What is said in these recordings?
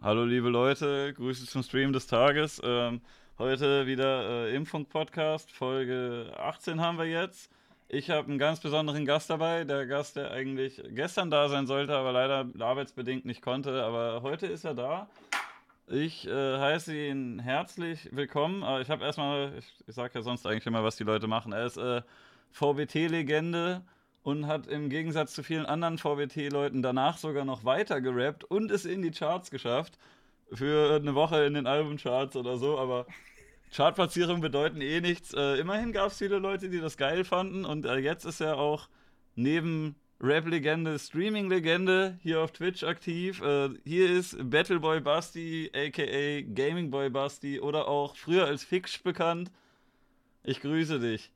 Hallo liebe Leute, Grüße zum Stream des Tages. Ähm, heute wieder äh, Impfung-Podcast, Folge 18 haben wir jetzt. Ich habe einen ganz besonderen Gast dabei, der Gast, der eigentlich gestern da sein sollte, aber leider arbeitsbedingt nicht konnte. Aber heute ist er da. Ich äh, heiße ihn herzlich willkommen. Aber ich habe erstmal, ich, ich sage ja sonst eigentlich immer, was die Leute machen. Er ist äh, VBT-Legende und hat im Gegensatz zu vielen anderen VWT-Leuten danach sogar noch weiter gerappt und es in die Charts geschafft. Für eine Woche in den Albumcharts oder so, aber Chartplatzierungen bedeuten eh nichts. Äh, immerhin gab es viele Leute, die das geil fanden und äh, jetzt ist er auch neben Rap-Legende, Streaming-Legende hier auf Twitch aktiv. Äh, hier ist Battleboy Basti, aka Gaming Boy Basti oder auch früher als Fix bekannt. Ich grüße dich.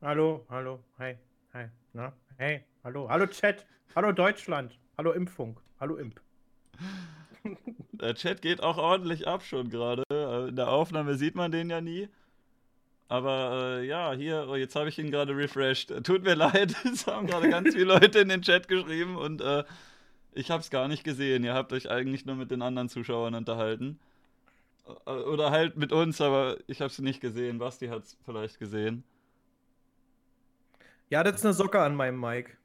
Hallo, hallo, hi. Na? Hey, hallo, hallo Chat, hallo Deutschland, hallo Impfung, hallo Imp. Der Chat geht auch ordentlich ab schon gerade. Äh, in der Aufnahme sieht man den ja nie. Aber äh, ja, hier, oh, jetzt habe ich ihn gerade refreshed. Tut mir leid, es haben gerade ganz viele Leute in den Chat geschrieben und äh, ich habe es gar nicht gesehen. Ihr habt euch eigentlich nur mit den anderen Zuschauern unterhalten. Äh, oder halt mit uns, aber ich habe es nicht gesehen. Basti hat es vielleicht gesehen. Ja, das ist eine Socke an meinem Mic.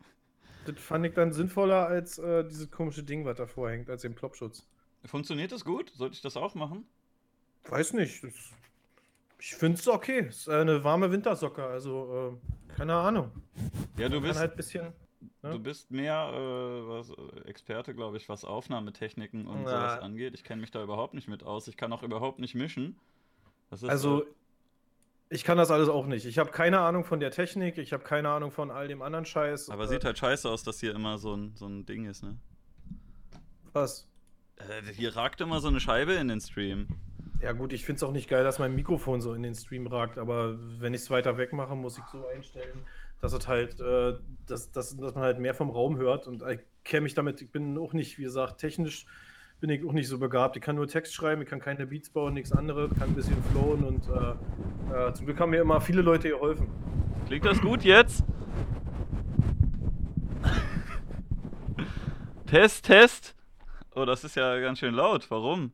Das fand ich dann sinnvoller als äh, dieses komische Ding, was davor hängt, als den Plopschutz. Funktioniert das gut? Sollte ich das auch machen? Weiß nicht. Das, ich finde es okay. Es ist eine warme Wintersocke, also äh, keine Ahnung. Ja, du bist halt bisschen. Ne? Du bist mehr äh, was, Experte, glaube ich, was Aufnahmetechniken und Na. sowas angeht. Ich kenne mich da überhaupt nicht mit aus. Ich kann auch überhaupt nicht mischen. Ist, also, äh, ich kann das alles auch nicht. Ich habe keine Ahnung von der Technik, ich habe keine Ahnung von all dem anderen Scheiß. Aber sieht halt scheiße aus, dass hier immer so ein, so ein Ding ist, ne? Was? Äh, hier ragt immer so eine Scheibe in den Stream. Ja, gut, ich finde es auch nicht geil, dass mein Mikrofon so in den Stream ragt, aber wenn ich es weiter weg mache, muss ich so einstellen, dass es halt, äh, dass, dass, dass man halt mehr vom Raum hört und ich kenne mich damit, ich bin auch nicht, wie gesagt, technisch bin ich auch nicht so begabt. Ich kann nur Text schreiben, ich kann keine Beats bauen, nichts anderes, kann ein bisschen flowen und äh, äh, zum Glück haben mir immer viele Leute geholfen. Klingt das gut jetzt? Test, Test. Oh, das ist ja ganz schön laut. Warum?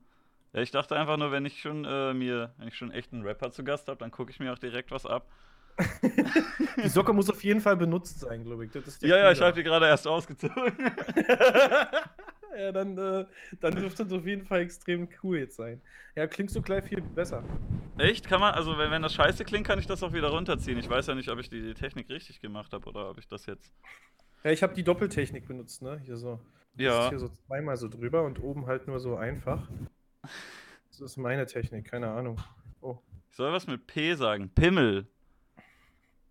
Ja, ich dachte einfach nur, wenn ich schon äh, mir, wenn ich schon echt einen Rapper zu Gast habe, dann gucke ich mir auch direkt was ab. die Socke muss auf jeden Fall benutzt sein, glaube ich. ja, ja, ich habe die gerade erst ausgezogen. ja, dann, äh, dann dürfte es auf jeden Fall extrem cool jetzt sein. Ja, klingst du gleich viel besser. Echt? Kann man, also wenn, wenn das scheiße klingt, kann ich das auch wieder runterziehen. Ich weiß ja nicht, ob ich die, die Technik richtig gemacht habe oder ob ich das jetzt. Ja, ich habe die Doppeltechnik benutzt, ne? Hier so. Ja. Hier so zweimal so drüber und oben halt nur so einfach. Das ist meine Technik, keine Ahnung. Oh. Ich soll was mit P sagen. Pimmel.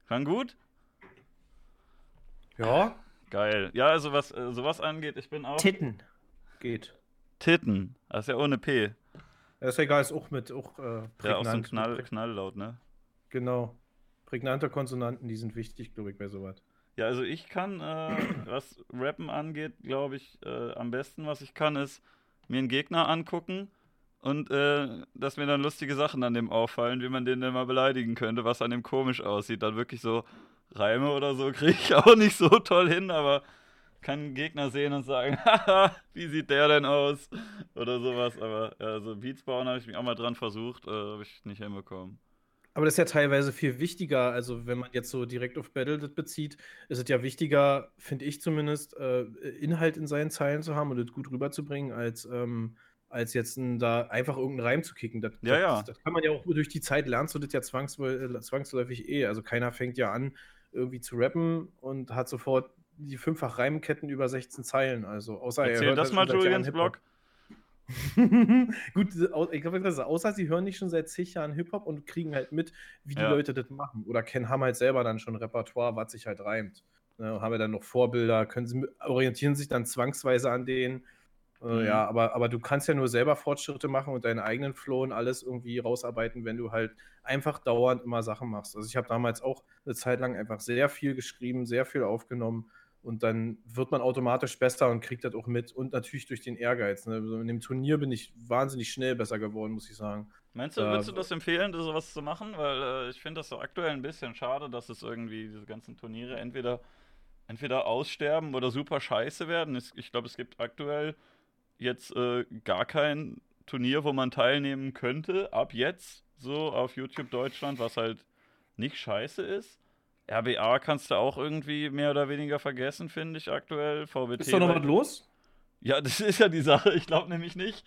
Kann gut? Ja. Geil. Ja, also was äh, sowas angeht, ich bin auch. Titten geht. Titten. Das ist ja ohne P. Ja, ist egal, ist auch mit auch, äh, Ja, auch so ein Knall, Knalllaut, ne? Genau. Prägnante Konsonanten, die sind wichtig, glaube ich, bei sowas. Ja, also ich kann, äh, was Rappen angeht, glaube ich, äh, am besten, was ich kann, ist mir einen Gegner angucken und äh, dass mir dann lustige Sachen an dem auffallen, wie man den denn mal beleidigen könnte, was an dem komisch aussieht. Dann wirklich so Reime oder so kriege ich auch nicht so toll hin, aber kann einen Gegner sehen und sagen, haha, wie sieht der denn aus? Oder sowas. Aber also Beats bauen habe ich mich auch mal dran versucht, äh, habe ich nicht hinbekommen. Aber das ist ja teilweise viel wichtiger, also wenn man jetzt so direkt auf Battle das bezieht, ist es ja wichtiger, finde ich zumindest, äh, Inhalt in seinen Zeilen zu haben und das gut rüberzubringen, als, ähm, als jetzt n, da einfach irgendeinen Reim zu kicken. Das, ja, ja. Das, das, kann man ja auch durch die Zeit lernst du das ja zwangsläufig, zwangsläufig eh. Also keiner fängt ja an, irgendwie zu rappen und hat sofort die fünffach Reimketten über 16 Zeilen. Also außer Erzähl er das halt mal, Julians Blog. Gut, ich glaube, außer sie hören nicht schon seit zig Jahren Hip-Hop und kriegen halt mit, wie die ja. Leute das machen. Oder kennen, haben halt selber dann schon Repertoire, was sich halt reimt. Ne, haben wir dann noch Vorbilder, können sie orientieren sich dann zwangsweise an denen. Äh, mhm. Ja, aber, aber du kannst ja nur selber Fortschritte machen und deinen eigenen Flow und alles irgendwie rausarbeiten, wenn du halt einfach dauernd immer Sachen machst. Also ich habe damals auch eine Zeit lang einfach sehr viel geschrieben, sehr viel aufgenommen und dann wird man automatisch besser und kriegt das auch mit. Und natürlich durch den Ehrgeiz. Ne? In dem Turnier bin ich wahnsinnig schnell besser geworden, muss ich sagen. Meinst du, würdest du das empfehlen, sowas zu machen? Weil äh, ich finde das so aktuell ein bisschen schade, dass es irgendwie diese ganzen Turniere entweder, entweder aussterben oder super scheiße werden. Ich glaube, es gibt aktuell jetzt äh, gar kein Turnier, wo man teilnehmen könnte, ab jetzt, so auf YouTube Deutschland, was halt nicht scheiße ist. RBA kannst du auch irgendwie mehr oder weniger vergessen, finde ich aktuell. VBT. Ist da noch was los? Ja, das ist ja die Sache. Ich glaube nämlich nicht.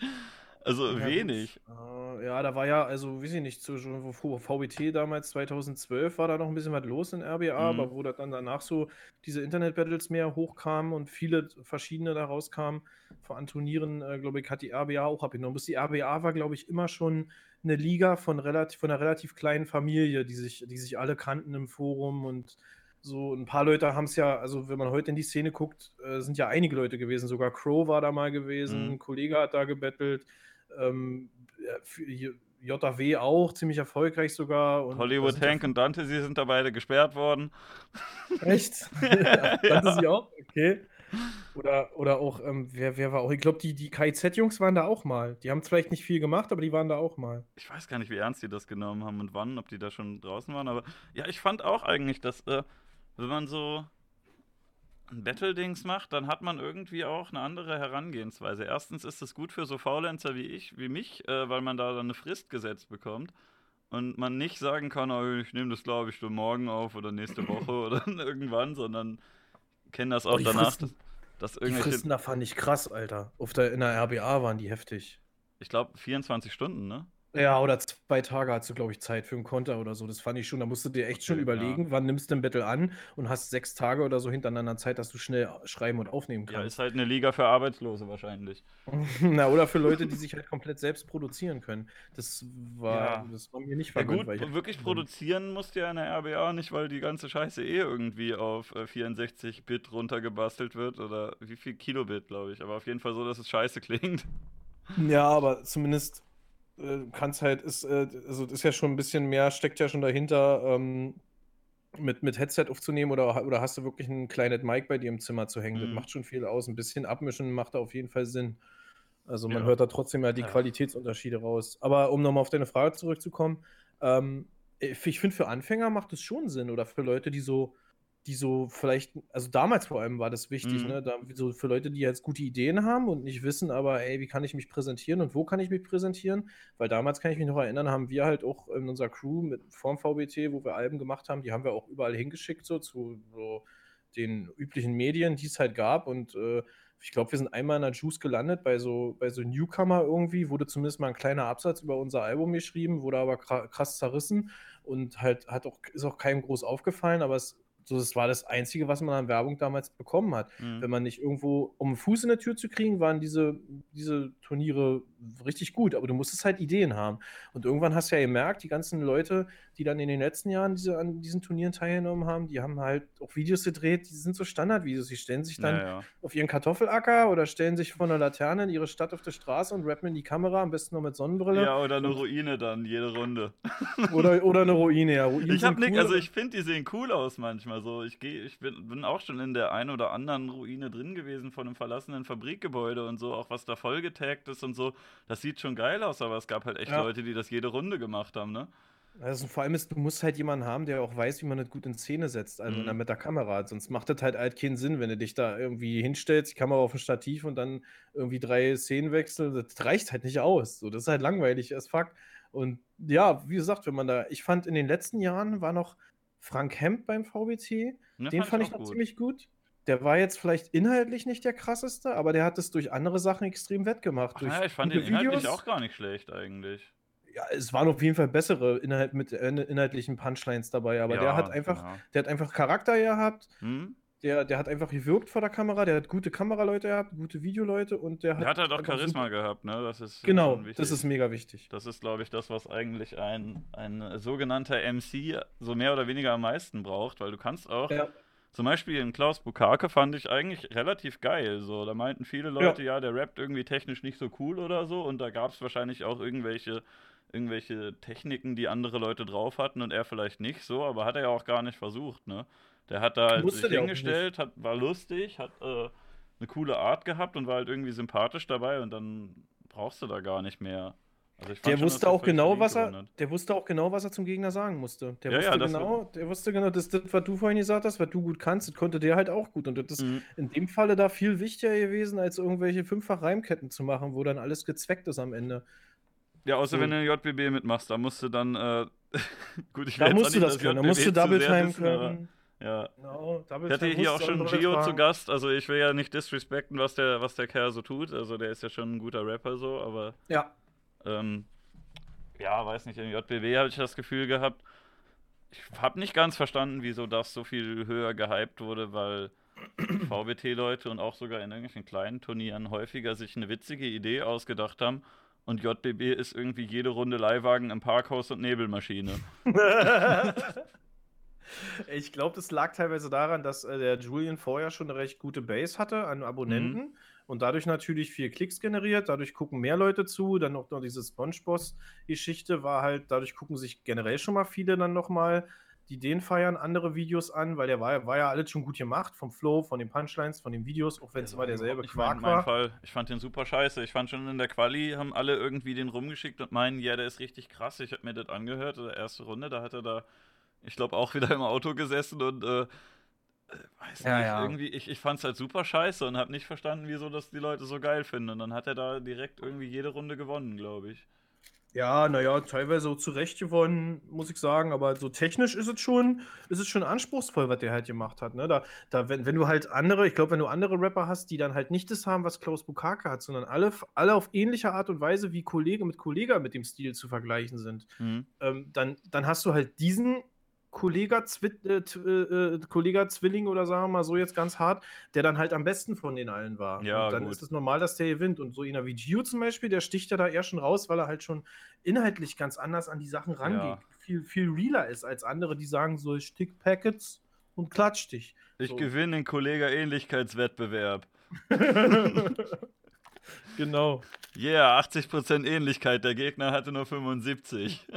Also ja, wenig. Äh, ja, da war ja, also weiß ich nicht, zu VBT damals 2012 war da noch ein bisschen was los in RBA, mhm. aber wo dann danach so diese Internet-Battles mehr hochkamen und viele verschiedene da rauskamen, vor Turnieren, äh, glaube ich, hat die RBA auch abgenommen. Bis die RBA war, glaube ich, immer schon eine Liga von, relativ, von einer relativ kleinen Familie, die sich, die sich alle kannten im Forum und so ein paar Leute haben es ja, also wenn man heute in die Szene guckt, äh, sind ja einige Leute gewesen. Sogar Crow war da mal gewesen, mhm. ein Kollege hat da gebettelt. Ähm, JW auch, ziemlich erfolgreich sogar. Und Hollywood Hank und Dante, sie sind da beide gesperrt worden. Echt? Dante sie auch? Okay. Oder, oder auch, ähm, wer, wer war auch? Ich glaube, die, die KIZ-Jungs waren da auch mal. Die haben vielleicht nicht viel gemacht, aber die waren da auch mal. Ich weiß gar nicht, wie ernst die das genommen haben und wann, ob die da schon draußen waren. Aber ja, ich fand auch eigentlich, dass, äh, wenn man so ein Battle-Dings macht, dann hat man irgendwie auch eine andere Herangehensweise. Erstens ist es gut für so Faulenzer wie ich, wie mich, äh, weil man da dann eine Frist gesetzt bekommt und man nicht sagen kann, oh, ich nehme das glaube ich schon morgen auf oder nächste Woche oder irgendwann, sondern kenne das auch oh, danach. Fristen, dass, dass irgendwelche... Die Fristen da fand ich krass, Alter. Auf der, in der RBA waren die heftig. Ich glaube 24 Stunden, ne? Ja, oder zwei Tage hast du, glaube ich, Zeit für ein Konter oder so. Das fand ich schon. Da musst du dir echt schon überlegen, ja. wann nimmst du ein Battle an und hast sechs Tage oder so hintereinander Zeit, dass du schnell schreiben und aufnehmen kannst. Ja, ist halt eine Liga für Arbeitslose wahrscheinlich. Na, oder für Leute, die sich halt komplett selbst produzieren können. Das war, ja. das war mir nicht vergönnt. Ja gut, wirklich produzieren musst du ja in der RBA nicht, weil die ganze Scheiße eh irgendwie auf 64-Bit äh, runtergebastelt wird oder wie viel Kilobit, glaube ich. Aber auf jeden Fall so, dass es scheiße klingt. Ja, aber zumindest äh, kannst halt, ist, äh, also ist ja schon ein bisschen mehr, steckt ja schon dahinter, ähm, mit, mit Headset aufzunehmen oder, oder hast du wirklich ein kleines Mic bei dir im Zimmer zu hängen? Mhm. Das macht schon viel aus. Ein bisschen abmischen macht da auf jeden Fall Sinn. Also man ja. hört da trotzdem ja die ja. Qualitätsunterschiede raus. Aber um nochmal auf deine Frage zurückzukommen, ähm, ich finde für Anfänger macht es schon Sinn oder für Leute, die so die so vielleicht, also damals vor allem war das wichtig, mhm. ne? Da, so für Leute, die jetzt gute Ideen haben und nicht wissen, aber ey, wie kann ich mich präsentieren und wo kann ich mich präsentieren? Weil damals kann ich mich noch erinnern, haben wir halt auch in unserer Crew mit vorm VBT, wo wir Alben gemacht haben, die haben wir auch überall hingeschickt, so zu so den üblichen Medien, die es halt gab. Und äh, ich glaube, wir sind einmal in der Juice gelandet bei so, bei so Newcomer irgendwie, wurde zumindest mal ein kleiner Absatz über unser Album geschrieben, wurde aber krass zerrissen und halt hat auch, ist auch keinem groß aufgefallen, aber es so, das war das Einzige, was man an Werbung damals bekommen hat. Mhm. Wenn man nicht irgendwo, um einen Fuß in der Tür zu kriegen, waren diese, diese Turniere richtig gut, aber du musstest halt Ideen haben. Und irgendwann hast du ja gemerkt, die ganzen Leute, die dann in den letzten Jahren diese, an diesen Turnieren teilgenommen haben, die haben halt auch Videos gedreht, die sind so Standardvideos. Die stellen sich dann ja, ja. auf ihren Kartoffelacker oder stellen sich vor einer Laterne in ihre Stadt auf der Straße und rappen in die Kamera, am besten noch mit Sonnenbrille. Ja, oder eine Ruine dann, jede Runde. oder, oder eine Ruine, ja. Ruinen ich hab cool, also ich finde, die sehen cool aus manchmal so. Ich gehe, ich bin, bin auch schon in der einen oder anderen Ruine drin gewesen von einem verlassenen Fabrikgebäude und so, auch was da vollgetaggt ist und so. Das sieht schon geil aus, aber es gab halt echt ja. Leute, die das jede Runde gemacht haben, ne? Also vor allem ist, du musst halt jemanden haben, der auch weiß, wie man das gut in Szene setzt, also mhm. mit der Kamera. Sonst macht das halt halt keinen Sinn, wenn du dich da irgendwie hinstellst, die Kamera auf ein Stativ und dann irgendwie drei Szenen wechseln. Das reicht halt nicht aus. So, das ist halt langweilig as fuck. Und ja, wie gesagt, wenn man da, ich fand in den letzten Jahren war noch Frank Hemp beim VBT. Ja, den fand ich, noch gut. ziemlich gut. Der war jetzt vielleicht inhaltlich nicht der krasseste, aber der hat es durch andere Sachen extrem wettgemacht. Ach, ja, ich fand den inhaltlich auch gar nicht schlecht eigentlich ja, es waren auf jeden Fall bessere Inhalt mit äh, inhaltlichen Punchlines dabei, aber ja, der hat einfach, genau. der hat einfach Charakter gehabt. Hm? Der, der hat einfach gewirkt vor der Kamera, der hat gute Kameraleute gehabt, gute Videoleute und der hat. Der hat halt auch Charisma gehabt, ne? Das ist genau, das ist mega wichtig. Das ist, glaube ich, das, was eigentlich ein, ein sogenannter MC so mehr oder weniger am meisten braucht, weil du kannst auch. Ja. Zum Beispiel in Klaus Bukake fand ich eigentlich relativ geil. So, da meinten viele Leute, ja, ja der rappt irgendwie technisch nicht so cool oder so. Und da gab es wahrscheinlich auch irgendwelche irgendwelche Techniken, die andere Leute drauf hatten und er vielleicht nicht so, aber hat er ja auch gar nicht versucht, ne? Der hat da halt sich hingestellt, hat, war lustig, hat äh, eine coole Art gehabt und war halt irgendwie sympathisch dabei und dann brauchst du da gar nicht mehr Also der wusste auch genau, was er, der wusste auch genau, was er zum Gegner sagen musste. Der ja, wusste ja, genau, der wusste genau, das, das, was du vorhin gesagt hast, was du gut kannst, das konnte der halt auch gut. Und das ist mhm. in dem Falle da viel wichtiger gewesen, als irgendwelche fünffach Reimketten zu machen, wo dann alles gezweckt ist am Ende. Ja, außer so. wenn du JBB mitmachst, da musst du dann, äh, gut, ich Da musst du das können, da musst du Double Time können. Ja. No, ich hatte hier auch schon Gio zu Gast, also ich will ja nicht disrespekten, was der, was der Kerl so tut. Also der ist ja schon ein guter Rapper so, aber. Ja. Ähm, ja, weiß nicht, in JBW habe ich das Gefühl gehabt. Ich habe nicht ganz verstanden, wieso das so viel höher gehypt wurde, weil VBT-Leute und auch sogar in irgendwelchen kleinen Turnieren häufiger sich eine witzige Idee ausgedacht haben. Und JBB ist irgendwie jede Runde Leihwagen im Parkhaus und Nebelmaschine. ich glaube, das lag teilweise daran, dass äh, der Julian vorher schon eine recht gute Base hatte an Abonnenten. Mhm und dadurch natürlich viel Klicks generiert, dadurch gucken mehr Leute zu, dann noch, noch diese Spongeboss-Geschichte war halt, dadurch gucken sich generell schon mal viele dann nochmal, die den feiern, andere Videos an, weil der war, war ja alles schon gut gemacht, vom Flow, von den Punchlines, von den Videos, auch wenn es immer derselbe Quark mein, war. Fall. Ich fand den super scheiße. Ich fand schon in der Quali haben alle irgendwie den rumgeschickt und meinen, ja, der ist richtig krass. Ich habe mir das angehört, in der erste Runde, da hat er da, ich glaube, auch wieder im Auto gesessen und äh, weiß ja, nicht, ja. irgendwie, ich, ich fand es halt super scheiße und habe nicht verstanden, wieso das die Leute so geil finden. Und dann hat er da direkt irgendwie jede Runde gewonnen, glaube ich. Ja, naja, teilweise auch zurecht gewonnen, muss ich sagen, aber so technisch ist es schon, ist es schon anspruchsvoll, was der halt gemacht hat. Ne? Da, da, wenn, wenn du halt andere, ich glaube, wenn du andere Rapper hast, die dann halt nicht das haben, was Klaus Bukake hat, sondern alle, alle auf ähnliche Art und Weise wie Kollege mit Kollege mit dem Stil zu vergleichen sind, mhm. ähm, dann, dann hast du halt diesen Kollega, äh, äh, Kollega Zwilling oder sagen wir mal so jetzt ganz hart, der dann halt am besten von den allen war. Ja, und dann gut. ist es normal, dass der gewinnt. Und so einer wie Gio zum Beispiel, der sticht ja da eher schon raus, weil er halt schon inhaltlich ganz anders an die Sachen rangeht. Ja. Viel, viel realer ist als andere, die sagen so, Stick Packets und klatsch dich. Ich so. gewinne den Kollega-Ähnlichkeitswettbewerb. Genau. Yeah, 80% Ähnlichkeit. Der Gegner hatte nur 75.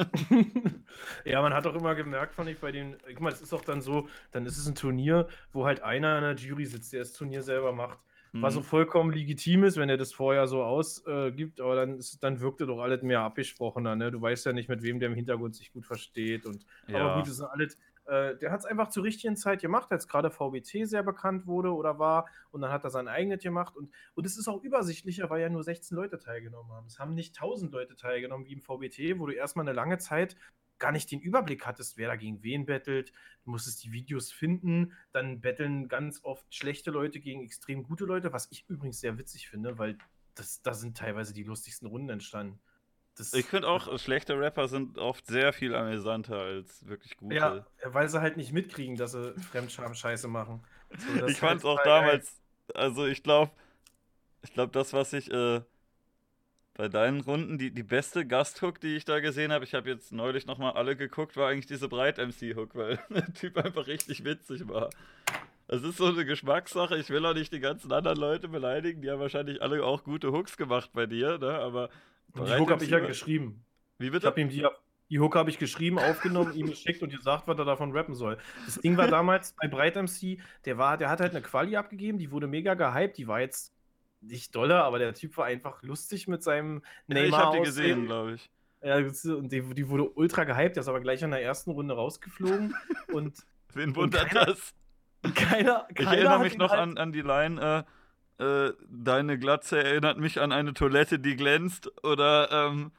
ja, man hat auch immer gemerkt, fand ich bei den. Guck mal, es ist auch dann so, dann ist es ein Turnier, wo halt einer in der Jury sitzt, der das Turnier selber macht. Mhm. Was so vollkommen legitim ist, wenn er das vorher so ausgibt, äh, aber dann, ist, dann wirkte doch alles mehr abgesprochener. Ne? Du weißt ja nicht, mit wem der im Hintergrund sich gut versteht. Und, ja. Aber gut, es sind alles äh, der hat es einfach zur richtigen Zeit gemacht, als gerade VBT sehr bekannt wurde oder war. Und dann hat er sein eigenes gemacht. Und, und es ist auch übersichtlicher, weil ja nur 16 Leute teilgenommen haben. Es haben nicht 1000 Leute teilgenommen wie im VBT, wo du erstmal eine lange Zeit gar nicht den Überblick hattest, wer da gegen wen bettelt. Du musstest die Videos finden. Dann betteln ganz oft schlechte Leute gegen extrem gute Leute, was ich übrigens sehr witzig finde, weil das, da sind teilweise die lustigsten Runden entstanden. Das ich finde auch, schlechte Rapper sind oft sehr viel amüsanter als wirklich gute. Ja, weil sie halt nicht mitkriegen, dass sie Fremdscham-Scheiße machen. So, ich fand es halt auch damals, also ich glaube, ich glaube, das, was ich äh, bei deinen Runden, die, die beste Gasthook, die ich da gesehen habe, ich habe jetzt neulich nochmal alle geguckt, war eigentlich diese Breit-MC-Hook, weil der Typ einfach richtig witzig war. Das ist so eine Geschmackssache. Ich will auch nicht die ganzen anderen Leute beleidigen. Die haben wahrscheinlich alle auch gute Hooks gemacht bei dir, ne? Aber die Hook habe ich ja geschrieben. Wie bitte? Ich habe ihm die, die Hook habe ich geschrieben, aufgenommen, ihm geschickt und gesagt, was er davon rappen soll. Das Ding war damals bei Breit MC, der war, der hat halt eine Quali abgegeben, die wurde mega gehypt, die war jetzt nicht dolle, aber der Typ war einfach lustig mit seinem Neymar. Ja, ich habe die gesehen, glaube ich. Ja, und die, die, wurde ultra gehypt, der ist aber gleich in der ersten Runde rausgeflogen. und Wen wundert und keiner, das? Keiner, keiner ich erinnere mich noch halt an, an die Line, äh, äh, deine Glatze erinnert mich an eine Toilette, die glänzt, oder ähm,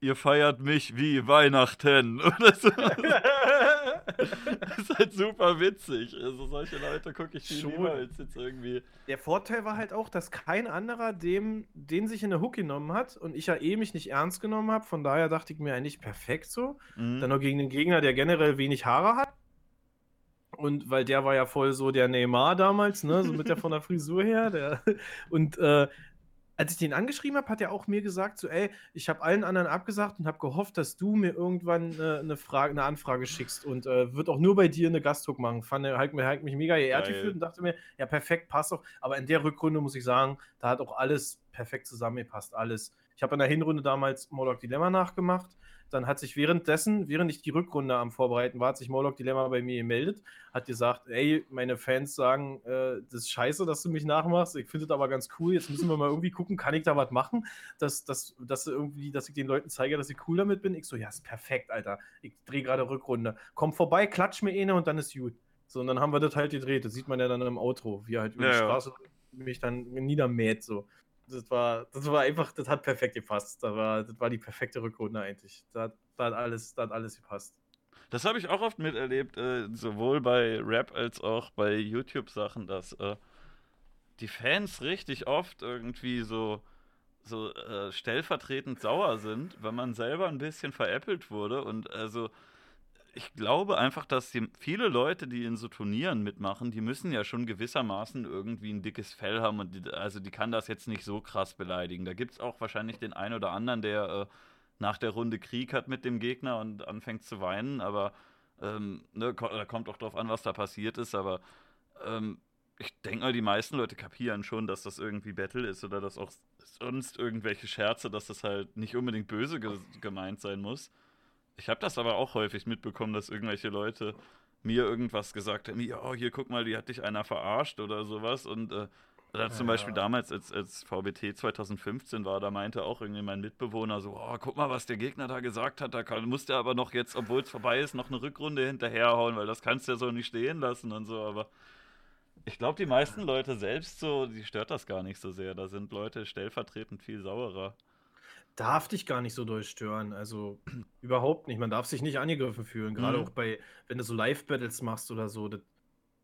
ihr feiert mich wie Weihnachten oder so. das ist halt super witzig. Also solche Leute gucke ich viel lieber als jetzt irgendwie. Der Vorteil war halt auch, dass kein anderer dem, den sich in der Hook genommen hat und ich ja eh mich nicht ernst genommen habe. Von daher dachte ich mir eigentlich perfekt so. Mhm. Dann noch gegen den Gegner, der generell wenig Haare hat. Und weil der war ja voll so der Neymar damals, ne, so mit der von der Frisur her. Der, und äh, als ich den angeschrieben habe, hat er auch mir gesagt, so, ey, ich habe allen anderen abgesagt und habe gehofft, dass du mir irgendwann äh, eine, Frage, eine Anfrage schickst und äh, wird auch nur bei dir eine Gasthook machen. Fand er halt, halt mich mega geehrt gefühlt und dachte mir, ja, perfekt, passt doch. Aber in der Rückrunde muss ich sagen, da hat auch alles perfekt zusammengepasst, alles. Ich habe in der Hinrunde damals Moloch Dilemma nachgemacht Dann hat sich währenddessen, während ich die Rückrunde am Vorbereiten war, hat sich Morlock Dilemma bei mir gemeldet, hat gesagt, ey, meine Fans sagen, äh, das ist scheiße, dass du mich nachmachst. Ich finde das aber ganz cool. Jetzt müssen wir mal irgendwie gucken, kann ich da was machen, dass, dass, dass, irgendwie, dass ich den Leuten zeige, dass ich cool damit bin. Ich so, ja, ist perfekt, Alter. Ich drehe gerade Rückrunde. Komm vorbei, klatsch mir eine und dann ist gut. So, und dann haben wir das halt gedreht. Das sieht man ja dann im Outro, wie er halt über ja, die Straße ja. mich dann niedermäht. So. Das war, das war einfach, das hat perfekt gepasst. Das war, das war die perfekte Rückrunde eigentlich. Da, hat, alles, da hat alles gepasst. Das habe ich auch oft miterlebt, äh, sowohl bei Rap als auch bei YouTube-Sachen, dass äh, die Fans richtig oft irgendwie so, so äh, stellvertretend sauer sind, wenn man selber ein bisschen veräppelt wurde. Und also ich glaube einfach, dass die, viele Leute, die in so Turnieren mitmachen, die müssen ja schon gewissermaßen irgendwie ein dickes Fell haben. Und die, also die kann das jetzt nicht so krass beleidigen. Da gibt es auch wahrscheinlich den einen oder anderen, der äh, nach der Runde Krieg hat mit dem Gegner und anfängt zu weinen. Aber ähm, ne, da kommt auch drauf an, was da passiert ist. Aber ähm, ich denke mal, die meisten Leute kapieren schon, dass das irgendwie Battle ist oder dass auch sonst irgendwelche Scherze, dass das halt nicht unbedingt böse ge gemeint sein muss. Ich habe das aber auch häufig mitbekommen, dass irgendwelche Leute mir irgendwas gesagt haben, ja, oh, hier guck mal, die hat dich einer verarscht oder sowas. Und äh, ja, zum Beispiel damals, als, als VBT 2015 war, da meinte auch irgendwie mein Mitbewohner so, oh, guck mal, was der Gegner da gesagt hat, da kann, muss der aber noch jetzt, obwohl es vorbei ist, noch eine Rückrunde hinterherhauen, weil das kannst du ja so nicht stehen lassen und so, aber ich glaube, die meisten Leute selbst so, die stört das gar nicht so sehr. Da sind Leute stellvertretend viel sauerer darf dich gar nicht so durchstören. Also überhaupt nicht. Man darf sich nicht angegriffen fühlen. Gerade mhm. auch bei, wenn du so Live-Battles machst oder so. Das,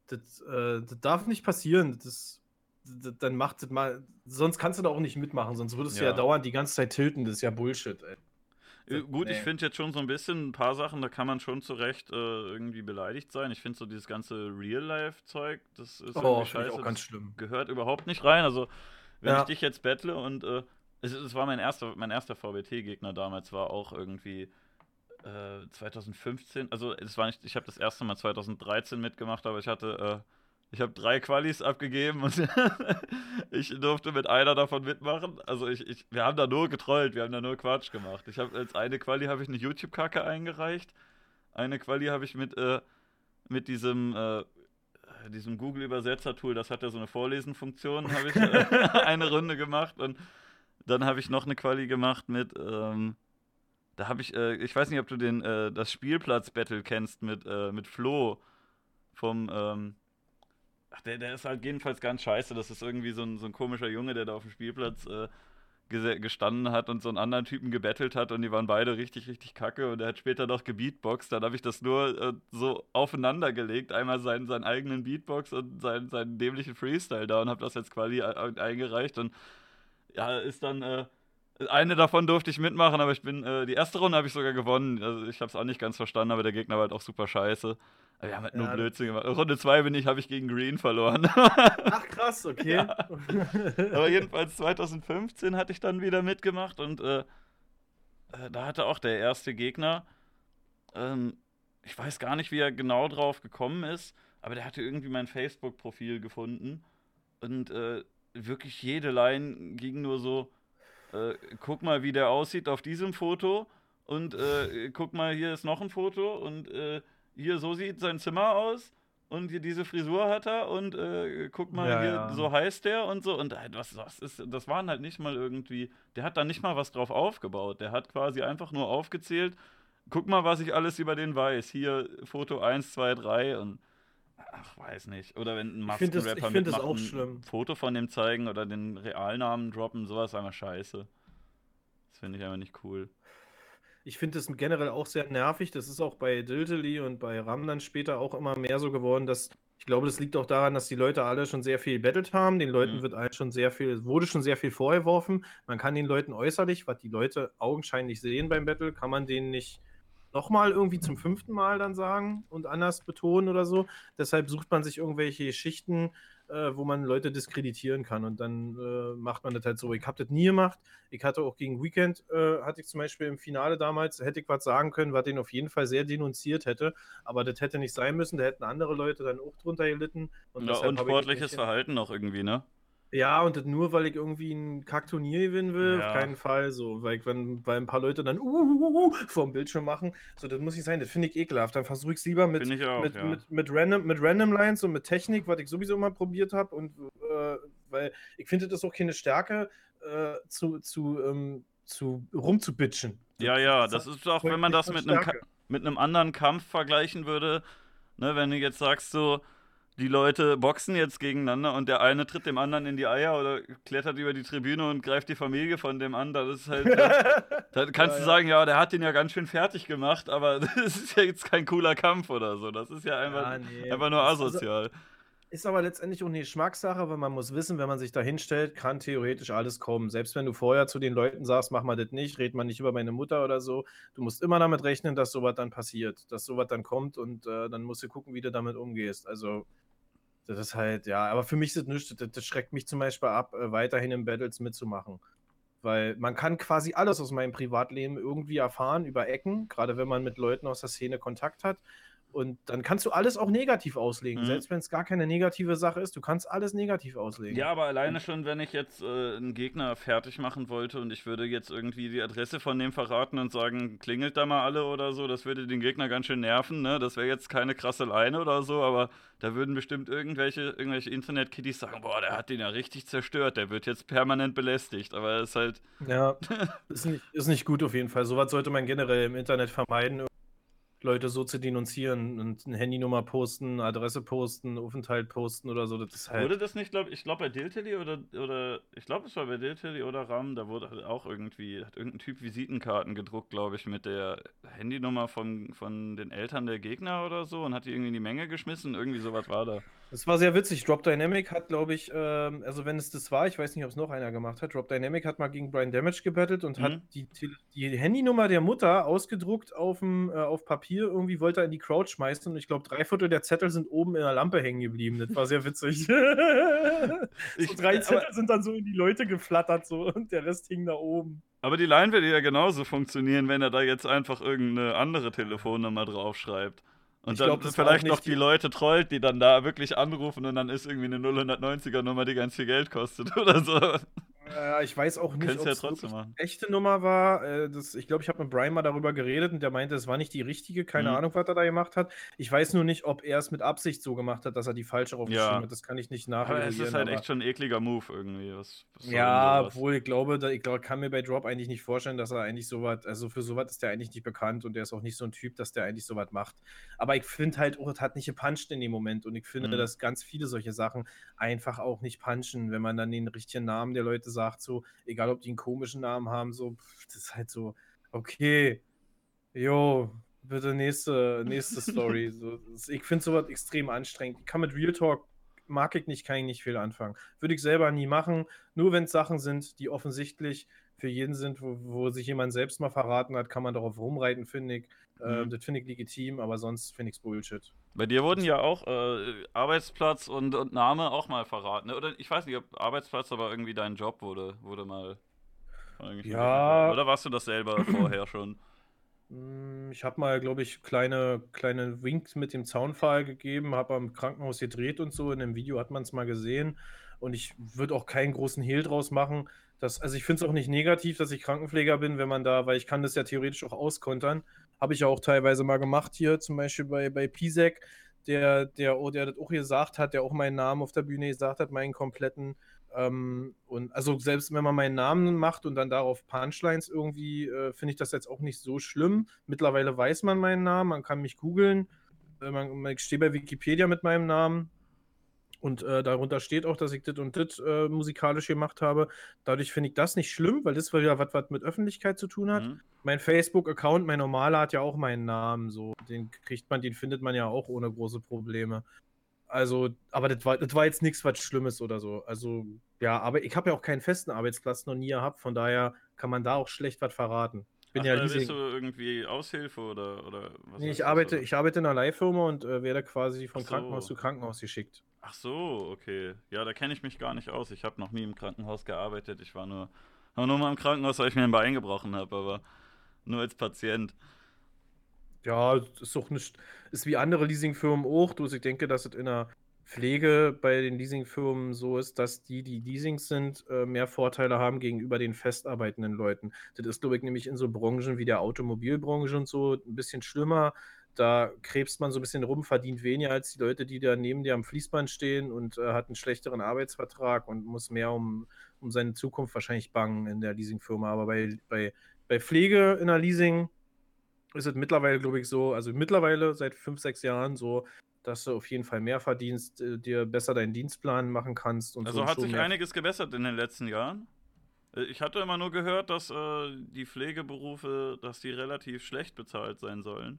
das, äh, das darf nicht passieren. Das, das, dann macht das mal. Sonst kannst du da auch nicht mitmachen. Sonst würdest ja. du ja dauernd die ganze Zeit tilten. Das ist ja Bullshit, ey. Äh, gut, nee. ich finde jetzt schon so ein bisschen ein paar Sachen, da kann man schon zu Recht äh, irgendwie beleidigt sein. Ich finde so dieses ganze Real-Life-Zeug, das ist oh, scheiße. auch ganz schlimm. Gehört überhaupt nicht rein. Also, wenn ja. ich dich jetzt bettle und äh, es, es war mein erster, mein erster VBT-Gegner damals, war auch irgendwie äh, 2015. Also es war nicht, ich habe das erste Mal 2013 mitgemacht, aber ich hatte, äh, ich habe drei Qualis abgegeben und ich durfte mit einer davon mitmachen. Also ich, ich, wir haben da nur getrollt, wir haben da nur Quatsch gemacht. Ich habe als eine Quali habe ich eine YouTube-Kacke eingereicht. Eine Quali habe ich mit, äh, mit diesem äh, diesem Google-Übersetzer-Tool, das hat ja so eine Vorlesenfunktion, habe ich äh, eine Runde gemacht und dann habe ich noch eine Quali gemacht mit, ähm, da habe ich, äh, ich weiß nicht, ob du den, äh, das Spielplatz-Battle kennst mit, äh, mit Flo vom, ähm, ach, der, der ist halt jedenfalls ganz scheiße. Das ist irgendwie so ein, so ein komischer Junge, der da auf dem Spielplatz äh, gestanden hat und so einen anderen Typen gebettelt hat und die waren beide richtig, richtig kacke und er hat später noch gebeatboxt. Dann habe ich das nur äh, so aufeinander gelegt. Einmal seinen, seinen eigenen Beatbox und seinen, seinen dämlichen Freestyle da und habe das jetzt quasi äh, eingereicht und ja, ist dann, äh, eine davon durfte ich mitmachen, aber ich bin, äh, die erste Runde habe ich sogar gewonnen. Also ich habe es auch nicht ganz verstanden, aber der Gegner war halt auch super scheiße. Aber wir haben halt ja, nur Blödsinn gemacht. Runde 2 bin ich, habe ich gegen Green verloren. Ach krass, okay. Ja. Aber jedenfalls 2015 hatte ich dann wieder mitgemacht und äh, äh, da hatte auch der erste Gegner, ähm, ich weiß gar nicht, wie er genau drauf gekommen ist, aber der hatte irgendwie mein Facebook-Profil gefunden und äh, wirklich jede Line ging nur so, äh, guck mal, wie der aussieht auf diesem Foto und äh, guck mal, hier ist noch ein Foto und äh, hier, so sieht sein Zimmer aus und hier diese Frisur hat er und äh, guck mal, ja, hier, ja. so heißt der und so. Und äh, was, was ist, das waren halt nicht mal irgendwie, der hat da nicht mal was drauf aufgebaut, der hat quasi einfach nur aufgezählt, guck mal, was ich alles über den weiß, hier Foto 1, 2, 3 und Ach, weiß nicht. Oder wenn ein Maskenrapper mit ein Foto von dem zeigen oder den Realnamen droppen, sowas ist einfach scheiße. Das finde ich einfach nicht cool. Ich finde das generell auch sehr nervig. Das ist auch bei Diltily und bei Ram dann später auch immer mehr so geworden, dass ich glaube, das liegt auch daran, dass die Leute alle schon sehr viel bettelt haben. Den Leuten mhm. wird schon sehr viel, wurde schon sehr viel vorgeworfen. Man kann den Leuten äußerlich, was die Leute augenscheinlich sehen beim Battle, kann man denen nicht nochmal irgendwie zum fünften Mal dann sagen und anders betonen oder so. Deshalb sucht man sich irgendwelche Schichten, äh, wo man Leute diskreditieren kann und dann äh, macht man das halt so. Ich habe das nie gemacht. Ich hatte auch gegen Weekend, äh, hatte ich zum Beispiel im Finale damals, hätte ich was sagen können, was den auf jeden Fall sehr denunziert hätte, aber das hätte nicht sein müssen, da hätten andere Leute dann auch drunter gelitten. Und ja, unsportliches Verhalten noch irgendwie, ne? Ja, und das nur, weil ich irgendwie ein Kackturnier gewinnen will, ja. auf keinen Fall. So, weil, ich, wenn, weil ein paar Leute dann uh, uh, uh, vor dem Bildschirm machen, so, das muss nicht sein, das finde ich ekelhaft. Dann versuche ich es lieber mit, auch, mit, ja. mit, mit, Random, mit Random Lines und mit Technik, was ich sowieso mal probiert habe. Und äh, weil ich finde, das ist auch keine Stärke, äh, zu, zu, ähm, zu rumzubitchen. Ja, ja, das ist auch, wenn man das mit einem, mit einem anderen Kampf vergleichen würde, ne, wenn du jetzt sagst so, die Leute boxen jetzt gegeneinander und der eine tritt dem anderen in die Eier oder klettert über die Tribüne und greift die Familie von dem an. Das ist halt. da kannst ja, du sagen, ja, der hat den ja ganz schön fertig gemacht, aber das ist ja jetzt kein cooler Kampf oder so. Das ist ja einfach, ja, nee. einfach nur also asozial. Also, ist aber letztendlich auch eine Geschmackssache, weil man muss wissen, wenn man sich da hinstellt, kann theoretisch alles kommen. Selbst wenn du vorher zu den Leuten sagst, mach mal das nicht, red mal nicht über meine Mutter oder so, du musst immer damit rechnen, dass sowas dann passiert, dass sowas dann kommt und äh, dann musst du gucken, wie du damit umgehst. Also das ist halt, ja, aber für mich ist das nichts. Das, das schreckt mich zum Beispiel ab, äh, weiterhin in Battles mitzumachen. Weil man kann quasi alles aus meinem Privatleben irgendwie erfahren über Ecken, gerade wenn man mit Leuten aus der Szene Kontakt hat. Und dann kannst du alles auch negativ auslegen, mhm. selbst wenn es gar keine negative Sache ist. Du kannst alles negativ auslegen. Ja, aber alleine schon, wenn ich jetzt äh, einen Gegner fertig machen wollte und ich würde jetzt irgendwie die Adresse von dem verraten und sagen, klingelt da mal alle oder so, das würde den Gegner ganz schön nerven. Ne? Das wäre jetzt keine krasse Leine oder so, aber da würden bestimmt irgendwelche, irgendwelche Internet-Kiddies sagen, boah, der hat den ja richtig zerstört, der wird jetzt permanent belästigt. Aber er ist halt. Ja, ist nicht, ist nicht gut auf jeden Fall. Sowas sollte man generell im Internet vermeiden. Leute so zu denunzieren und eine Handynummer posten, Adresse posten, Aufenthalt posten oder so. Das halt wurde das nicht, glaube ich, glaube bei Diltilly oder, oder ich glaube, es war bei Diltilly oder RAM, da wurde halt auch irgendwie, hat irgendein Typ Visitenkarten gedruckt, glaube ich, mit der Handynummer von, von den Eltern der Gegner oder so und hat die irgendwie in die Menge geschmissen. Irgendwie sowas war da. Das war sehr witzig. Drop Dynamic hat, glaube ich, ähm, also wenn es das war, ich weiß nicht, ob es noch einer gemacht hat. Drop Dynamic hat mal gegen Brian Damage gebettelt und mhm. hat die, die Handynummer der Mutter ausgedruckt äh, auf Papier. Irgendwie wollte er in die Crowd schmeißen und ich glaube, drei Viertel der Zettel sind oben in der Lampe hängen geblieben. Das war sehr witzig. so drei Zettel sind dann so in die Leute geflattert so und der Rest hing da oben. Aber die Line würde ja genauso funktionieren, wenn er da jetzt einfach irgendeine andere Telefonnummer draufschreibt. Und ich dann glaub, vielleicht noch die, die Leute trollt, die dann da wirklich anrufen und dann ist irgendwie eine 090er Nummer, die ganz viel Geld kostet oder so. Äh, ich weiß auch nicht, ob es ja eine echte Nummer war. Äh, das, ich glaube, ich habe mit Brian mal darüber geredet und der meinte, es war nicht die richtige. Keine mhm. Ahnung, was er da gemacht hat. Ich weiß nur nicht, ob er es mit Absicht so gemacht hat, dass er die falsche aufgeschrieben ja. hat. Das kann ich nicht nachvollziehen. Aber es ist halt echt schon ein ekliger Move irgendwie. Was, was ja, obwohl ich glaube, da, ich glaub, kann mir bei Drop eigentlich nicht vorstellen, dass er eigentlich sowas, also für sowas ist der eigentlich nicht bekannt und der ist auch nicht so ein Typ, dass der eigentlich sowas macht. Aber ich finde halt, oh, hat nicht gepuncht in dem Moment und ich finde, mhm. dass ganz viele solche Sachen einfach auch nicht punchen, wenn man dann den richtigen Namen der Leute sagt, so, egal egal ob die einen komischen Namen haben, so, das ist halt so, okay, jo, bitte nächste, nächste Story. so, das, ich finde sowas extrem anstrengend. Ich kann mit Real Talk, mag ich nicht, kann ich nicht viel anfangen. Würde ich selber nie machen, nur wenn es Sachen sind, die offensichtlich für jeden sind, wo, wo, sich jemand selbst mal verraten hat, kann man darauf rumreiten, finde ich. Äh, mhm. das finde ich legitim, aber sonst finde ich es Bullshit. Bei dir wurden ja auch äh, Arbeitsplatz und, und, Name auch mal verraten. Ne? Oder ich weiß nicht, ob Arbeitsplatz, aber irgendwie dein Job wurde, wurde mal. Ja. Oder warst du das selber vorher schon? Hm, ich habe mal, glaube ich, kleine, kleine Winks mit dem Zaunpfahl gegeben, habe am Krankenhaus gedreht und so. In dem Video hat man es mal gesehen. Und ich würde auch keinen großen Hehl draus machen. Dass, also ich finde es auch nicht negativ, dass ich Krankenpfleger bin, wenn man da, weil ich kann das ja theoretisch auch auskontern. Habe ich auch teilweise mal gemacht hier, zum Beispiel bei, bei Pisek, der, der, oh, der das auch gesagt hat, der auch meinen Namen auf der Bühne gesagt hat, meinen kompletten. Ähm, und also selbst wenn man meinen Namen macht und dann darauf Punchlines irgendwie, äh, finde ich das jetzt auch nicht so schlimm. Mittlerweile weiß man meinen Namen, man kann mich googeln. Äh, ich stehe bei Wikipedia mit meinem Namen. Und äh, darunter steht auch, dass ich das und das äh, musikalisch gemacht habe. Dadurch finde ich das nicht schlimm, weil das wieder was, was mit Öffentlichkeit zu tun hat. Mhm. Mein Facebook-Account, mein normaler, hat ja auch meinen Namen. So, den kriegt man, den findet man ja auch ohne große Probleme. Also, aber das war, das war jetzt nichts was Schlimmes oder so. Also, ja, aber ich habe ja auch keinen festen Arbeitsplatz noch nie gehabt, von daher kann man da auch schlecht was verraten. Bin Ach, ja riesig... bist du irgendwie Aushilfe oder, oder was? Nee, ich arbeite, ich arbeite in einer Leihfirma und äh, werde quasi von so. Krankenhaus zu Krankenhaus geschickt. Ach so, okay. Ja, da kenne ich mich gar nicht aus. Ich habe noch nie im Krankenhaus gearbeitet. Ich war nur, war nur mal im Krankenhaus, weil ich mir ein Bein gebrochen habe, aber nur als Patient. Ja, ist doch nicht, ist wie andere Leasingfirmen auch. Du, ich denke, dass es in einer Pflege bei den Leasingfirmen so ist, dass die, die Leasings sind, äh, mehr Vorteile haben gegenüber den festarbeitenden Leuten. Das ist, glaube ich, nämlich in so Branchen wie der Automobilbranche und so ein bisschen schlimmer. Da krebst man so ein bisschen rum, verdient weniger als die Leute, die da neben dir am Fließband stehen und äh, hat einen schlechteren Arbeitsvertrag und muss mehr um, um seine Zukunft wahrscheinlich bangen in der Leasingfirma. Aber bei, bei, bei Pflege in der Leasing ist es mittlerweile, glaube ich, so, also mittlerweile seit fünf, sechs Jahren so, dass du auf jeden Fall mehr verdienst, äh, dir besser deinen Dienstplan machen kannst. also so hat sich einiges gebessert in den letzten Jahren. Äh, ich hatte immer nur gehört, dass äh, die Pflegeberufe, dass die relativ schlecht bezahlt sein sollen.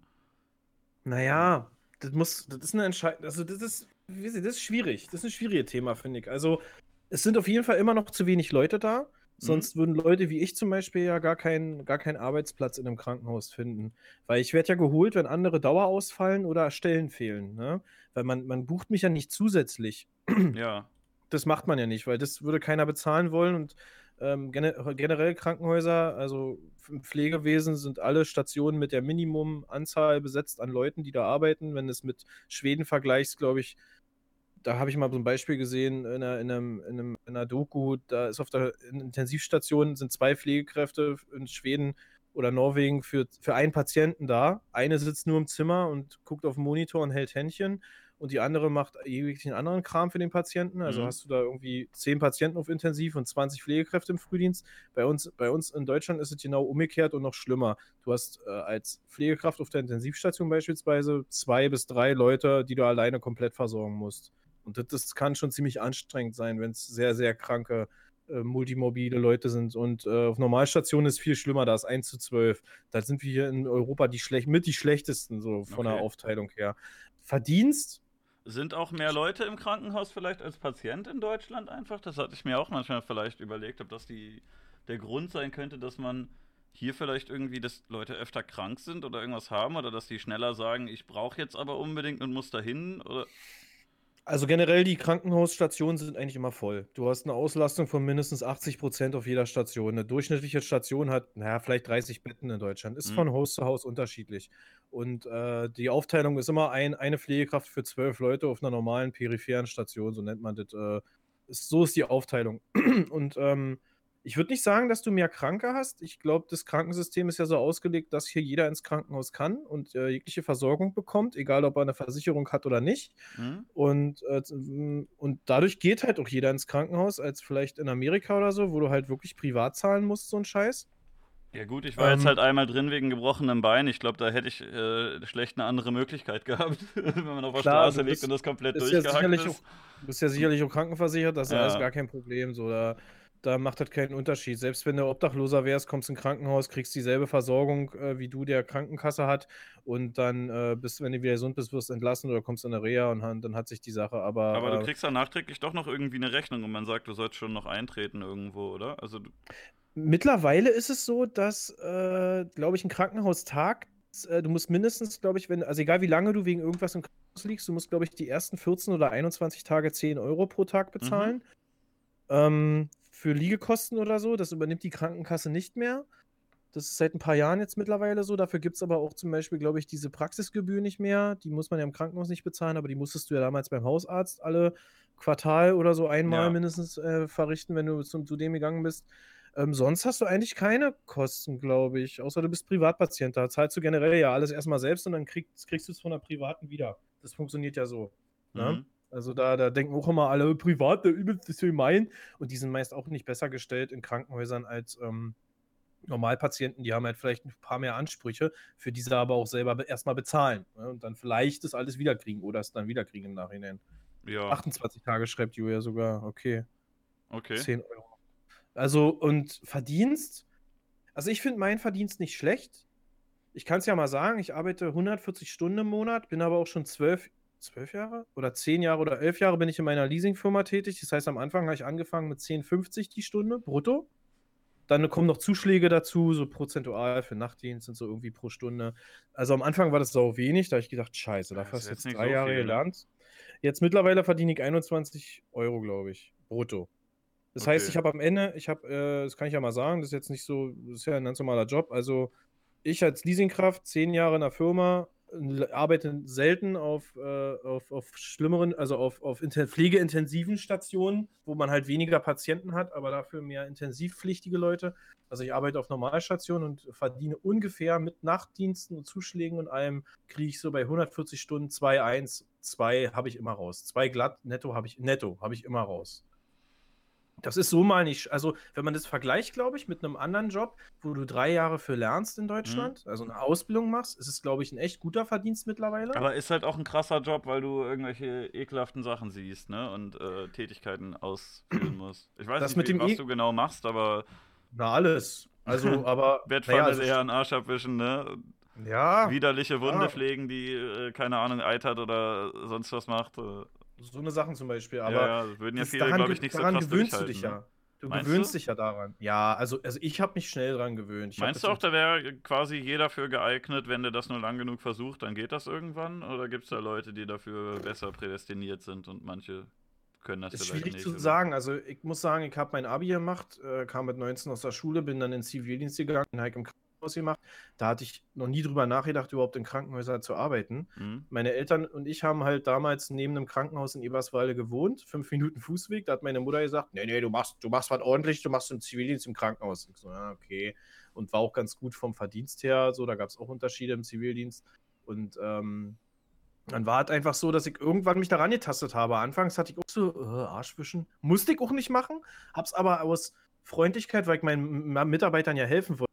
Naja, das muss, das ist eine Entscheidung, also das ist, das ist schwierig. Das ist ein schwieriges Thema, finde ich. Also es sind auf jeden Fall immer noch zu wenig Leute da. Mhm. Sonst mhm. würden Leute wie ich zum Beispiel ja gar keinen gar keinen Arbeitsplatz in einem Krankenhaus finden. Weil ich werde ja geholt, wenn andere Dauer ausfallen oder Stellen fehlen. Ne? Weil man, man bucht mich ja nicht zusätzlich. Ja. Das macht man ja nicht, weil das würde keiner bezahlen wollen. Und ähm, generell Krankenhäuser, also im Pflegewesen sind alle Stationen mit der Minimumanzahl besetzt an Leuten, die da arbeiten. Wenn es mit Schweden vergleichst, glaube ich, da habe ich mal so ein Beispiel gesehen in einer, in, einem, in, einem, in einer Doku, da ist auf der Intensivstation sind zwei Pflegekräfte in Schweden oder Norwegen für, für einen Patienten da. Eine sitzt nur im Zimmer und guckt auf den Monitor und hält Händchen und die andere macht jeglichen anderen Kram für den Patienten. Also mhm. hast du da irgendwie zehn Patienten auf Intensiv und 20 Pflegekräfte im Frühdienst. Bei uns, bei uns in Deutschland ist es genau umgekehrt und noch schlimmer. Du hast äh, als Pflegekraft auf der Intensivstation beispielsweise zwei bis drei Leute, die du alleine komplett versorgen musst. Und das, das kann schon ziemlich anstrengend sein, wenn es sehr, sehr kranke, äh, multimobile Leute sind. Und äh, auf Normalstationen ist es viel schlimmer, da ist 1 zu 12. Da sind wir hier in Europa die schlecht, mit die schlechtesten, so von okay. der Aufteilung her. Verdienst sind auch mehr Leute im Krankenhaus vielleicht als Patient in Deutschland einfach? Das hatte ich mir auch manchmal vielleicht überlegt, ob das die, der Grund sein könnte, dass man hier vielleicht irgendwie, dass Leute öfter krank sind oder irgendwas haben oder dass die schneller sagen, ich brauche jetzt aber unbedingt und muss dahin oder also generell, die Krankenhausstationen sind eigentlich immer voll. Du hast eine Auslastung von mindestens 80 Prozent auf jeder Station. Eine durchschnittliche Station hat, naja, vielleicht 30 Betten in Deutschland. Ist mhm. von Haus zu Haus unterschiedlich. Und äh, die Aufteilung ist immer ein, eine Pflegekraft für zwölf Leute auf einer normalen peripheren Station, so nennt man das. Äh, ist, so ist die Aufteilung. Und ähm, ich würde nicht sagen, dass du mehr Kranke hast. Ich glaube, das Krankensystem ist ja so ausgelegt, dass hier jeder ins Krankenhaus kann und äh, jegliche Versorgung bekommt, egal ob er eine Versicherung hat oder nicht. Mhm. Und, äh, und dadurch geht halt auch jeder ins Krankenhaus, als vielleicht in Amerika oder so, wo du halt wirklich privat zahlen musst, so ein Scheiß. Ja gut, ich war ähm, jetzt halt einmal drin wegen gebrochenem Bein. Ich glaube, da hätte ich äh, schlecht eine andere Möglichkeit gehabt, wenn man auf der klar, Straße liegt und das komplett durchgehackt ja ist. Auch, du bist ja sicherlich auch krankenversichert, das ja. ist gar kein Problem. So, da da macht das keinen Unterschied. Selbst wenn du Obdachloser wärst, kommst ins Krankenhaus, kriegst dieselbe Versorgung, äh, wie du der Krankenkasse hat und dann äh, bist, wenn du wieder gesund bist, wirst du entlassen oder kommst in eine Reha und dann hat sich die Sache aber. Aber du äh, kriegst dann nachträglich doch noch irgendwie eine Rechnung und man sagt, du sollst schon noch eintreten irgendwo, oder? Also Mittlerweile ist es so, dass, äh, glaube ich, ein Krankenhaustag äh, du musst mindestens, glaube ich, wenn, also egal wie lange du wegen irgendwas im Krankenhaus liegst, du musst, glaube ich, die ersten 14 oder 21 Tage 10 Euro pro Tag bezahlen. Mhm. Ähm, für Liegekosten oder so. Das übernimmt die Krankenkasse nicht mehr. Das ist seit ein paar Jahren jetzt mittlerweile so. Dafür gibt es aber auch zum Beispiel, glaube ich, diese Praxisgebühr nicht mehr. Die muss man ja im Krankenhaus nicht bezahlen, aber die musstest du ja damals beim Hausarzt alle Quartal oder so einmal ja. mindestens äh, verrichten, wenn du zum, zu dem gegangen bist. Ähm, sonst hast du eigentlich keine Kosten, glaube ich, außer du bist Privatpatient. Da zahlst du generell ja alles erstmal selbst und dann kriegst, kriegst du es von der Privaten wieder. Das funktioniert ja so. Ne? Mhm. Also da, da denken auch immer alle, privat, der übelst ist mein. Und die sind meist auch nicht besser gestellt in Krankenhäusern als ähm, Normalpatienten. Die haben halt vielleicht ein paar mehr Ansprüche, für die sie aber auch selber erstmal bezahlen. Ne? Und dann vielleicht das alles wiederkriegen oder es dann wiederkriegen im Nachhinein. Ja. 28 Tage schreibt Julia sogar, okay. Okay. 10 Euro. Also, und Verdienst? Also, ich finde meinen Verdienst nicht schlecht. Ich kann es ja mal sagen, ich arbeite 140 Stunden im Monat, bin aber auch schon zwölf zwölf Jahre oder zehn Jahre oder elf Jahre bin ich in meiner Leasingfirma tätig. Das heißt, am Anfang habe ich angefangen mit 10,50 die Stunde brutto. Dann kommen noch Zuschläge dazu, so prozentual für Nachtdienst und so irgendwie pro Stunde. Also am Anfang war das sau wenig, da habe ich gedacht, scheiße, da hast du jetzt drei so Jahre viel, gelernt. Jetzt mittlerweile verdiene ich 21 Euro, glaube ich, brutto. Das okay. heißt, ich habe am Ende, ich habe, äh, das kann ich ja mal sagen, das ist jetzt nicht so, das ist ja ein ganz normaler Job. Also ich als Leasingkraft, zehn Jahre in der Firma, arbeite selten auf, äh, auf, auf schlimmeren, also auf, auf pflegeintensiven Stationen, wo man halt weniger Patienten hat, aber dafür mehr intensivpflichtige Leute. Also ich arbeite auf Normalstationen und verdiene ungefähr mit Nachtdiensten und Zuschlägen und allem, kriege ich so bei 140 Stunden 2,1, 2 habe ich immer raus. 2 glatt, netto habe ich, netto habe ich immer raus. Das ist so mal nicht. Also, wenn man das vergleicht, glaube ich, mit einem anderen Job, wo du drei Jahre für lernst in mhm. Deutschland, mhm. also eine Ausbildung machst, ist es, glaube ich, ein echt guter Verdienst mittlerweile. Aber ist halt auch ein krasser Job, weil du irgendwelche ekelhaften Sachen siehst, ne? Und äh, Tätigkeiten ausführen musst. Ich weiß das nicht, wie, was e du genau machst, aber. Na, alles. Also, aber. Bettpfanne naja, also eher einen Arsch abwischen, ne? Ja. Widerliche Wunde ja. pflegen, die, äh, keine Ahnung, eitert oder sonst was macht. Äh. So eine Sachen zum Beispiel. Aber ja, ja würden ja viele, glaube ich, nicht so krass gewöhnst du dich ja. Du Meinst gewöhnst du? dich ja daran. Ja, also, also ich habe mich schnell dran gewöhnt. Ich Meinst du auch, da wäre quasi jeder für geeignet, wenn der das nur lang genug versucht, dann geht das irgendwann? Oder gibt es da Leute, die dafür besser prädestiniert sind und manche können das, das vielleicht nicht? Ist schwierig zu sagen. Also ich muss sagen, ich habe mein Abi gemacht, äh, kam mit 19 aus der Schule, bin dann in Zivildienst gegangen, in Heik im gemacht. Da hatte ich noch nie drüber nachgedacht, überhaupt in Krankenhäusern zu arbeiten. Mhm. Meine Eltern und ich haben halt damals neben einem Krankenhaus in Eberswalde gewohnt, fünf Minuten Fußweg. Da hat meine Mutter gesagt: Nee, nee, du machst, du machst was ordentlich, du machst im Zivildienst im Krankenhaus. Ich so, ja, okay. Und war auch ganz gut vom Verdienst her. So, da gab es auch Unterschiede im Zivildienst. Und ähm, dann war es einfach so, dass ich irgendwann mich daran getastet habe. Anfangs hatte ich auch so, äh, Arschwischen. Musste ich auch nicht machen, hab's aber aus Freundlichkeit, weil ich meinen Mitarbeitern ja helfen wollte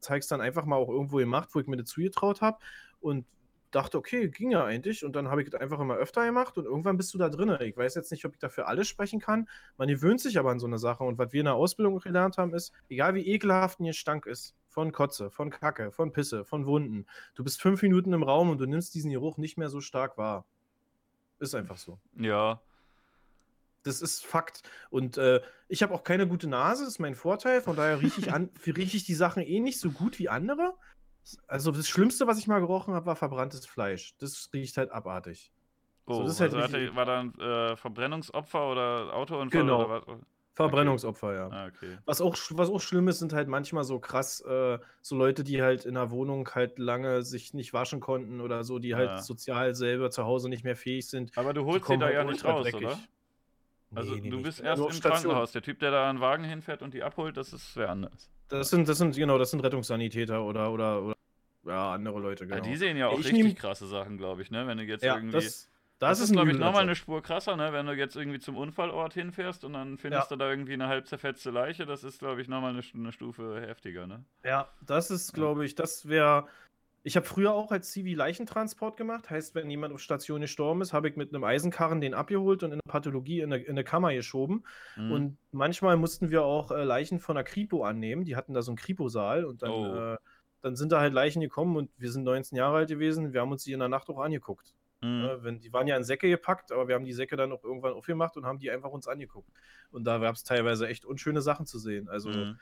zeig's dann einfach mal auch irgendwo gemacht, wo ich mir das zugetraut habe und dachte, okay, ging ja eigentlich. Und dann habe ich das einfach immer öfter gemacht und irgendwann bist du da drin. Ich weiß jetzt nicht, ob ich dafür alles sprechen kann. Man gewöhnt sich aber an so eine Sache. Und was wir in der Ausbildung gelernt haben, ist, egal wie ekelhaft ein Gestank ist, von Kotze, von Kacke, von Pisse, von Wunden, du bist fünf Minuten im Raum und du nimmst diesen Geruch nicht mehr so stark wahr. Ist einfach so. Ja, das ist Fakt. Und äh, ich habe auch keine gute Nase, das ist mein Vorteil. Von daher rieche ich, an, riech ich die Sachen eh nicht so gut wie andere. Also das Schlimmste, was ich mal gerochen habe, war verbranntes Fleisch. Das riecht halt abartig. Oh, so, halt also hatte, war da ein äh, Verbrennungsopfer oder Autounfall genau. oder was? Verbrennungsopfer, okay. ja. Ah, okay. Was, auch, was auch schlimm ist, sind halt manchmal so krass, äh, so Leute, die halt in der Wohnung halt lange sich nicht waschen konnten oder so, die halt ja. sozial selber zu Hause nicht mehr fähig sind. Aber du holst sie da halt ja nicht raus, dreckig. oder? Also nee, nee, du bist erst im Station. Krankenhaus. Der Typ, der da einen Wagen hinfährt und die abholt, das ist wer anders. Das sind, das sind, genau, das sind Rettungssanitäter oder, oder, oder ja, andere Leute, genau. Ja, die sehen ja auch ich richtig nehm... krasse Sachen, glaube ich, ne? Wenn du jetzt ja, irgendwie. Das, das, das ist, glaube ich, nochmal eine Spur krasser, ne? Wenn du jetzt irgendwie zum Unfallort hinfährst und dann findest ja. du da irgendwie eine halb zerfetzte Leiche, das ist, glaube ich, nochmal eine, eine Stufe heftiger, ne? Ja, das ist, glaube ich, das wäre ich habe früher auch als Zivi Leichentransport gemacht. Heißt, wenn jemand auf Station gestorben ist, habe ich mit einem Eisenkarren den abgeholt und in eine Pathologie in eine, in eine Kammer geschoben. Mhm. Und manchmal mussten wir auch äh, Leichen von der Kripo annehmen. Die hatten da so einen Kripo-Saal und dann, oh. äh, dann sind da halt Leichen gekommen und wir sind 19 Jahre alt gewesen. Wir haben uns die in der Nacht auch angeguckt. Mhm. Äh, wenn, die waren ja in Säcke gepackt, aber wir haben die Säcke dann auch irgendwann aufgemacht und haben die einfach uns angeguckt. Und da gab es teilweise echt unschöne Sachen zu sehen. Also. Mhm.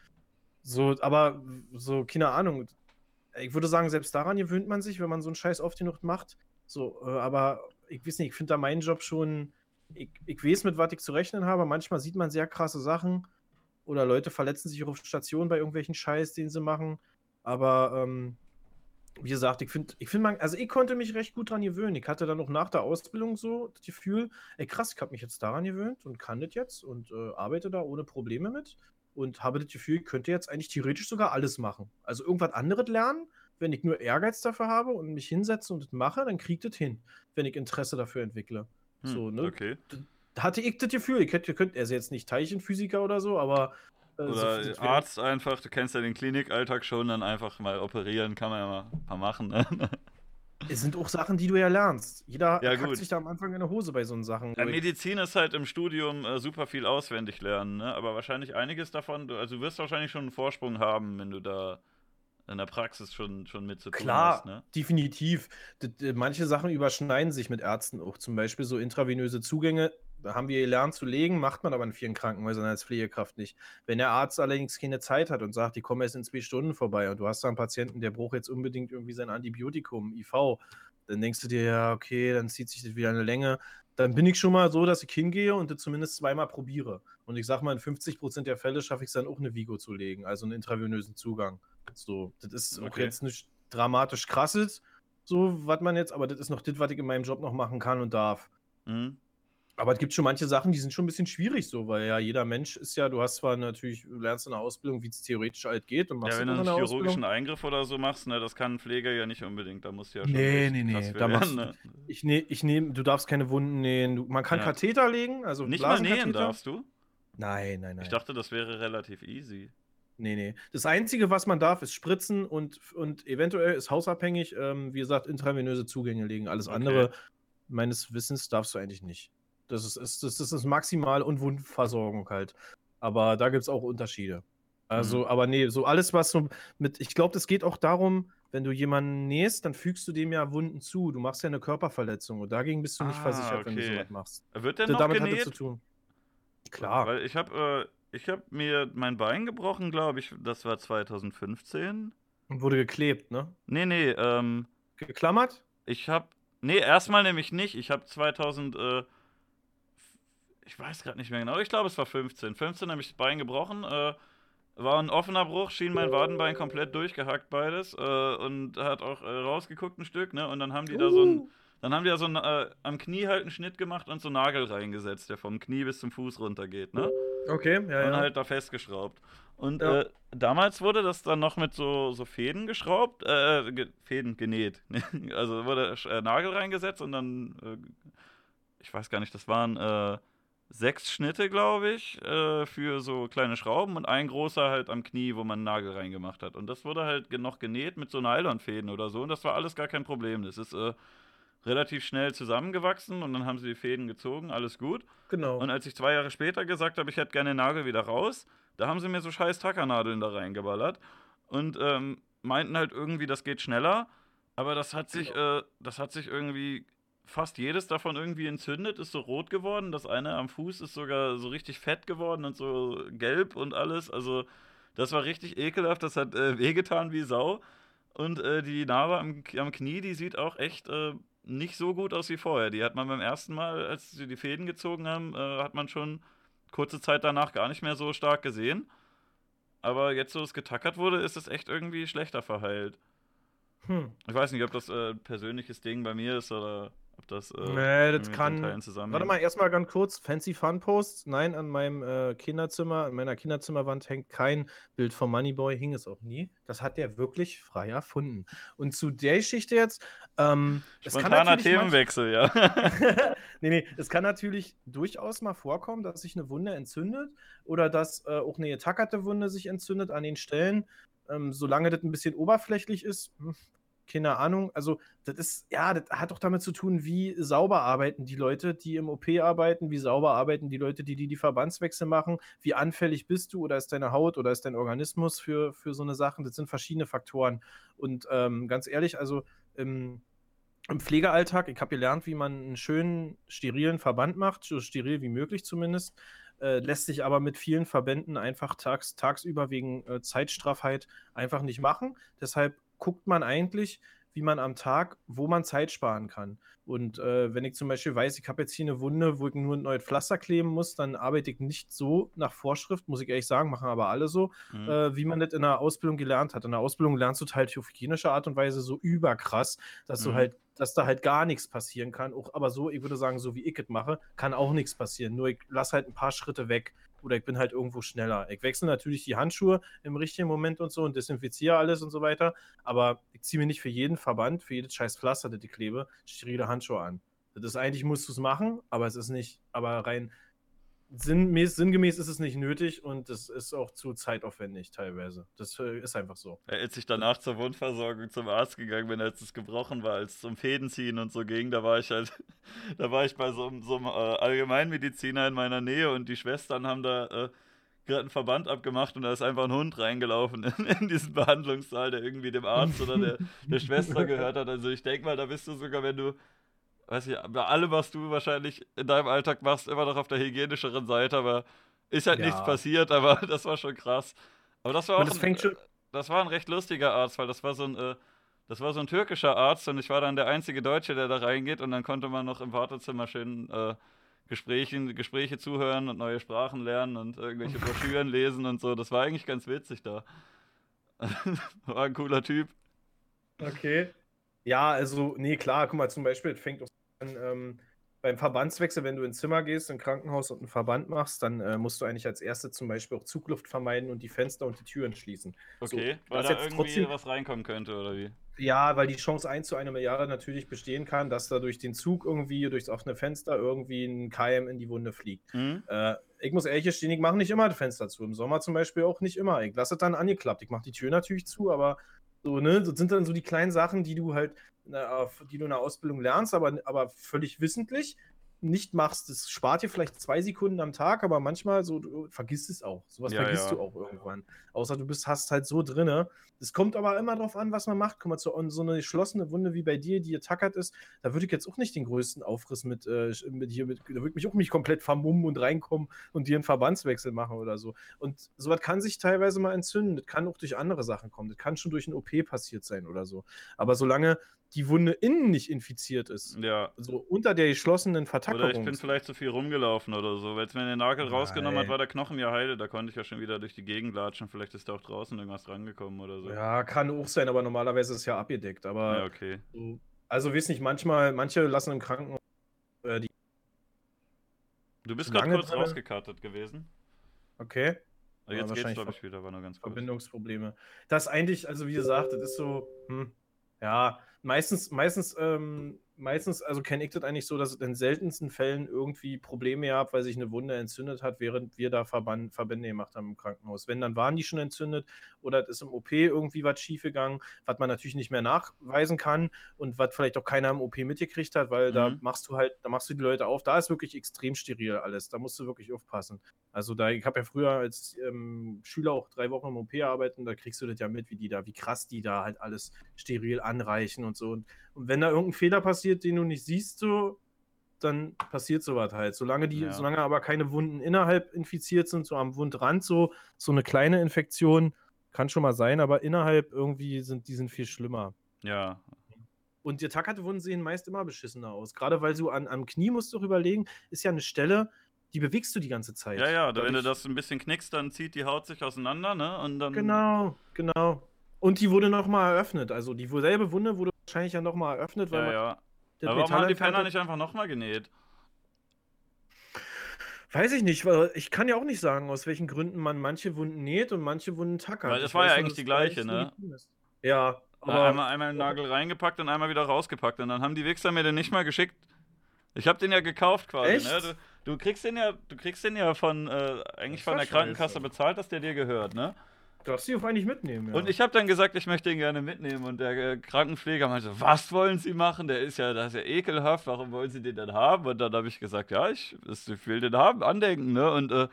So, aber so, keine Ahnung, ich würde sagen, selbst daran gewöhnt man sich, wenn man so einen Scheiß oft genug macht. So, äh, aber ich weiß nicht, ich finde da meinen Job schon, ich, ich weiß, mit was ich zu rechnen habe. Manchmal sieht man sehr krasse Sachen oder Leute verletzen sich auf Stationen bei irgendwelchen Scheiß, den sie machen. Aber ähm, wie gesagt, ich finde, ich finde man, also ich konnte mich recht gut dran gewöhnen. Ich hatte dann auch nach der Ausbildung so das Gefühl, ey krass, ich habe mich jetzt daran gewöhnt und kann das jetzt und äh, arbeite da ohne Probleme mit und habe das Gefühl, ich könnte jetzt eigentlich theoretisch sogar alles machen. Also irgendwas anderes lernen, wenn ich nur Ehrgeiz dafür habe und mich hinsetze und das mache, dann kriegt das hin, wenn ich Interesse dafür entwickle. Hm, so, ne? Okay. Da hatte ich das Gefühl, ich hätte, könnt, er ist jetzt nicht Teilchenphysiker oder so, aber. Äh, oder so, Arzt einfach, du kennst ja den Klinikalltag schon, dann einfach mal operieren, kann man ja mal, mal machen. Ne? Es sind auch Sachen, die du ja lernst. Jeder ja, packt sich da am Anfang in der Hose bei so Sachen. Ja, Medizin ist halt im Studium äh, super viel auswendig lernen, ne? aber wahrscheinlich einiges davon, also du wirst wahrscheinlich schon einen Vorsprung haben, wenn du da in der Praxis schon, schon mit zu tun Klar, hast. Ne? definitiv. D manche Sachen überschneiden sich mit Ärzten auch. Zum Beispiel so intravenöse Zugänge da haben wir gelernt zu legen, macht man aber in vielen Krankenhäusern als Pflegekraft nicht. Wenn der Arzt allerdings keine Zeit hat und sagt, die kommen erst in zwei Stunden vorbei und du hast da einen Patienten, der braucht jetzt unbedingt irgendwie sein Antibiotikum, IV, dann denkst du dir, ja, okay, dann zieht sich das wieder eine Länge. Dann bin ich schon mal so, dass ich hingehe und das zumindest zweimal probiere. Und ich sag mal, in 50% der Fälle schaffe ich es dann auch eine Vigo zu legen, also einen intravenösen Zugang. So, das ist okay. auch jetzt nicht dramatisch krasses, so was man jetzt, aber das ist noch das, was ich in meinem Job noch machen kann und darf. Mhm. Aber es gibt schon manche Sachen, die sind schon ein bisschen schwierig so, weil ja jeder Mensch ist ja, du hast zwar natürlich, du lernst in der Ausbildung, wie es theoretisch halt geht und machst ja, wenn du einen chirurgischen Eingriff oder so machst, ne, das kann ein Pfleger ja nicht unbedingt, da musst du ja schon Nee, nee, nee, da machst, ne? ich nehme, ich nehm, du darfst keine Wunden nähen, du, man kann ja. Katheter legen, also Nicht mal nähen darfst du? Nein, nein, nein. Ich dachte, das wäre relativ easy. Nee, nee. Das Einzige, was man darf, ist spritzen und, und eventuell ist hausabhängig, ähm, wie gesagt, intravenöse Zugänge legen. Alles okay. andere, meines Wissens, darfst du eigentlich nicht. Das ist, ist, das ist maximal und Wundversorgung halt. Aber da gibt es auch Unterschiede. Also, mhm. aber nee, so alles, was so mit, ich glaube, es geht auch darum, wenn du jemanden nähst, dann fügst du dem ja Wunden zu. Du machst ja eine Körperverletzung und dagegen bist du nicht ah, versichert, okay. wenn du sowas machst. Wird der noch damit genäht? hat das zu tun. Klar. Weil ich habe äh, ich habe mir mein Bein gebrochen, glaube ich. Das war 2015. Und wurde geklebt, ne? Nee, nee. Ähm, Geklammert? Ich habe. Nee, erstmal nämlich nicht. Ich habe 2000. Äh, ich weiß gerade nicht mehr genau. Ich glaube, es war 15. 15 habe ich das Bein gebrochen. Äh, war ein offener Bruch, schien mein Wadenbein komplett durchgehackt, beides. Äh, und hat auch äh, rausgeguckt ein Stück, ne? Und dann haben die da so ein. Uh. Dann haben die ja so ein, äh, am Knie halt einen Schnitt gemacht und so einen Nagel reingesetzt, der vom Knie bis zum Fuß runtergeht, ne? Okay, ja, und ja. halt da festgeschraubt. Und ja. äh, damals wurde das dann noch mit so, so Fäden geschraubt, äh, ge Fäden genäht. also wurde äh, Nagel reingesetzt und dann, äh, ich weiß gar nicht, das waren äh, sechs Schnitte, glaube ich, äh, für so kleine Schrauben und ein großer halt am Knie, wo man einen Nagel reingemacht hat. Und das wurde halt noch genäht mit so Nylonfäden oder so und das war alles gar kein Problem. Das ist relativ schnell zusammengewachsen und dann haben sie die Fäden gezogen, alles gut. Genau. Und als ich zwei Jahre später gesagt habe, ich hätte gerne den Nagel wieder raus, da haben sie mir so scheiß Tackernadeln da reingeballert und ähm, meinten halt irgendwie, das geht schneller. Aber das hat sich, genau. äh, das hat sich irgendwie fast jedes davon irgendwie entzündet, ist so rot geworden. Das eine am Fuß ist sogar so richtig fett geworden und so gelb und alles. Also das war richtig ekelhaft. Das hat äh, wehgetan wie Sau. Und äh, die Narbe am, am, Knie, die sieht auch echt äh, nicht so gut aus wie vorher. Die hat man beim ersten Mal, als sie die Fäden gezogen haben, äh, hat man schon kurze Zeit danach gar nicht mehr so stark gesehen. Aber jetzt, wo es getackert wurde, ist es echt irgendwie schlechter verheilt. Hm. Ich weiß nicht, ob das äh, ein persönliches Ding bei mir ist oder ob das. Äh, nee, das kann. Warte mal, erstmal ganz kurz: Fancy Fun Posts. Nein, an meinem äh, Kinderzimmer, an meiner Kinderzimmerwand hängt kein Bild vom Moneyboy, hing es auch nie. Das hat der wirklich frei erfunden. Und zu der Geschichte jetzt. Ähm, Spontaner Themenwechsel, ja. nee, nee, es kann natürlich durchaus mal vorkommen, dass sich eine Wunde entzündet oder dass äh, auch eine getackerte Wunde sich entzündet an den Stellen. Ähm, solange das ein bisschen oberflächlich ist, hm, keine Ahnung. Also, das ist, ja, das hat doch damit zu tun, wie sauber arbeiten die Leute, die im OP arbeiten, wie sauber arbeiten die Leute, die die, die Verbandswechsel machen, wie anfällig bist du oder ist deine Haut oder ist dein Organismus für, für so eine Sachen. Das sind verschiedene Faktoren. Und ähm, ganz ehrlich, also im, im Pflegealltag, ich habe gelernt, wie man einen schönen, sterilen Verband macht, so steril wie möglich zumindest. Äh, lässt sich aber mit vielen Verbänden einfach tags, tagsüber wegen äh, Zeitstraffheit einfach nicht machen. Deshalb guckt man eigentlich, wie man am Tag, wo man Zeit sparen kann. Und äh, wenn ich zum Beispiel weiß, ich habe jetzt hier eine Wunde, wo ich nur ein neues Pflaster kleben muss, dann arbeite ich nicht so nach Vorschrift, muss ich ehrlich sagen, machen aber alle so, mhm. äh, wie man das in der Ausbildung gelernt hat. In der Ausbildung lernst du halt auf hygienische Art und Weise so überkrass, dass mhm. du halt, dass da halt gar nichts passieren kann. Auch, aber so, ich würde sagen, so wie ich es mache, kann auch nichts passieren. Nur ich lasse halt ein paar Schritte weg oder ich bin halt irgendwo schneller. Ich wechsle natürlich die Handschuhe im richtigen Moment und so und desinfiziere alles und so weiter, aber ich ziehe mir nicht für jeden Verband, für jedes scheiß Pflaster, das ich klebe, sterile Handschuhe an. Das ist eigentlich, musst du es machen, aber es ist nicht, aber rein sinngemäß, sinngemäß ist es nicht nötig und es ist auch zu zeitaufwendig teilweise. Das äh, ist einfach so. Als ich danach zur Wundversorgung zum Arzt gegangen bin, als es gebrochen war, als es zum Fädenziehen und so ging, da war ich halt, da war ich bei so, so einem äh, Allgemeinmediziner in meiner Nähe und die Schwestern haben da äh, gerade einen Verband abgemacht und da ist einfach ein Hund reingelaufen in, in diesen Behandlungssaal, der irgendwie dem Arzt oder der, der Schwester gehört hat. Also ich denke mal, da bist du sogar, wenn du weiß ich, bei allem, was du wahrscheinlich in deinem Alltag machst, immer noch auf der hygienischeren Seite, aber ist halt ja. nichts passiert, aber das war schon krass. Aber das war auch das, ein, schon... das war ein recht lustiger Arzt, weil das war so ein, äh, das war so ein türkischer Arzt und ich war dann der einzige Deutsche, der da reingeht und dann konnte man noch im Wartezimmer schön äh, Gesprächen, Gespräche zuhören und neue Sprachen lernen und irgendwelche Broschüren lesen und so. Das war eigentlich ganz witzig da. war ein cooler Typ. Okay. Ja, also, nee, klar, guck mal, zum Beispiel, fängt auch ähm, beim Verbandswechsel, wenn du ins Zimmer gehst, im Krankenhaus und einen Verband machst, dann äh, musst du eigentlich als Erste zum Beispiel auch Zugluft vermeiden und die Fenster und die Türen schließen. Okay, so, weil da irgendwie trotzdem, was reinkommen könnte, oder wie? Ja, weil die Chance 1 zu 1 Milliarde natürlich bestehen kann, dass da durch den Zug irgendwie, durchs offene Fenster irgendwie ein Keim in die Wunde fliegt. Mhm. Äh, ich muss ehrlich gestehen, ich mache nicht immer das Fenster zu. Im Sommer zum Beispiel auch nicht immer. Ich lasse es dann angeklappt. Ich mache die Tür natürlich zu, aber so, ne, das sind dann so die kleinen Sachen, die du halt, die du in der Ausbildung lernst, aber, aber völlig wissentlich nicht machst, das spart dir vielleicht zwei Sekunden am Tag, aber manchmal so, du vergisst es auch. Sowas ja, vergisst ja. du auch irgendwann. Außer du bist, hast halt so drinne. Es kommt aber immer darauf an, was man macht. Guck mal, so, so eine geschlossene Wunde wie bei dir, die getackert ist, da würde ich jetzt auch nicht den größten Aufriss mit, äh, mit hier, mit, da würde ich mich auch nicht komplett vermummen und reinkommen und dir einen Verbandswechsel machen oder so. Und sowas kann sich teilweise mal entzünden. Das kann auch durch andere Sachen kommen. Das kann schon durch ein OP passiert sein oder so. Aber solange die Wunde innen nicht infiziert ist. Ja. So unter der geschlossenen Vertackerung. Oder ich bin vielleicht zu viel rumgelaufen oder so. Weil es mir den Nagel Nein. rausgenommen hat, war der Knochen ja heile. Da konnte ich ja schon wieder durch die Gegend latschen. Vielleicht ist da auch draußen irgendwas rangekommen oder so. Ja, kann auch sein, aber normalerweise ist es ja abgedeckt. Aber ja, okay. Also, weiß nicht, manchmal, manche lassen im Krankenhaus äh, die. Du bist gerade kurz drin. rausgekartet gewesen. Okay. Aber jetzt geht's, glaube ich, wieder, war nur ganz kurz. Verbindungsprobleme. Das eigentlich, also wie gesagt, das ist so, hm, ja, meistens, meistens, ähm, meistens, also kenne ich das eigentlich so, dass es in seltensten Fällen irgendwie Probleme gab, weil sich eine Wunde entzündet hat, während wir da Verband, Verbände gemacht haben im Krankenhaus. Wenn, dann waren die schon entzündet oder es ist im OP irgendwie was schiefgegangen, was man natürlich nicht mehr nachweisen kann und was vielleicht auch keiner im OP mitgekriegt hat, weil mhm. da machst du halt, da machst du die Leute auf. Da ist wirklich extrem steril alles. Da musst du wirklich aufpassen. Also da, ich habe ja früher als ähm, Schüler auch drei Wochen im OP arbeiten, da kriegst du das ja mit, wie die da, wie krass die da halt alles steril anreichen und so. Und, und wenn da irgendein Fehler passiert, den du nicht siehst, so, dann passiert sowas halt. Solange die, ja. solange aber keine Wunden innerhalb infiziert sind, so am Wundrand, so, so eine kleine Infektion, kann schon mal sein, aber innerhalb irgendwie sind die sind viel schlimmer. Ja. Und die tackerte Wunden sehen meist immer beschissener aus. Gerade weil du an, am Knie musst du überlegen, ist ja eine Stelle, die bewegst du die ganze Zeit. Ja, ja, wenn du das ein bisschen knickst, dann zieht die Haut sich auseinander, ne? Und dann genau, genau. Und die wurde nochmal eröffnet. Also die selbe Wunde wurde wahrscheinlich ja nochmal eröffnet, weil ja, ja. Aber warum haben die Penner nicht einfach nochmal genäht? Weiß ich nicht, weil ich kann ja auch nicht sagen, aus welchen Gründen man manche Wunden näht und manche Wunden tackert. Weil das ich war ja eigentlich die gleiche, ne? Ja, aber einmal, einmal einen Nagel reingepackt und einmal wieder rausgepackt und dann haben die Wichser mir den nicht mal geschickt. Ich habe den ja gekauft quasi, Echt? ne? Du, du, kriegst den ja, du kriegst den ja von äh, eigentlich von der Krankenkasse bezahlt, dass der dir gehört, ne? Darfst sie auch eigentlich mitnehmen, ja. Und ich habe dann gesagt, ich möchte ihn gerne mitnehmen. Und der äh, Krankenpfleger meinte, was wollen Sie machen? Der ist ja, das ist ja ekelhaft, warum wollen Sie den denn haben? Und dann habe ich gesagt, ja, ich, ich, will den haben, andenken, ne? Und äh,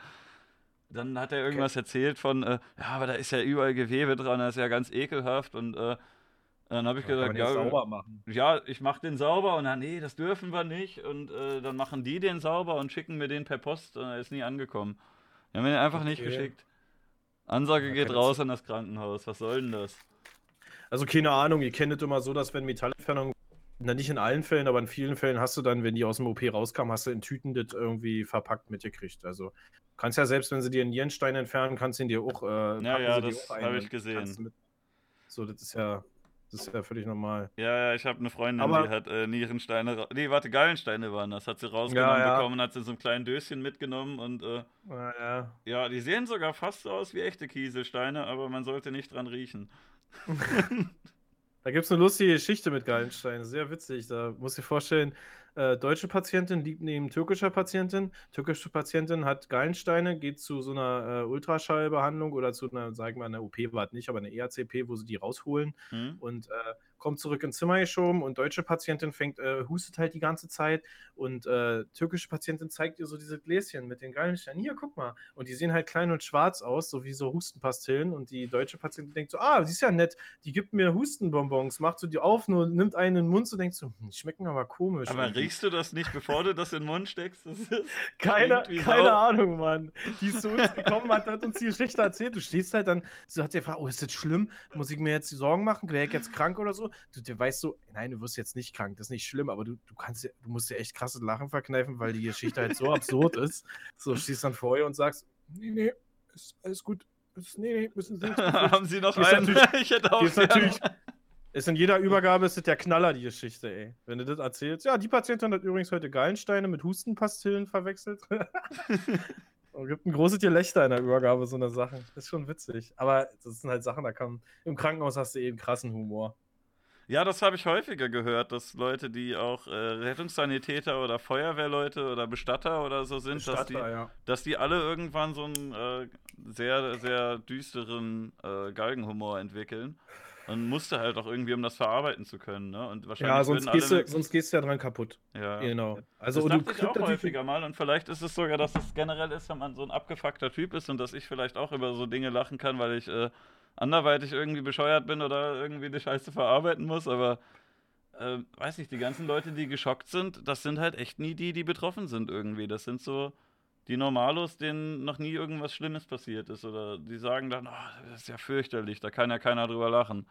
dann hat er irgendwas okay. erzählt von, äh, ja, aber da ist ja überall Gewebe dran, das ist ja ganz ekelhaft. Und äh, dann habe ich ja, gesagt, ja, ja, ich mache den sauber und dann, nee, das dürfen wir nicht. Und äh, dann machen die den sauber und schicken mir den per Post und er ist nie angekommen. Die haben mir den einfach okay. nicht geschickt. Ansage geht raus an das Krankenhaus. Was soll denn das? Also keine Ahnung, ihr kennt es immer so, dass wenn Metallentfernung, na nicht in allen Fällen, aber in vielen Fällen hast du dann, wenn die aus dem OP rauskamen, hast du in Tüten das irgendwie verpackt mitgekriegt. Also kannst ja selbst, wenn sie dir einen Nierenstein entfernen, kannst du ihn dir auch. Äh, ja, ja, das habe ich gesehen. So, das ist ja. Das ist ja völlig normal. Ja, ja, ich habe eine Freundin, Aber die hat äh, Nierensteine. Nee, warte, Gallensteine waren das. Hat sie rausgenommen ja, ja. bekommen, hat sie in so einem kleinen Döschen mitgenommen und. Äh, ja, ja. ja, die sehen sogar fast so aus wie echte Kieselsteine, aber man sollte nicht dran riechen. da gibt es eine lustige Geschichte mit Gallensteinen. Sehr witzig. Da muss ich vorstellen, äh, deutsche Patientin liegt neben türkischer Patientin. Türkische Patientin hat Gallensteine, geht zu so einer äh, Ultraschallbehandlung oder zu einer, sagen wir, einer OP war nicht, aber eine ERCP, wo sie die rausholen. Mhm. Und äh, kommt zurück ins Zimmer geschoben und deutsche Patientin fängt, äh, hustet halt die ganze Zeit und äh, türkische Patientin zeigt ihr so diese Gläschen mit den Gallensteinen. Hier, guck mal. Und die sehen halt klein und schwarz aus, so wie so Hustenpastillen und die deutsche Patientin denkt so, ah, die ist ja nett, die gibt mir Hustenbonbons, macht so die auf, nur nimmt einen in den Mund und denkt so, hm, die schmecken aber komisch. Aber irgendwie. riechst du das nicht, bevor du das in den Mund steckst? keine keine Ahnung, Mann. Die ist zu uns gekommen, hat, hat uns die Geschichte erzählt. Du stehst halt dann, so hat sie gefragt, oh, ist das schlimm? Muss ich mir jetzt die Sorgen machen? Wäre ich jetzt krank oder so? Du, du weißt so, nein, du wirst jetzt nicht krank, das ist nicht schlimm, aber du, du kannst ja, du musst dir echt krasses Lachen verkneifen, weil die Geschichte halt so absurd ist. So stehst dann vor ihr und sagst, nee, nee, ist alles gut. Ist, nee, nee, müssen Sie nicht. Haben Sie noch einen? ich hätte auch ist natürlich, Ist in jeder Übergabe ist das der Knaller, die Geschichte, ey. Wenn du das erzählst. Ja, die Patientin hat übrigens heute Gallensteine mit Hustenpastillen verwechselt. Es gibt ein großes Gelächter in der Übergabe, so eine Sache. Das ist schon witzig. Aber das sind halt Sachen, da kann. Im Krankenhaus hast du eben krassen Humor. Ja, das habe ich häufiger gehört, dass Leute, die auch äh, Rettungssanitäter oder Feuerwehrleute oder Bestatter oder so sind, Bestatter, dass, die, ja. dass die alle irgendwann so einen äh, sehr, sehr düsteren äh, Galgenhumor entwickeln. Und musste halt auch irgendwie, um das verarbeiten zu können. Ne? Und wahrscheinlich ja, sonst gehst, du, sonst gehst du ja dran kaputt. Ja. Genau. Also, das dachte ich auch häufiger mal. Und vielleicht ist es sogar, dass es generell ist, wenn man so ein abgefuckter Typ ist und dass ich vielleicht auch über so Dinge lachen kann, weil ich äh, anderweitig irgendwie bescheuert bin oder irgendwie die Scheiße verarbeiten muss. Aber äh, weiß nicht, die ganzen Leute, die geschockt sind, das sind halt echt nie die, die betroffen sind irgendwie. Das sind so die Normalos, denen noch nie irgendwas Schlimmes passiert ist. Oder die sagen dann, oh, das ist ja fürchterlich, da kann ja keiner drüber lachen.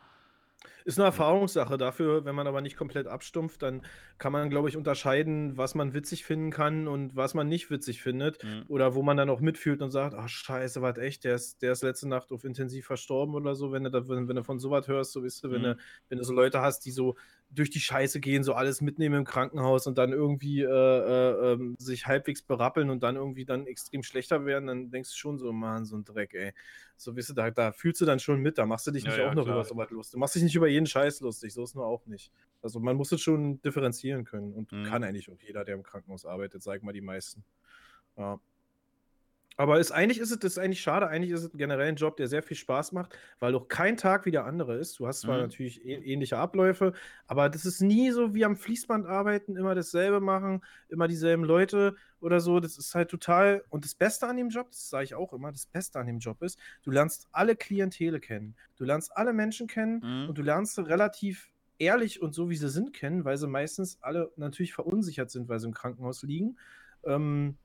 Ist eine Erfahrungssache dafür, wenn man aber nicht komplett abstumpft, dann kann man, glaube ich, unterscheiden, was man witzig finden kann und was man nicht witzig findet. Mhm. Oder wo man dann auch mitfühlt und sagt, ach scheiße, was echt, der ist, der ist letzte Nacht auf intensiv verstorben oder so, wenn du, da, wenn, wenn du von sowas hörst, so weißt du, wenn, mhm. du, wenn du so Leute hast, die so durch die Scheiße gehen, so alles mitnehmen im Krankenhaus und dann irgendwie äh, äh, äh, sich halbwegs berappeln und dann irgendwie dann extrem schlechter werden, dann denkst du schon so, Mann, so ein Dreck, ey. So, weißt du, da, da fühlst du dann schon mit, da machst du dich nicht ja, auch ja, noch klar. über so was lustig. Du machst dich nicht über jeden Scheiß lustig, so ist nur auch nicht. Also man muss es schon differenzieren können und mhm. kann eigentlich auch jeder, der im Krankenhaus arbeitet, sag mal die meisten. Ja. Aber ist, eigentlich ist es das ist eigentlich schade. Eigentlich ist es generell ein Job, der sehr viel Spaß macht, weil auch kein Tag wie der andere ist. Du hast zwar mhm. natürlich ähnliche Abläufe, aber das ist nie so wie am Fließband arbeiten, immer dasselbe machen, immer dieselben Leute oder so. Das ist halt total. Und das Beste an dem Job, das sage ich auch immer, das Beste an dem Job ist, du lernst alle Klientele kennen. Du lernst alle Menschen kennen mhm. und du lernst relativ ehrlich und so, wie sie sind, kennen, weil sie meistens alle natürlich verunsichert sind, weil sie im Krankenhaus liegen. Ähm,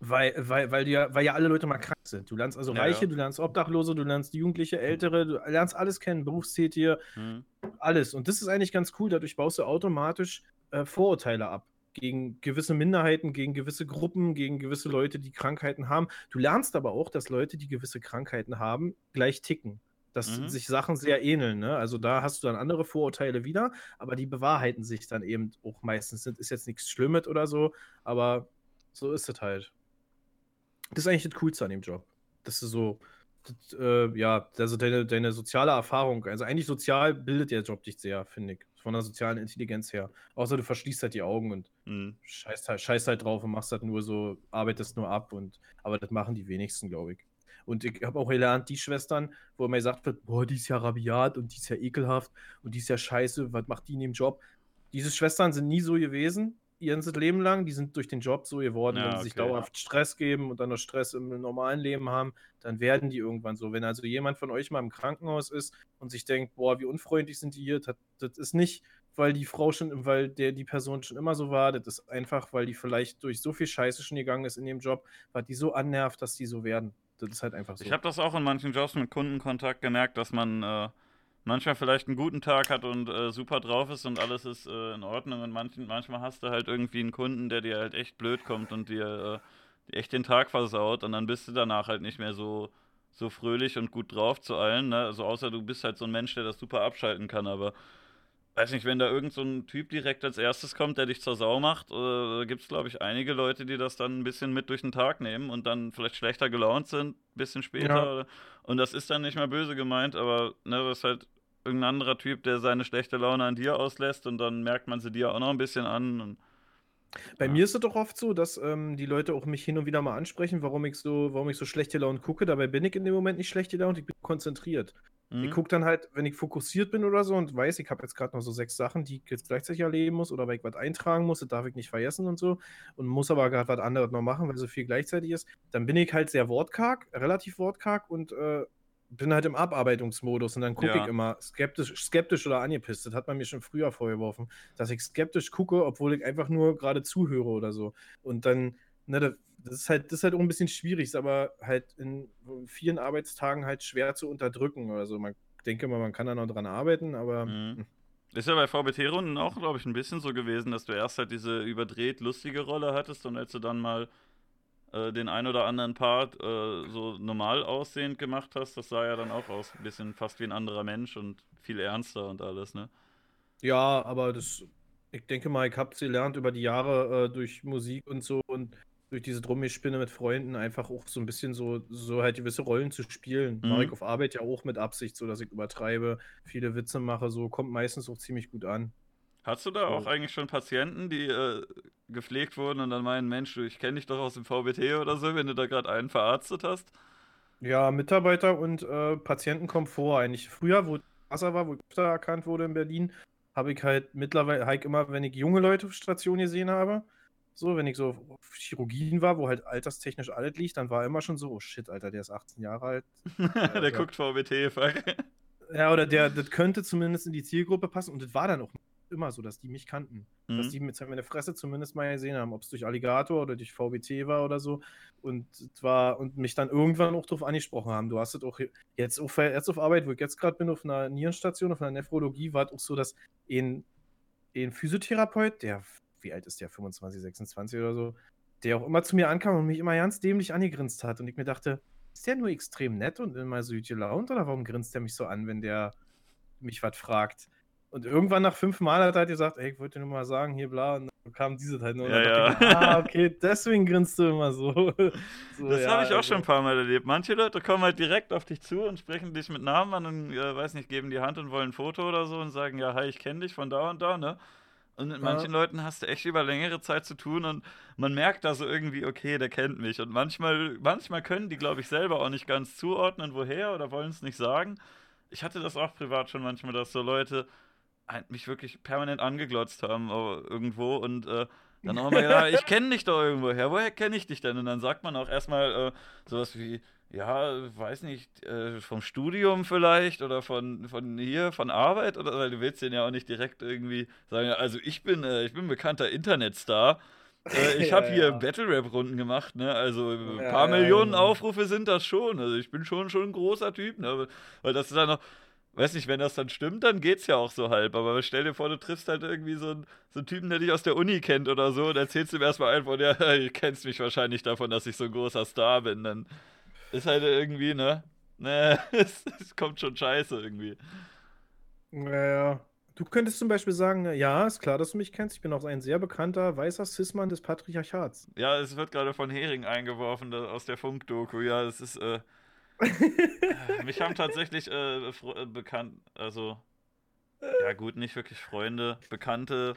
weil, weil, weil, ja, weil ja alle Leute mal krank sind. Du lernst also ja, Reiche, ja. du lernst Obdachlose, du lernst Jugendliche, Ältere, du lernst alles kennen, Berufstätige, mhm. alles. Und das ist eigentlich ganz cool. Dadurch baust du automatisch äh, Vorurteile ab gegen gewisse Minderheiten, gegen gewisse Gruppen, gegen gewisse Leute, die Krankheiten haben. Du lernst aber auch, dass Leute, die gewisse Krankheiten haben, gleich ticken. Dass mhm. sich Sachen sehr ähneln. Ne? Also da hast du dann andere Vorurteile wieder, aber die bewahrheiten sich dann eben auch meistens. Ist jetzt nichts Schlimmes oder so, aber so ist es halt. Das ist eigentlich das Coolste an dem Job. Das ist so, das, äh, ja, also deine, deine soziale Erfahrung, also eigentlich sozial bildet der Job dich sehr, finde ich. Von der sozialen Intelligenz her. Außer du verschließt halt die Augen und mhm. scheißt, halt, scheißt halt drauf und machst halt nur so, arbeitest nur ab und aber das machen die wenigsten, glaube ich. Und ich habe auch gelernt, die Schwestern, wo mir gesagt wird, boah, die ist ja rabiat und die ist ja ekelhaft und die ist ja scheiße, was macht die in dem Job? Diese Schwestern sind nie so gewesen ihr ganzes Leben lang. Die sind durch den Job so geworden, ja, wenn sie okay. sich dauerhaft Stress geben und dann noch Stress im normalen Leben haben, dann werden die irgendwann so. Wenn also jemand von euch mal im Krankenhaus ist und sich denkt, boah, wie unfreundlich sind die hier, das, das ist nicht, weil die Frau schon, weil der die Person schon immer so war, das ist einfach, weil die vielleicht durch so viel Scheiße schon gegangen ist in dem Job, weil die so annervt, dass die so werden. Das ist halt einfach so. Ich habe das auch in manchen Jobs mit Kundenkontakt gemerkt, dass man äh manchmal vielleicht einen guten Tag hat und äh, super drauf ist und alles ist äh, in Ordnung und manchen, manchmal hast du halt irgendwie einen Kunden, der dir halt echt blöd kommt und dir äh, echt den Tag versaut und dann bist du danach halt nicht mehr so, so fröhlich und gut drauf zu allen. Ne? Also außer du bist halt so ein Mensch, der das super abschalten kann, aber weiß nicht, wenn da irgend so ein Typ direkt als erstes kommt, der dich zur Sau macht, äh, gibt es, glaube ich, einige Leute, die das dann ein bisschen mit durch den Tag nehmen und dann vielleicht schlechter gelaunt sind, ein bisschen später. Ja. Und das ist dann nicht mal böse gemeint, aber ne, das ist halt irgendein anderer Typ, der seine schlechte Laune an dir auslässt und dann merkt man sie dir auch noch ein bisschen an. Und, bei ja. mir ist es doch oft so, dass ähm, die Leute auch mich hin und wieder mal ansprechen, warum ich so, warum ich so schlechte Laune gucke. Dabei bin ich in dem Moment nicht schlechte Laune, ich bin konzentriert. Mhm. Ich gucke dann halt, wenn ich fokussiert bin oder so und weiß, ich habe jetzt gerade noch so sechs Sachen, die ich jetzt gleichzeitig erleben muss oder weil ich was eintragen muss, das darf ich nicht vergessen und so und muss aber gerade was anderes noch machen, weil so viel gleichzeitig ist, dann bin ich halt sehr wortkarg, relativ wortkarg und äh, bin halt im Abarbeitungsmodus und dann gucke ja. ich immer skeptisch, skeptisch oder angepisst. Das hat man mir schon früher vorgeworfen, dass ich skeptisch gucke, obwohl ich einfach nur gerade zuhöre oder so. Und dann, ne, das ist halt, das ist halt auch ein bisschen schwierig, ist aber halt in vielen Arbeitstagen halt schwer zu unterdrücken. Also man denke mal, man kann da noch dran arbeiten, aber. Mhm. Hm. Ist ja bei VBT-Runden auch, glaube ich, ein bisschen so gewesen, dass du erst halt diese überdreht lustige Rolle hattest und als du dann mal äh, den ein oder anderen Part äh, so normal aussehend gemacht hast, das sah ja dann auch aus, ein bisschen fast wie ein anderer Mensch und viel ernster und alles, ne? Ja, aber das, ich denke mal, ich habe es gelernt über die Jahre äh, durch Musik und so und durch diese Drummispinne mit Freunden einfach auch so ein bisschen so, so halt gewisse Rollen zu spielen. Mhm. Mache ich auf Arbeit ja auch mit Absicht, so dass ich übertreibe, viele Witze mache, so kommt meistens auch ziemlich gut an. Hast du da auch eigentlich schon Patienten, die äh, gepflegt wurden und dann meinen, Mensch, ich kenne dich doch aus dem VBT oder so, wenn du da gerade einen verarztet hast? Ja, Mitarbeiter und äh, Patienten kommen vor. Eigentlich früher, wo Wasser war, wo ich öfter erkannt wurde in Berlin, habe ich halt mittlerweile halt immer, wenn ich junge Leute auf Station gesehen habe, so, wenn ich so auf Chirurgien war, wo halt alterstechnisch alles liegt, dann war immer schon so, oh shit, Alter, der ist 18 Jahre alt. der guckt VBT, fuck. Ja, oder der, das könnte zumindest in die Zielgruppe passen und das war dann auch immer so, dass die mich kannten. Mhm. Dass die mit meine Fresse zumindest mal gesehen haben, ob es durch Alligator oder durch VBT war oder so. Und war und mich dann irgendwann auch darauf angesprochen haben. Du hast es auch jetzt auf, jetzt auf Arbeit, wo ich jetzt gerade bin, auf einer Nierenstation, auf einer Nephrologie, war es auch so, dass ein, ein Physiotherapeut, der, wie alt ist der, 25, 26 oder so, der auch immer zu mir ankam und mich immer ganz dämlich angegrinst hat. Und ich mir dachte, ist der nur extrem nett und immer so gut gelaunt oder warum grinst der mich so an, wenn der mich was fragt? Und irgendwann nach fünf Mal hat er halt gesagt, ey, ich wollte nur mal sagen, hier bla, und dann kam diese halt nur. Ja, ja. Ich, ah, okay, deswegen grinst du immer so. so das ja, habe ich auch also. schon ein paar Mal erlebt. Manche Leute kommen halt direkt auf dich zu und sprechen dich mit Namen an und, äh, weiß nicht, geben die Hand und wollen ein Foto oder so und sagen, ja, hi, ich kenne dich von da und da, ne? Und mit manchen Leuten hast du echt über längere Zeit zu tun und man merkt da so irgendwie, okay, der kennt mich. Und manchmal, manchmal können die, glaube ich, selber auch nicht ganz zuordnen, woher oder wollen es nicht sagen. Ich hatte das auch privat schon manchmal, dass so Leute mich wirklich permanent angeglotzt haben irgendwo und äh, dann auch immer gedacht, ich kenne dich doch irgendwoher, woher kenne ich dich denn? Und dann sagt man auch erstmal äh, sowas wie, ja, weiß nicht, äh, vom Studium vielleicht oder von, von hier, von Arbeit oder weil du willst den ja auch nicht direkt irgendwie sagen, also ich bin, äh, ich bin bekannter Internetstar. Äh, ich habe hier ja. Battle Rap Runden gemacht, ne? Also ein ja, paar Millionen genau. Aufrufe sind das schon. Also ich bin schon schon ein großer Typ, ne? Weil das ist dann noch weiß nicht, wenn das dann stimmt, dann geht's ja auch so halb. Aber stell dir vor, du triffst halt irgendwie so einen, so einen Typen, der dich aus der Uni kennt oder so und erzählst ihm erstmal einfach, ja, du kennst mich wahrscheinlich davon, dass ich so ein großer Star bin. Dann ist halt irgendwie, ne? Ne, es, es kommt schon scheiße irgendwie. Naja. Du könntest zum Beispiel sagen, ja, ist klar, dass du mich kennst. Ich bin auch ein sehr bekannter weißer Cis-Mann des Patriarchats. Ja, es wird gerade von Hering eingeworfen aus der Funkdoku. Ja, es ist, äh, mich haben tatsächlich äh, äh, bekannt, also ja gut, nicht wirklich Freunde, Bekannte,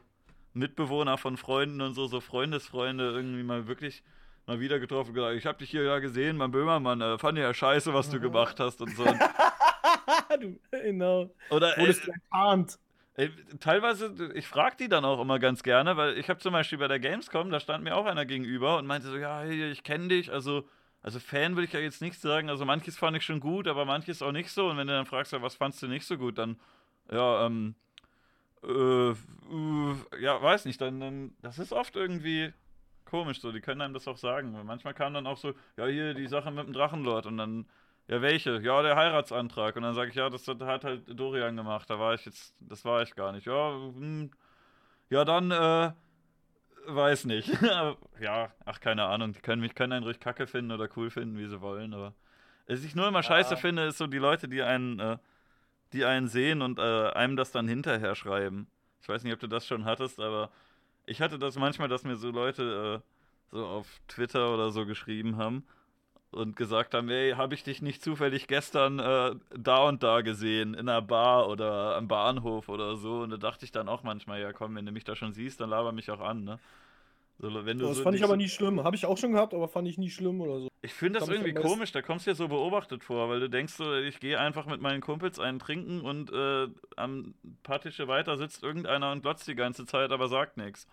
Mitbewohner von Freunden und so, so Freundesfreunde irgendwie mal wirklich mal wieder getroffen und gesagt, ich hab dich hier ja gesehen, mein Böhmermann, äh, fand ja scheiße, was du gemacht hast und so. du, genau. Oder Wurdest äh, Ey, teilweise, ich frage die dann auch immer ganz gerne, weil ich habe zum Beispiel bei der Gamescom, da stand mir auch einer gegenüber und meinte so, ja, ich kenne dich, also also Fan würde ich ja jetzt nicht sagen. Also manches fand ich schon gut, aber manches auch nicht so. Und wenn du dann fragst, ja, was fandst du nicht so gut, dann, ja, ähm, äh, äh, ja, weiß nicht, dann, dann, das ist oft irgendwie komisch so. Die können einem das auch sagen. Weil manchmal kam dann auch so, ja, hier die Sache mit dem Drachenlord und dann, ja, welche? Ja, der Heiratsantrag. Und dann sage ich, ja, das hat halt Dorian gemacht. Da war ich jetzt, das war ich gar nicht. Ja, hm, ja, dann, äh, weiß nicht. ja, ach, keine Ahnung. Die können mich können einen ruhig kacke finden oder cool finden, wie sie wollen, aber was ich nur immer scheiße finde, ist so die Leute, die einen, äh, die einen sehen und äh, einem das dann hinterher schreiben. Ich weiß nicht, ob du das schon hattest, aber ich hatte das manchmal, dass mir so Leute äh, so auf Twitter oder so geschrieben haben und gesagt haben, ey, habe ich dich nicht zufällig gestern äh, da und da gesehen, in einer Bar oder am Bahnhof oder so. Und da dachte ich dann auch manchmal, ja komm, wenn du mich da schon siehst, dann laber mich auch an, ne? So, wenn du das so fand ich aber nie schlimm. Habe ich auch schon gehabt, aber fand ich nie schlimm oder so. Ich finde das irgendwie komisch, da kommst du ja so beobachtet vor, weil du denkst so, ich gehe einfach mit meinen Kumpels einen trinken und äh, am paar Tische weiter sitzt irgendeiner und glotzt die ganze Zeit, aber sagt nichts.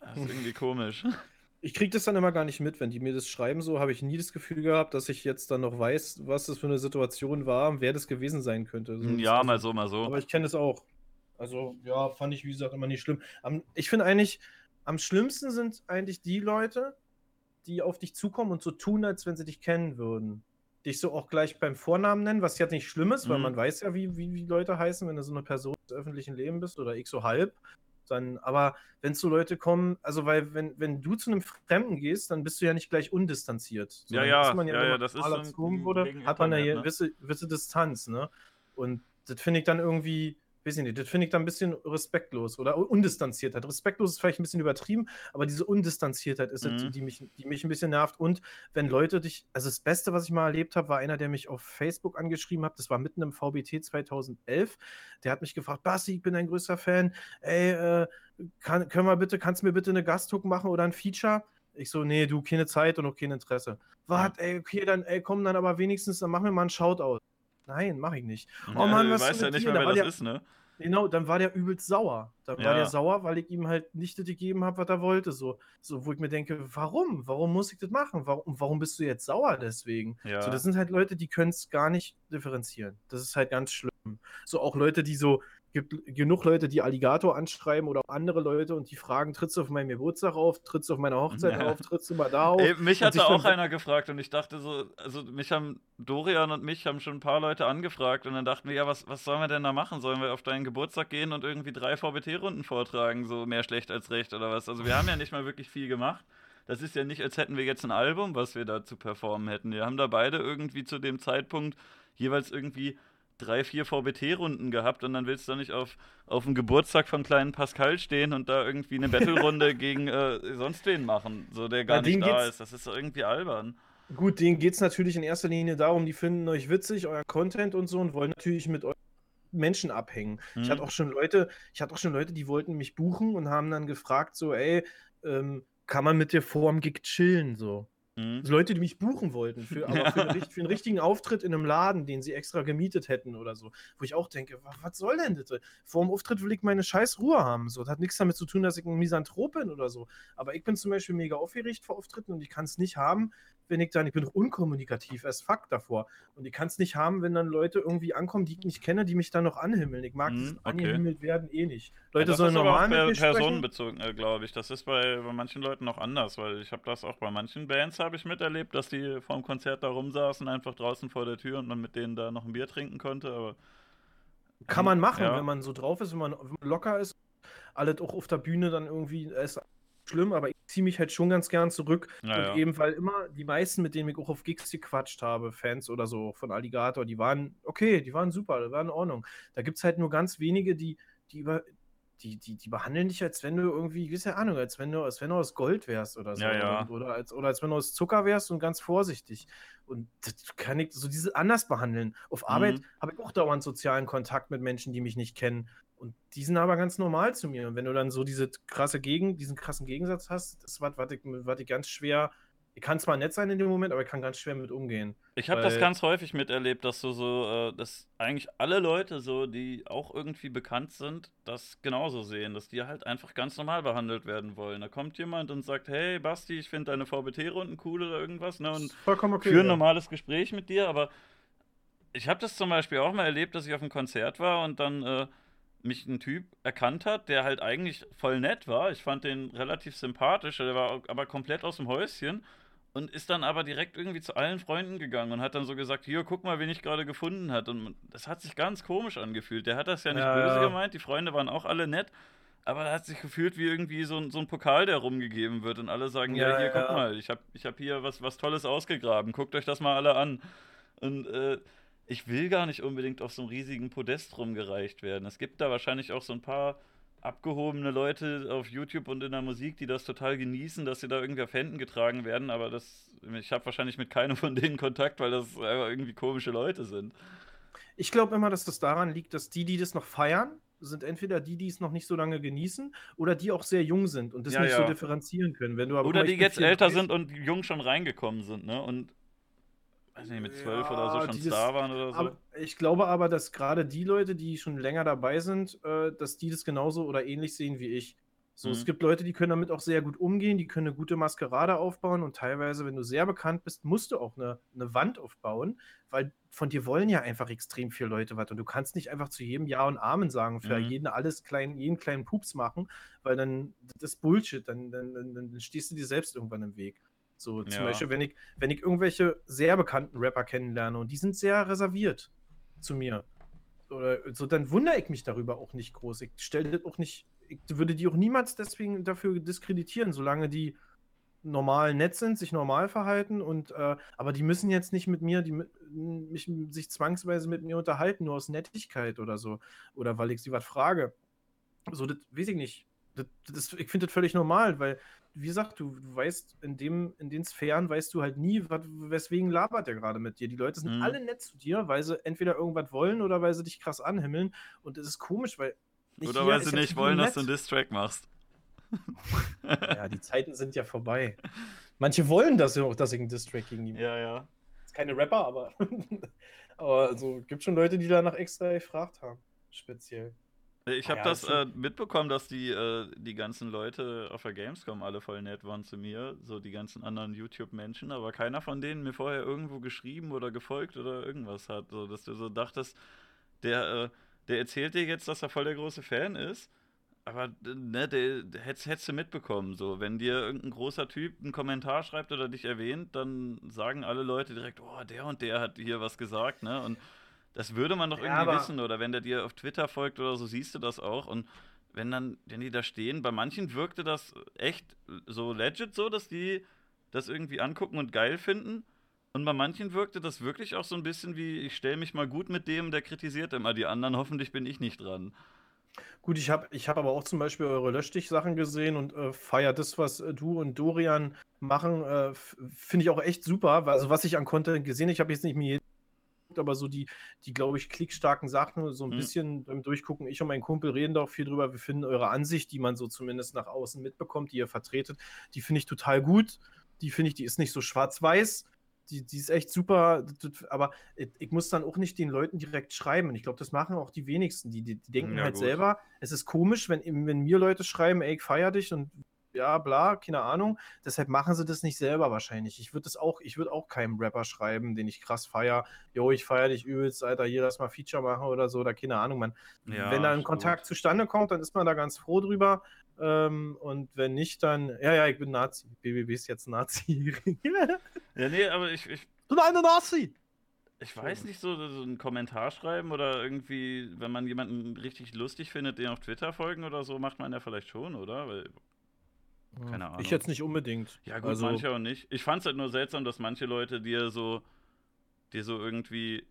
Das ist irgendwie komisch. Ich kriege das dann immer gar nicht mit, wenn die mir das schreiben, so habe ich nie das Gefühl gehabt, dass ich jetzt dann noch weiß, was das für eine Situation war und wer das gewesen sein könnte. So, ja, also, mal so, mal so. Aber ich kenne es auch. Also, ja, fand ich, wie gesagt, immer nicht schlimm. Ich finde eigentlich, am schlimmsten sind eigentlich die Leute, die auf dich zukommen und so tun, als wenn sie dich kennen würden. Dich so auch gleich beim Vornamen nennen, was ja nicht schlimm ist, mhm. weil man weiß ja, wie, wie, wie Leute heißen, wenn du so eine Person des öffentlichen Lebens bist oder ich so halb dann, aber wenn so Leute kommen, also weil wenn, wenn du zu einem Fremden gehst, dann bist du ja nicht gleich undistanziert. So, ja, ja, ja, ja, ja, das ist so wurde, hat man ja hier ne? gewisse, gewisse Distanz, ne? Und das finde ich dann irgendwie, weiß ich nicht, das finde ich dann ein bisschen respektlos oder Undistanziertheit. Respektlos ist vielleicht ein bisschen übertrieben, aber diese Undistanziertheit ist mhm. es, die mich, die mich ein bisschen nervt. Und wenn Leute dich, also das Beste, was ich mal erlebt habe, war einer, der mich auf Facebook angeschrieben hat, das war mitten im VBT 2011, der hat mich gefragt, Basti, ich bin ein größter Fan, ey, äh, kann, können wir bitte, kannst du mir bitte eine Gasthook machen oder ein Feature? Ich so, nee, du, keine Zeit und auch kein Interesse. Warte, ey, okay, dann, ey, komm dann aber wenigstens, dann machen wir mal einen Shoutout. Nein, mache ich nicht. Oh Mann, was weiß ja nicht mehr, wer das der, ist, ne? Genau, dann war der übelst sauer. Dann ja. war der sauer, weil ich ihm halt nicht das gegeben habe, was er wollte. So, so, wo ich mir denke, warum? Warum muss ich das machen? Warum, warum bist du jetzt sauer deswegen? Ja. So, das sind halt Leute, die können es gar nicht differenzieren. Das ist halt ganz schlimm. So auch Leute, die so, gibt genug Leute, die Alligator anschreiben oder auch andere Leute und die fragen, trittst du auf meinen Geburtstag auf, trittst du auf meiner Hochzeit ja. auf, trittst du mal da auf? Ey, mich hatte auch einer gefragt und ich dachte so, also mich haben, Dorian und mich haben schon ein paar Leute angefragt und dann dachten wir, ja, was, was sollen wir denn da machen? Sollen wir auf deinen Geburtstag gehen und irgendwie drei VBT-Runden vortragen, so mehr schlecht als recht oder was? Also wir haben ja nicht mal wirklich viel gemacht. Das ist ja nicht, als hätten wir jetzt ein Album, was wir da zu performen hätten. Wir haben da beide irgendwie zu dem Zeitpunkt jeweils irgendwie drei, vier VBT-Runden gehabt und dann willst du nicht auf, auf dem Geburtstag von kleinen Pascal stehen und da irgendwie eine Battle-Runde gegen äh, sonst wen machen, so der gar ja, nicht da ist. Das ist irgendwie albern. Gut, denen geht es natürlich in erster Linie darum, die finden euch witzig, euer Content und so und wollen natürlich mit euch Menschen abhängen. Mhm. Ich hatte auch schon Leute, ich hatte auch schon Leute, die wollten mich buchen und haben dann gefragt, so, ey, ähm, kann man mit dir vor dem Gig chillen? So. Mhm. Leute, die mich buchen wollten, für, aber für, einen, für, einen, richtigen Auftritt in einem Laden, den sie extra gemietet hätten oder so. Wo ich auch denke, was soll denn das? Vor dem Auftritt will ich meine scheiß Ruhe haben. So, das hat nichts damit zu tun, dass ich ein Misanthrop bin oder so. Aber ich bin zum Beispiel mega aufgeregt vor Auftritten und ich kann es nicht haben, ich dann, ich bin doch unkommunikativ als Fuck davor. Und ich kann es nicht haben, wenn dann Leute irgendwie ankommen, die ich nicht kenne, die mich dann noch anhimmeln. Ich mag mm, okay. angehimmelt werden eh nicht. Leute ja, sollen normal mit mir personenbezogen, äh, glaube ich. Das ist bei, bei manchen Leuten noch anders, weil ich habe das auch bei manchen Bands habe ich miterlebt, dass die vor dem Konzert da rumsaßen, einfach draußen vor der Tür und man mit denen da noch ein Bier trinken konnte. Aber kann man machen, ja. wenn man so drauf ist, wenn man, locker ist, alles auch auf der Bühne dann irgendwie ist schlimm, aber ich ziehe mich halt schon ganz gern zurück. Ja, und eben, weil immer die meisten, mit denen ich auch auf Gigs gequatscht habe, Fans oder so von Alligator, die waren okay, die waren super, die waren in Ordnung. Da gibt es halt nur ganz wenige, die, die über. Die, die, die behandeln dich, als wenn du irgendwie, keine Ahnung, als wenn du, als wenn du aus Gold wärst oder so. Ja, ja. Oder, als, oder als wenn du aus Zucker wärst und ganz vorsichtig. Und das kann ich so diese anders behandeln. Auf Arbeit mhm. habe ich auch dauernd sozialen Kontakt mit Menschen, die mich nicht kennen. Und die sind aber ganz normal zu mir. Und wenn du dann so diese krasse Gegen, diesen krassen Gegensatz hast, das war, was ich, was ich ganz schwer. Ich kann zwar nett sein in dem Moment, aber ich kann ganz schwer mit umgehen. Ich habe das ganz häufig miterlebt, dass du so, äh, dass eigentlich alle Leute so, die auch irgendwie bekannt sind, das genauso sehen, dass die halt einfach ganz normal behandelt werden wollen. Da kommt jemand und sagt, hey Basti, ich finde deine VBT-Runden cool oder irgendwas, ne? Und Vollkommen okay, führen ein normales Gespräch mit dir, aber ich habe das zum Beispiel auch mal erlebt, dass ich auf einem Konzert war und dann äh, mich ein Typ erkannt hat, der halt eigentlich voll nett war. Ich fand den relativ sympathisch, der war aber komplett aus dem Häuschen und ist dann aber direkt irgendwie zu allen Freunden gegangen und hat dann so gesagt, hier, guck mal, wen ich gerade gefunden hat. Und das hat sich ganz komisch angefühlt. Der hat das ja nicht ja, böse ja. gemeint, die Freunde waren auch alle nett, aber er hat sich gefühlt wie irgendwie so, so ein Pokal, der rumgegeben wird und alle sagen, ja, ja hier, guck mal, ich habe ich hab hier was, was Tolles ausgegraben, guckt euch das mal alle an. Und äh, ich will gar nicht unbedingt auf so einem riesigen Podest rumgereicht werden. Es gibt da wahrscheinlich auch so ein paar abgehobene Leute auf YouTube und in der Musik, die das total genießen, dass sie da irgendwie auf Händen getragen werden, aber das, ich habe wahrscheinlich mit keinem von denen Kontakt, weil das irgendwie komische Leute sind. Ich glaube immer, dass das daran liegt, dass die, die das noch feiern, sind entweder die, die es noch nicht so lange genießen, oder die auch sehr jung sind und das ja, nicht ja. so differenzieren können. Wenn du aber oder die jetzt älter sind und jung schon reingekommen sind, ne? Und weiß nicht, mit zwölf ja, oder so schon dieses, Star waren oder so. Aber, ich glaube aber, dass gerade die Leute, die schon länger dabei sind, äh, dass die das genauso oder ähnlich sehen wie ich. So, mhm. es gibt Leute, die können damit auch sehr gut umgehen, die können eine gute Maskerade aufbauen und teilweise, wenn du sehr bekannt bist, musst du auch eine, eine Wand aufbauen, weil von dir wollen ja einfach extrem viele Leute was und du kannst nicht einfach zu jedem Ja und Amen sagen, für mhm. jeden alles klein, jeden kleinen Pups machen, weil dann das ist Bullshit, dann, dann, dann, dann stehst du dir selbst irgendwann im Weg. So zum ja. Beispiel, wenn ich, wenn ich irgendwelche sehr bekannten Rapper kennenlerne und die sind sehr reserviert zu mir. Oder so, dann wundere ich mich darüber auch nicht groß. Ich stelle das auch nicht, ich würde die auch niemals deswegen dafür diskreditieren, solange die normal nett sind, sich normal verhalten und äh, aber die müssen jetzt nicht mit mir, die mich, sich zwangsweise mit mir unterhalten, nur aus Nettigkeit oder so. Oder weil ich sie was frage. So, das weiß ich nicht. Das, das, ich finde das völlig normal, weil, wie gesagt, du, du, weißt, in, dem, in den Sphären weißt du halt nie, wat, weswegen labert der gerade mit dir. Die Leute sind mhm. alle nett zu dir, weil sie entweder irgendwas wollen oder weil sie dich krass anhimmeln. Und es ist komisch, weil. Oder weil sie nicht wollen, nett. dass du einen Distrack machst. ja, die Zeiten sind ja vorbei. Manche wollen das ja auch, dass ich einen Distrack gegen die Ja, ja. Ist keine Rapper, aber. aber also gibt schon Leute, die danach extra gefragt haben. Speziell. Ich habe ja, das äh, mitbekommen, dass die, äh, die ganzen Leute auf der Gamescom alle voll nett waren zu mir, so die ganzen anderen YouTube-Menschen, aber keiner von denen mir vorher irgendwo geschrieben oder gefolgt oder irgendwas hat. So, dass du so dachtest, der, äh, der erzählt dir jetzt, dass er voll der große Fan ist aber ne, der, der hättest, du mitbekommen, so. Wenn dir irgendein großer Typ einen Kommentar schreibt oder dich erwähnt, dann sagen alle Leute direkt, oh, der und der hat hier was gesagt, ne? Und das würde man doch ja, irgendwie wissen. Oder wenn der dir auf Twitter folgt oder so, siehst du das auch. Und wenn dann, wenn die da stehen, bei manchen wirkte das echt so legit so, dass die das irgendwie angucken und geil finden. Und bei manchen wirkte das wirklich auch so ein bisschen wie, ich stelle mich mal gut mit dem, der kritisiert immer die anderen, hoffentlich bin ich nicht dran. Gut, ich habe ich hab aber auch zum Beispiel eure Löschstich-Sachen gesehen und äh, feiere das, was äh, du und Dorian machen, äh, finde ich auch echt super. Also, was ich an Content gesehen habe, ich habe jetzt nicht mir aber so die, die glaube ich, klickstarken Sachen, so ein mhm. bisschen beim Durchgucken. Ich und mein Kumpel reden da auch viel drüber. Wir finden eure Ansicht, die man so zumindest nach außen mitbekommt, die ihr vertretet, die finde ich total gut. Die finde ich, die ist nicht so schwarz-weiß die, die ist echt super, aber ich muss dann auch nicht den Leuten direkt schreiben. Ich glaube, das machen auch die wenigsten. Die, die, die denken ja, halt gut. selber, es ist komisch, wenn, wenn mir Leute schreiben, ey, ich feier dich und ja, bla, keine Ahnung. Deshalb machen sie das nicht selber wahrscheinlich. Ich würde das auch, ich würde auch keinem Rapper schreiben, den ich krass feier. Jo, ich feier dich übelst, Alter, hier lass mal Feature machen oder so, oder keine Ahnung, man. Ja, wenn da ein Kontakt zustande kommt, dann ist man da ganz froh drüber. Ähm, und wenn nicht, dann, ja, ja, ich bin Nazi. BBB ist jetzt Nazi. ja, nee, aber ich. ich du bist eine Nazi! Ich weiß nicht, so, so einen Kommentar schreiben oder irgendwie, wenn man jemanden richtig lustig findet, den auf Twitter folgen oder so, macht man ja vielleicht schon, oder? Weil, keine Ahnung. Ich jetzt nicht unbedingt. Ja, gut, also, manche auch nicht. Ich fand es halt nur seltsam, dass manche Leute dir so, dir so irgendwie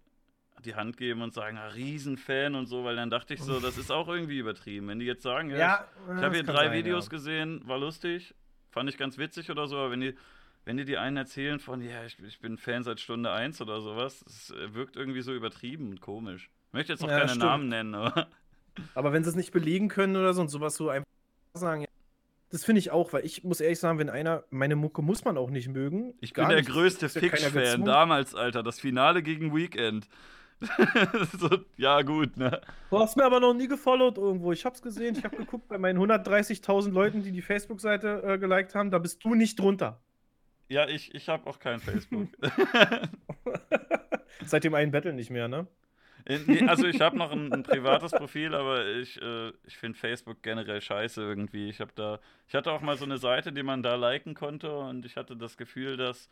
die Hand geben und sagen, ah, Riesenfan und so, weil dann dachte ich so, das ist auch irgendwie übertrieben. Wenn die jetzt sagen, ja, ja ich, ich habe hier drei sein, Videos ja. gesehen, war lustig, fand ich ganz witzig oder so, aber wenn die, wenn die die einen erzählen von, ja, ich, ich bin Fan seit Stunde 1 oder sowas, das wirkt irgendwie so übertrieben und komisch. Ich möchte jetzt auch ja, keine stimmt. Namen nennen, aber. Aber wenn sie es nicht belegen können oder so und sowas so einfach sagen, ja, das finde ich auch, weil ich muss ehrlich sagen, wenn einer, meine Mucke muss man auch nicht mögen. Ich bin der nicht, größte Fix-Fan damals, Alter. Das Finale gegen Weekend. so, ja, gut, ne? Du hast mir aber noch nie gefollowt irgendwo. Ich hab's gesehen, ich hab geguckt bei meinen 130.000 Leuten, die die Facebook-Seite äh, geliked haben, da bist du nicht drunter. Ja, ich, ich hab auch kein Facebook. Seit dem einen Battle nicht mehr, ne? Nee, also ich habe noch ein, ein, privates Profil, aber ich, äh, ich finde Facebook generell scheiße irgendwie. Ich habe da, ich hatte auch mal so eine Seite, die man da liken konnte und ich hatte das Gefühl, dass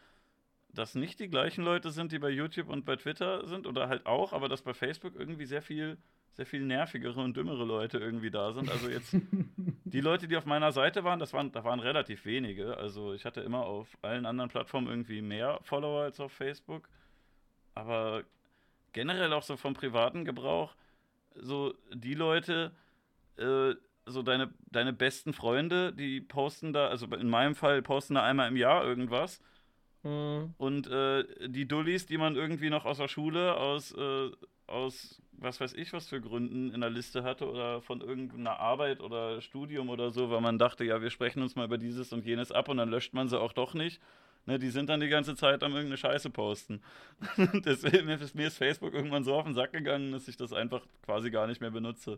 das nicht die gleichen Leute sind, die bei YouTube und bei Twitter sind oder halt auch, aber dass bei Facebook irgendwie sehr viel, sehr viel nervigere und dümmere Leute irgendwie da sind. Also jetzt die Leute, die auf meiner Seite waren, das waren, da waren relativ wenige. Also ich hatte immer auf allen anderen Plattformen irgendwie mehr Follower als auf Facebook. Aber generell auch so vom privaten Gebrauch, so die Leute, äh, so deine, deine besten Freunde, die posten da, also in meinem Fall posten da einmal im Jahr irgendwas Mhm. Und äh, die Dullis, die man irgendwie noch aus der Schule, aus, äh, aus was weiß ich, was für Gründen in der Liste hatte oder von irgendeiner Arbeit oder Studium oder so, weil man dachte, ja, wir sprechen uns mal über dieses und jenes ab und dann löscht man sie auch doch nicht. Ne, die sind dann die ganze Zeit am irgendeine Scheiße posten. Deswegen mir ist Facebook irgendwann so auf den Sack gegangen, dass ich das einfach quasi gar nicht mehr benutze.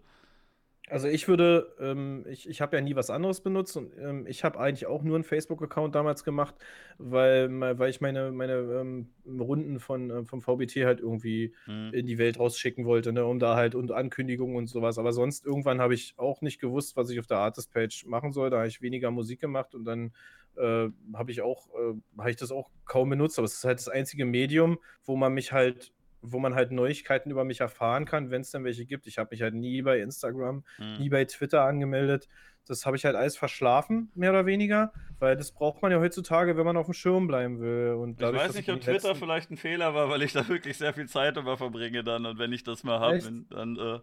Also ich würde, ähm, ich, ich habe ja nie was anderes benutzt und ähm, ich habe eigentlich auch nur einen Facebook-Account damals gemacht, weil, weil ich meine, meine ähm, Runden von, äh, vom VBT halt irgendwie mhm. in die Welt rausschicken wollte, ne, um da halt und Ankündigungen und sowas. Aber sonst irgendwann habe ich auch nicht gewusst, was ich auf der Artist-Page machen soll. Da habe ich weniger Musik gemacht und dann äh, habe ich auch, äh, habe ich das auch kaum benutzt. Aber es ist halt das einzige Medium, wo man mich halt wo man halt Neuigkeiten über mich erfahren kann, wenn es dann welche gibt. Ich habe mich halt nie bei Instagram, mhm. nie bei Twitter angemeldet. Das habe ich halt alles verschlafen, mehr oder weniger, weil das braucht man ja heutzutage, wenn man auf dem Schirm bleiben will. Und dadurch, ich weiß nicht, ob Twitter letzten... vielleicht ein Fehler war, weil ich da wirklich sehr viel Zeit immer verbringe dann und wenn ich das mal habe, dann äh,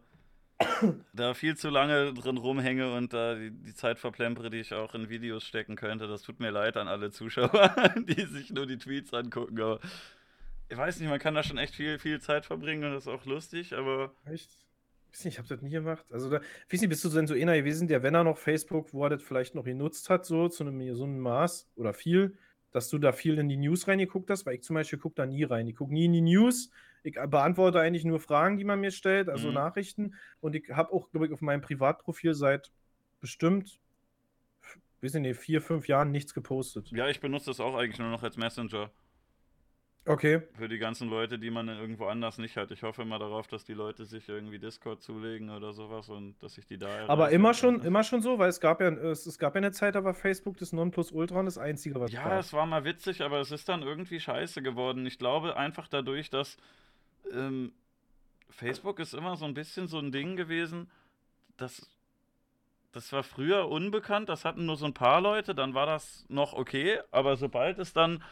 da viel zu lange drin rumhänge und da die, die, Zeit verplempere, die ich auch in Videos stecken könnte. Das tut mir leid an alle Zuschauer, die sich nur die Tweets angucken. Aber ich weiß nicht, man kann da schon echt viel, viel Zeit verbringen und das ist auch lustig, aber. Echt? Ich weiß nicht, ich habe das nie gemacht. Also, da, ich weiß nicht, bist du denn so einer gewesen, der, wenn er noch Facebook, wo er das vielleicht noch genutzt hat, so zu einem so einem Maß oder viel, dass du da viel in die News reingeguckt hast? Weil ich zum Beispiel gucke da nie rein. Ich gucke nie in die News. Ich beantworte eigentlich nur Fragen, die man mir stellt, also mhm. Nachrichten. Und ich habe auch, glaube ich, auf meinem Privatprofil seit bestimmt, weiß ich nicht, vier, fünf Jahren nichts gepostet. Ja, ich benutze das auch eigentlich nur noch als Messenger. Okay. Für die ganzen Leute, die man irgendwo anders nicht hat. Ich hoffe immer darauf, dass die Leute sich irgendwie Discord zulegen oder sowas und dass ich die da. Aber immer schon, immer schon so, weil es gab ja, es, es, gab ja eine Zeit, da war Facebook das Nonplusultra und das Einzige, was Ja, es war mal witzig, aber es ist dann irgendwie scheiße geworden. Ich glaube einfach dadurch, dass ähm, Facebook ist immer so ein bisschen so ein Ding gewesen, das, das war früher unbekannt, das hatten nur so ein paar Leute, dann war das noch okay, aber sobald es dann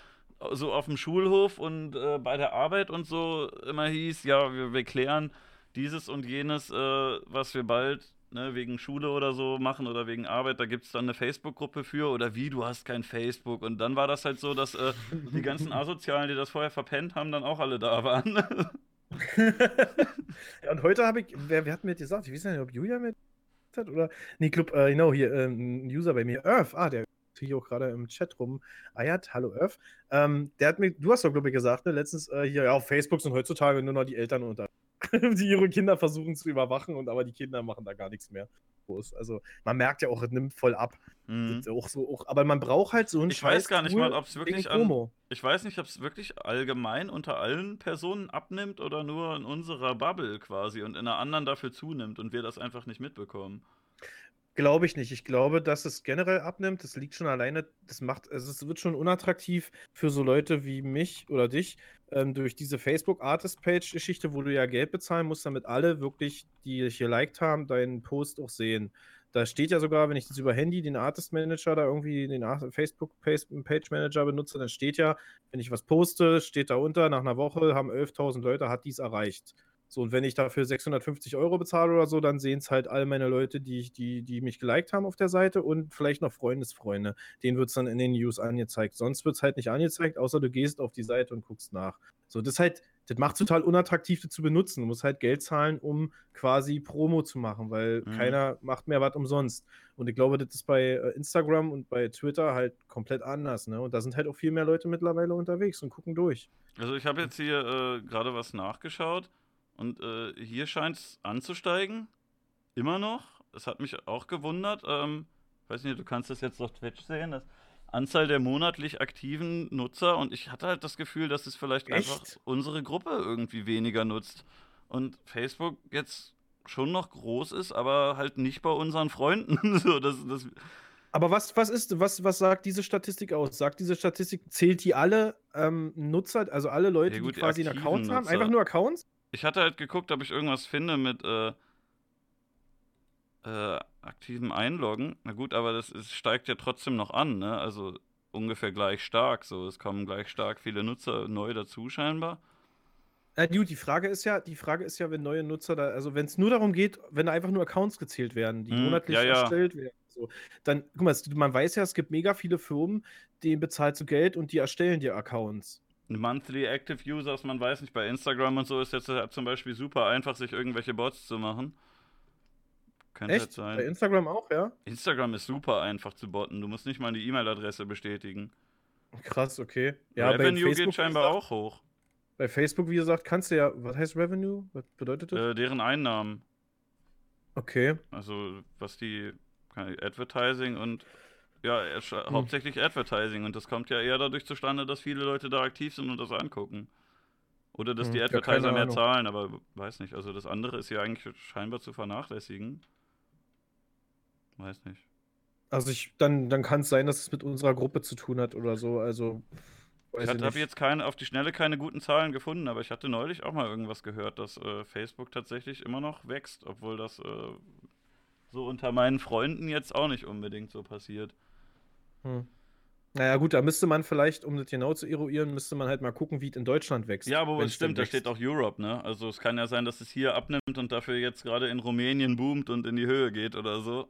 so auf dem Schulhof und äh, bei der Arbeit und so immer hieß, ja, wir, wir klären dieses und jenes, äh, was wir bald ne, wegen Schule oder so machen oder wegen Arbeit, da gibt es dann eine Facebook-Gruppe für oder wie, du hast kein Facebook. Und dann war das halt so, dass äh, die ganzen Asozialen, die das vorher verpennt haben, dann auch alle da waren. ja, und heute habe ich, wer, wer hat mir gesagt, ich weiß nicht, ob Julia mit hat oder, nee, Club, äh, genau, hier, äh, ein User bei mir, Earth, ah, der hier auch gerade im Chat rum eiert. Hallo Earth. Ähm, der hat mir, du hast doch, glaube ich, gesagt, ne, letztens äh, hier, ja, auf Facebook sind heutzutage nur noch die Eltern unter, die ihre Kinder versuchen zu überwachen und aber die Kinder machen da gar nichts mehr. Also man merkt ja auch, es nimmt voll ab. Mhm. Auch so, auch, aber man braucht halt so ein Ich weiß gar nicht mal, ob es wirklich an, Ich weiß nicht, ob es wirklich allgemein unter allen Personen abnimmt oder nur in unserer Bubble quasi und in einer anderen dafür zunimmt und wir das einfach nicht mitbekommen. Glaube ich nicht. Ich glaube, dass es generell abnimmt. Das liegt schon alleine, das macht, also es wird schon unattraktiv für so Leute wie mich oder dich ähm, durch diese Facebook Artist Page Geschichte, wo du ja Geld bezahlen musst, damit alle wirklich, die dich hier liked haben, deinen Post auch sehen. Da steht ja sogar, wenn ich das über Handy den Artist Manager da irgendwie den Facebook Page Manager benutze, dann steht ja, wenn ich was poste, steht da unter, nach einer Woche haben 11.000 Leute, hat dies erreicht. So, und wenn ich dafür 650 Euro bezahle oder so, dann sehen es halt all meine Leute, die, die, die mich geliked haben auf der Seite und vielleicht noch Freundesfreunde. Denen wird es dann in den News angezeigt. Sonst wird es halt nicht angezeigt, außer du gehst auf die Seite und guckst nach. So, das halt, das macht total unattraktiv, das zu benutzen. Du musst halt Geld zahlen, um quasi Promo zu machen, weil mhm. keiner macht mehr was umsonst. Und ich glaube, das ist bei äh, Instagram und bei Twitter halt komplett anders. Ne? Und da sind halt auch viel mehr Leute mittlerweile unterwegs und gucken durch. Also ich habe jetzt hier äh, gerade was nachgeschaut. Und äh, hier scheint es anzusteigen. Immer noch. Es hat mich auch gewundert. Ähm, weiß nicht, du kannst das jetzt auf Twitch sehen. Das Anzahl der monatlich aktiven Nutzer. Und ich hatte halt das Gefühl, dass es vielleicht Echt? einfach unsere Gruppe irgendwie weniger nutzt. Und Facebook jetzt schon noch groß ist, aber halt nicht bei unseren Freunden. so, das, das aber was, was ist, was, was sagt diese Statistik aus? Sagt diese Statistik, zählt die alle ähm, Nutzer, also alle Leute, ja, gut, die quasi einen Account haben? Einfach nur Accounts? Ich hatte halt geguckt, ob ich irgendwas finde mit äh, äh, aktivem Einloggen. Na gut, aber das ist, steigt ja trotzdem noch an, ne? Also ungefähr gleich stark. So, es kommen gleich stark viele Nutzer neu dazu, scheinbar. Ja, gut, die Frage ist ja, die Frage ist ja, wenn neue Nutzer da, also wenn es nur darum geht, wenn da einfach nur Accounts gezählt werden, die hm, monatlich ja, ja. erstellt werden, so, dann, guck mal, man weiß ja, es gibt mega viele Firmen, denen bezahlst du Geld und die erstellen dir Accounts. Monthly Active Users, man weiß nicht, bei Instagram und so ist jetzt zum Beispiel super einfach, sich irgendwelche Bots zu machen. Könnte Echt? sein. Bei Instagram auch, ja? Instagram ist super einfach zu botten. Du musst nicht mal die E-Mail-Adresse bestätigen. Krass, okay. Ja, Revenue bei geht scheinbar gesagt, auch hoch. Bei Facebook, wie gesagt, kannst du ja, was heißt Revenue? Was bedeutet das? Äh, deren Einnahmen. Okay. Also, was die Advertising und ja, hm. hauptsächlich Advertising und das kommt ja eher dadurch zustande, dass viele Leute da aktiv sind und das angucken. Oder dass hm, die Advertiser mehr zahlen, aber weiß nicht. Also das andere ist ja eigentlich scheinbar zu vernachlässigen. Weiß nicht. Also ich, dann, dann kann es sein, dass es mit unserer Gruppe zu tun hat oder so. Also ich habe jetzt keine, auf die Schnelle keine guten Zahlen gefunden, aber ich hatte neulich auch mal irgendwas gehört, dass äh, Facebook tatsächlich immer noch wächst, obwohl das äh, so unter meinen Freunden jetzt auch nicht unbedingt so passiert. Hm. Naja, gut, da müsste man vielleicht, um das genau zu eruieren, müsste man halt mal gucken, wie es in Deutschland wächst. Ja, aber es stimmt, da steht auch Europe, ne? Also es kann ja sein, dass es hier abnimmt und dafür jetzt gerade in Rumänien boomt und in die Höhe geht oder so.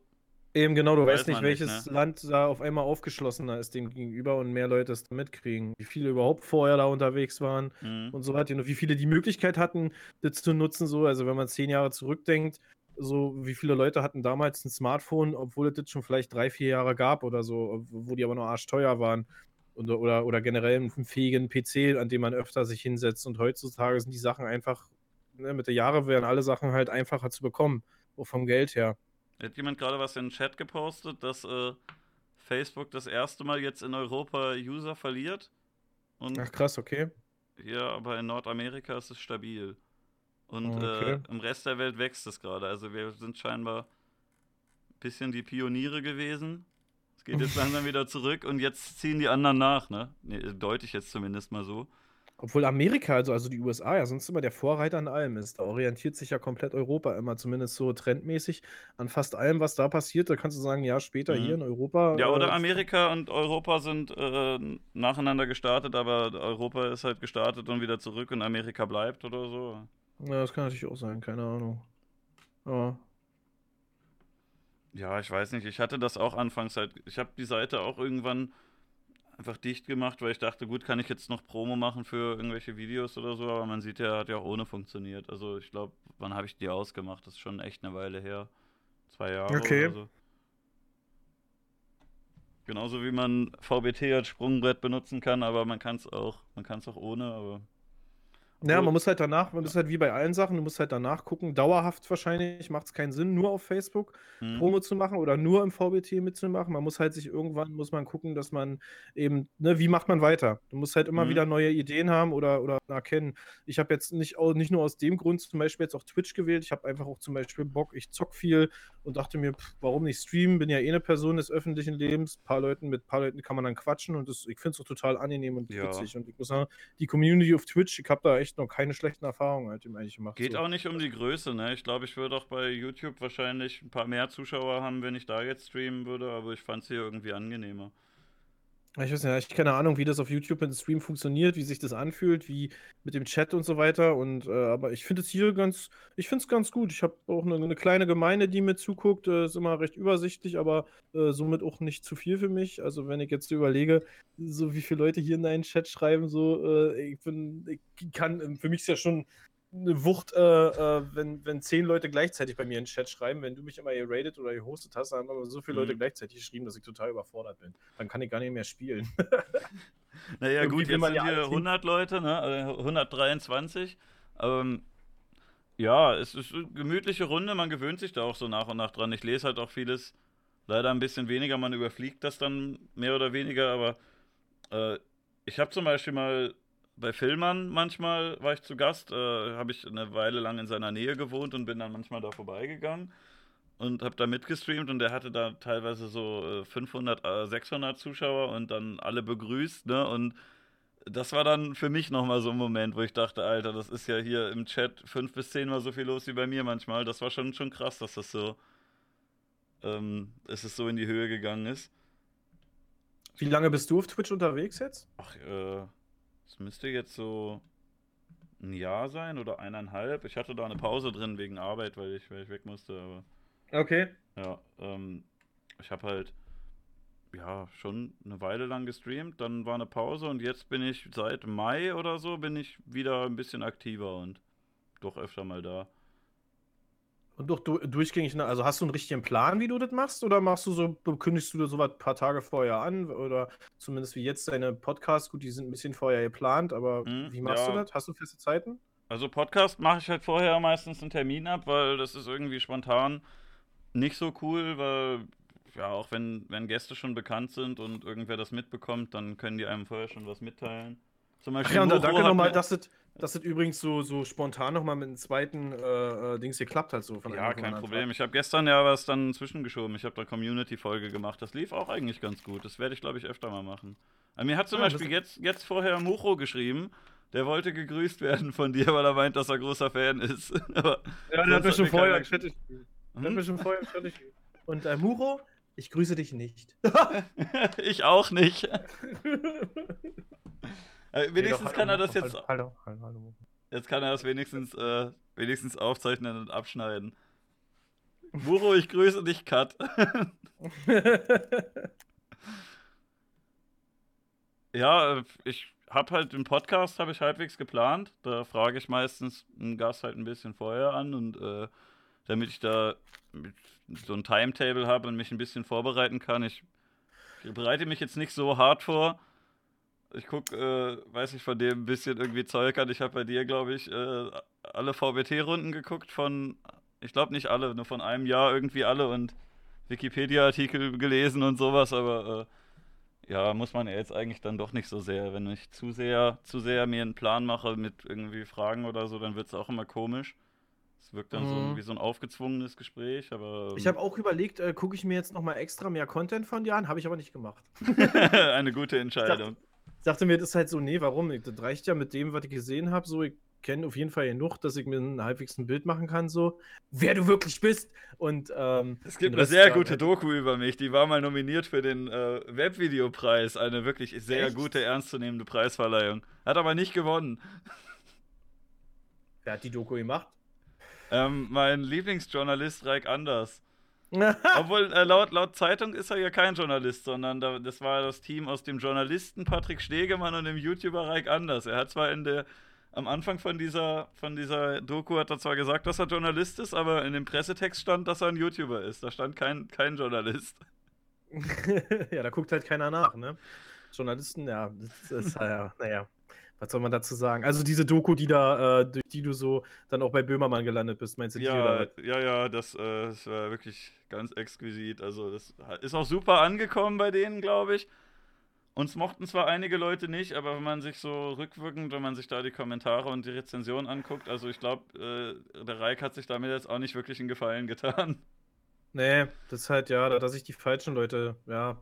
Eben genau, du Weiß weißt nicht, welches nicht, ne? Land da auf einmal aufgeschlossener ist dem gegenüber und mehr Leute es mitkriegen. Wie viele überhaupt vorher da unterwegs waren mhm. und so weiter. Und wie viele die Möglichkeit hatten, das zu nutzen. So, also wenn man zehn Jahre zurückdenkt, so wie viele Leute hatten damals ein Smartphone, obwohl es das schon vielleicht drei, vier Jahre gab oder so, wo die aber noch arschteuer waren. Und, oder, oder generell einen fähigen PC, an dem man öfter sich hinsetzt. Und heutzutage sind die Sachen einfach, ne, mit der Jahre werden alle Sachen halt einfacher zu bekommen, auch vom Geld her. Hat jemand gerade was in den Chat gepostet, dass äh, Facebook das erste Mal jetzt in Europa User verliert? Und Ach krass, okay. Ja, aber in Nordamerika ist es stabil. Und äh, okay. äh, im Rest der Welt wächst es gerade. Also wir sind scheinbar ein bisschen die Pioniere gewesen. Es geht jetzt langsam wieder zurück und jetzt ziehen die anderen nach, ne? Nee, deute ich jetzt zumindest mal so. Obwohl Amerika, also, also die USA, ja sonst immer der Vorreiter an allem ist. Da orientiert sich ja komplett Europa immer, zumindest so trendmäßig, an fast allem, was da passiert. Da kannst du sagen, ja, später mhm. hier in Europa. Ja, oder äh, Amerika und Europa sind äh, nacheinander gestartet, aber Europa ist halt gestartet und wieder zurück und Amerika bleibt oder so. Ja, das kann natürlich auch sein, keine Ahnung. Ja. Ja, ich weiß nicht. Ich hatte das auch anfangs halt. Ich habe die Seite auch irgendwann einfach dicht gemacht, weil ich dachte, gut, kann ich jetzt noch Promo machen für irgendwelche Videos oder so, aber man sieht ja, hat ja auch ohne funktioniert. Also ich glaube, wann habe ich die ausgemacht? Das ist schon echt eine Weile her. Zwei Jahre okay. oder so. Genauso wie man VBT als Sprungbrett benutzen kann, aber man kann es auch, man kann es auch ohne, aber ja, man muss halt danach, man ist halt wie bei allen Sachen, du musst halt danach gucken. Dauerhaft wahrscheinlich macht es keinen Sinn, nur auf Facebook mhm. Promo zu machen oder nur im VBT mitzumachen. Man muss halt sich irgendwann, muss man gucken, dass man eben, ne, wie macht man weiter? Du musst halt immer mhm. wieder neue Ideen haben oder, oder erkennen. Ich habe jetzt nicht, nicht nur aus dem Grund zum Beispiel jetzt auch Twitch gewählt. Ich habe einfach auch zum Beispiel Bock, ich zock viel und dachte mir, pff, warum nicht streamen? Bin ja eh eine Person des öffentlichen Lebens. Ein paar Leuten, mit ein paar Leuten kann man dann quatschen und das, ich finde es auch total angenehm und ja. witzig. Und ich muss sagen, die Community auf Twitch, ich habe da echt noch keine schlechten Erfahrungen mit dem eigentlich gemacht. Geht so. auch nicht um die Größe, ne? Ich glaube, ich würde auch bei YouTube wahrscheinlich ein paar mehr Zuschauer haben, wenn ich da jetzt streamen würde, aber ich fand es hier irgendwie angenehmer. Ich weiß nicht, ich keine Ahnung, wie das auf YouTube mit dem Stream funktioniert, wie sich das anfühlt, wie mit dem Chat und so weiter. Und äh, aber ich finde es hier ganz, ich finde es ganz gut. Ich habe auch eine, eine, kleine Gemeinde, die mir zuguckt, äh, ist immer recht übersichtlich, aber äh, somit auch nicht zu viel für mich. Also wenn ich jetzt überlege, so wie viele Leute hier in deinen Chat schreiben, so äh, ich bin, ich kann, für mich ist ja schon eine Wucht, äh, äh, wenn, wenn zehn Leute gleichzeitig bei mir in den Chat schreiben. Wenn du mich immer geradet oder gehostet hast, dann haben aber so viele mhm. Leute gleichzeitig geschrieben, dass ich total überfordert bin. Dann kann ich gar nicht mehr spielen. naja, gut, jetzt sind ja hier 100 Leute, ne? 123. Also ähm, ja, es ist eine gemütliche Runde, man gewöhnt sich da auch so nach und nach dran. Ich lese halt auch vieles, leider ein bisschen weniger, man überfliegt das dann mehr oder weniger, aber äh, ich habe zum Beispiel mal bei Filmern manchmal war ich zu Gast, äh, habe ich eine Weile lang in seiner Nähe gewohnt und bin dann manchmal da vorbeigegangen und habe da mitgestreamt und der hatte da teilweise so äh, 500, äh, 600 Zuschauer und dann alle begrüßt, ne? Und das war dann für mich nochmal so ein Moment, wo ich dachte, Alter, das ist ja hier im Chat fünf bis zehnmal so viel los wie bei mir manchmal. Das war schon, schon krass, dass das so, ähm, dass es so in die Höhe gegangen ist. Wie lange bist du auf Twitch unterwegs jetzt? Ach, äh, es müsste jetzt so ein Jahr sein oder eineinhalb. Ich hatte da eine Pause drin wegen Arbeit, weil ich, weil ich weg musste. Aber okay. Ja, ähm, ich habe halt ja schon eine Weile lang gestreamt, dann war eine Pause und jetzt bin ich seit Mai oder so bin ich wieder ein bisschen aktiver und doch öfter mal da. Und doch du, durchgängig, ne? also hast du einen richtigen Plan, wie du das machst? Oder machst du so, kündigst du so was ein paar Tage vorher an? Oder zumindest wie jetzt deine Podcasts, gut, die sind ein bisschen vorher geplant, aber hm, wie machst ja. du das? Hast du feste Zeiten? Also Podcast mache ich halt vorher meistens einen Termin ab, weil das ist irgendwie spontan nicht so cool, weil ja, auch wenn, wenn Gäste schon bekannt sind und irgendwer das mitbekommt, dann können die einem vorher schon was mitteilen. Zum Beispiel Ach ja, und danke nochmal, dass es, dass es übrigens so, so spontan nochmal mit dem zweiten äh, äh, Dings geklappt hat. So ja, kein Problem. Ich habe gestern ja was dann zwischengeschoben. Ich habe da Community-Folge gemacht. Das lief auch eigentlich ganz gut. Das werde ich, glaube ich, öfter mal machen. Aber mir hat zum ja, Beispiel jetzt, jetzt vorher Mucho geschrieben. Der wollte gegrüßt werden von dir, weil er meint, dass er großer Fan ist. ja, der hat mir schon vorher fertig hm? Der hat mir schon vorher fertig Und äh, Muro, ich grüße dich nicht. ich auch nicht. Äh, wenigstens nee, kann er das jetzt. Hallo, hallo, hallo. Jetzt kann er das wenigstens, äh, wenigstens aufzeichnen und abschneiden. Muro, ich grüße dich, Kat. ja, ich habe halt den Podcast habe ich halbwegs geplant. Da frage ich meistens einen Gast halt ein bisschen vorher an und äh, damit ich da so ein Timetable habe und mich ein bisschen vorbereiten kann. Ich bereite mich jetzt nicht so hart vor ich gucke, äh, weiß ich von dem ein bisschen irgendwie Zeug an. Ich habe bei dir, glaube ich, äh, alle VBT-Runden geguckt von, ich glaube nicht alle, nur von einem Jahr irgendwie alle und Wikipedia-Artikel gelesen und sowas, aber äh, ja, muss man ja jetzt eigentlich dann doch nicht so sehr. Wenn ich zu sehr, zu sehr mir einen Plan mache mit irgendwie Fragen oder so, dann wird es auch immer komisch. Es wirkt dann mhm. so wie so ein aufgezwungenes Gespräch, aber. Ich habe auch überlegt, äh, gucke ich mir jetzt nochmal extra mehr Content von dir an, habe ich aber nicht gemacht. Eine gute Entscheidung dachte mir, das ist halt so, nee, warum? Das reicht ja mit dem, was ich gesehen habe. So, ich kenne auf jeden Fall genug, dass ich mir ein halbwegs ein Bild machen kann, so, wer du wirklich bist. Und ähm, es gibt eine sehr gute Doku über mich, die war mal nominiert für den äh, Webvideopreis, eine wirklich sehr Echt? gute, ernstzunehmende Preisverleihung. Hat aber nicht gewonnen. Wer hat die Doku gemacht? Ähm, mein Lieblingsjournalist Reik Anders. Obwohl, äh, laut, laut Zeitung ist er ja kein Journalist, sondern da, das war das Team aus dem Journalisten Patrick Stegemann und dem YouTuber Reik Anders. Er hat zwar in der, am Anfang von dieser, von dieser Doku hat er zwar gesagt, dass er Journalist ist, aber in dem Pressetext stand, dass er ein YouTuber ist. Da stand kein, kein Journalist. ja, da guckt halt keiner nach, ne? Journalisten, ja, das ist, ja, naja was soll man dazu sagen? Also diese Doku, die da, äh, durch die du so dann auch bei Böhmermann gelandet bist, meinst du ja, die? Ja, ja, das, äh, das war wirklich ganz exquisit. Also das ist auch super angekommen bei denen, glaube ich. Uns mochten zwar einige Leute nicht, aber wenn man sich so rückwirkend, wenn man sich da die Kommentare und die Rezension anguckt, also ich glaube, äh, der Reik hat sich damit jetzt auch nicht wirklich einen Gefallen getan. Nee, das ist halt, ja, da hat sich die falschen Leute, ja,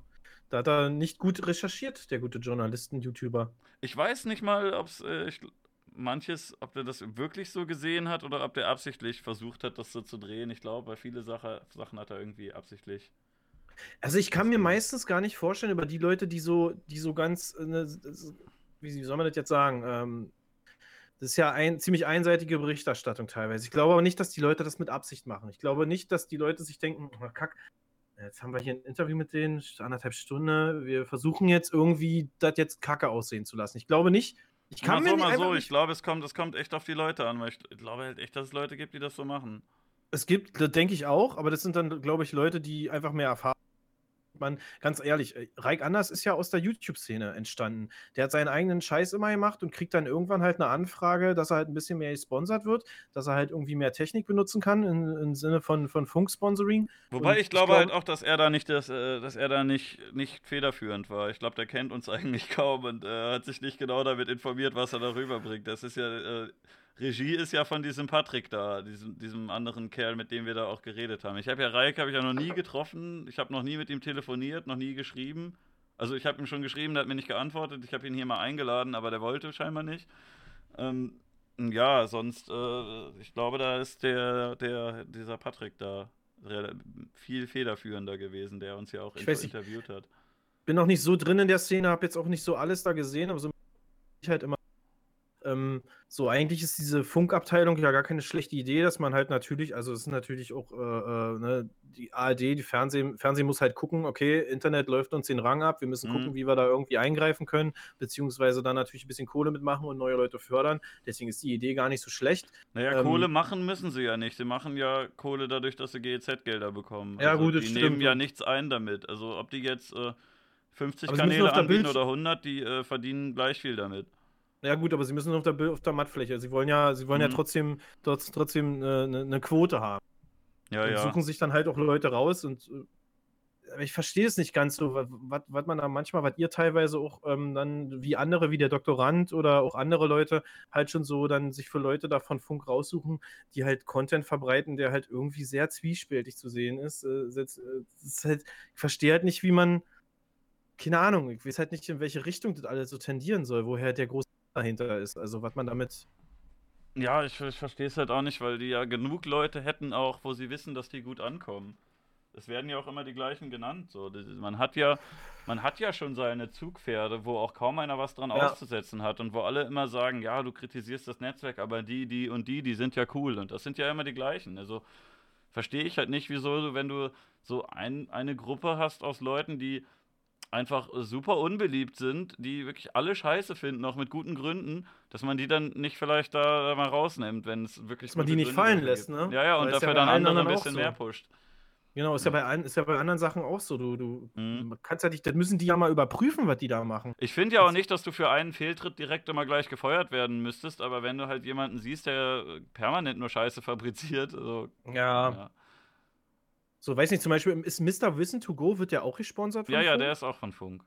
da hat er nicht gut recherchiert, der gute Journalisten-YouTuber. Ich weiß nicht mal, ob es äh, manches, ob der das wirklich so gesehen hat oder ob der absichtlich versucht hat, das so zu drehen. Ich glaube, bei viele Sache, Sachen hat er irgendwie absichtlich. Also ich kann mir meistens gar nicht vorstellen, über die Leute, die so, die so ganz, ne, wie soll man das jetzt sagen, ähm, das ist ja ein ziemlich einseitige Berichterstattung teilweise. Ich glaube aber nicht, dass die Leute das mit Absicht machen. Ich glaube nicht, dass die Leute sich denken, oh, kack, Jetzt haben wir hier ein Interview mit denen, anderthalb Stunden. Wir versuchen jetzt irgendwie das jetzt kacke aussehen zu lassen. Ich glaube nicht. Ich kann mal so, mir mal so. Ich glaube, es kommt, es kommt echt auf die Leute an, weil ich, ich glaube halt echt, dass es Leute gibt, die das so machen. Es gibt, das denke ich auch, aber das sind dann, glaube ich, Leute, die einfach mehr Erfahrung man, ganz ehrlich, äh, Reik Anders ist ja aus der YouTube-Szene entstanden. Der hat seinen eigenen Scheiß immer gemacht und kriegt dann irgendwann halt eine Anfrage, dass er halt ein bisschen mehr gesponsert wird, dass er halt irgendwie mehr Technik benutzen kann im, im Sinne von, von Funk-Sponsoring. Wobei ich glaube ich glaub, halt auch, dass er da nicht das, äh, dass er da nicht, nicht federführend war. Ich glaube, der kennt uns eigentlich kaum und äh, hat sich nicht genau damit informiert, was er darüber bringt. Das ist ja. Äh, Regie ist ja von diesem Patrick da, diesem, diesem anderen Kerl, mit dem wir da auch geredet haben. Ich habe ja Reik habe ich ja noch nie getroffen, ich habe noch nie mit ihm telefoniert, noch nie geschrieben. Also ich habe ihm schon geschrieben, der hat mir nicht geantwortet. Ich habe ihn hier mal eingeladen, aber der wollte scheinbar nicht. Ähm, ja, sonst, äh, ich glaube, da ist der, der, dieser Patrick da viel federführender gewesen, der uns ja auch ich interviewt hat. Bin noch nicht so drin in der Szene, habe jetzt auch nicht so alles da gesehen, aber so ich halt immer ähm, so, eigentlich ist diese Funkabteilung ja gar keine schlechte Idee, dass man halt natürlich, also es ist natürlich auch, äh, äh, ne, die ARD, die Fernsehen, Fernsehen muss halt gucken, okay, Internet läuft uns den Rang ab, wir müssen mhm. gucken, wie wir da irgendwie eingreifen können, beziehungsweise dann natürlich ein bisschen Kohle mitmachen und neue Leute fördern. Deswegen ist die Idee gar nicht so schlecht. Naja, ähm, Kohle machen müssen sie ja nicht. Sie machen ja Kohle dadurch, dass sie GEZ-Gelder bekommen. Ja, also gut, das die stimmt. nehmen ja nichts ein damit. Also ob die jetzt äh, 50 Kanäle anbieten oder 100, die äh, verdienen gleich viel damit. Ja gut, aber sie müssen auf der, auf der Mattfläche. Sie wollen ja, sie wollen mhm. ja trotzdem, trotzdem eine, eine, Quote haben. Ja, und ja. suchen sich dann halt auch Leute raus und ich verstehe es nicht ganz so, was man da manchmal, was ihr teilweise auch ähm, dann wie andere, wie der Doktorand oder auch andere Leute halt schon so dann sich für Leute da von Funk raussuchen, die halt Content verbreiten, der halt irgendwie sehr zwiespältig zu sehen ist. Äh, ist, äh, ist halt, ich verstehe halt nicht, wie man, keine Ahnung, ich weiß halt nicht, in welche Richtung das alles so tendieren soll, woher der große dahinter ist. Also was man damit ja, ich, ich verstehe es halt auch nicht, weil die ja genug Leute hätten auch, wo sie wissen, dass die gut ankommen. Es werden ja auch immer die gleichen genannt. So. Man, hat ja, man hat ja schon seine Zugpferde, wo auch kaum einer was dran ja. auszusetzen hat und wo alle immer sagen, ja, du kritisierst das Netzwerk, aber die, die und die, die sind ja cool. Und das sind ja immer die gleichen. Also verstehe ich halt nicht, wieso du, wenn du so ein, eine Gruppe hast aus Leuten, die einfach super unbeliebt sind, die wirklich alle scheiße finden, auch mit guten Gründen, dass man die dann nicht vielleicht da mal rausnimmt, wenn es wirklich. Dass man die nicht Gründe fallen lässt, ne? Ja, ja, und Weil dafür ja dann andere ein bisschen so. mehr pusht. Genau, ist ja, bei ist ja bei anderen Sachen auch so. Du, du mhm. kannst ja nicht, dann müssen die ja mal überprüfen, was die da machen. Ich finde ja auch nicht, dass du für einen Fehltritt direkt immer gleich gefeuert werden müsstest, aber wenn du halt jemanden siehst, der permanent nur Scheiße fabriziert, also, ja. ja. So, weiß nicht, zum Beispiel ist Mr. Wissen to Go, wird der auch gesponsert von Ja, Funk? ja, der ist auch von Funk.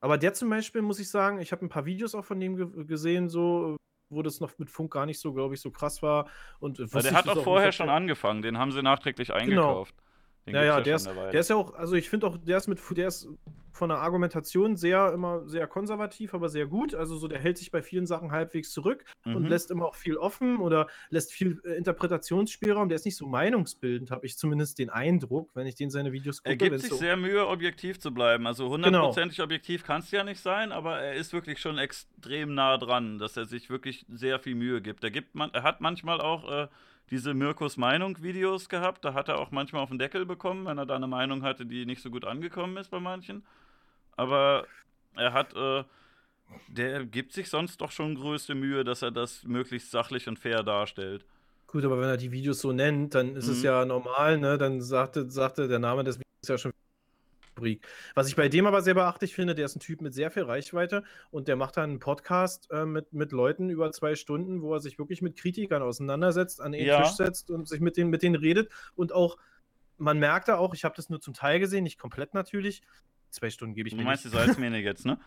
Aber der zum Beispiel, muss ich sagen, ich habe ein paar Videos auch von dem ge gesehen, so wo das noch mit Funk gar nicht so, glaube ich, so krass war. Und der hat auch vorher schon angefangen, den haben sie nachträglich genau. eingekauft. Genau. Den ja, ja, der, ist, der ist ja auch, also ich finde auch, der ist mit, der ist von der Argumentation sehr, immer sehr konservativ, aber sehr gut. Also so, der hält sich bei vielen Sachen halbwegs zurück mhm. und lässt immer auch viel offen oder lässt viel äh, Interpretationsspielraum. Der ist nicht so meinungsbildend, habe ich zumindest den Eindruck, wenn ich den seine Videos gucke. Er gibt sich so sehr Mühe, objektiv zu bleiben. Also hundertprozentig genau. objektiv kann es ja nicht sein, aber er ist wirklich schon extrem nah dran, dass er sich wirklich sehr viel Mühe gibt. Er, gibt man, er hat manchmal auch äh, diese Mirkus Meinung-Videos gehabt. Da hat er auch manchmal auf den Deckel bekommen, wenn er da eine Meinung hatte, die nicht so gut angekommen ist bei manchen. Aber er hat, äh, der gibt sich sonst doch schon größte Mühe, dass er das möglichst sachlich und fair darstellt. Gut, aber wenn er die Videos so nennt, dann ist mhm. es ja normal, ne? Dann sagte, sagte der Name des Videos ja schon Rubrik. Was ich bei dem aber sehr beachtlich finde, der ist ein Typ mit sehr viel Reichweite und der macht dann einen Podcast äh, mit, mit Leuten über zwei Stunden, wo er sich wirklich mit Kritikern auseinandersetzt, an den ja. Tisch setzt und sich mit denen, mit denen redet und auch, man merkt da auch, ich habe das nur zum Teil gesehen, nicht komplett natürlich. Zwei Stunden gebe ich mir. Du meinst nicht. die Salzmähne jetzt, ne?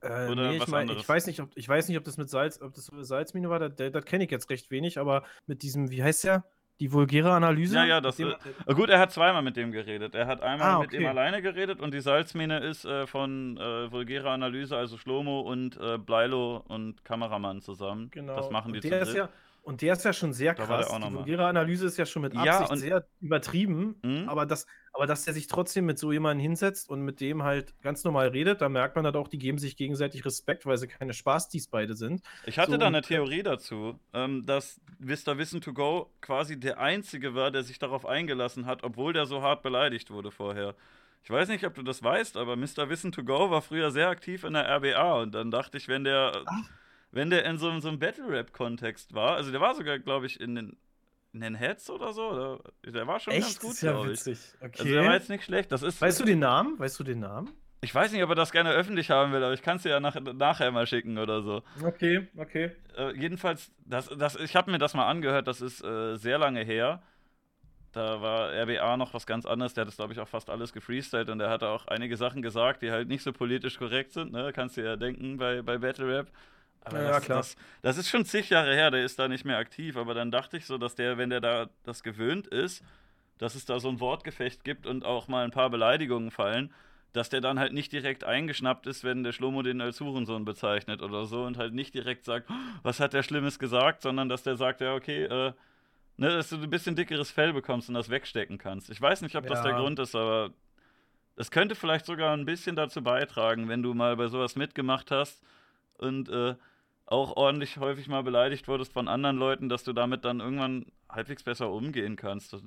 Äh, Oder nee, was ich, mein, anderes? ich weiß nicht, ob ich weiß nicht, ob das mit Salz, ob das Salzmine war, das, das kenne ich jetzt recht wenig, aber mit diesem, wie heißt der? Die vulgäre Analyse? Ja, ja, das ist. Äh, gut, er hat zweimal mit dem geredet. Er hat einmal ah, okay. mit ihm alleine geredet und die Salzmine ist äh, von äh, vulgäre Analyse, also Schlomo und äh, Bleilo und Kameramann zusammen. Genau. Das machen die und der ist ja Und der ist ja schon sehr krass. Die vulgäre Analyse ist ja schon mit Absicht ja, sehr übertrieben, mhm. aber das aber dass der sich trotzdem mit so jemandem hinsetzt und mit dem halt ganz normal redet, da merkt man halt auch, die geben sich gegenseitig Respekt, weil sie keine Spaßdies beide sind. Ich hatte so, da eine Theorie dazu, ähm, dass Mr. Wissen to Go quasi der Einzige war, der sich darauf eingelassen hat, obwohl der so hart beleidigt wurde vorher. Ich weiß nicht, ob du das weißt, aber Mr. Wissen to Go war früher sehr aktiv in der RBA und dann dachte ich, wenn der. Ach wenn der in so, so einem Battle-Rap-Kontext war, also der war sogar, glaube ich, in den in den Heads oder so. Oder? Der war schon Echt? ganz gut, ja witzig. Okay. Also der war jetzt nicht schlecht. Das ist, weißt du den Namen? Weißt du den Namen? Ich weiß nicht, ob er das gerne öffentlich haben will, aber ich kann es dir ja nach, nachher mal schicken oder so. Okay, okay. Äh, jedenfalls, das, das, ich habe mir das mal angehört, das ist äh, sehr lange her. Da war RBA noch was ganz anderes. Der hat das, glaube ich, auch fast alles gefreestylt und der hat auch einige Sachen gesagt, die halt nicht so politisch korrekt sind. Ne? Kannst du ja denken bei, bei Battle Rap. Aber ja, das, klar. Das, das, ist schon zig Jahre her, der ist da nicht mehr aktiv, aber dann dachte ich so, dass der, wenn der da das gewöhnt ist, dass es da so ein Wortgefecht gibt und auch mal ein paar Beleidigungen fallen, dass der dann halt nicht direkt eingeschnappt ist, wenn der Schlomo den als Hurensohn bezeichnet oder so und halt nicht direkt sagt, was hat der Schlimmes gesagt, sondern dass der sagt, ja, okay, äh, ne, dass du ein bisschen dickeres Fell bekommst und das wegstecken kannst. Ich weiß nicht, ob ja. das der Grund ist, aber es könnte vielleicht sogar ein bisschen dazu beitragen, wenn du mal bei sowas mitgemacht hast und äh, auch ordentlich häufig mal beleidigt wurdest von anderen Leuten, dass du damit dann irgendwann halbwegs besser umgehen kannst. Das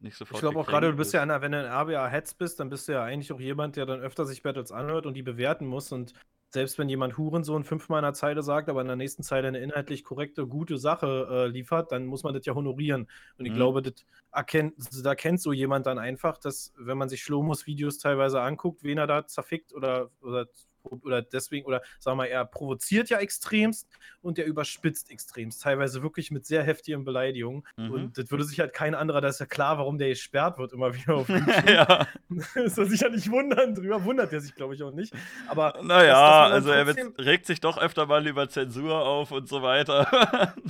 nicht sofort ich glaube auch gerade, du bist ja einer, wenn du in RBA-Heads bist, dann bist du ja eigentlich auch jemand, der dann öfter sich Battles anhört und die bewerten muss. Und selbst wenn jemand Hurensohn fünfmal in einer Zeile sagt, aber in der nächsten Zeile eine inhaltlich korrekte, gute Sache äh, liefert, dann muss man das ja honorieren. Und ich mhm. glaube, das erkennt, da kennt so jemand dann einfach, dass, wenn man sich Schlomos Videos teilweise anguckt, wen er da zerfickt oder, oder oder deswegen, oder sagen wir mal, er provoziert ja extremst und er überspitzt extremst, teilweise wirklich mit sehr heftigen Beleidigungen. Mhm. Und das würde sich halt kein anderer, das ist ja klar, warum der gesperrt wird, immer wieder auf ja. das soll sich ja nicht wundern, drüber wundert er sich, glaube ich, auch nicht. Aber naja, also er regt sich doch öfter mal über Zensur auf und so weiter.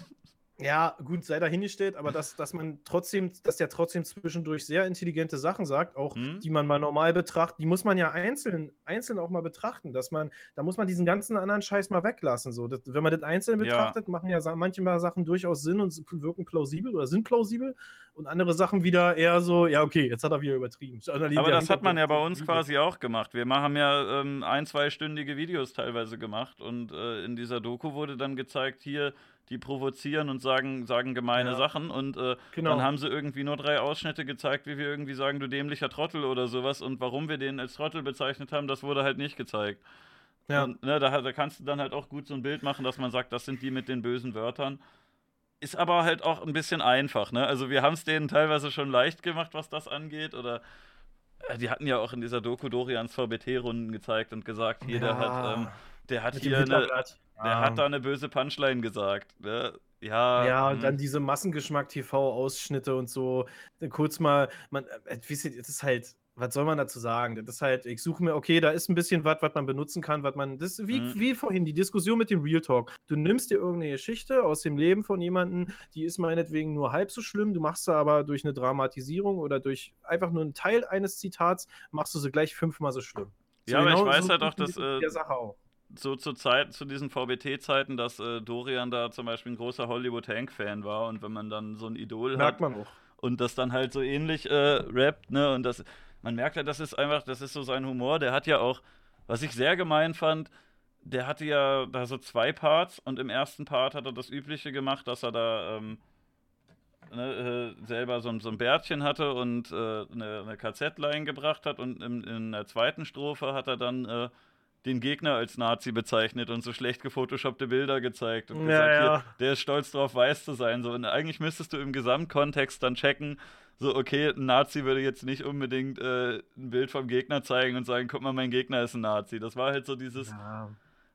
Ja, gut, sei dahingestellt, aber dass, dass man trotzdem, dass der trotzdem zwischendurch sehr intelligente Sachen sagt, auch mhm. die man mal normal betrachtet, die muss man ja einzeln, einzeln auch mal betrachten, dass man, da muss man diesen ganzen anderen Scheiß mal weglassen. So. Das, wenn man das einzeln betrachtet, ja. machen ja manche Sachen durchaus Sinn und wirken plausibel oder sind plausibel und andere Sachen wieder eher so, ja, okay, jetzt hat er wieder übertrieben. Aber das hat man ja bei uns quasi auch gemacht. Wir haben ja ähm, ein-, zweistündige Videos teilweise gemacht und äh, in dieser Doku wurde dann gezeigt, hier, die provozieren und sagen, sagen gemeine ja. Sachen und äh, genau. dann haben sie irgendwie nur drei Ausschnitte gezeigt, wie wir irgendwie sagen, du dämlicher Trottel oder sowas und warum wir den als Trottel bezeichnet haben, das wurde halt nicht gezeigt. Ja. Und, ne, da, da kannst du dann halt auch gut so ein Bild machen, dass man sagt, das sind die mit den bösen Wörtern. Ist aber halt auch ein bisschen einfach, ne? Also wir haben es denen teilweise schon leicht gemacht, was das angeht, oder äh, die hatten ja auch in dieser Doku Dorians VBT-Runden gezeigt und gesagt, hier, ja. der hat, ähm, der hat hier eine, der um. hat da eine böse Punchline gesagt. Ne? Ja. Ja, und dann mhm. diese Massengeschmack-TV-Ausschnitte und so. Kurz mal, man, äh, das ist halt, was soll man dazu sagen? Das ist halt, ich suche mir, okay, da ist ein bisschen was, was man benutzen kann, was man, das ist wie, mhm. wie vorhin, die Diskussion mit dem Real Talk. Du nimmst dir irgendeine Geschichte aus dem Leben von jemandem, die ist meinetwegen nur halb so schlimm, du machst sie aber durch eine Dramatisierung oder durch einfach nur einen Teil eines Zitats, machst du sie gleich fünfmal so schlimm. So ja, aber genau ich weiß so halt auch, dass. Äh, der Sache auch so zu Zeiten, zu diesen VBT-Zeiten, dass äh, Dorian da zum Beispiel ein großer Hollywood-Hank-Fan war und wenn man dann so ein Idol Merkt hat man auch. und das dann halt so ähnlich äh, rappt, ne, und das, man merkt ja, das ist einfach, das ist so sein Humor, der hat ja auch, was ich sehr gemein fand, der hatte ja da so zwei Parts und im ersten Part hat er das Übliche gemacht, dass er da ähm, ne, äh, selber so, so, ein Bärtchen hatte und äh, eine, eine KZ-Line gebracht hat und in, in, der zweiten Strophe hat er dann äh, den Gegner als Nazi bezeichnet und so schlecht gefotoshoppte Bilder gezeigt und gesagt, ja. Hier, der ist stolz darauf, weiß zu sein. So, und eigentlich müsstest du im Gesamtkontext dann checken, so, okay, ein Nazi würde jetzt nicht unbedingt äh, ein Bild vom Gegner zeigen und sagen, guck mal, mein Gegner ist ein Nazi. Das war halt so dieses. Ja.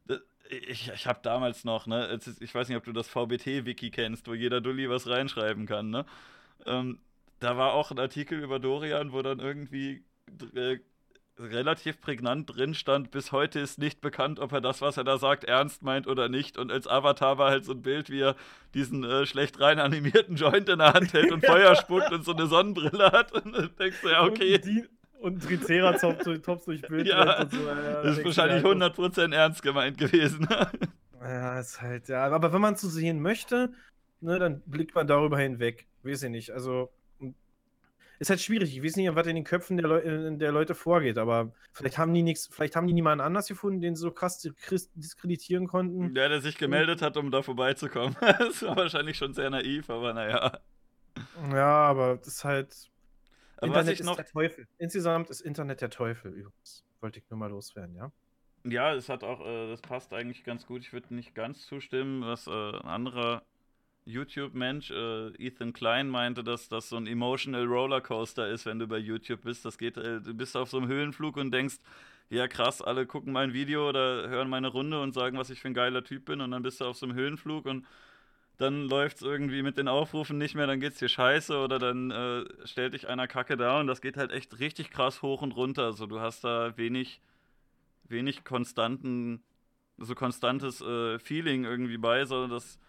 Das, ich, ich habe damals noch, ne, ich weiß nicht, ob du das VBT-Wiki kennst, wo jeder Dulli was reinschreiben kann, ne? Ähm, da war auch ein Artikel über Dorian, wo dann irgendwie äh, relativ prägnant drin stand, bis heute ist nicht bekannt, ob er das, was er da sagt, ernst meint oder nicht. Und als Avatar war halt so ein Bild, wie er diesen äh, schlecht rein animierten Joint in der Hand hält und Feuer spuckt und so eine Sonnenbrille hat. Und dann denkst du, ja, okay. Und, die, und Triceratops durch Bild. Ja, und so. ja, das ist wahrscheinlich 100% ernst gemeint gewesen. ja, ist halt, ja. Aber wenn man zu sehen möchte, ne, dann blickt man darüber hinweg. Weiß ich nicht. Also, ist halt schwierig. Ich weiß nicht, was in den Köpfen der, Leu der Leute vorgeht, aber vielleicht haben die nichts, vielleicht haben die niemanden anders gefunden, den sie so krass diskreditieren konnten. Der, der sich gemeldet hat, um da vorbeizukommen. das war wahrscheinlich schon sehr naiv, aber naja. Ja, aber das ist halt. Aber Internet ist der Teufel. Insgesamt ist Internet der Teufel übrigens. Wollte ich nur mal loswerden, ja? Ja, es hat auch, äh, das passt eigentlich ganz gut. Ich würde nicht ganz zustimmen, was äh, ein anderer YouTube-Mensch, äh, Ethan Klein, meinte, dass das so ein emotional Rollercoaster ist, wenn du bei YouTube bist. Das geht, äh, du bist auf so einem Höhenflug und denkst, ja krass, alle gucken mein Video oder hören meine Runde und sagen, was ich für ein geiler Typ bin und dann bist du auf so einem Höhenflug und dann läuft es irgendwie mit den Aufrufen nicht mehr, dann geht's dir scheiße oder dann äh, stellt dich einer Kacke da und das geht halt echt richtig krass hoch und runter. Also du hast da wenig, wenig konstanten, so konstantes äh, Feeling irgendwie bei, sondern das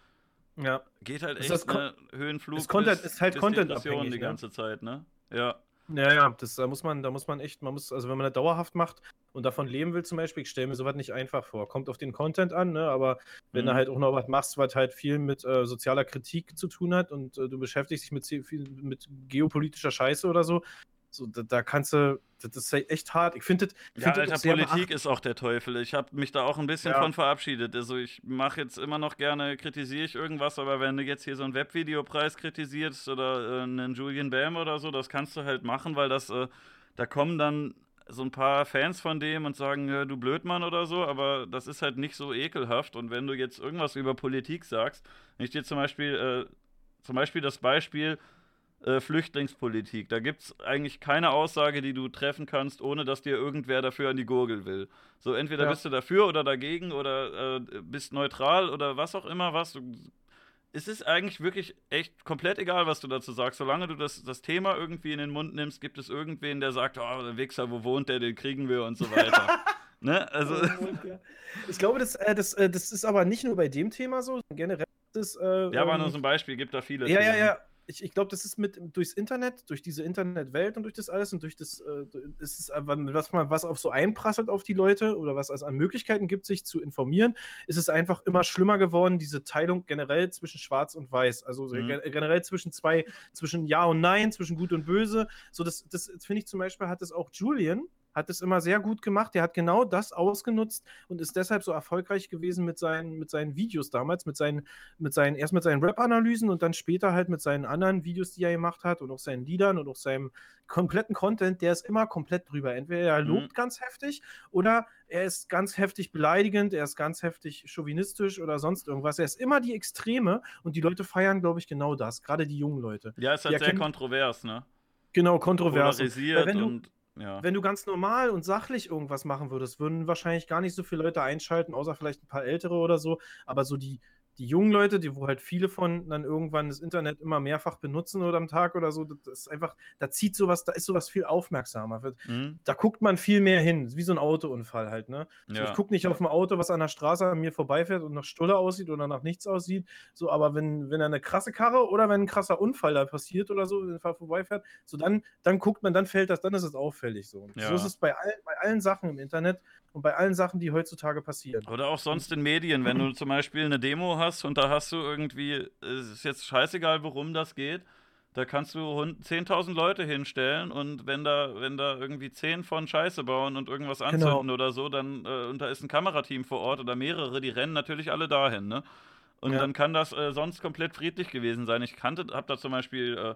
ja. Geht halt echt, ist ne? Höhenflug. Ist, Content, ist halt Content abhängig, die ne? ganze Zeit, ne? Ja. Ja, ja, das, da muss man, da muss man echt, man muss, also wenn man das dauerhaft macht und davon leben will zum Beispiel, ich stelle mir sowas nicht einfach vor. Kommt auf den Content an, ne? aber wenn mhm. du halt auch noch was machst, was halt viel mit äh, sozialer Kritik zu tun hat und äh, du beschäftigst dich mit, viel, mit geopolitischer Scheiße oder so, so, da, da, kannst du, das ist echt hart. Ich finde Ja, find Alter, Politik ist auch der Teufel. Ich habe mich da auch ein bisschen ja. von verabschiedet. Also ich mache jetzt immer noch gerne, kritisiere ich irgendwas, aber wenn du jetzt hier so einen Webvideopreis kritisierst oder äh, einen Julian Bam oder so, das kannst du halt machen, weil das, äh, da kommen dann so ein paar Fans von dem und sagen, ja, du Blödmann oder so, aber das ist halt nicht so ekelhaft. Und wenn du jetzt irgendwas über Politik sagst, wenn ich dir zum Beispiel, äh, zum Beispiel das Beispiel, äh, Flüchtlingspolitik. Da gibt es eigentlich keine Aussage, die du treffen kannst, ohne dass dir irgendwer dafür an die Gurgel will. So, entweder ja. bist du dafür oder dagegen oder äh, bist neutral oder was auch immer was. Es ist eigentlich wirklich echt komplett egal, was du dazu sagst. Solange du das, das Thema irgendwie in den Mund nimmst, gibt es irgendwen, der sagt, oh, der Wichser, wo wohnt der, den kriegen wir und so weiter. ne? Also. Ich glaube, das, äh, das, äh, das ist aber nicht nur bei dem Thema so, generell ist. Äh, ja, aber nur ähm, so ein Beispiel, gibt da viele. Ja, ja, ja ich, ich glaube, das ist mit durchs Internet, durch diese Internetwelt und durch das alles und durch das, äh, ist es, was man was auf so einprasselt auf die Leute oder was es an Möglichkeiten gibt, sich zu informieren, ist es einfach immer schlimmer geworden, diese Teilung generell zwischen Schwarz und Weiß. Also mhm. generell zwischen zwei, zwischen Ja und Nein, zwischen Gut und Böse. So, das, das finde ich zum Beispiel, hat es auch Julian, hat es immer sehr gut gemacht. Der hat genau das ausgenutzt und ist deshalb so erfolgreich gewesen mit seinen, mit seinen Videos damals, mit seinen, mit seinen, erst mit seinen Rap-Analysen und dann später halt mit seinen anderen Videos, die er gemacht hat und auch seinen Liedern und auch seinem kompletten Content, der ist immer komplett drüber. Entweder er mhm. lobt mhm. ganz heftig oder er ist ganz heftig beleidigend, er ist ganz heftig chauvinistisch oder sonst irgendwas. Er ist immer die Extreme und die Leute feiern, glaube ich, genau das, gerade die jungen Leute. Ja, ist halt sehr kontrovers, ne? Genau, kontrovers. Polarisiert du, und ja. Wenn du ganz normal und sachlich irgendwas machen würdest, würden wahrscheinlich gar nicht so viele Leute einschalten, außer vielleicht ein paar ältere oder so. Aber so die, die jungen Leute, die, wo halt viele von dann irgendwann das Internet immer mehrfach benutzen oder am Tag oder so, das ist einfach, da zieht sowas, da ist sowas viel aufmerksamer. Mhm. Da guckt man viel mehr hin, wie so ein Autounfall halt, ne? Ja. ich gucke nicht auf ein Auto, was an der Straße an mir vorbeifährt und nach Stulle aussieht oder nach nichts aussieht, so, aber wenn, wenn eine krasse Karre oder wenn ein krasser Unfall da passiert oder so, wenn ein Fall vorbeifährt, so dann, dann guckt man, dann fällt das, dann ist es auffällig so. Ja. So ist es bei, all, bei allen Sachen im Internet und bei allen Sachen, die heutzutage passieren. Oder auch sonst in Medien, wenn du zum Beispiel eine Demo hast und da hast du irgendwie, es ist jetzt scheißegal, worum das geht, da kannst du 10.000 Leute hinstellen und wenn da, wenn da irgendwie 10 von Scheiße bauen und irgendwas genau. anzünden genau. oder so, dann, äh, und da ist ein Kamerateam vor Ort oder mehrere, die rennen natürlich alle dahin, ne? Und ja. dann kann das äh, sonst komplett friedlich gewesen sein. Ich kannte, hab da zum Beispiel äh,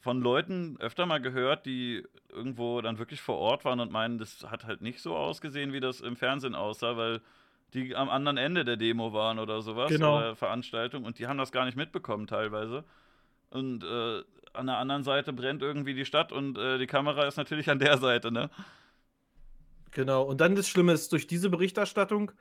von Leuten öfter mal gehört, die irgendwo dann wirklich vor Ort waren und meinen, das hat halt nicht so ausgesehen, wie das im Fernsehen aussah, weil die am anderen Ende der Demo waren oder sowas genau. oder Veranstaltung und die haben das gar nicht mitbekommen teilweise. Und äh, an der anderen Seite brennt irgendwie die Stadt und äh, die Kamera ist natürlich an der Seite, ne? Genau, und dann das Schlimme ist, durch diese Berichterstattung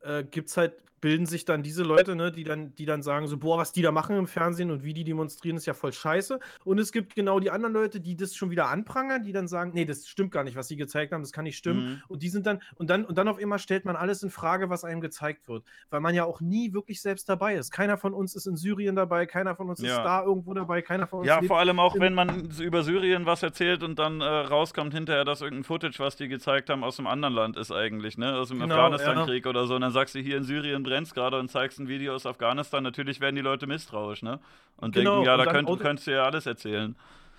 äh, gibt's halt bilden sich dann diese Leute, ne, die dann, die dann sagen so, boah, was die da machen im Fernsehen und wie die demonstrieren, ist ja voll scheiße. Und es gibt genau die anderen Leute, die das schon wieder anprangern, die dann sagen, nee, das stimmt gar nicht, was sie gezeigt haben, das kann nicht stimmen. Mhm. Und die sind dann, und dann, und dann auf einmal stellt man alles in Frage, was einem gezeigt wird. Weil man ja auch nie wirklich selbst dabei ist. Keiner von uns ist in Syrien dabei, keiner von uns ja. ist da irgendwo dabei, keiner von uns. Ja, vor allem auch, wenn man über Syrien was erzählt und dann äh, rauskommt hinterher, dass irgendein Footage, was die gezeigt haben, aus einem anderen Land ist eigentlich, ne? Aus dem genau, Afghanistan-Krieg ja. oder so. Und dann sagst du, hier in Syrien brennt es gerade und zeigst ein Video aus Afghanistan, natürlich werden die Leute misstrauisch, ne? Und genau, denken, ja, da könnt, könntest du ja alles erzählen.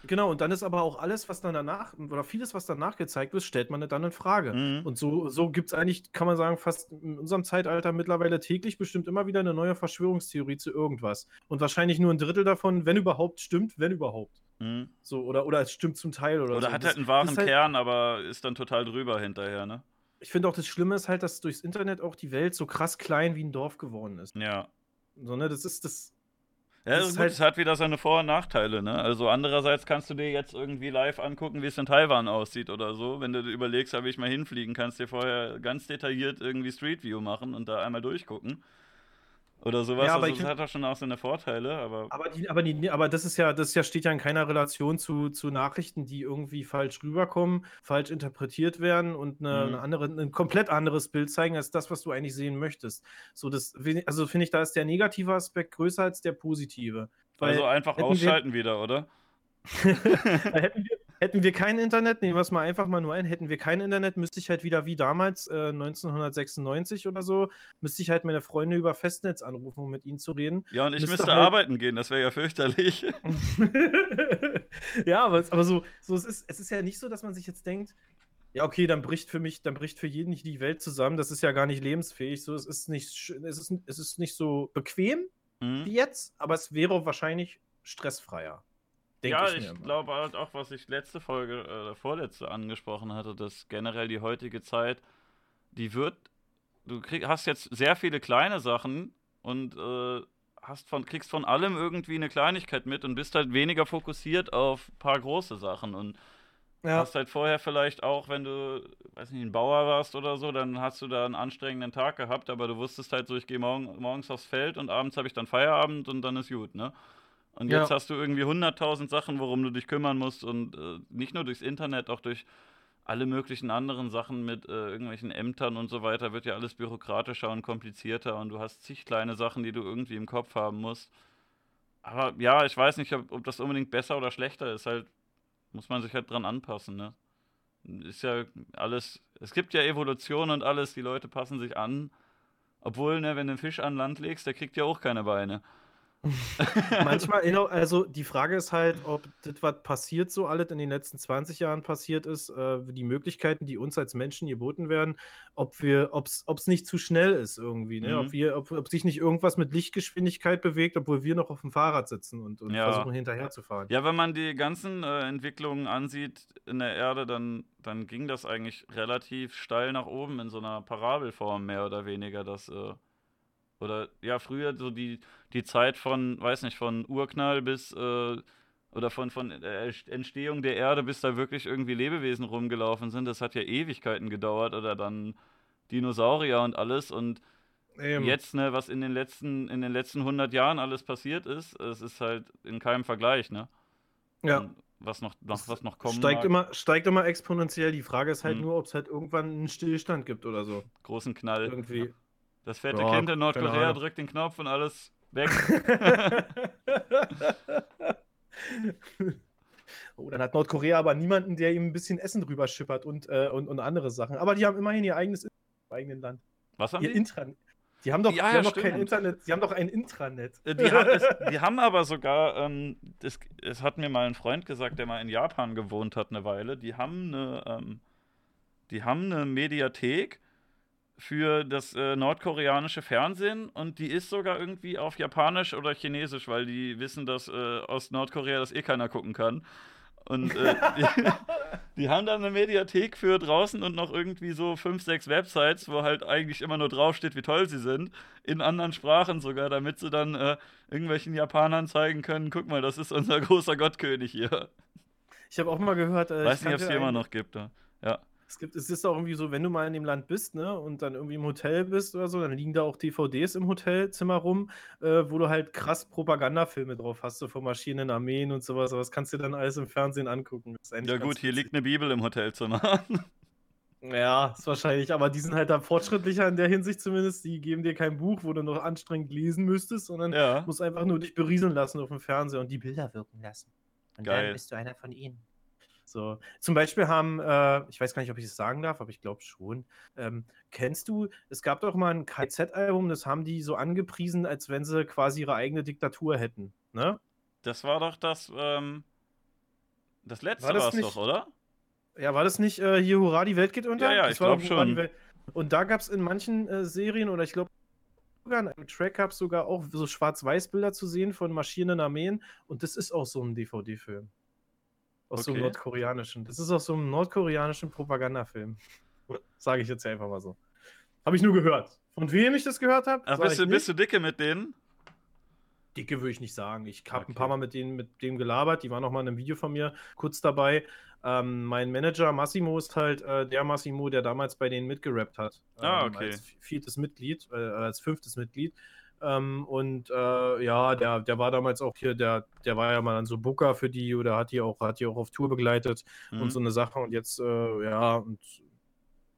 Genau, und dann ist aber auch alles, was dann danach, oder vieles, was danach gezeigt wird, stellt man dann in Frage. Mhm. Und so, so gibt es eigentlich, kann man sagen, fast in unserem Zeitalter mittlerweile täglich bestimmt immer wieder eine neue Verschwörungstheorie zu irgendwas. Und wahrscheinlich nur ein Drittel davon, wenn überhaupt, stimmt, wenn überhaupt. Mhm. So, oder, oder es stimmt zum Teil oder, oder so. hat halt einen wahren halt, Kern, aber ist dann total drüber hinterher, ne? Ich finde auch das Schlimme ist halt, dass durchs Internet auch die Welt so krass klein wie ein Dorf geworden ist. Ja. So, ne, das ist das. Ja, das gut, halt es hat wieder seine Vor- und Nachteile, ne? Also andererseits kannst du dir jetzt irgendwie live angucken, wie es in Taiwan aussieht oder so. Wenn du überlegst, ob ich mal hinfliegen, kannst dir vorher ganz detailliert irgendwie Street View machen und da einmal durchgucken. Oder sowas. Ja, aber also, das hat doch schon auch seine Vorteile, aber. Aber, die, aber, die, aber das ist ja, das ja, steht ja in keiner Relation zu, zu Nachrichten, die irgendwie falsch rüberkommen, falsch interpretiert werden und eine, mhm. eine andere, ein komplett anderes Bild zeigen als das, was du eigentlich sehen möchtest. So, das, also finde ich, da ist der negative Aspekt größer als der positive. also einfach ausschalten wir, wieder, oder? hätten, wir, Hätten wir kein Internet, nehmen wir es mal einfach mal nur ein, hätten wir kein Internet, müsste ich halt wieder wie damals, äh, 1996 oder so, müsste ich halt meine Freunde über Festnetz anrufen, um mit ihnen zu reden. Ja, und ich müsste, müsste halt... arbeiten gehen, das wäre ja fürchterlich. ja, aber, aber so, so es, ist, es ist ja nicht so, dass man sich jetzt denkt, ja, okay, dann bricht für mich, dann bricht für jeden nicht die Welt zusammen. Das ist ja gar nicht lebensfähig. So, es ist nicht, es ist, es ist nicht so bequem mhm. wie jetzt, aber es wäre wahrscheinlich stressfreier. Ja, ich, ich glaube halt auch, was ich letzte Folge, äh, vorletzte angesprochen hatte, dass generell die heutige Zeit, die wird, du krieg, hast jetzt sehr viele kleine Sachen und äh, hast von, kriegst von allem irgendwie eine Kleinigkeit mit und bist halt weniger fokussiert auf ein paar große Sachen und ja. hast halt vorher vielleicht auch, wenn du, weiß nicht, ein Bauer warst oder so, dann hast du da einen anstrengenden Tag gehabt, aber du wusstest halt so, ich gehe morgen, morgens aufs Feld und abends habe ich dann Feierabend und dann ist gut, ne? Und jetzt ja. hast du irgendwie 100.000 Sachen, worum du dich kümmern musst und äh, nicht nur durchs Internet, auch durch alle möglichen anderen Sachen mit äh, irgendwelchen Ämtern und so weiter wird ja alles bürokratischer und komplizierter und du hast zig kleine Sachen, die du irgendwie im Kopf haben musst. Aber ja, ich weiß nicht, ob, ob das unbedingt besser oder schlechter ist. Halt, muss man sich halt dran anpassen, ne? Ist ja alles, es gibt ja Evolution und alles, die Leute passen sich an. Obwohl, ne, wenn du einen Fisch an Land legst, der kriegt ja auch keine Beine. Manchmal, genau, also die Frage ist halt, ob das, was passiert, so alles in den letzten 20 Jahren passiert ist, äh, die Möglichkeiten, die uns als Menschen geboten werden, ob wir, ob es nicht zu schnell ist irgendwie, ne? Mhm. Ob, wir, ob, ob sich nicht irgendwas mit Lichtgeschwindigkeit bewegt, obwohl wir noch auf dem Fahrrad sitzen und, und ja. versuchen hinterher zu fahren. Ja, wenn man die ganzen äh, Entwicklungen ansieht in der Erde, dann, dann ging das eigentlich relativ steil nach oben in so einer Parabelform, mehr oder weniger, dass äh, oder ja, früher so die, die Zeit von, weiß nicht, von Urknall bis äh, oder von, von äh, Entstehung der Erde, bis da wirklich irgendwie Lebewesen rumgelaufen sind, das hat ja Ewigkeiten gedauert oder dann Dinosaurier und alles und Eben. jetzt, ne, was in den letzten, in den letzten 100 Jahren alles passiert ist, es ist halt in keinem Vergleich, ne? Ja. Und was noch, noch, was noch kommen steigt mag. immer Steigt immer exponentiell. Die Frage ist halt hm. nur, ob es halt irgendwann einen Stillstand gibt oder so. Großen Knall. Irgendwie. Ja. Das fette ja, Kind in Nordkorea drückt den Knopf und alles weg. oh, dann hat Nordkorea aber niemanden, der ihm ein bisschen Essen drüber schippert und, äh, und, und andere Sachen. Aber die haben immerhin ihr eigenes eigenen Land. Was haben ihr die? Intranet. Die haben doch, ja, die haben doch kein Internet, die haben doch ein Intranet. Äh, die, haben, es, die haben aber sogar, ähm, das, es hat mir mal ein Freund gesagt, der mal in Japan gewohnt hat eine Weile, die haben eine, ähm, die haben eine Mediathek, für das äh, nordkoreanische Fernsehen und die ist sogar irgendwie auf Japanisch oder Chinesisch, weil die wissen, dass äh, aus Nordkorea das eh keiner gucken kann. Und äh, die, die, haben dann eine Mediathek für draußen und noch irgendwie so fünf, sechs Websites, wo halt eigentlich immer nur draufsteht, wie toll sie sind, in anderen Sprachen sogar, damit sie dann äh, irgendwelchen Japanern zeigen können, guck mal, das ist unser großer Gottkönig hier. Ich habe auch mal gehört, äh, weiß nicht, ob es die immer noch gibt. Ja. Es gibt, es ist auch irgendwie so, wenn du mal in dem Land bist, ne, und dann irgendwie im Hotel bist oder so, dann liegen da auch DVDs im Hotelzimmer rum, äh, wo du halt krass Propagandafilme drauf hast, so von Maschinen, Armeen und sowas. Aber das kannst du dann alles im Fernsehen angucken. ja gut, hier liegt eine Bibel im Hotelzimmer. Ja, ist wahrscheinlich, aber die sind halt da fortschrittlicher in der Hinsicht zumindest. Die geben dir kein Buch, wo du noch anstrengend lesen müsstest, sondern ja. musst einfach nur dich berieseln lassen auf dem Fernseher und die Bilder wirken lassen. Und Geil. dann bist du einer von ihnen. So, zum Beispiel haben, äh, ich weiß gar nicht, ob ich es sagen darf, aber ich glaube schon. Ähm, kennst du, es gab doch mal ein KZ-Album, das haben die so angepriesen, als wenn sie quasi ihre eigene Diktatur hätten. Ne? Das war doch das, ähm, das letzte war es doch, oder? Ja, war das nicht äh, hier Hurra, die Welt geht unter? Ja, ja, das ich glaube schon. Und da gab es in manchen äh, Serien, oder ich glaube, sogar in einem Track gab es sogar auch so Schwarz-Weiß-Bilder zu sehen von marschierenden Armeen. Und das ist auch so ein DVD-Film. Aus okay. so einem nordkoreanischen. Das ist aus so einem nordkoreanischen Propagandafilm. Sage ich jetzt einfach mal so. Habe ich nur gehört. Von wem ich das gehört habe? Bist, du, bist du dicke mit denen? Dicke würde ich nicht sagen. Ich habe okay. ein paar Mal mit denen mit dem gelabert. Die waren noch mal in einem Video von mir kurz dabei. Ähm, mein Manager Massimo ist halt äh, der Massimo, der damals bei denen mitgerappt hat. Ah, ähm, okay. Als viertes Mitglied, äh, als fünftes Mitglied. Ähm, und äh, ja, der, der war damals auch hier, der, der war ja mal dann so Booker für die oder hat die auch, hat die auch auf Tour begleitet mhm. und so eine Sache. Und jetzt, äh, ja, und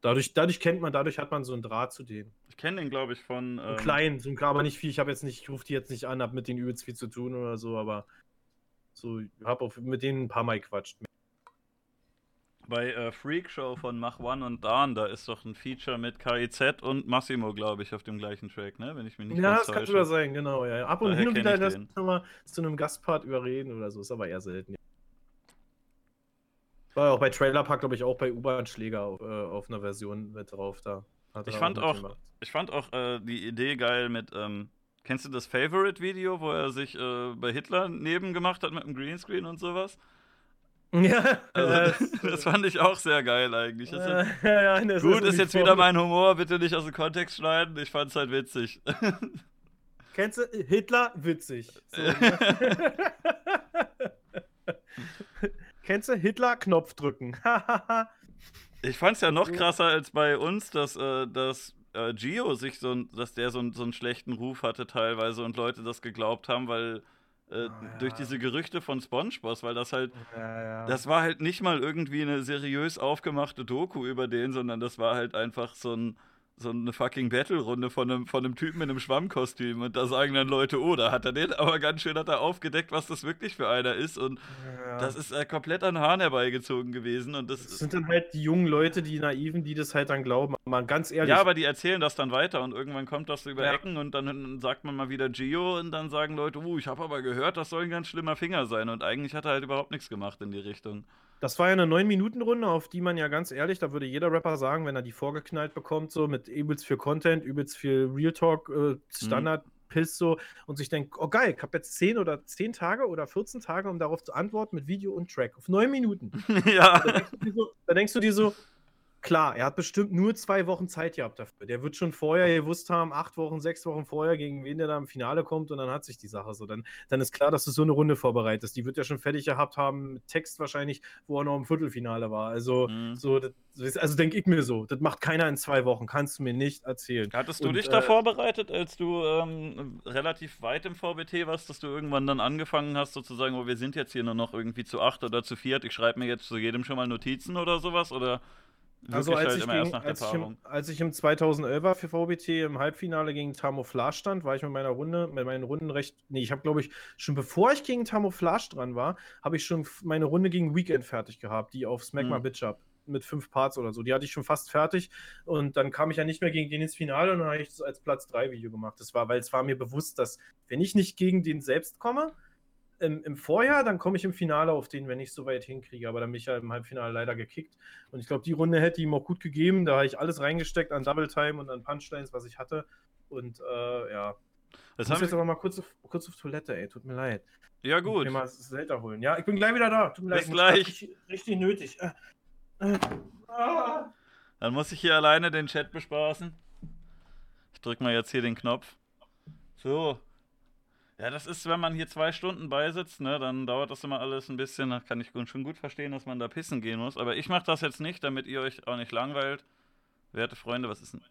dadurch, dadurch kennt man, dadurch hat man so einen Draht zu denen. Ich kenne den, glaube ich, von. Ähm... Klein, so ein, aber nicht viel. Ich habe jetzt nicht, ich rufe die jetzt nicht an, habe mit denen übelst viel zu tun oder so, aber so, habe auch mit denen ein paar Mal gequatscht bei äh, Freak Show von Mach One und Dan, da ist doch ein Feature mit KIZ und Massimo, glaube ich, auf dem gleichen Track, ne? Wenn ich mich nicht Ja, das kann sogar sein, genau. Ja. Ab und Daher hin und wieder lässt man mal zu einem Gastpart überreden oder so, ist aber eher selten. War auch bei Trailer Park, glaube ich, auch bei U-Bahn-Schläger auf, äh, auf, einer Version mit drauf da. ich, fand auch, ich fand auch äh, die Idee geil mit, ähm, kennst du das Favorite-Video, wo er sich äh, bei Hitler neben gemacht hat mit dem Greenscreen und sowas? Ja, also, das, fand ich auch sehr geil eigentlich. Äh, ja, ja, gut, ist, ist jetzt wieder mein Humor, bitte nicht aus dem Kontext schneiden. Ich fand es halt witzig. Kennst du Hitler? Witzig. So, ne? Kennst du Hitler? Knopf drücken. ich fand's ja noch krasser als bei uns, dass, äh, dass äh, Gio sich so, dass der so, so einen schlechten Ruf hatte teilweise und Leute das geglaubt haben, weil äh, oh, ja. durch diese Gerüchte von SpongeBob, weil das halt, ja, ja. das war halt nicht mal irgendwie eine seriös aufgemachte Doku über den, sondern das war halt einfach so ein so eine fucking Battle-Runde von einem, von einem Typen in einem Schwammkostüm und da sagen dann Leute, oh, da hat er den aber ganz schön hat er aufgedeckt, was das wirklich für einer ist und ja. das ist äh, komplett an Hahn herbeigezogen gewesen und das, das, sind dann halt die jungen Leute, die Naiven, die das halt dann glauben, mal ganz ehrlich. Ja, aber die erzählen das dann weiter und irgendwann kommt das über ja. Ecken und dann sagt man mal wieder Gio und dann sagen Leute, oh, ich habe aber gehört, das soll ein ganz schlimmer Finger sein und eigentlich hat er halt überhaupt nichts gemacht in die Richtung. Das war ja eine 9-Minuten-Runde, auf die man ja ganz ehrlich, da würde jeder Rapper sagen, wenn er die vorgeknallt bekommt, so mit übelst viel Content, übelst viel Real Talk, äh, mhm. Standard, mhm. Piss so und sich denkt, oh geil, ich habe jetzt 10 oder 10 Tage oder 14 Tage, um darauf zu antworten mit Video und Track auf 9 Minuten. ja. Da denkst, so, da denkst, du dir so, Klar, er hat bestimmt nur zwei Wochen Zeit gehabt dafür. Der wird schon vorher gewusst haben, acht Wochen, sechs Wochen vorher, gegen wen der da im Finale kommt und dann hat sich die Sache so. Dann, dann ist klar, dass du so eine Runde vorbereitest. Die wird er schon fertig gehabt haben, mit Text wahrscheinlich, wo er noch im Viertelfinale war. Also, mhm. so, das, also denke ich mir so, das macht keiner in zwei Wochen, kannst du mir nicht erzählen. Hattest du und, dich da äh, vorbereitet, als du ähm, relativ weit im VBT warst, dass du irgendwann dann angefangen hast, sozusagen, oh, wir sind jetzt hier nur noch irgendwie zu acht oder zu viert, ich schreibe mir jetzt zu jedem schon mal Notizen oder sowas? Oder also als, halt ich gegen, als, ich im, als ich im 2011er für VBT im Halbfinale gegen Tamouflage stand, war ich mit meiner Runde, mit meinen Runden recht. Nee, ich habe glaube ich schon bevor ich gegen Tamouflage dran war, habe ich schon meine Runde gegen Weekend fertig gehabt, die auf Smack mhm. Bitch Up mit fünf Parts oder so. Die hatte ich schon fast fertig und dann kam ich ja nicht mehr gegen den ins Finale und dann habe ich das als Platz 3 Video gemacht. Das war, weil es war mir bewusst, dass wenn ich nicht gegen den selbst komme, im, im Vorjahr, dann komme ich im Finale auf den, wenn ich so weit hinkriege. Aber dann bin ich ja im Halbfinale leider gekickt. Und ich glaube, die Runde hätte ihm auch gut gegeben. Da habe ich alles reingesteckt an Double Time und an Punchlines, was ich hatte. Und äh, ja. Das ich muss jetzt aber mal kurz auf, kurz auf Toilette, ey. Tut mir leid. Ja, gut. Ich mal das Zelda holen. Ja, ich bin gleich wieder da. Tut mir Bis leid. gleich. Richtig, richtig, nötig. Äh, äh, ah. Dann muss ich hier alleine den Chat bespaßen. Ich drücke mal jetzt hier den Knopf. So, ja, das ist, wenn man hier zwei Stunden beisitzt, ne, dann dauert das immer alles ein bisschen. Da kann ich schon gut verstehen, dass man da pissen gehen muss. Aber ich mache das jetzt nicht, damit ihr euch auch nicht langweilt. Werte Freunde, was ist denn.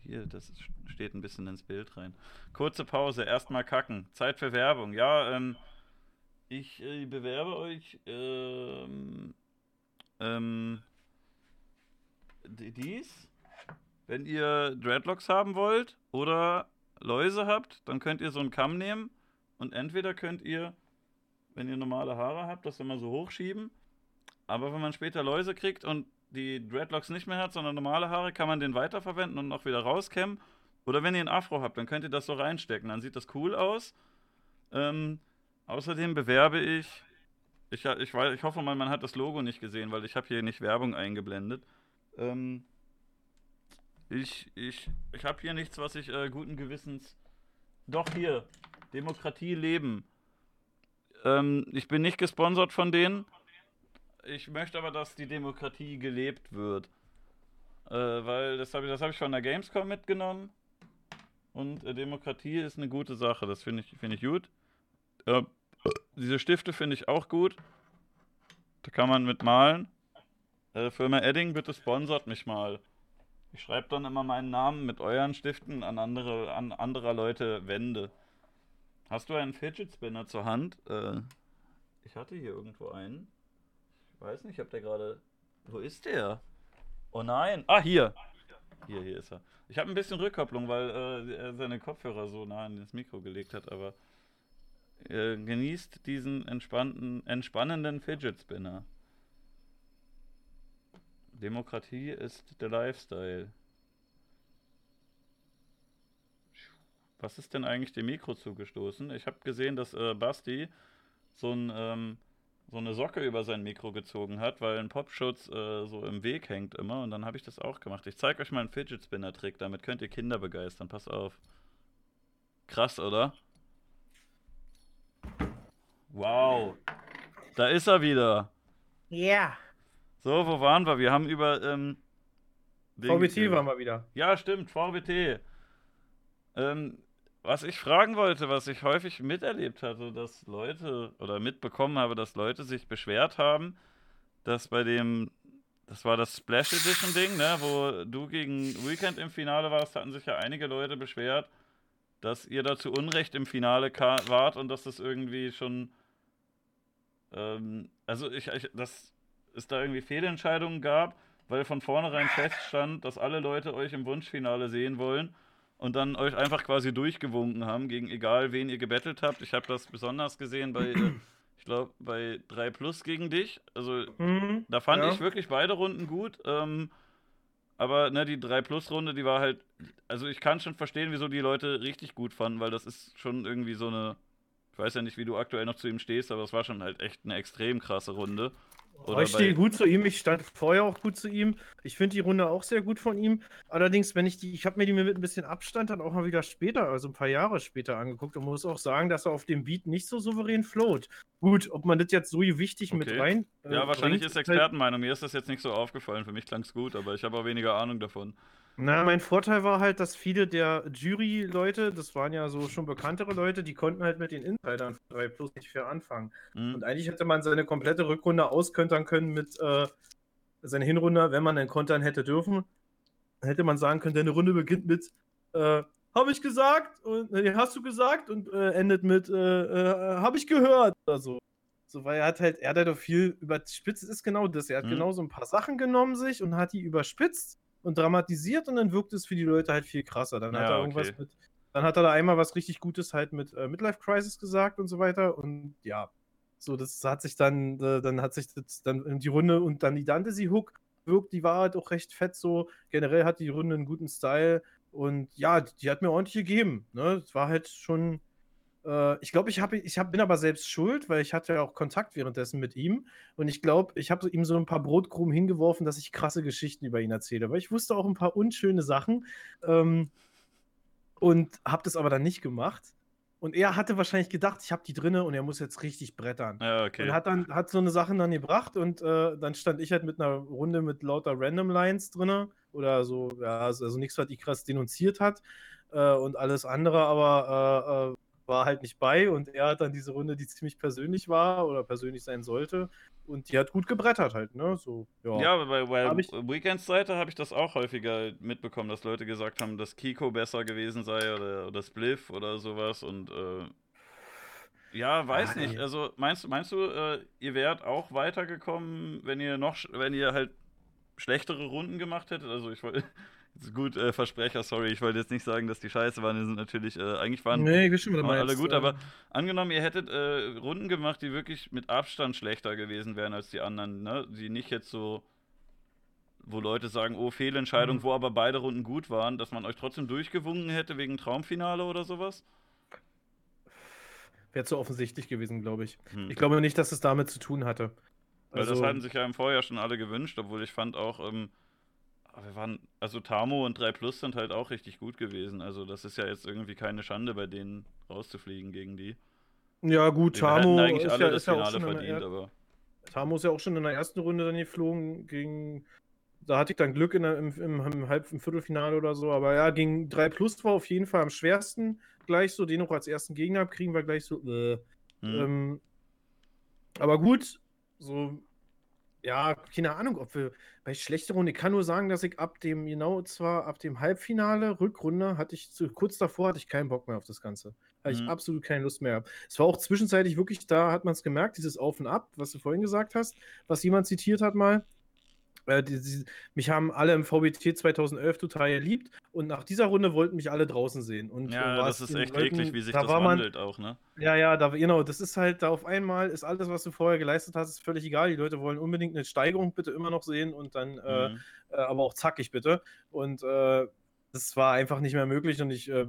Hier, das steht ein bisschen ins Bild rein. Kurze Pause, erstmal kacken. Zeit für Werbung. Ja, ähm, ich äh, bewerbe euch ähm, ähm, dies, wenn ihr Dreadlocks haben wollt oder Läuse habt, dann könnt ihr so einen Kamm nehmen und entweder könnt ihr, wenn ihr normale Haare habt, das immer so hochschieben. Aber wenn man später Läuse kriegt und die Dreadlocks nicht mehr hat, sondern normale Haare, kann man den weiterverwenden und noch wieder rauskämmen. Oder wenn ihr einen Afro habt, dann könnt ihr das so reinstecken. Dann sieht das cool aus. Ähm, außerdem bewerbe ich, ich, ich, weiß, ich hoffe mal, man hat das Logo nicht gesehen, weil ich habe hier nicht Werbung eingeblendet. Ähm, ich, ich, ich habe hier nichts, was ich äh, guten Gewissens. Doch hier. Demokratie leben. Ähm, ich bin nicht gesponsert von denen. Ich möchte aber, dass die Demokratie gelebt wird. Äh, weil das habe ich, hab ich von der Gamescom mitgenommen. Und äh, Demokratie ist eine gute Sache. Das finde ich, find ich gut. Äh, diese Stifte finde ich auch gut. Da kann man mit malen. Äh, Firma Edding, bitte sponsert mich mal. Ich schreibe dann immer meinen Namen mit euren Stiften an andere, an anderer Leute Wände. Hast du einen Fidget Spinner zur Hand? Äh, ich hatte hier irgendwo einen. Ich weiß nicht, ob der gerade. Wo ist der? Oh nein. Ah, hier. Hier, hier ist er. Ich habe ein bisschen Rückkopplung, weil äh, er seine Kopfhörer so nah an das Mikro gelegt hat, aber äh, genießt diesen entspannten, entspannenden Fidget Spinner. Demokratie ist der Lifestyle. Was ist denn eigentlich dem Mikro zugestoßen? Ich habe gesehen, dass äh, Basti so, ein, ähm, so, eine Socke über sein Mikro gezogen hat, weil ein Popschutz äh, so im Weg hängt immer. Und dann habe ich das auch gemacht. Ich zeige euch mal einen Fidget Spinner Trick. Damit könnt ihr Kinder begeistern. Pass auf. Krass, oder? Wow. Da ist er wieder. Ja. Yeah. So, wo waren wir? Wir haben über. Ähm, VBT waren wir wieder. Ja, stimmt, VBT. Ähm, was ich fragen wollte, was ich häufig miterlebt hatte, dass Leute oder mitbekommen habe, dass Leute sich beschwert haben, dass bei dem, das war das Splash Edition Ding, ne, wo du gegen Weekend im Finale warst, hatten sich ja einige Leute beschwert, dass ihr da zu Unrecht im Finale wart und dass das irgendwie schon, ähm, also ich, ich, dass es da irgendwie Fehlentscheidungen gab, weil von vornherein feststand, dass alle Leute euch im Wunschfinale sehen wollen und dann euch einfach quasi durchgewunken haben, gegen egal wen ihr gebettelt habt. Ich habe das besonders gesehen bei, äh, ich glaube, bei 3 Plus gegen dich. Also mhm, da fand ja. ich wirklich beide Runden gut. Ähm, aber ne, die 3 Plus Runde, die war halt, also ich kann schon verstehen, wieso die Leute richtig gut fanden, weil das ist schon irgendwie so eine, ich weiß ja nicht, wie du aktuell noch zu ihm stehst, aber es war schon halt echt eine extrem krasse Runde. Oder ich stehe gut zu ihm, ich stand vorher auch gut zu ihm. Ich finde die Runde auch sehr gut von ihm. Allerdings, wenn ich die, ich habe mir die mit ein bisschen Abstand dann auch mal wieder später, also ein paar Jahre später angeguckt und muss auch sagen, dass er auf dem Beat nicht so souverän float. Gut, ob man das jetzt so wichtig okay. mit rein. Äh, ja, wahrscheinlich bringt, ist halt Expertenmeinung. Mir ist das jetzt nicht so aufgefallen. Für mich klang es gut, aber ich habe auch weniger Ahnung davon. Na, mein Vorteil war halt, dass viele der Jury-Leute, das waren ja so schon bekanntere Leute, die konnten halt mit den Insidern von 3 Plus nicht fair anfangen. Mhm. Und eigentlich hätte man seine komplette Rückrunde auskontern können mit äh, seiner Hinrunde, wenn man denn kontern hätte dürfen. Hätte man sagen können, deine Runde beginnt mit äh, habe ich gesagt und äh, hast du gesagt und äh, endet mit äh, äh habe ich gehört oder so. So, weil er hat halt, er hat halt auch viel überspitzt, ist genau das. Er hat mhm. genau so ein paar Sachen genommen sich und hat die überspitzt und dramatisiert und dann wirkt es für die Leute halt viel krasser. Dann ja, hat er irgendwas okay. mit, dann hat er da einmal was richtig Gutes halt mit äh, Midlife Crisis gesagt und so weiter und ja, so das hat sich dann, äh, dann hat sich das dann in die Runde und dann die Dantesy Hook wirkt, die war halt auch recht fett so. Generell hat die Runde einen guten Style und ja, die hat mir ordentlich gegeben. Ne, es war halt schon äh, ich glaube, ich, hab, ich hab, bin aber selbst schuld, weil ich hatte ja auch Kontakt währenddessen mit ihm. Und ich glaube, ich habe ihm so ein paar Brotkrumen hingeworfen, dass ich krasse Geschichten über ihn erzähle. Weil ich wusste auch ein paar unschöne Sachen ähm, und habe das aber dann nicht gemacht. Und er hatte wahrscheinlich gedacht, ich habe die drinne und er muss jetzt richtig brettern. Ja, okay. Und hat dann hat so eine Sachen dann gebracht und äh, dann stand ich halt mit einer Runde mit lauter Random Lines drinne oder so, ja, also, also nichts, was ich krass denunziert hat äh, und alles andere, aber äh, äh war halt nicht bei und er hat dann diese Runde, die ziemlich persönlich war oder persönlich sein sollte und die hat gut gebrettert halt, ne? So, ja. ja, aber bei, bei ich... Weekends Seite habe ich das auch häufiger mitbekommen, dass Leute gesagt haben, dass Kiko besser gewesen sei oder, oder Spliff oder sowas und äh, ja, weiß ah, nicht. Also meinst, meinst du, äh, ihr wärt auch weitergekommen, wenn ihr noch, wenn ihr halt schlechtere Runden gemacht hättet? Also ich wollte Gut, äh, Versprecher, sorry, ich wollte jetzt nicht sagen, dass die scheiße waren, die sind natürlich, äh, eigentlich waren, nee, waren alle gut, äh, aber angenommen, ihr hättet äh, Runden gemacht, die wirklich mit Abstand schlechter gewesen wären als die anderen, ne? Die nicht jetzt so, wo Leute sagen, oh, Fehlentscheidung, mhm. wo aber beide Runden gut waren, dass man euch trotzdem durchgewunken hätte wegen Traumfinale oder sowas? Wäre zu offensichtlich gewesen, glaube ich. Hm. Ich glaube nicht, dass es damit zu tun hatte. Weil also, das hatten sich ja im Vorjahr schon alle gewünscht, obwohl ich fand auch, ähm, aber wir waren, also Tamo und 3 Plus sind halt auch richtig gut gewesen. Also das ist ja jetzt irgendwie keine Schande, bei denen rauszufliegen gegen die. Ja, gut, Tamo eigentlich alle ja, das Finale ja verdient, aber. Tamo ist ja auch schon in der ersten Runde dann geflogen gegen. Da hatte ich dann Glück in der, im, im, im, Halb-, im Viertelfinale oder so. Aber ja, gegen 3 Plus war auf jeden Fall am schwersten. Gleich so, den noch als ersten Gegner kriegen wir gleich so. Äh, hm. ähm, aber gut, so ja, keine Ahnung, ob wir bei schlechter Runde, ich kann nur sagen, dass ich ab dem, genau, zwar ab dem Halbfinale, Rückrunde, hatte ich zu, kurz davor hatte ich keinen Bock mehr auf das Ganze. Hatte mhm. ich absolut keine Lust mehr. Es war auch zwischenzeitlich wirklich, da hat man es gemerkt, dieses Auf und Ab, was du vorhin gesagt hast, was jemand zitiert hat mal. Äh, die, die, mich haben alle im VBT 2011 total geliebt und nach dieser Runde wollten mich alle draußen sehen. Und ja, das ist echt Leuten, eklig, wie sich da das wandelt man, auch, ne? Ja, ja, da, genau, das ist halt da auf einmal ist alles, was du vorher geleistet hast, ist völlig egal. Die Leute wollen unbedingt eine Steigerung bitte immer noch sehen und dann, äh, mhm. äh, aber auch zackig bitte. Und äh, das war einfach nicht mehr möglich und ich äh,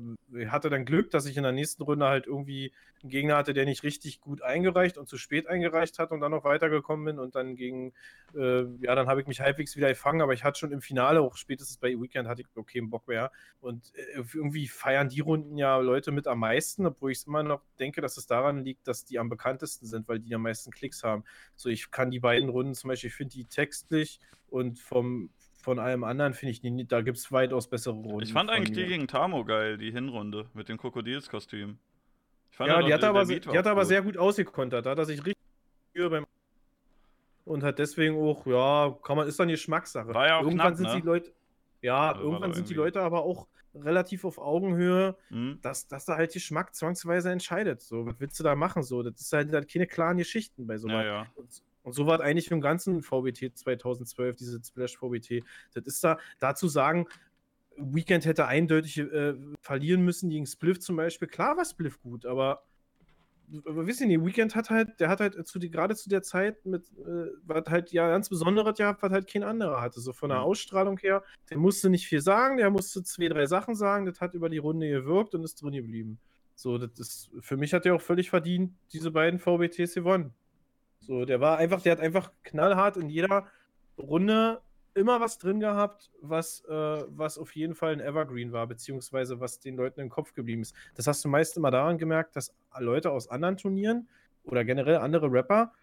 hatte dann Glück, dass ich in der nächsten Runde halt irgendwie einen Gegner hatte, der nicht richtig gut eingereicht und zu spät eingereicht hat und dann noch weitergekommen bin und dann gegen, äh, ja, dann habe ich mich halbwegs wieder gefangen, aber ich hatte schon im Finale, auch spätestens bei Weekend, hatte ich okay einen Bock mehr und äh, irgendwie feiern die Runden ja Leute mit am meisten, obwohl ich immer noch denke, dass es daran liegt, dass die am bekanntesten sind, weil die am meisten Klicks haben. So, ich kann die beiden Runden zum Beispiel, ich finde die textlich und vom von allem anderen finde ich die, da gibt es weitaus bessere Runden. Ich fand eigentlich die gegen Tamo geil, die Hinrunde mit dem Krokodilskostüm. Ja, die hat, aber, die hat aber sehr gut ausgekontert. Da hat er sich richtig beim und hat deswegen auch, ja, kann man, ist dann Geschmackssache. War ja auch irgendwann knapp, sind ne? die Leute, ja, also irgendwann sind die Leute aber auch relativ auf Augenhöhe, mhm. dass, dass da halt Geschmack zwangsweise entscheidet. So, was willst du da machen? So, das ist halt, halt keine klaren Geschichten bei so ja, ja. Und, so war eigentlich im ganzen VBT 2012, diese Splash VBT. Das ist da, dazu sagen, Weekend hätte eindeutig äh, verlieren müssen gegen Spliff zum Beispiel. Klar war Spliff gut, aber aber ihr nicht, Weekend hat halt, der hat halt zu die, gerade zu der Zeit mit, äh, was halt ja ganz Besonderes gehabt, was halt kein anderer hatte. So von der mhm. Ausstrahlung her, der musste nicht viel sagen, der musste zwei, drei Sachen sagen, das hat über die Runde gewirkt und ist drin geblieben. So, das ist, für mich hat er auch völlig verdient, diese beiden VBTs gewonnen. So, der war einfach, der hat einfach knallhart in jeder Runde immer was drin gehabt, was, äh, was auf jeden Fall ein Evergreen war, beziehungsweise was den Leuten im Kopf geblieben ist. Das hast du meist immer daran gemerkt, dass Leute aus anderen Turnieren oder generell andere Rapper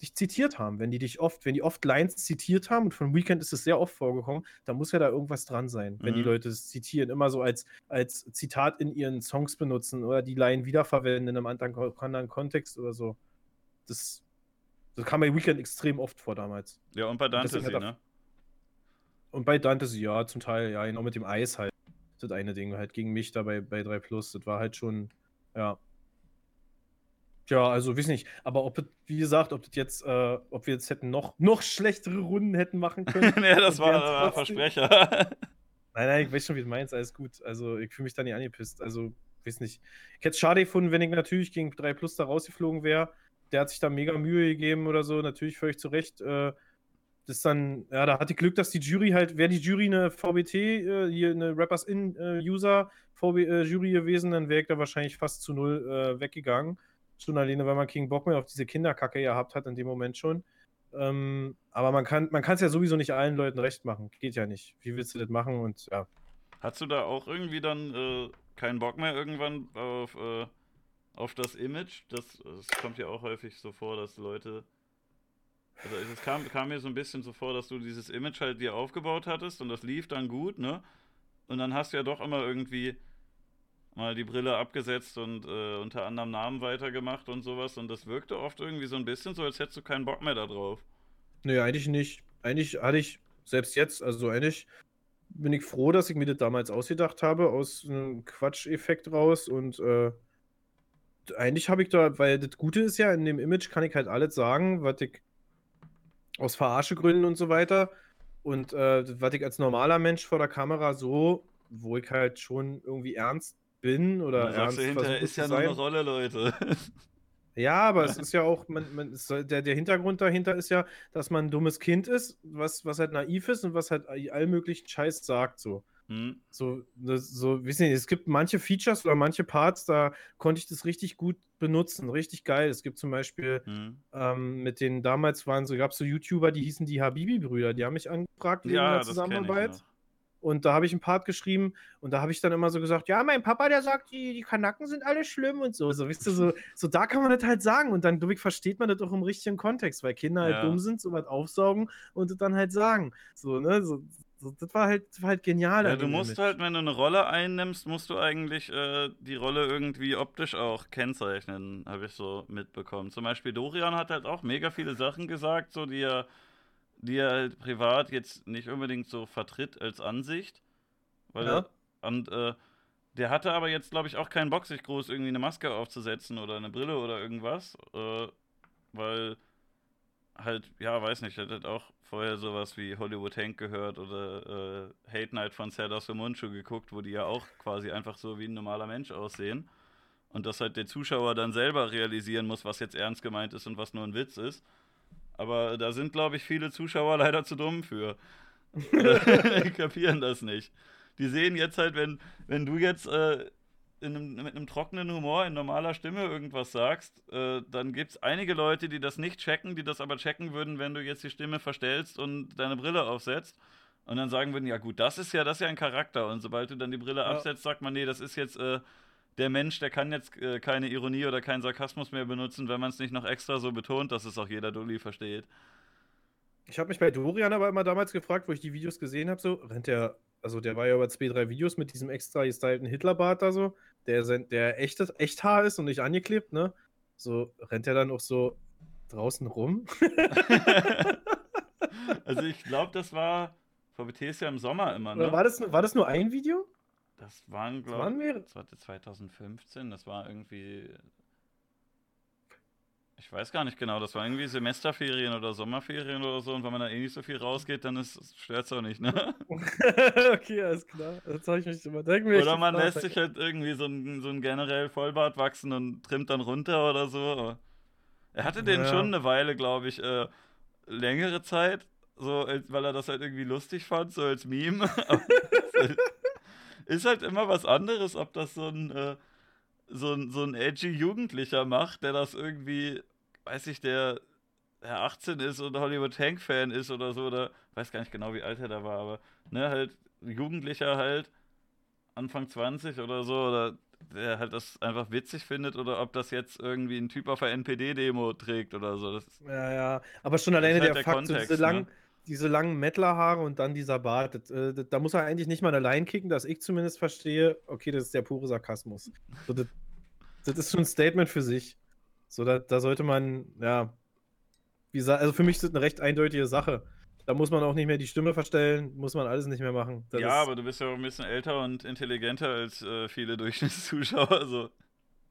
dich zitiert haben. Wenn die dich oft, wenn die oft Lines zitiert haben, und von Weekend ist es sehr oft vorgekommen, da muss ja da irgendwas dran sein, wenn mhm. die Leute es zitieren, immer so als, als Zitat in ihren Songs benutzen oder die Line wiederverwenden in einem anderen, anderen Kontext oder so. Das, das kam bei Weekend extrem oft vor damals. Ja, und bei Dante, ne? Und bei Dante, ja, zum Teil, ja, genau mit dem Eis halt. Das eine Ding halt gegen mich da bei, bei 3 Plus. Das war halt schon, ja. Ja, also weiß nicht. Aber ob wie gesagt, ob das jetzt, äh, ob wir jetzt hätten noch, noch schlechtere Runden hätten machen können. nee, das war ein Versprecher. nein, nein, ich weiß schon, wie du meinst, alles gut. Also ich fühle mich da nicht angepisst. Also, weiß nicht. Ich hätte es schade gefunden, wenn ich natürlich gegen 3 Plus da rausgeflogen wäre. Der hat sich da mega Mühe gegeben oder so, natürlich völlig zu Recht. Äh, das dann, ja, da hatte Glück, dass die Jury halt, wäre die Jury eine VBT, äh, hier eine Rappers in äh, User VB, äh, Jury gewesen, dann wäre ich da wahrscheinlich fast zu null äh, weggegangen. Schon alleine, weil man keinen Bock mehr auf diese Kinderkacke gehabt hat in dem Moment schon. Ähm, aber man kann man es ja sowieso nicht allen Leuten recht machen. Geht ja nicht. Wie willst du das machen? Und ja. Hast du da auch irgendwie dann äh, keinen Bock mehr irgendwann auf, auf das Image? Das, das kommt ja auch häufig so vor, dass Leute also es kam, kam, mir so ein bisschen so vor, dass du dieses Image halt dir aufgebaut hattest und das lief dann gut, ne? Und dann hast du ja doch immer irgendwie mal die Brille abgesetzt und äh, unter anderem Namen weitergemacht und sowas. Und das wirkte oft irgendwie so ein bisschen so, als hättest du keinen Bock mehr da drauf. Nee, eigentlich nicht. Eigentlich hatte ich, selbst jetzt, also eigentlich bin ich froh, dass ich mir das damals ausgedacht habe, aus einem Quatscheffekt raus. Und äh, eigentlich habe ich da, weil das Gute ist ja, in dem Image kann ich halt alles sagen, was ich aus Verarschegründen und so weiter. Und äh, was ich als normaler Mensch vor der Kamera so, wo ich halt schon irgendwie ernst bin oder Na, ernst hinterher ist ja nur eine Rolle, Leute. Ja, aber es ist ja auch, man, man soll, der, der Hintergrund dahinter ist ja, dass man ein dummes Kind ist, was, was halt naiv ist und was halt allmöglichen Scheiß sagt, so. Hm. So, das, so, wissen Sie, es gibt manche Features oder manche Parts, da konnte ich das richtig gut benutzen, richtig geil. Es gibt zum Beispiel hm. ähm, mit den damals waren so, gab es so YouTuber, die hießen die Habibi-Brüder, die haben mich angefragt wegen ja, der Zusammenarbeit. Und da habe ich einen Part geschrieben und da habe ich dann immer so gesagt, ja, mein Papa, der sagt, die, die Kanaken sind alle schlimm und so. So, wisst ihr, so, so da kann man das halt sagen. Und dann, glaube ich, versteht man das auch im richtigen Kontext, weil Kinder halt ja. dumm sind, so was aufsaugen und das dann halt sagen. So, ne? So, das, war halt, das war halt genial. Ja, du musst mit. halt, wenn du eine Rolle einnimmst, musst du eigentlich äh, die Rolle irgendwie optisch auch kennzeichnen, habe ich so mitbekommen. Zum Beispiel Dorian hat halt auch mega viele Sachen gesagt, so die er, die er halt privat jetzt nicht unbedingt so vertritt als Ansicht. Weil ja. er, und äh, der hatte aber jetzt, glaube ich, auch keinen Bock, sich groß irgendwie eine Maske aufzusetzen oder eine Brille oder irgendwas. Äh, weil halt, ja, weiß nicht, er hat auch vorher sowas wie Hollywood Hank gehört oder äh, Hate Night von Serdar Munchu geguckt, wo die ja auch quasi einfach so wie ein normaler Mensch aussehen. Und dass halt der Zuschauer dann selber realisieren muss, was jetzt ernst gemeint ist und was nur ein Witz ist. Aber da sind, glaube ich, viele Zuschauer leider zu dumm für. die kapieren das nicht. Die sehen jetzt halt, wenn, wenn du jetzt äh, einem, mit einem trockenen Humor in normaler Stimme irgendwas sagst, äh, dann gibt es einige Leute, die das nicht checken, die das aber checken würden, wenn du jetzt die Stimme verstellst und deine Brille aufsetzt. Und dann sagen würden, ja gut, das ist ja, das ist ja ein Charakter. Und sobald du dann die Brille ja. absetzt, sagt man, nee, das ist jetzt äh, der Mensch, der kann jetzt äh, keine Ironie oder keinen Sarkasmus mehr benutzen, wenn man es nicht noch extra so betont, dass es auch jeder Dulli versteht. Ich habe mich bei Dorian aber immer damals gefragt, wo ich die Videos gesehen habe, so, rennt der, also der war ja über zwei, drei Videos mit diesem extra gestylten Hitlerbart da so, der, der echtes, echt Haar ist und nicht angeklebt, ne? So, rennt er dann auch so draußen rum? also ich glaube, das war VBT ist ja im Sommer immer, ne? war das, war das nur ein Video? Das waren, glaube ich, das war 2015, das war irgendwie ich weiß gar nicht genau, das war irgendwie Semesterferien oder Sommerferien oder so und wenn man da eh nicht so viel rausgeht, dann stört es auch nicht, ne? okay, alles klar. Das habe ich mich immer denken. Oder man lässt sich halt irgendwie so ein, so ein generell Vollbart wachsen und trimmt dann runter oder so. Er hatte den ja. schon eine Weile, glaube ich, äh, längere Zeit, so, weil er das halt irgendwie lustig fand, so als Meme. ist halt immer was anderes, ob das so ein. Äh, so ein, so ein edgy Jugendlicher macht, der das irgendwie, weiß ich, der, der 18 ist und Hollywood Hank Fan ist oder so, oder weiß gar nicht genau, wie alt er da war, aber ne, halt Jugendlicher halt, Anfang 20 oder so, oder der halt das einfach witzig findet oder ob das jetzt irgendwie ein Typ auf der NPD-Demo trägt oder so. Das ja, ja, aber schon alleine halt der, der, Fakt, Kontext, diese, lang, ne? Diese langen Mettlerhaare und dann dieser Bart, das, äh, das, da muss er eigentlich nicht mal allein kicken, dass ich zumindest verstehe, okay, das ist der pure Sarkasmus. So, das, das, ist schon ein Statement für sich. So, da, da sollte man, ja, wie gesagt, also für mich ist das eine recht eindeutige Sache. Da muss man auch nicht mehr die Stimme verstellen, muss man alles nicht mehr machen. Das ja, aber du bist ja auch ein bisschen älter und intelligenter als äh, viele Durchschnittszuschauer. So.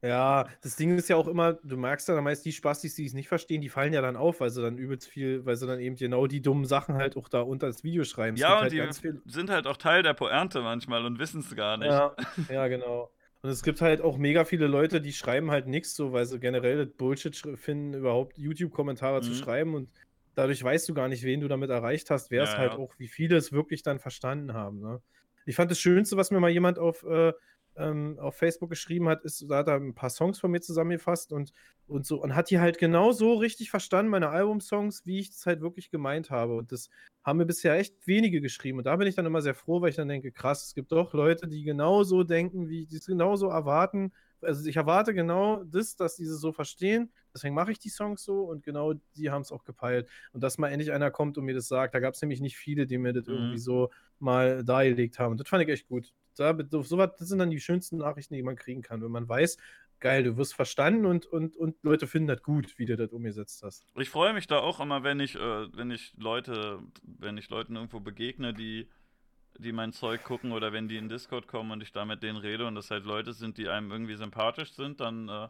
Ja, das Ding ist ja auch immer, du merkst ja meist die Spastis, die es nicht verstehen, die fallen ja dann auf, weil sie dann übelst viel, weil sie dann eben genau die dummen Sachen halt auch da unter das Video schreiben. Ja, und halt die sind halt auch Teil der Pointe manchmal und wissen es gar nicht. Ja, ja, genau. Und es gibt halt auch mega viele Leute, die schreiben halt nichts so, weil sie generell Bullshit finden, überhaupt YouTube-Kommentare mhm. zu schreiben und dadurch weißt du gar nicht, wen du damit erreicht hast, wer es ja, halt ja. auch, wie viele es wirklich dann verstanden haben. Ne? Ich fand das Schönste, was mir mal jemand auf äh, ähm, auf Facebook geschrieben hat, ist, da hat er ein paar Songs von mir zusammengefasst und, und so und hat die halt genau so richtig verstanden, meine Albumsongs, wie ich es halt wirklich gemeint habe. Und das haben mir bisher echt wenige geschrieben. Und da bin ich dann immer sehr froh, weil ich dann denke, krass, es gibt doch Leute, die genauso denken, wie die es genauso erwarten. Also ich erwarte genau das, dass diese so verstehen. Deswegen mache ich die Songs so und genau die haben es auch gepeilt. Und dass mal endlich einer kommt und mir das sagt. Da gab es nämlich nicht viele, die mir das mhm. irgendwie so mal dargelegt haben. Und das fand ich echt gut da, so was, das sind dann die schönsten Nachrichten, die man kriegen kann, wenn man weiß, geil, du wirst verstanden und, und, und Leute finden das gut, wie du das umgesetzt hast. Ich freue mich da auch immer, wenn ich, äh, wenn ich Leute, wenn ich Leuten irgendwo begegne, die, die mein Zeug gucken oder wenn die in Discord kommen und ich da mit denen rede und das halt Leute sind, die einem irgendwie sympathisch sind, dann äh,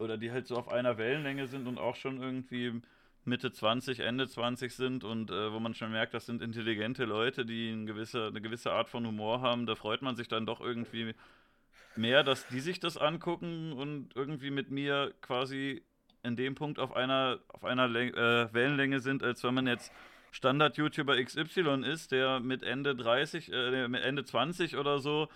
oder die halt so auf einer Wellenlänge sind und auch schon irgendwie Mitte 20, Ende 20 sind und äh, wo man schon merkt, das sind intelligente Leute, die eine gewisse, eine gewisse Art von Humor haben, da freut man sich dann doch irgendwie mehr, dass die sich das angucken und irgendwie mit mir quasi in dem Punkt auf einer, auf einer äh, Wellenlänge sind, als wenn man jetzt Standard-YouTuber XY ist, der mit Ende 30, äh, mit Ende 20 oder so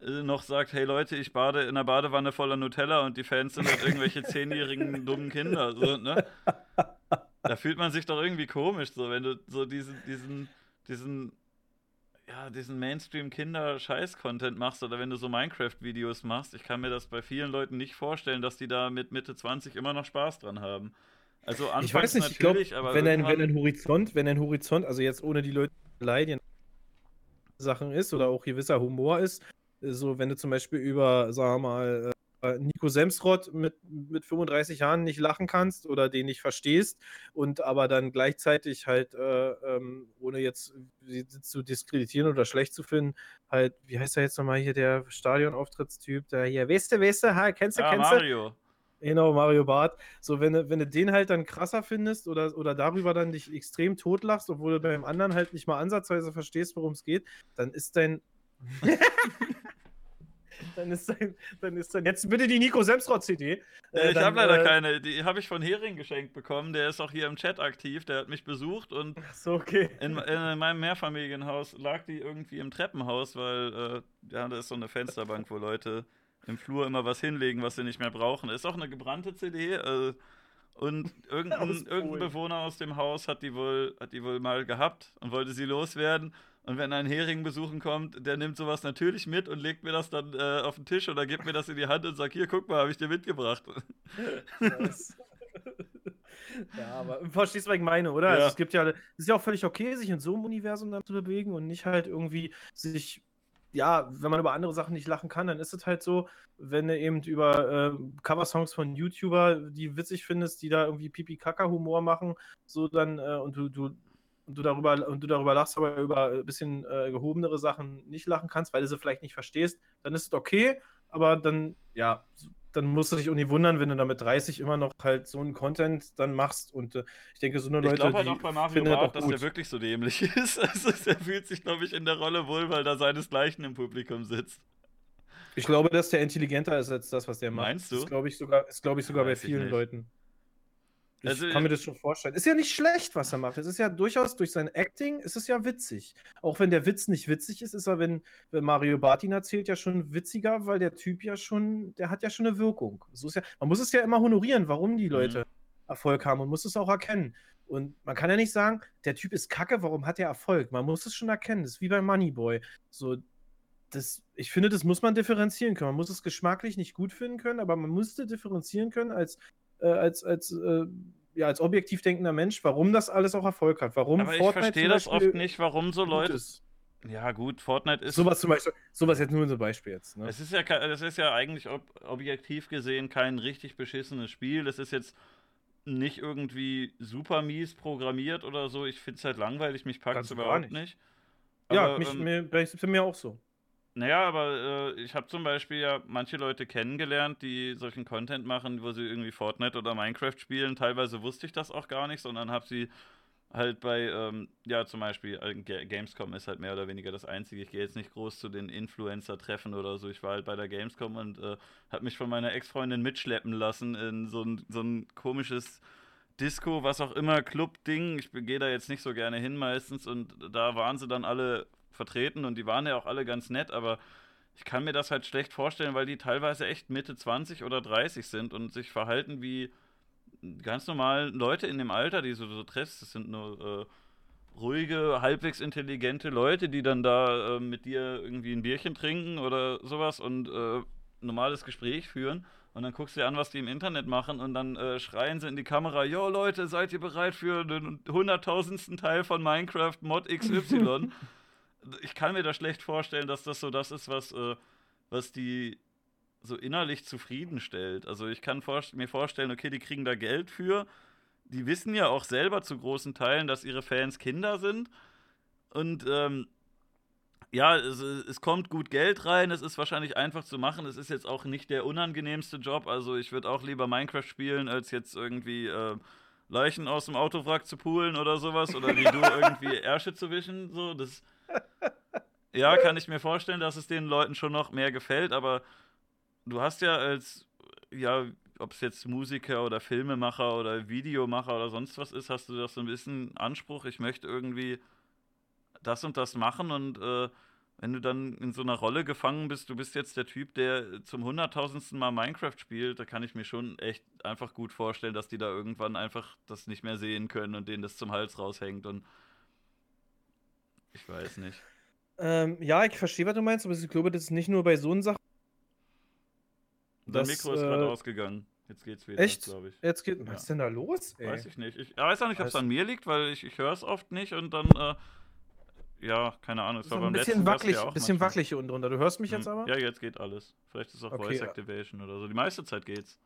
noch sagt, hey Leute, ich bade in einer Badewanne voller Nutella und die Fans sind halt irgendwelche zehnjährigen dummen Kinder. So, ne? Da fühlt man sich doch irgendwie komisch, so wenn du so diesen, diesen, diesen, ja, diesen Mainstream-Kinder-Scheiß-Content machst oder wenn du so Minecraft-Videos machst. Ich kann mir das bei vielen Leuten nicht vorstellen, dass die da mit Mitte 20 immer noch Spaß dran haben. Also ich weiß nicht, ich glaube, wenn ein, wenn ein Horizont, wenn ein Horizont, also jetzt ohne die Leute leiden Sachen ist oder auch gewisser Humor ist, so, wenn du zum Beispiel über, sagen wir mal, äh, Nico Semsrott mit, mit 35 Jahren nicht lachen kannst oder den nicht verstehst und aber dann gleichzeitig halt, äh, ähm, ohne jetzt zu diskreditieren oder schlecht zu finden, halt, wie heißt er jetzt nochmal hier, der Stadionauftrittstyp, der hier, weißt du, weißt du, ha, kennst du, ja, kennst du? Mario. Genau, Mario Barth. So, wenn du, wenn du den halt dann krasser findest oder, oder darüber dann dich extrem totlachst, obwohl du beim anderen halt nicht mal ansatzweise verstehst, worum es geht, dann ist dein. dann ist dann, dann ist dann jetzt bitte die Nico Semsrott CD. Äh, ich habe leider äh, keine, die habe ich von Hering geschenkt bekommen. Der ist auch hier im Chat aktiv, der hat mich besucht und so, okay. in, in, meinem Mehrfamilienhaus lag die irgendwie im Treppenhaus, weil äh, ja, da ist so eine Fensterbank, wo Leute im Flur immer was hinlegen, was sie nicht mehr brauchen. Ist auch eine gebrannte CD. Äh, und irgendein, irgendein Bewohner aus dem Haus hat die wohl, hat die wohl mal gehabt und wollte sie loswerden. Und wenn ein Hering besuchen kommt, der nimmt sowas natürlich mit und legt mir das dann äh, auf den Tisch oder gibt mir das in die Hand und sagt, hier, guck mal, habe ich dir mitgebracht. ja, aber verstehst du, was ich meine, oder? Also Ja. es gibt ja, es ist ja auch völlig okay, sich in so einem Universum dann zu bewegen und nicht halt irgendwie sich, ja, wenn man über andere Sachen nicht lachen kann, dann ist es halt so, wenn du eben über äh, Coversongs von YouTuber, die witzig findest, die da irgendwie Pipi-Kaka-Humor machen, so dann, äh, und du, du, und du darüber, und du darüber lachst, aber über ein bisschen äh, gehobenere Sachen nicht lachen kannst, weil du sie vielleicht nicht verstehst, dann ist es okay, aber dann, ja, dann musst du dich auch nicht wundern, wenn du da mit 30 immer noch halt so einen Content dann machst. Und äh, ich denke, so eine Ich Leute, glaube halt auch bei Mario Barth, auch dass der wirklich so dämlich ist. Also er fühlt sich, glaube ich, in der Rolle wohl, weil da seinesgleichen im Publikum sitzt. Ich glaube, dass der intelligenter ist als das, was der macht. Meinst du? Das glaube ich sogar, ist, glaube ich, sogar bei Weiß ich vielen. Leuten. Ich Also, kann mir das schon vorstellen. Ist ja nicht schlecht, was er macht. Es ist ja durchaus durch sein Acting, ist es ja witzig. Auch wenn der Witz nicht witzig ist, ist er, wenn, wenn Mario Bartin erzählt, ja schon witziger, weil der Typ ja schon, der hat ja schon eine Wirkung. So ist ja, man muss es ja immer honorieren, warum die Leute Erfolg haben und muss es auch erkennen. Und man kann ja nicht sagen, der Typ ist kacke, warum hat er Erfolg? Man muss es schon erkennen. Das ist wie bei Moneyboy. So, das, ich finde, das muss man differenzieren können. Man muss es geschmacklich nicht gut finden können, aber man müsste differenzieren können als, äh, als, als, äh, ja, als objektiv denkender Mensch, warum das alles auch Erfolg hat. Warum aber ich Fortnite verstehe zum das oft nicht, warum so Leute. ist. Ja, gut, Fortnite ist. Sowas zum Beispiel, sowas jetzt nur so ein Beispiel jetzt. Ne? Es ist ja, es ist ja eigentlich ob, objektiv gesehen kein richtig beschissenes Spiel. Es ist jetzt nicht irgendwie super mies programmiert oder so. Ich finde es halt langweilig, mich packt es überhaupt nicht. nicht. ja, Aber, mich, ähm, mir, bei mir auch so. Naja, aber äh, ich habe zum Beispiel ja manche Leute kennengelernt, die solchen Content machen, wo sie irgendwie Fortnite oder Minecraft spielen. Teilweise wusste ich das auch gar nicht, sondern habe sie halt bei, ähm, ja, zum Beispiel äh, Ga- Gamescom ist halt mehr oder weniger das Einzige. Ich gehe jetzt nicht groß zu den Influencer-Treffen oder so. Ich war halt bei der Gamescom und äh, habe mich von meiner Ex-Freundin mitschleppen lassen in so ein, so ein komisches Disco, was auch immer, Club-Ding. Ich gehe da jetzt nicht so gerne hin meistens und da waren sie dann alle vertreten und die waren ja auch alle ganz nett, aber ich kann mir das halt schlecht vorstellen, weil die teilweise echt Mitte 20 oder 30 sind und sich verhalten wie ganz normal Leute in dem Alter, die du so triffst. Das sind nur äh, ruhige, halbwegs intelligente Leute, die dann da äh, mit dir irgendwie ein Bierchen trinken oder sowas und äh, normales Gespräch führen. Und dann guckst du dir an, was die im Internet machen und dann äh, schreien sie in die Kamera, jo Leute, seid ihr bereit für den hunderttausendsten Teil von Minecraft Mod XY? ich kann mir da schlecht vorstellen, dass das so das ist, was, äh, was die so innerlich zufriedenstellt. Also ich kann vor mir vorstellen, okay, die kriegen da Geld für. Die wissen ja auch selber zu großen Teilen, dass ihre Fans Kinder sind. Und ähm, ja, es, es kommt gut Geld rein, es ist wahrscheinlich einfach zu machen. Es ist jetzt auch nicht der unangenehmste Job. Also ich würde auch lieber Minecraft spielen, als jetzt irgendwie äh, Leichen aus dem Autowrack zu poolen oder sowas. Oder wie du irgendwie Ärsche zu wischen. So, das ja, kann ich mir vorstellen, dass es den Leuten schon noch mehr gefällt, aber du hast ja als, ja, ob es jetzt Musiker oder Filmemacher oder Videomacher oder sonst was ist, hast du doch so ein bisschen Anspruch, ich möchte irgendwie das und das machen und äh, wenn du dann in so einer Rolle gefangen bist, du bist jetzt der Typ, der zum hunderttausendsten Mal Minecraft spielt, da kann ich mir schon echt einfach gut vorstellen, dass die da irgendwann einfach das nicht mehr sehen können und denen das zum Hals raushängt und ich weiß nicht. Ähm, ja, ich verstehe, was du meinst, aber ich glaube, das ist nicht nur bei so einen Sachen. Dein Das, Mikro ist äh, gerade ausgegangen. Jetzt geht's wieder, Echt? glaube ich. Jetzt geht. Ja. Was ist denn da los? Ey? Weiß ich nicht. Ich weiß auch nicht, ob es Weiß- an mir liegt, weil ich, ich höre es oft nicht und dann, äh, ja, keine Ahnung. Es war ein beim bisschen letzten wackelig, ja bisschen manchmal. wackelig hier unten drunter. Du hörst mich jetzt Hm. aber? Ja, jetzt geht alles. Vielleicht ist es auch Okay, Voice ja. Activation oder so. Die meiste Zeit geht's.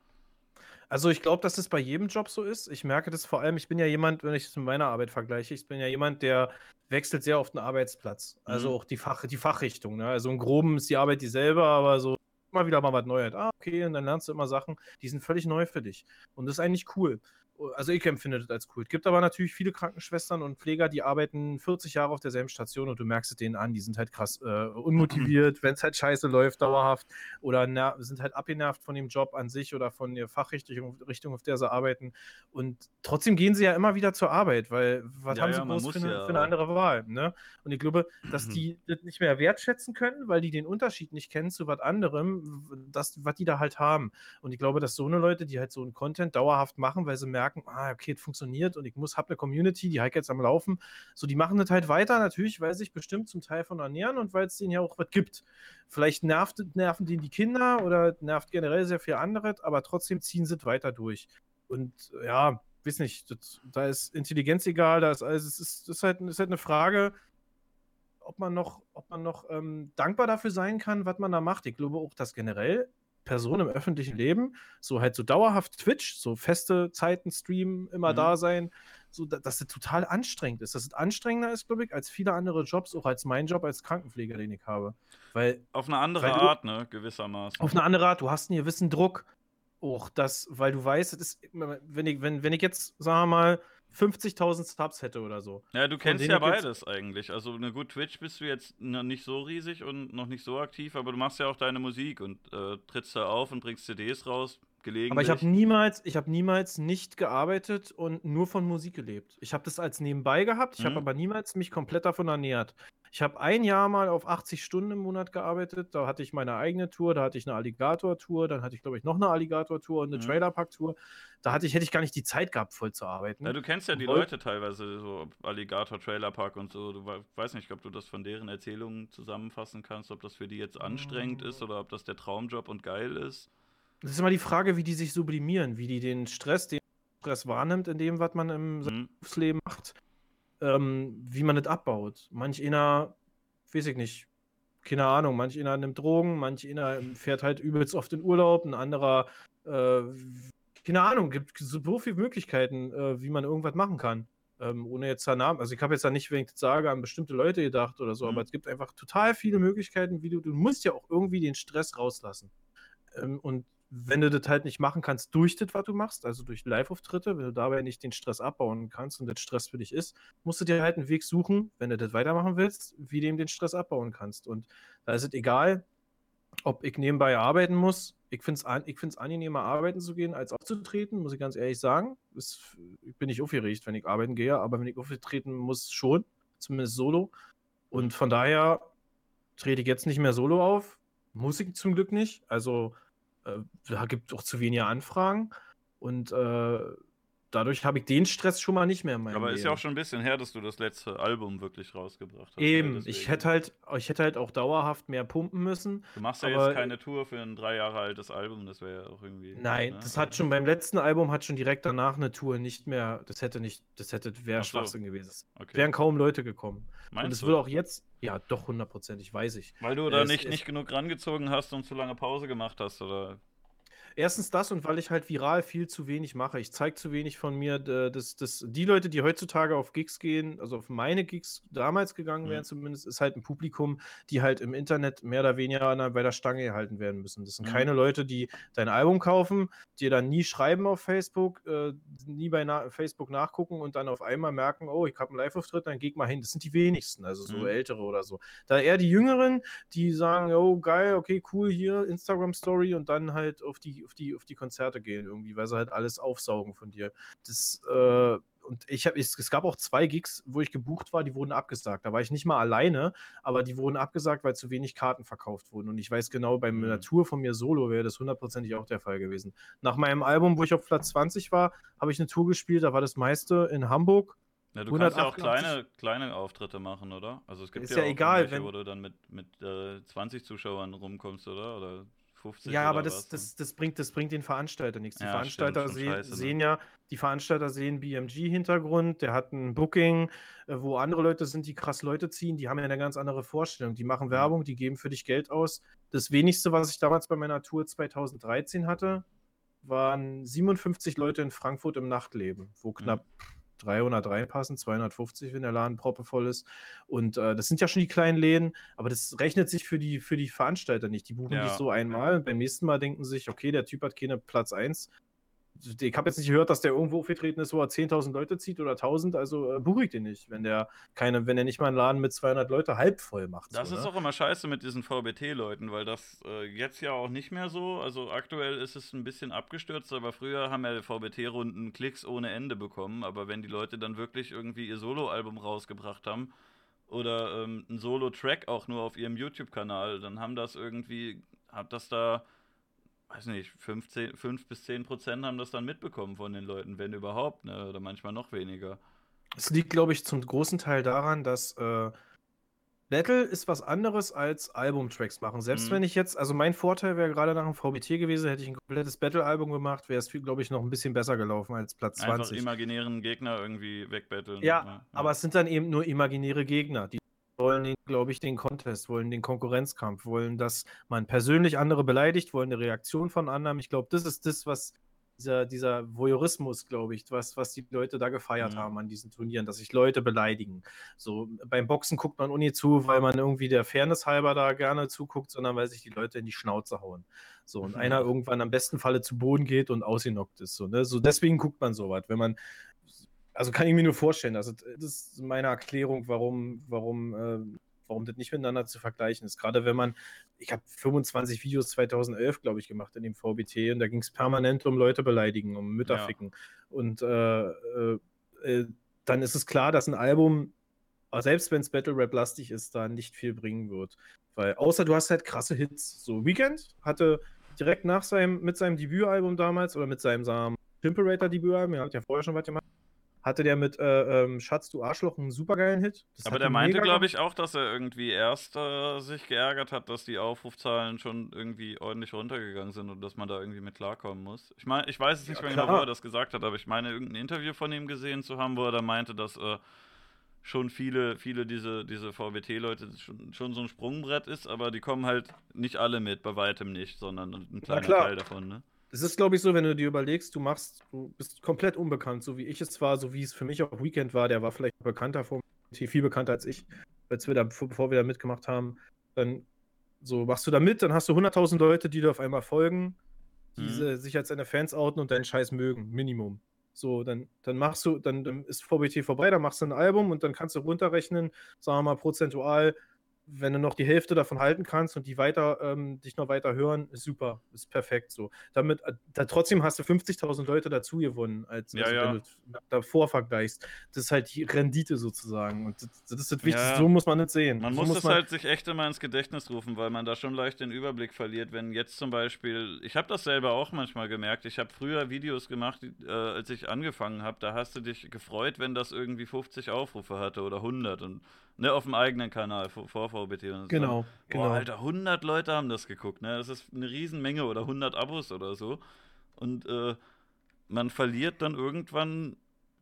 Also ich glaube, dass das bei jedem Job so ist. Ich merke das vor allem, ich bin ja jemand, wenn ich es mit meiner Arbeit vergleiche, ich bin ja jemand, der wechselt sehr oft den Arbeitsplatz. Also Mhm. auch die, Fach, die Fachrichtung. Ne? Also im Groben ist die Arbeit dieselbe, aber so immer wieder mal was Neues. Ah, okay, und dann lernst du immer Sachen, die sind völlig neu für dich. Und das ist eigentlich cool. Also ich empfinde das als cool. Es gibt aber natürlich viele Krankenschwestern und Pfleger, die arbeiten 40 Jahre auf derselben Station und du merkst es denen an, die sind halt krass äh, unmotiviert, wenn es halt scheiße läuft, dauerhaft oder sind halt abgenervt von dem Job an sich oder von der Fachrichtung, Richtung, auf der sie arbeiten. Und trotzdem gehen sie ja immer wieder zur Arbeit, weil was Ja, haben ja, sie groß muss für eine, ja, für eine andere Wahl? Ne? Und ich glaube, dass Mhm. die das nicht mehr wertschätzen können, weil die den Unterschied nicht kennen zu was anderem, das, was die da halt haben. Und ich glaube, dass so eine Leute, die halt so einen Content dauerhaft machen, weil sie merken, ah, okay, es funktioniert und ich muss, habe eine Community, die halt jetzt am Laufen, so die machen das halt weiter, natürlich, weil sie sich bestimmt zum Teil von ernähren und weil es denen ja auch was gibt. Vielleicht nervt, nerven denen die Kinder oder nervt generell sehr viel anderes, aber trotzdem ziehen sie es weiter durch. Und ja, weiß nicht, das, da ist Intelligenz egal, da ist alles, es ist, ist, halt, ist halt eine Frage, ob man noch, ob man noch ähm, dankbar dafür sein kann, was man da macht. Ich glaube auch, dass generell Personen im öffentlichen Leben, so halt so dauerhaft Twitch, so feste Zeiten streamen, immer mhm. da sein, so, dass das total anstrengend ist. Dass es anstrengender ist, glaube ich, als viele andere Jobs, auch als mein Job als Krankenpfleger, den ich habe. Weil, auf eine andere Art, ne, gewissermaßen. Auf eine andere Art, du hast einen gewissen Druck. Auch das, weil du weißt, das ist, wenn ich, wenn, wenn ich jetzt, sagen wir mal, 50.000 Subs hätte oder so. Ja, du kennst ja beides eigentlich. Also, ne, gut, Twitch bist du jetzt nicht so riesig und noch nicht so aktiv, aber du machst ja auch deine Musik und äh, trittst da auf und bringst CDs raus, gelegentlich. Aber ich habe niemals, ich habe niemals nicht gearbeitet und nur von Musik gelebt. Ich habe das als nebenbei gehabt, ich mhm. habe aber niemals mich komplett davon ernährt. Ich habe ein Jahr mal auf 80 Stunden im Monat gearbeitet. Da hatte ich meine eigene Tour, da hatte ich eine Alligator-Tour, dann hatte ich, glaube ich, noch eine Alligator-Tour und eine mhm. Trailerpark-Tour. Da hatte ich, hätte ich gar nicht die Zeit gehabt, voll zu arbeiten. Ja, du kennst ja die Leute teilweise, so Alligator, Trailerpark und so. Du weißt nicht, ob du das von deren Erzählungen zusammenfassen kannst, ob das für die jetzt anstrengend ist oder ob das der Traumjob und geil ist. Das ist immer die Frage, wie die sich sublimieren, wie die den Stress, den Stress wahrnimmt in dem, was man im mhm. Berufsleben macht ähm, wie man das abbaut. Manch einer, weiß ich nicht, keine Ahnung, manch einer nimmt Drogen, manch einer fährt halt übelst oft in Urlaub, ein anderer, äh, keine Ahnung, gibt so viele Möglichkeiten, äh, wie man irgendwas machen kann. Ähm, ohne jetzt da Namen, also ich habe jetzt da nicht, wenn ich das sage, an bestimmte Leute gedacht oder so, mhm. aber es gibt einfach total viele Möglichkeiten, wie du, du musst ja auch irgendwie den Stress rauslassen. Ähm, und wenn du das halt nicht machen kannst durch das, was du machst, also durch Live-Auftritte, wenn du dabei nicht den Stress abbauen kannst und das Stress für dich ist, musst du dir halt einen Weg suchen, wenn du das weitermachen willst, wie du eben den Stress abbauen kannst. Und da ist es egal, ob ich nebenbei arbeiten muss. Ich finde es an, angenehmer, arbeiten zu gehen, als aufzutreten, muss ich ganz ehrlich sagen. Das, ich bin nicht aufgeregt, wenn ich arbeiten gehe, aber wenn ich auftreten muss, schon, zumindest solo. Und von daher trete ich jetzt nicht mehr solo auf. Muss ich zum Glück nicht. Also da gibt es auch zu wenige Anfragen. Und äh, dadurch habe ich den Stress schon mal nicht mehr in meinem Aber Leben. ist ja auch schon ein bisschen her, dass du das letzte Album wirklich rausgebracht hast. Ne? Eben, ich hätte halt, ich hätte halt auch dauerhaft mehr pumpen müssen. Du machst ja jetzt keine Tour für ein drei Jahre altes Album, das wäre ja auch irgendwie. Nein, ne? das hat schon beim letzten Album hat schon direkt danach eine Tour nicht mehr, das hätte nicht, das hätte, wäre so. Schwachsinn gewesen. Okay. Wären kaum Leute gekommen. Meinst Und es würde auch jetzt, ja, doch hundertprozentig, weiß ich. Weil du da es, nicht, es, nicht genug rangezogen hast und zu lange Pause gemacht hast, oder? Erstens das und weil ich halt viral viel zu wenig mache. Ich zeige zu wenig von mir. Das, das, die Leute, die heutzutage auf Gigs gehen, also auf meine Gigs damals gegangen wären, mhm. zumindest, ist halt ein Publikum, die halt im Internet mehr oder weniger bei der Stange gehalten werden müssen. Das sind mhm. keine Leute, die dein Album kaufen, dir dann nie schreiben auf Facebook, äh, nie bei na Facebook nachgucken und dann auf einmal merken, oh, ich habe einen Live-Auftritt, dann geh mal hin. Das sind die wenigsten, also so mhm. ältere oder so. Da eher die Jüngeren, die sagen, oh, geil, okay, cool, hier Instagram-Story und dann halt auf die auf die, auf die Konzerte gehen irgendwie, weil sie halt alles aufsaugen von dir. Das, äh, und ich habe, es gab auch zwei Gigs, wo ich gebucht war, die wurden abgesagt. Da war ich nicht mal alleine, aber die wurden abgesagt, weil zu wenig Karten verkauft wurden. Und ich weiß genau, bei mhm. einer Tour von mir solo wäre das hundertprozentig auch der Fall gewesen. Nach meinem Album, wo ich auf Platz 20 war, habe ich eine Tour gespielt, da war das meiste in Hamburg. Ja, du kannst ja auch kleine, kleine Auftritte machen, oder? Also es gibt ist ja, ja egal, wenn, wo du dann mit, mit äh, 20 Zuschauern rumkommst, oder? Oder 50 ja, aber das, das, das, bringt, das bringt den Veranstalter nichts. Die ja, Veranstalter stimmt, sehen, scheiße, ne? sehen ja, die Veranstalter sehen BMG-Hintergrund, der hat ein Booking, äh, wo andere Leute sind, die krass Leute ziehen, die haben ja eine ganz andere Vorstellung. Die machen Werbung, die geben für dich Geld aus. Das wenigste, was ich damals bei meiner Tour 2013 hatte, waren 57 Leute in Frankfurt im Nachtleben, wo knapp mhm 300 reinpassen, 250, wenn der Laden proppevoll ist. Und äh, das sind ja schon die kleinen Läden, aber das rechnet sich für die, für die Veranstalter nicht. Die buchen ja. dich so einmal und beim nächsten Mal denken sie sich, okay, der Typ hat keine Platz 1, ich habe jetzt nicht gehört, dass der irgendwo aufgetreten ist, wo er 10.000 Leute zieht oder 1.000, also äh, ich den nicht, wenn der keine, wenn er nicht mal einen Laden mit 200 Leute halb voll macht. Das so, ist ne? auch immer scheiße mit diesen VBT-Leuten, weil das äh, jetzt ja auch nicht mehr so, also aktuell ist es ein bisschen abgestürzt, aber früher haben ja VBT-Runden Klicks ohne Ende bekommen, aber wenn die Leute dann wirklich irgendwie ihr Solo-Album rausgebracht haben oder ähm, ein Solo-Track auch nur auf ihrem YouTube-Kanal, dann haben das irgendwie, hat das da weiß nicht, 15, 5 bis 10 Prozent haben das dann mitbekommen von den Leuten, wenn überhaupt, ne? oder manchmal noch weniger. Es liegt, glaube ich, zum großen Teil daran, dass äh, Battle ist was anderes als Albumtracks machen. Selbst mhm. wenn ich jetzt, also mein Vorteil wäre gerade nach dem VBT gewesen, hätte ich ein komplettes Battle-Album gemacht, wäre es, glaube ich, noch ein bisschen besser gelaufen als Platz 20. Einfach imaginären Gegner irgendwie wegbetteln. Ja, ja, aber es sind dann eben nur imaginäre Gegner. Die wollen, glaube ich, den Contest, wollen den Konkurrenzkampf, wollen, dass man persönlich andere beleidigt, wollen eine Reaktion von anderen. Ich glaube, das ist das, was dieser, dieser Voyeurismus, glaube ich, was, was die Leute da gefeiert mhm. haben an diesen Turnieren, dass sich Leute beleidigen. So beim Boxen guckt man Uni zu, weil man irgendwie der Fairness halber da gerne zuguckt, sondern weil sich die Leute in die Schnauze hauen. So und mhm. einer irgendwann am besten Falle zu Boden geht und ausgenockt ist. So, ne? so deswegen guckt man sowas. Wenn man also kann ich mir nur vorstellen, also das ist meine Erklärung, warum, warum äh, warum das nicht miteinander zu vergleichen ist. Gerade wenn man, ich habe 25 Videos 2011, glaube ich, gemacht in dem VBT und da ging es permanent um Leute beleidigen, um Mütter ja. ficken. Und äh, äh, äh, dann ist es klar, dass ein Album, selbst wenn es Battle Rap lastig ist, da nicht viel bringen wird. Weil, außer du hast halt krasse Hits. So, Weekend hatte direkt nach seinem, mit seinem Debütalbum damals oder mit seinem, seinem Imperator Debütalbum, er hat ja vorher schon was gemacht, hatte der mit äh, ähm, Schatz, du Arschloch einen supergeilen Hit. Das Aber der meinte, glaube ich, auch, dass er irgendwie erst äh, sich geärgert hat, dass die Aufrufzahlen schon irgendwie ordentlich runtergegangen sind und dass man da irgendwie mit klarkommen muss. Ich meine, ich weiß es nicht ja, mehr genau, wo er das gesagt hat, aber ich meine, irgendein Interview von ihm gesehen zu haben, wo er da meinte, dass äh, schon viele, viele diese, diese VWT-Leute schon, schon so ein Sprungbrett ist, aber die kommen halt nicht alle mit, bei weitem nicht, sondern ein kleiner Teil davon, ne? Es ist, glaube ich, so, wenn du dir überlegst, du machst, du bist komplett unbekannt, so wie ich es war, so wie es für mich auch Weekend war, der war vielleicht bekannter vom viel bekannter als ich, als wir da, bevor wir da mitgemacht haben. Dann so machst du da mit, dann hast du 100.000 Leute, die dir auf einmal folgen, die mhm. sich als deine Fans outen und deinen Scheiß mögen, Minimum. So, dann, dann machst du, dann, dann ist VBT vorbei, dann machst du ein Album und dann kannst du runterrechnen, sagen wir mal prozentual, wenn du noch die Hälfte davon halten kannst und die weiter, ähm, dich noch weiter hören, ist super, ist perfekt so. Damit, äh, da, trotzdem hast du 50.000 Leute dazu gewonnen, als, ja, also, ja. wenn du davor vergleichst. Das ist halt die Rendite sozusagen. Und das, das ist das Wichtigste, ja. so muss man nicht sehen. Man so muss, muss das man halt sich echt immer ins Gedächtnis rufen, weil man da schon leicht den Überblick verliert. Wenn jetzt zum Beispiel, ich habe das selber auch manchmal gemerkt, ich habe früher Videos gemacht, die, äh, als ich angefangen habe, da hast du dich gefreut, wenn das irgendwie 50 Aufrufe hatte oder 100 und ne, auf dem eigenen Kanal vor, vor VBT. Und genau, so. genau. Boah, Alter, 100 Leute haben das geguckt, ne? Das ist eine Riesenmenge oder 100 Abos oder so. Und äh, man verliert dann irgendwann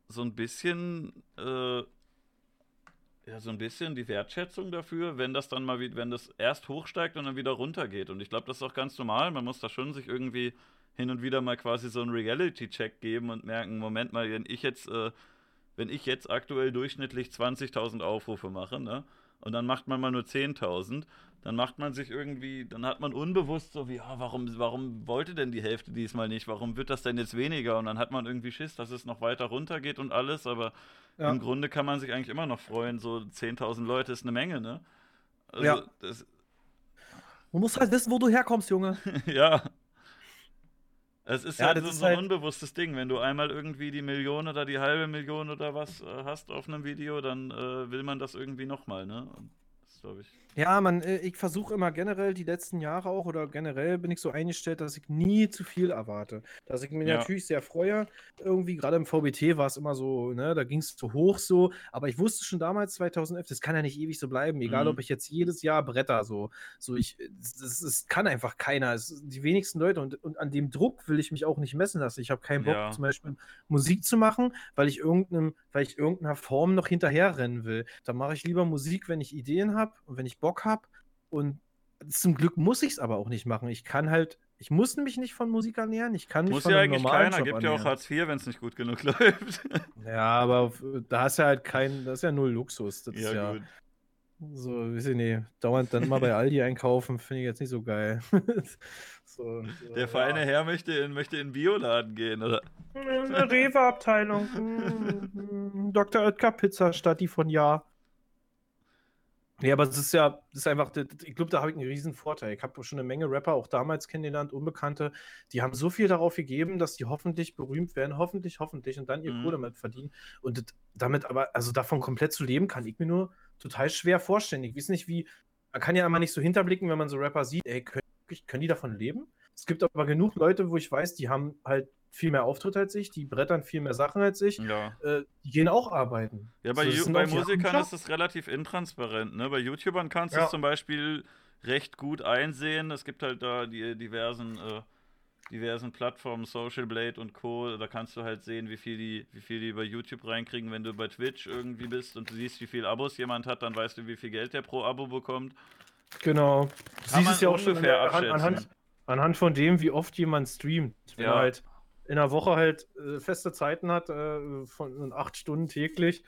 so ein bisschen, äh, ja, so ein bisschen die Wertschätzung dafür, wenn das dann mal, wenn das erst hochsteigt und dann wieder runtergeht. Und ich glaube, das ist auch ganz normal. Man muss da schon sich irgendwie hin und wieder mal quasi so einen Reality-Check geben und merken, Moment mal, wenn ich jetzt äh, wenn ich jetzt aktuell durchschnittlich 20.000 Aufrufe mache, ne? Und dann macht man mal nur 10.000, dann macht man sich irgendwie, dann hat man unbewusst so wie, ja, warum, warum wollte denn die Hälfte diesmal nicht? Warum wird das denn jetzt weniger? Und dann hat man irgendwie Schiss, dass es noch weiter runtergeht und alles, aber ja. im Grunde kann man sich eigentlich immer noch freuen. So 10.000 Leute ist eine Menge, ne? Also, ja. Das, Du musst halt wissen, wo du herkommst, Junge. ja. Es ist ja, halt so, ist so ein halt unbewusstes Ding. Wenn du einmal irgendwie die Million oder die halbe Million oder was äh, hast auf einem Video, dann äh, will man das irgendwie nochmal, ne? Das glaube ich. Ja, man, äh, ich versuche immer generell die letzten Jahre auch oder generell bin ich so eingestellt, dass ich nie zu viel erwarte. Dass ich mich ja. natürlich sehr freue. Irgendwie, gerade im VBT war es immer so, ne, da ging es zu hoch so. Aber ich wusste schon damals, 2011, das kann ja nicht ewig so bleiben, egal mhm. ob ich jetzt jedes Jahr bretter so. So, ich, das, das kann einfach keiner. Es, die wenigsten Leute und, und an dem Druck will ich mich auch nicht messen lassen. Ich habe keinen Bock, ja. zum Beispiel Musik zu machen, weil ich irgendeinem, weil ich irgendeiner Form noch hinterherrennen will. Da mache ich lieber Musik, wenn ich Ideen habe und wenn ich Bock Bock habe. Und zum Glück muss ich es aber auch nicht machen. Ich kann halt, ich muss mich nicht von Musik ernähren. Ich kann mich muss von ja eigentlich keiner. Job Gibt ja auch Hartz IV, wenn es nicht gut genug läuft. Ja, aber da hast du halt kein, das ist ja null Luxus. Das ja, ist ja gut. So, weiß ich nicht, dauernd dann mal bei Aldi einkaufen, finde ich jetzt nicht so geil. so, so, Der feine ja. Herr möchte in, möchte in Bioladen gehen, oder? Eine Rewe-Abteilung. Dr. Oetker Pizza statt die von Ja. Ja, aber es ist ja, das ist einfach, ich glaube, da habe ich einen riesen Vorteil. Ich habe schon eine Menge Rapper auch damals kennengelernt, Unbekannte, die haben so viel darauf gegeben, dass die hoffentlich berühmt werden, hoffentlich, hoffentlich und dann ihr mhm. Kohle damit verdienen. Und damit aber, also davon komplett zu leben, kann ich mir nur total schwer vorstellen. Ich weiß nicht, wie, man kann ja immer nicht so hinterblicken, wenn man so Rapper sieht, ey, können, können die davon leben? Es gibt aber genug Leute, wo ich weiß, die haben halt viel mehr Auftritte als ich, die brettern viel mehr Sachen als ich. Ja. Äh, die gehen auch arbeiten. Ja, bei, So, das sind bei Musikern ist es relativ intransparent. Ne? Bei YouTubern kannst du Ja. es zum Beispiel recht gut einsehen. Es gibt halt da die diversen, äh, diversen Plattformen, Social Blade und Co. Da kannst du halt sehen, wie viel die, wie viel die bei YouTube reinkriegen. Wenn du bei Twitch irgendwie bist und du siehst, wie viel Abos jemand hat, dann weißt du, wie viel Geld der pro Abo bekommt. Genau. Du Kann siehst es ja auch schon ungefähr anhand, anhand, anhand von dem, wie oft jemand streamt. Wenn Ja. er halt in der Woche halt äh, feste Zeiten hat, äh, von acht Stunden täglich,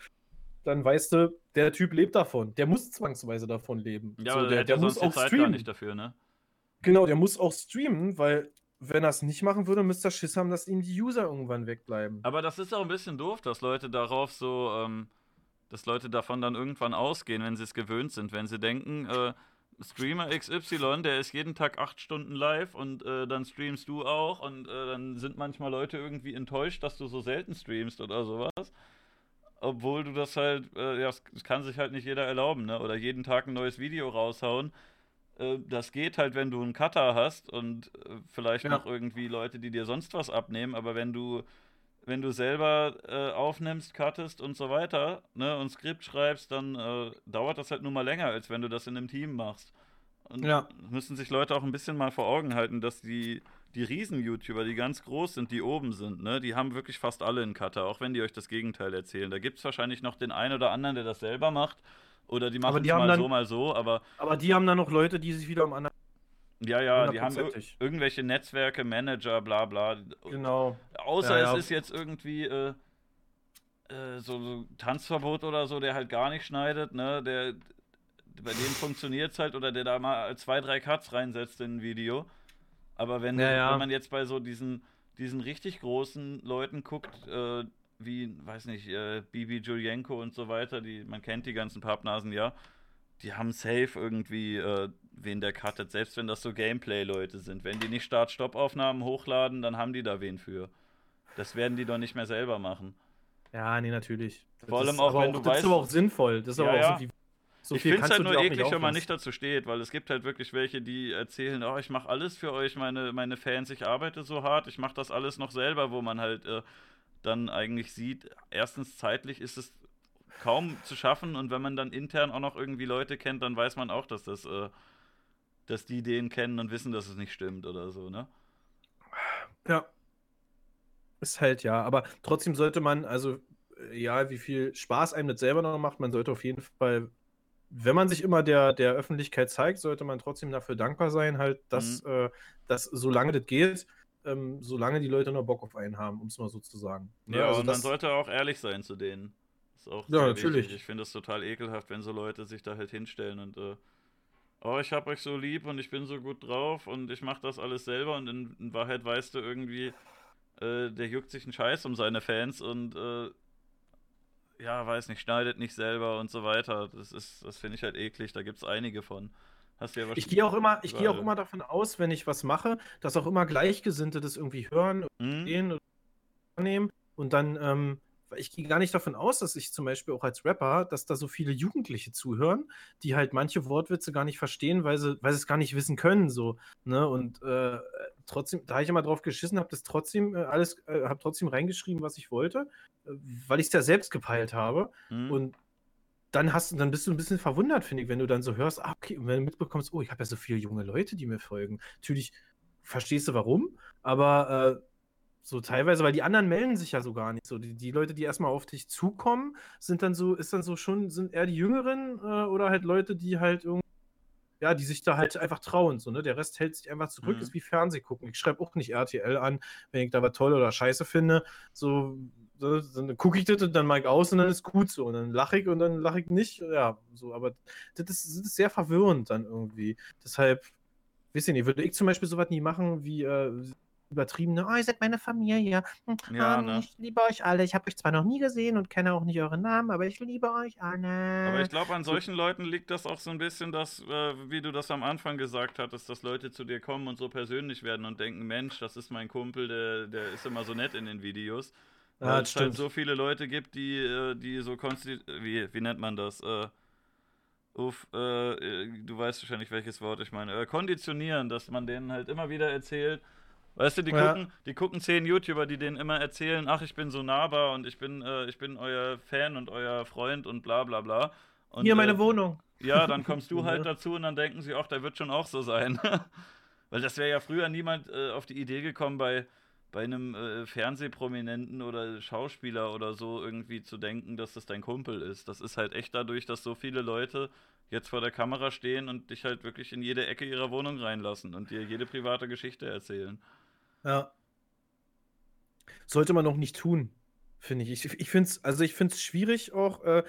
dann weißt du, der Typ lebt davon. Der muss zwangsweise davon leben. Ja, so, der, der ja muss auch Zeit gar streamen. nicht dafür, ne? Genau, der muss auch streamen, weil wenn er es nicht machen würde, müsste er Schiss haben, dass ihm die User irgendwann wegbleiben. Aber das ist auch ein bisschen doof, dass Leute darauf so, ähm, dass Leute davon dann irgendwann ausgehen, wenn sie es gewöhnt sind. Wenn sie denken, äh, Streamer XY, der ist jeden Tag acht Stunden live und äh, dann streamst du auch und äh, dann sind manchmal Leute irgendwie enttäuscht, dass du so selten streamst oder sowas. Obwohl du das halt, äh, ja, das kann sich halt nicht jeder erlauben, ne? Oder jeden Tag ein neues Video raushauen. Äh, das geht halt, wenn du einen Cutter hast und äh, vielleicht Ja. noch irgendwie Leute, die dir sonst was abnehmen, aber wenn du wenn du selber äh, aufnimmst, cuttest und so weiter, ne, und Skript schreibst, dann äh, dauert das halt nur mal länger, als wenn du das in einem Team machst. Und Ja. müssen sich Leute auch ein bisschen mal vor Augen halten, dass die, die Riesen-YouTuber, die ganz groß sind, die oben sind, ne, die haben wirklich fast alle einen Cutter, auch wenn die euch das Gegenteil erzählen. Da gibt es wahrscheinlich noch den einen oder anderen, der das selber macht. Oder die machen es die haben mal dann- so, mal so, aber Aber die haben dann noch Leute, die sich wieder um andere. Ja, ja, die haben irgendwelche Netzwerke, Manager, bla bla. Genau. Außer Ja, ja. es ist jetzt irgendwie äh, äh, so, so Tanzverbot oder so, der halt gar nicht schneidet, ne? Der, bei dem funktioniert es halt oder der da mal zwei, drei Cuts reinsetzt in ein Video. Aber wenn, Ja, ja. wenn man jetzt bei so diesen, diesen richtig großen Leuten guckt, äh, wie, weiß nicht, äh, Bibi Julienko und so weiter, die, man kennt die ganzen Pappnasen ja, die haben safe irgendwie äh, wen der cuttet, selbst wenn das so Gameplay-Leute sind. Wenn die nicht Start-Stopp-Aufnahmen hochladen, dann haben die da wen für. Das werden die doch nicht mehr selber machen. Ja, nee, natürlich. Vor Das allem ist auch, wenn du Das ist weißt- aber auch sinnvoll. Das ist Ja, aber auch ja. so, wie, so ich viel finde es halt nur auch eklig, wenn man nicht dazu steht, weil es gibt halt wirklich welche, die erzählen, oh, ich mache alles für euch, meine, meine Fans, ich arbeite so hart, ich mache das alles noch selber, wo man halt äh, dann eigentlich sieht, erstens zeitlich ist es kaum zu schaffen und wenn man dann intern auch noch irgendwie Leute kennt, dann weiß man auch, dass das, äh, dass die den kennen und wissen, dass es nicht stimmt oder so, ne? Ja. Ist halt ja, aber trotzdem sollte man, also ja, wie viel Spaß einem das selber noch macht, man sollte auf jeden Fall, wenn man sich immer der, der Öffentlichkeit zeigt, sollte man trotzdem dafür dankbar sein, halt, dass, Mhm. äh, dass solange das geht, ähm, solange die Leute noch Bock auf einen haben, um es mal so zu sagen. Ne, Ja, also und man sollte auch ehrlich sein zu denen. Ist auch Ja, natürlich. Wichtig. Ich finde es total ekelhaft, wenn so Leute sich da halt hinstellen und äh, oh, ich hab euch so lieb und ich bin so gut drauf und ich mach das alles selber und in, in Wahrheit weißt du irgendwie, äh, der juckt sich einen Scheiß um seine Fans und äh, ja, weiß nicht, schneidet nicht selber und so weiter. Das ist, das finde ich halt eklig, da gibt es einige von. Hast du ja ich wahrscheinlich. gehe auch immer, ich gehe auch immer davon aus, wenn ich was mache, dass auch immer Gleichgesinnte das irgendwie hören Hm? sehen oder wahrnehmen. Und dann, ähm, weil ich gehe gar nicht davon aus, dass ich zum Beispiel auch als Rapper, dass da so viele Jugendliche zuhören, die halt manche Wortwitze gar nicht verstehen, weil sie, weil sie es gar nicht wissen können. So, ne? Und äh, trotzdem, da habe ich immer drauf geschissen, habe das trotzdem äh, alles, äh, habe trotzdem reingeschrieben, was ich wollte, äh, weil ich es ja selbst gepeilt habe. Hm? Und dann hast du, dann bist du ein bisschen verwundert, finde ich, wenn du dann so hörst, ah, okay, und wenn du mitbekommst, oh, ich habe ja so viele junge Leute, die mir folgen. Natürlich verstehst du warum, aber äh, so teilweise, weil die anderen melden sich ja so gar nicht. So, die, die Leute, die erstmal auf dich zukommen, sind dann so, ist dann so schon, sind eher die Jüngeren äh, oder halt Leute, die halt irgendwie, ja, die sich da halt einfach trauen. So, ne? Der Rest hält sich einfach zurück, Mhm. ist wie Fernseh gucken. Ich schreibe auch nicht RTL an, wenn ich da was toll oder scheiße finde. So, dann gucke ich das und dann mag ich aus und dann ist gut so. Und dann lache ich und dann lache ich nicht. Ja, so, aber das ist, das ist sehr verwirrend dann irgendwie. Deshalb, wisst ihr nicht, würde ich zum Beispiel sowas nie machen wie äh, übertriebene, oh, ihr seid meine Familie. Hm, Ja, ähm, ne? Ich liebe euch alle. Ich habe euch zwar noch nie gesehen und kenne auch nicht euren Namen, aber ich liebe euch alle. Aber ich glaube, an solchen Leuten liegt das auch so ein bisschen, dass, äh, wie du das am Anfang gesagt hattest, dass Leute zu dir kommen und so persönlich werden und denken, Mensch, das ist mein Kumpel, der, der ist immer so nett in den Videos. Ja, Weil das es halt stimmt. so viele Leute gibt, die, äh, die so konsti wie, wie nennt man das? Äh, uff, äh, äh, du weißt wahrscheinlich, welches Wort ich meine. Äh, konditionieren, dass man denen halt immer wieder erzählt, Weißt du, die, ja. gucken, die gucken zehn YouTuber, die denen immer erzählen, ach, ich bin so nahbar und ich bin, äh, ich bin euer Fan und euer Freund und bla bla bla. Und, Hier meine äh, Wohnung. Ja, dann kommst du halt dazu und dann denken sie, ach, der wird schon auch so sein. Weil das wäre ja früher niemand äh, auf die Idee gekommen, bei, bei einem äh, Fernsehprominenten oder Schauspieler oder so irgendwie zu denken, dass das dein Kumpel ist. Das ist halt echt dadurch, dass so viele Leute jetzt vor der Kamera stehen und dich halt wirklich in jede Ecke ihrer Wohnung reinlassen und dir jede private Geschichte erzählen. Ja. Sollte man noch nicht tun, finde ich. Ich, ich finde es, also ich finde es schwierig auch, äh,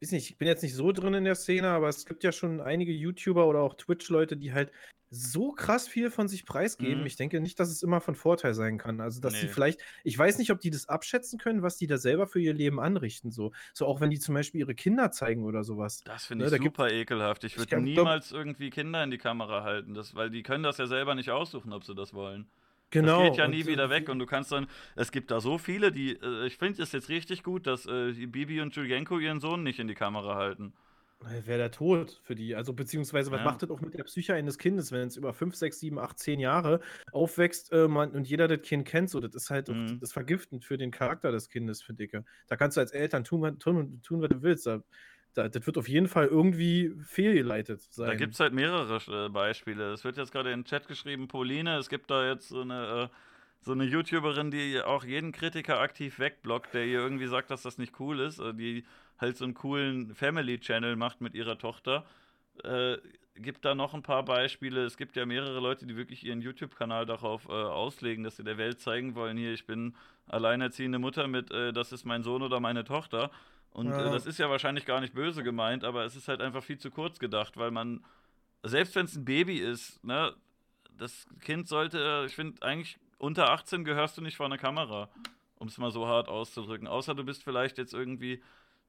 weiß nicht, ich bin jetzt nicht so drin in der Szene, aber es gibt ja schon einige YouTuber oder auch Twitch-Leute, die halt so krass viel von sich preisgeben. Mhm. Ich denke nicht, dass es immer von Vorteil sein kann. Also, dass nee. sie vielleicht, ich weiß nicht, ob die das abschätzen können, was die da selber für ihr Leben anrichten. So, so auch wenn die zum Beispiel ihre Kinder zeigen oder sowas. Das finde ne, ich ne, super ekelhaft. Ich würde niemals irgendwie Kinder in die Kamera halten, das, weil die können das ja selber nicht aussuchen, ob sie das wollen. Genau. Das geht ja nie und, wieder weg und du kannst dann, es gibt da so viele, die, äh, ich finde es jetzt richtig gut, dass äh, Bibi und Julienko ihren Sohn nicht in die Kamera halten. Wäre der tot für die. Also, beziehungsweise, was ja. macht das auch mit der Psyche eines Kindes, wenn es über 5, 6, 7, 8, 10 Jahre aufwächst äh, man, und jeder das Kind kennt? So, das ist halt mhm. das vergiftend für den Charakter des Kindes, finde ich. Da kannst du als Eltern tun, tun, tun was du willst. Da, da, das wird auf jeden Fall irgendwie fehlgeleitet sein. Da gibt es halt mehrere äh, Beispiele. Es wird jetzt gerade in den Chat geschrieben, Pauline, es gibt da jetzt so eine. Äh, so eine YouTuberin, die auch jeden Kritiker aktiv wegblockt, der ihr irgendwie sagt, dass das nicht cool ist, äh, die halt so einen coolen Family-Channel macht mit ihrer Tochter. Äh, gibt da noch ein paar Beispiele. Es gibt ja mehrere Leute, die wirklich ihren YouTube-Kanal darauf äh, auslegen, dass sie der Welt zeigen wollen, hier, ich bin alleinerziehende Mutter mit, äh, das ist mein Sohn oder meine Tochter. Und äh, ja. das ist ja wahrscheinlich gar nicht böse gemeint, aber es ist halt einfach viel zu kurz gedacht, weil man, selbst wenn es ein Baby ist, ne, das Kind sollte, ich finde, eigentlich unter 18 gehörst du nicht vor eine Kamera, um es mal so hart auszudrücken. Außer du bist vielleicht jetzt irgendwie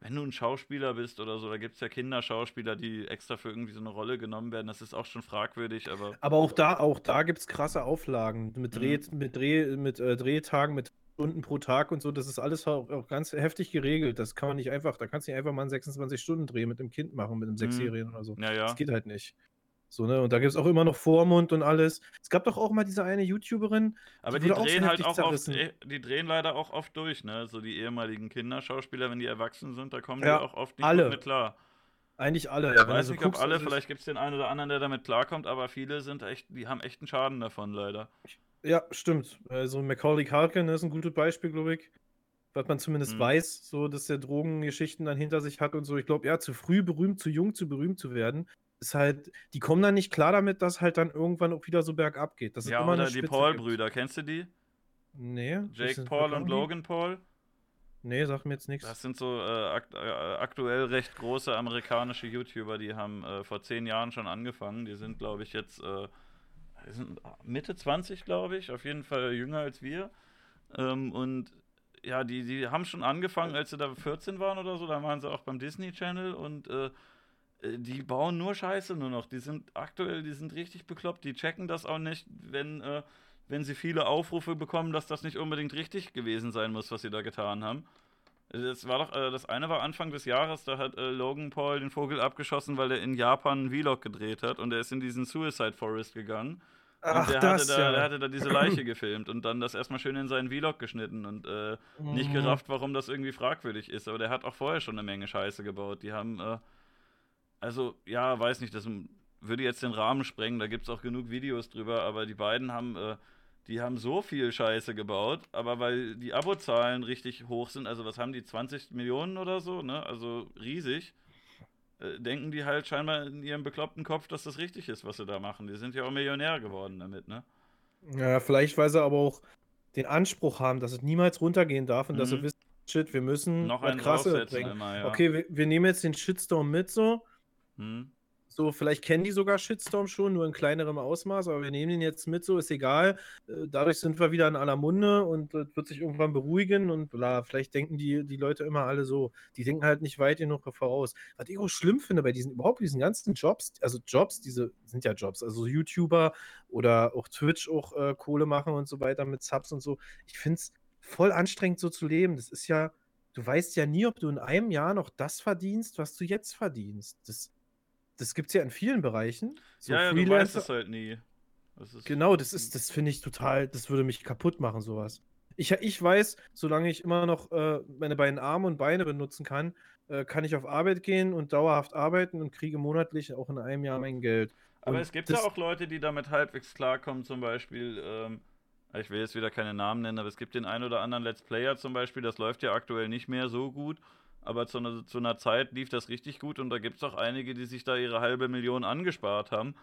wenn du ein Schauspieler bist oder so, da gibt es ja Kinderschauspieler, die extra für irgendwie so eine Rolle genommen werden. Das ist auch schon fragwürdig, aber. Aber auch da, auch da gibt es krasse Auflagen mit, Dreh, mhm. mit, Dreh, mit äh, Drehtagen, mit Stunden pro Tag und so. Das ist alles auch, ganz heftig geregelt. Das kann man nicht einfach, da kannst du nicht einfach mal einen 26-Stunden-Dreh mit dem Kind machen, mit einem mhm. Sechsjährigen oder so. Ja, ja. Das geht halt nicht. So, ne? Und da gibt es auch immer noch Vormund und alles. Es gab doch auch mal diese eine YouTuberin. Aber die, die drehen auch halt auch oft, äh, die drehen leider auch oft durch, ne? So die ehemaligen Kinderschauspieler, wenn die erwachsen sind, da kommen ja, die auch oft nicht alle. mit klar. Eigentlich alle, ja. Ich weiß nicht, guckst, ob alle, vielleicht gibt es den einen oder anderen, der damit klarkommt, aber viele sind echt, die haben echt einen Schaden davon, leider. Ja, stimmt. Also Macaulay Culkin ist ein gutes Beispiel, glaube ich. Was man zumindest hm. weiß, so dass der Drogengeschichten dann hinter sich hat und so. Ich glaube, ja, zu früh berühmt, zu jung, zu berühmt zu werden, ist halt, die kommen dann nicht klar damit, dass halt dann irgendwann auch wieder so bergab geht. Das ja, immer oder die Paul-Brüder, kennst du die? Nee. Jake Paul und Logan Paul? Nee, sagt mir jetzt nichts. Das sind so äh, akt äh, aktuell recht große amerikanische YouTuber, die haben äh, vor zehn Jahren schon angefangen. Die sind, glaube ich, jetzt äh, sind Mitte 20, glaube ich, auf jeden Fall jünger als wir. Ähm, und ja, die, die haben schon angefangen, als sie da 14 waren oder so. Da waren sie auch beim Disney Channel und äh, die bauen nur Scheiße nur noch. Die sind aktuell, die sind richtig bekloppt. Die checken das auch nicht, wenn, äh, wenn sie viele Aufrufe bekommen, dass das nicht unbedingt richtig gewesen sein muss, was sie da getan haben. Das war doch, äh, das eine war Anfang des Jahres, da hat äh, Logan Paul den Vogel abgeschossen, weil er in Japan einen Vlog gedreht hat und er ist in diesen Suicide Forest gegangen. Ach, und der, das, hatte da, ja. der hatte da diese Leiche gefilmt und dann das erstmal schön in seinen Vlog geschnitten und äh, mhm. nicht gerafft, warum das irgendwie fragwürdig ist. Aber der hat auch vorher schon eine Menge Scheiße gebaut. Die haben äh, also, ja, weiß nicht, das würde jetzt den Rahmen sprengen, da gibt es auch genug Videos drüber, aber die beiden haben, äh, die haben so viel Scheiße gebaut, aber weil die Abozahlen richtig hoch sind, also was haben die, 20 Millionen oder so, ne? Also riesig, äh, denken die halt scheinbar in ihrem bekloppten Kopf, dass das richtig ist, was sie da machen. Die sind ja auch Millionär geworden damit, ne? Ja, vielleicht, weil sie aber auch den Anspruch haben, dass es niemals runtergehen darf und mhm. dass sie mhm. wissen, shit, wir müssen noch ein Krasse bringen. Immer, ja. Okay, wir, wir, nehmen jetzt den Shitstorm mit so hm. So, vielleicht kennen die sogar Shitstorm schon, nur in kleinerem Ausmaß, aber wir nehmen ihn jetzt mit, so ist egal. Äh, dadurch sind wir wieder in aller Munde und das wird sich irgendwann beruhigen und bla. Vielleicht denken die, die Leute immer alle so. Die denken halt nicht weit genug voraus. Was ich auch schlimm finde bei diesen, überhaupt diesen ganzen Jobs, also Jobs, diese sind ja Jobs, also YouTuber oder auch Twitch auch äh, Kohle machen und so weiter mit Subs und so. Ich finde es voll anstrengend so zu leben. Das ist ja, du weißt ja nie, ob du in einem Jahr noch das verdienst, was du jetzt verdienst. Das das gibt es ja in vielen Bereichen. So ja, ja, du weißt es halt nie. Das genau, das ist, das finde ich total, das würde mich kaputt machen, sowas. Ich, ich weiß, solange ich immer noch äh, meine beiden Arme und Beine benutzen kann, äh, kann ich auf Arbeit gehen und dauerhaft arbeiten und kriege monatlich auch in einem Jahr mein Geld. Aber und es gibt ja auch Leute, die damit halbwegs klarkommen, zum Beispiel, ähm, ich will jetzt wieder keine Namen nennen, aber es gibt den einen oder anderen Let's Player zum Beispiel, das läuft ja aktuell nicht mehr so gut, aber zu einer, zu einer Zeit lief das richtig gut und da gibt es auch einige, die sich da ihre halbe Million angespart haben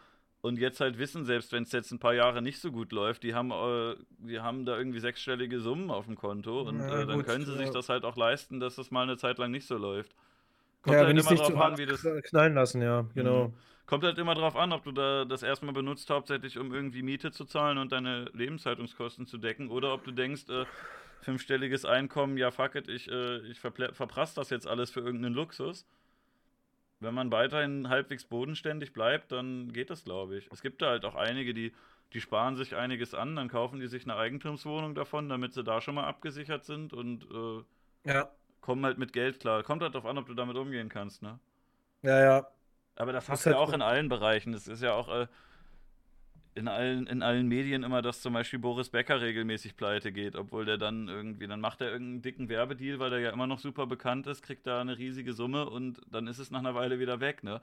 und jetzt halt wissen, selbst wenn es jetzt ein paar Jahre nicht so gut läuft, die haben, äh, die haben da irgendwie sechsstellige Summen auf dem Konto und ja, äh, dann gut, können sie ja. sich das halt auch leisten, dass das mal eine Zeit lang nicht so läuft. Kommt ja, halt immer drauf an, wie das. Knallen lassen, ja, genau. Mhm. Kommt halt immer drauf an, ob du da das erstmal benutzt, hauptsächlich um irgendwie Miete zu zahlen und deine Lebenshaltungskosten zu decken, oder ob du denkst, äh, fünfstelliges Einkommen, ja fuck it, ich, äh, ich verprasse das jetzt alles für irgendeinen Luxus wenn man weiterhin halbwegs bodenständig bleibt, dann geht das, glaube ich. Es gibt da halt auch einige, die, die sparen sich einiges an, dann kaufen die sich eine Eigentumswohnung davon, damit sie da schon mal abgesichert sind und äh, ja. kommen halt mit Geld klar. Kommt halt darauf an, ob du damit umgehen kannst, ne? Ja, ja. Aber das, das hast du ja auch in allen Bereichen. Das ist ja auch, äh, in allen, in allen Medien immer, dass zum Beispiel Boris Becker regelmäßig pleite geht, obwohl der dann irgendwie, dann macht er irgendeinen dicken Werbedeal, weil der ja immer noch super bekannt ist, kriegt da eine riesige Summe und dann ist es nach einer Weile wieder weg, ne?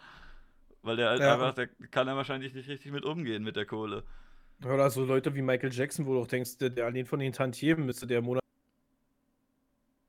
Weil der halt ja. einfach, der kann er wahrscheinlich nicht richtig mit umgehen mit der Kohle. Oder so Leute wie Michael Jackson, wo du auch denkst, der, der allein von den Tantiemen müsste der Monat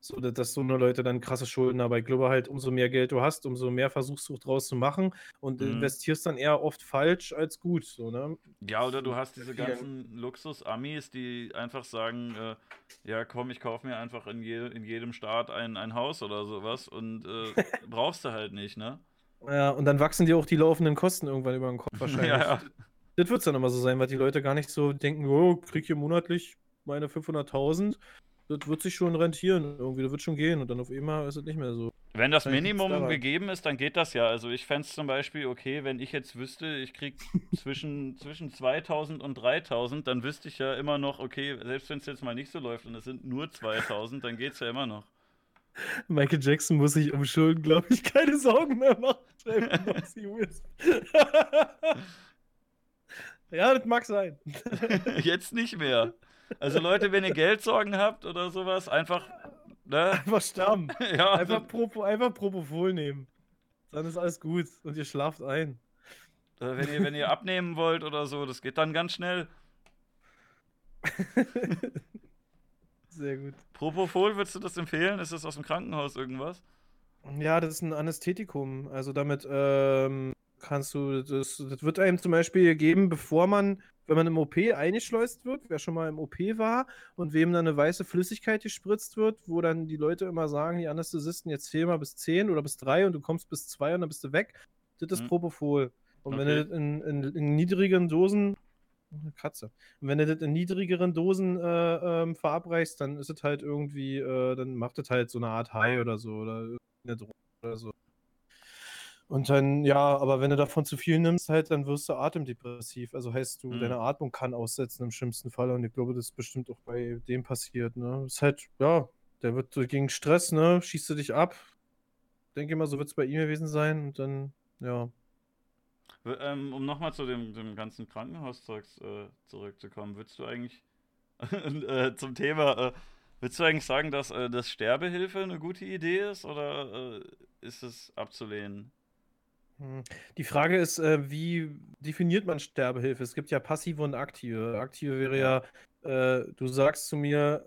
so, dass so eine Leute dann krasse Schulden haben. Ich glaube halt, umso mehr Geld du hast, umso mehr versuchst du draus zu machen und mhm. investierst dann eher oft falsch als gut. So, ne? Ja, oder du hast diese ganzen Luxus-Amis, die einfach sagen, äh, ja komm, ich kaufe mir einfach in, je in jedem Staat ein, ein Haus oder sowas und äh, brauchst du halt nicht, ne? Ja, und dann wachsen dir auch die laufenden Kosten irgendwann über den Kopf wahrscheinlich. ja, ja. Das wird es dann immer so sein, weil die Leute gar nicht so denken, oh, krieg hier monatlich meine 500.000 das wird sich schon rentieren irgendwie, das wird schon gehen und dann auf einmal ist es nicht mehr so. Wenn das Minimum gegeben ist, dann geht das ja. Also ich fände es zum Beispiel okay, wenn ich jetzt wüsste, ich kriege zwischen, zwischen 2000 und 3000, dann wüsste ich ja immer noch, okay, selbst wenn es jetzt mal nicht so läuft und es sind nur 2000, dann geht es ja immer noch. Michael Jackson muss sich um Schulden, glaube ich, keine Sorgen mehr machen. ja, das mag sein. jetzt nicht mehr. Also Leute, wenn ihr Geldsorgen habt oder sowas, einfach. Ne? Einfach sterben. ja. Einfach, Propo, einfach Propofol nehmen. Dann ist alles gut und ihr schlaft ein. Wenn ihr, wenn ihr abnehmen wollt oder so, das geht dann ganz schnell. Sehr gut. Propofol, würdest du das empfehlen? Ist das aus dem Krankenhaus irgendwas? Ja, das ist ein Anästhetikum. Also damit ähm, kannst du, das, das wird einem zum Beispiel geben, bevor man wenn man im OP eingeschleust wird, wer schon mal im OP war und wem dann eine weiße Flüssigkeit gespritzt wird, wo dann die Leute immer sagen, die Anästhesisten, jetzt zähl mal bis 10 oder bis 3 und du kommst bis 2 und dann bist du weg. Das ist mhm. Propofol. Und okay. wenn du das in, in, in, niedrigeren Dosen, eine Katze, und wenn du das in niedrigeren Dosen äh, ähm, verabreichst, dann ist es halt irgendwie, äh, dann macht es halt so eine Art High oder so oder eine Droge oder so. Und dann, ja, aber wenn du davon zu viel nimmst, halt, dann wirst du atemdepressiv. Also heißt, du, mhm. deine Atmung kann aussetzen im schlimmsten Fall. Und ich glaube, das ist bestimmt auch bei dem passiert, ne? Ist halt, ja, der wird gegen Stress, ne? Schießt du dich ab. Denke mal, so wird es bei ihm gewesen sein. Und dann, ja. Ähm, um nochmal zu dem, dem ganzen Krankenhauszeugs äh, zurückzukommen, würdest du eigentlich äh, zum Thema, äh, würdest du eigentlich sagen, dass äh, das Sterbehilfe eine gute Idee ist oder äh, ist es abzulehnen? Hm. Die Frage ist, äh, wie definiert man Sterbehilfe? Es gibt ja passive und aktive. Aktive wäre ja, äh, du sagst zu mir,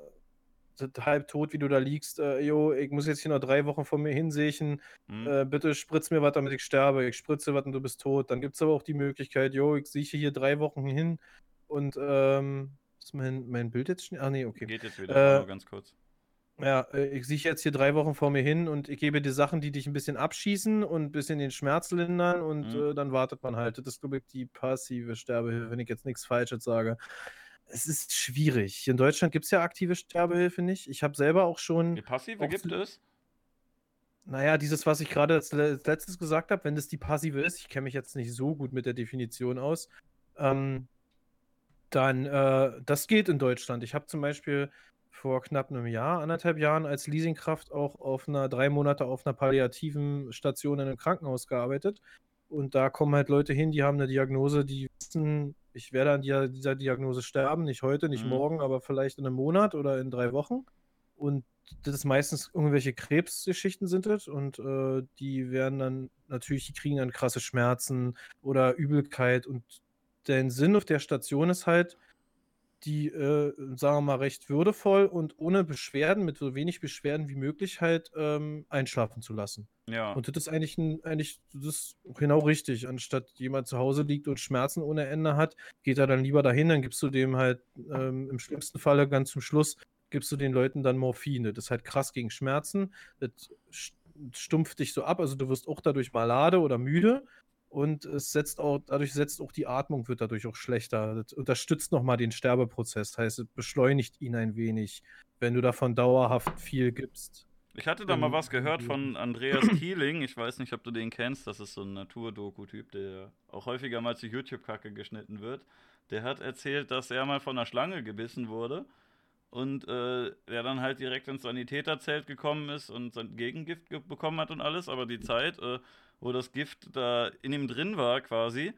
halb tot, wie du da liegst, äh, jo, ich muss jetzt hier noch drei Wochen vor mir hinsehen, mhm. äh, bitte spritz mir was, damit ich sterbe. Ich spritze was und du bist tot. Dann gibt es aber auch die Möglichkeit, jo, ich sieche hier drei Wochen hin und, ähm, ist mein, mein Bild jetzt schnell? Ah, nee, okay. Geht jetzt wieder, äh, ganz kurz. Ja, äh, ich sehe jetzt hier drei Wochen vor mir hin und ich gebe dir Sachen, die dich ein bisschen abschießen und ein bisschen den Schmerz lindern und mhm. äh, dann wartet man halt. Das ist, glaube ich, die passive Sterbehilfe, wenn ich jetzt nichts Falsches sage. Es ist schwierig. In Deutschland gibt es ja aktive Sterbehilfe nicht. Ich habe selber auch schon. Die passive gibt es? Naja, dieses, was ich gerade als letztes gesagt habe, wenn das die passive ist, ich kenne mich jetzt nicht so gut mit der Definition aus, ähm, dann, äh, das geht in Deutschland. Ich habe zum Beispiel vor knapp einem Jahr, anderthalb Jahren als Leasingkraft auch auf einer drei Monate auf einer palliativen Station in einem Krankenhaus gearbeitet. Und da kommen halt Leute hin, die haben eine Diagnose, die wissen, ich werde an dieser, dieser Diagnose sterben, nicht heute, nicht mhm. morgen, aber vielleicht in einem Monat oder in drei Wochen. Und das ist meistens irgendwelche Krebsgeschichten sind das und äh, die werden dann natürlich, die kriegen dann krasse Schmerzen oder Übelkeit und der Sinn auf der Station ist halt, die, äh, sagen wir mal, recht würdevoll und ohne Beschwerden, mit so wenig Beschwerden wie möglich halt ähm, einschlafen zu lassen. Ja. Und das ist eigentlich, ein, eigentlich das ist genau richtig. Anstatt jemand zu Hause liegt und Schmerzen ohne Ende hat, geht er dann lieber dahin, dann gibst du dem halt ähm, im schlimmsten Falle ganz zum Schluss, gibst du den Leuten dann Morphine. Das ist halt krass gegen Schmerzen. Das stumpft dich so ab, also du wirst auch dadurch malade oder müde und es setzt auch, dadurch setzt auch die Atmung, wird dadurch auch schlechter. Das unterstützt nochmal den Sterbeprozess, heißt, es beschleunigt ihn ein wenig, wenn du davon dauerhaft viel gibst. Ich hatte da mal was gehört von Andreas Kieling. Ich weiß nicht, ob du den kennst. Das ist so ein Naturdoku-Typ, der auch häufiger mal zu YouTube-Kacke geschnitten wird. Der hat erzählt, dass er mal von einer Schlange gebissen wurde und äh, er dann halt direkt ins Sanitäterzelt gekommen ist und sein Gegengift bekommen hat und alles. Aber die Zeit, äh, wo das Gift da in ihm drin war quasi,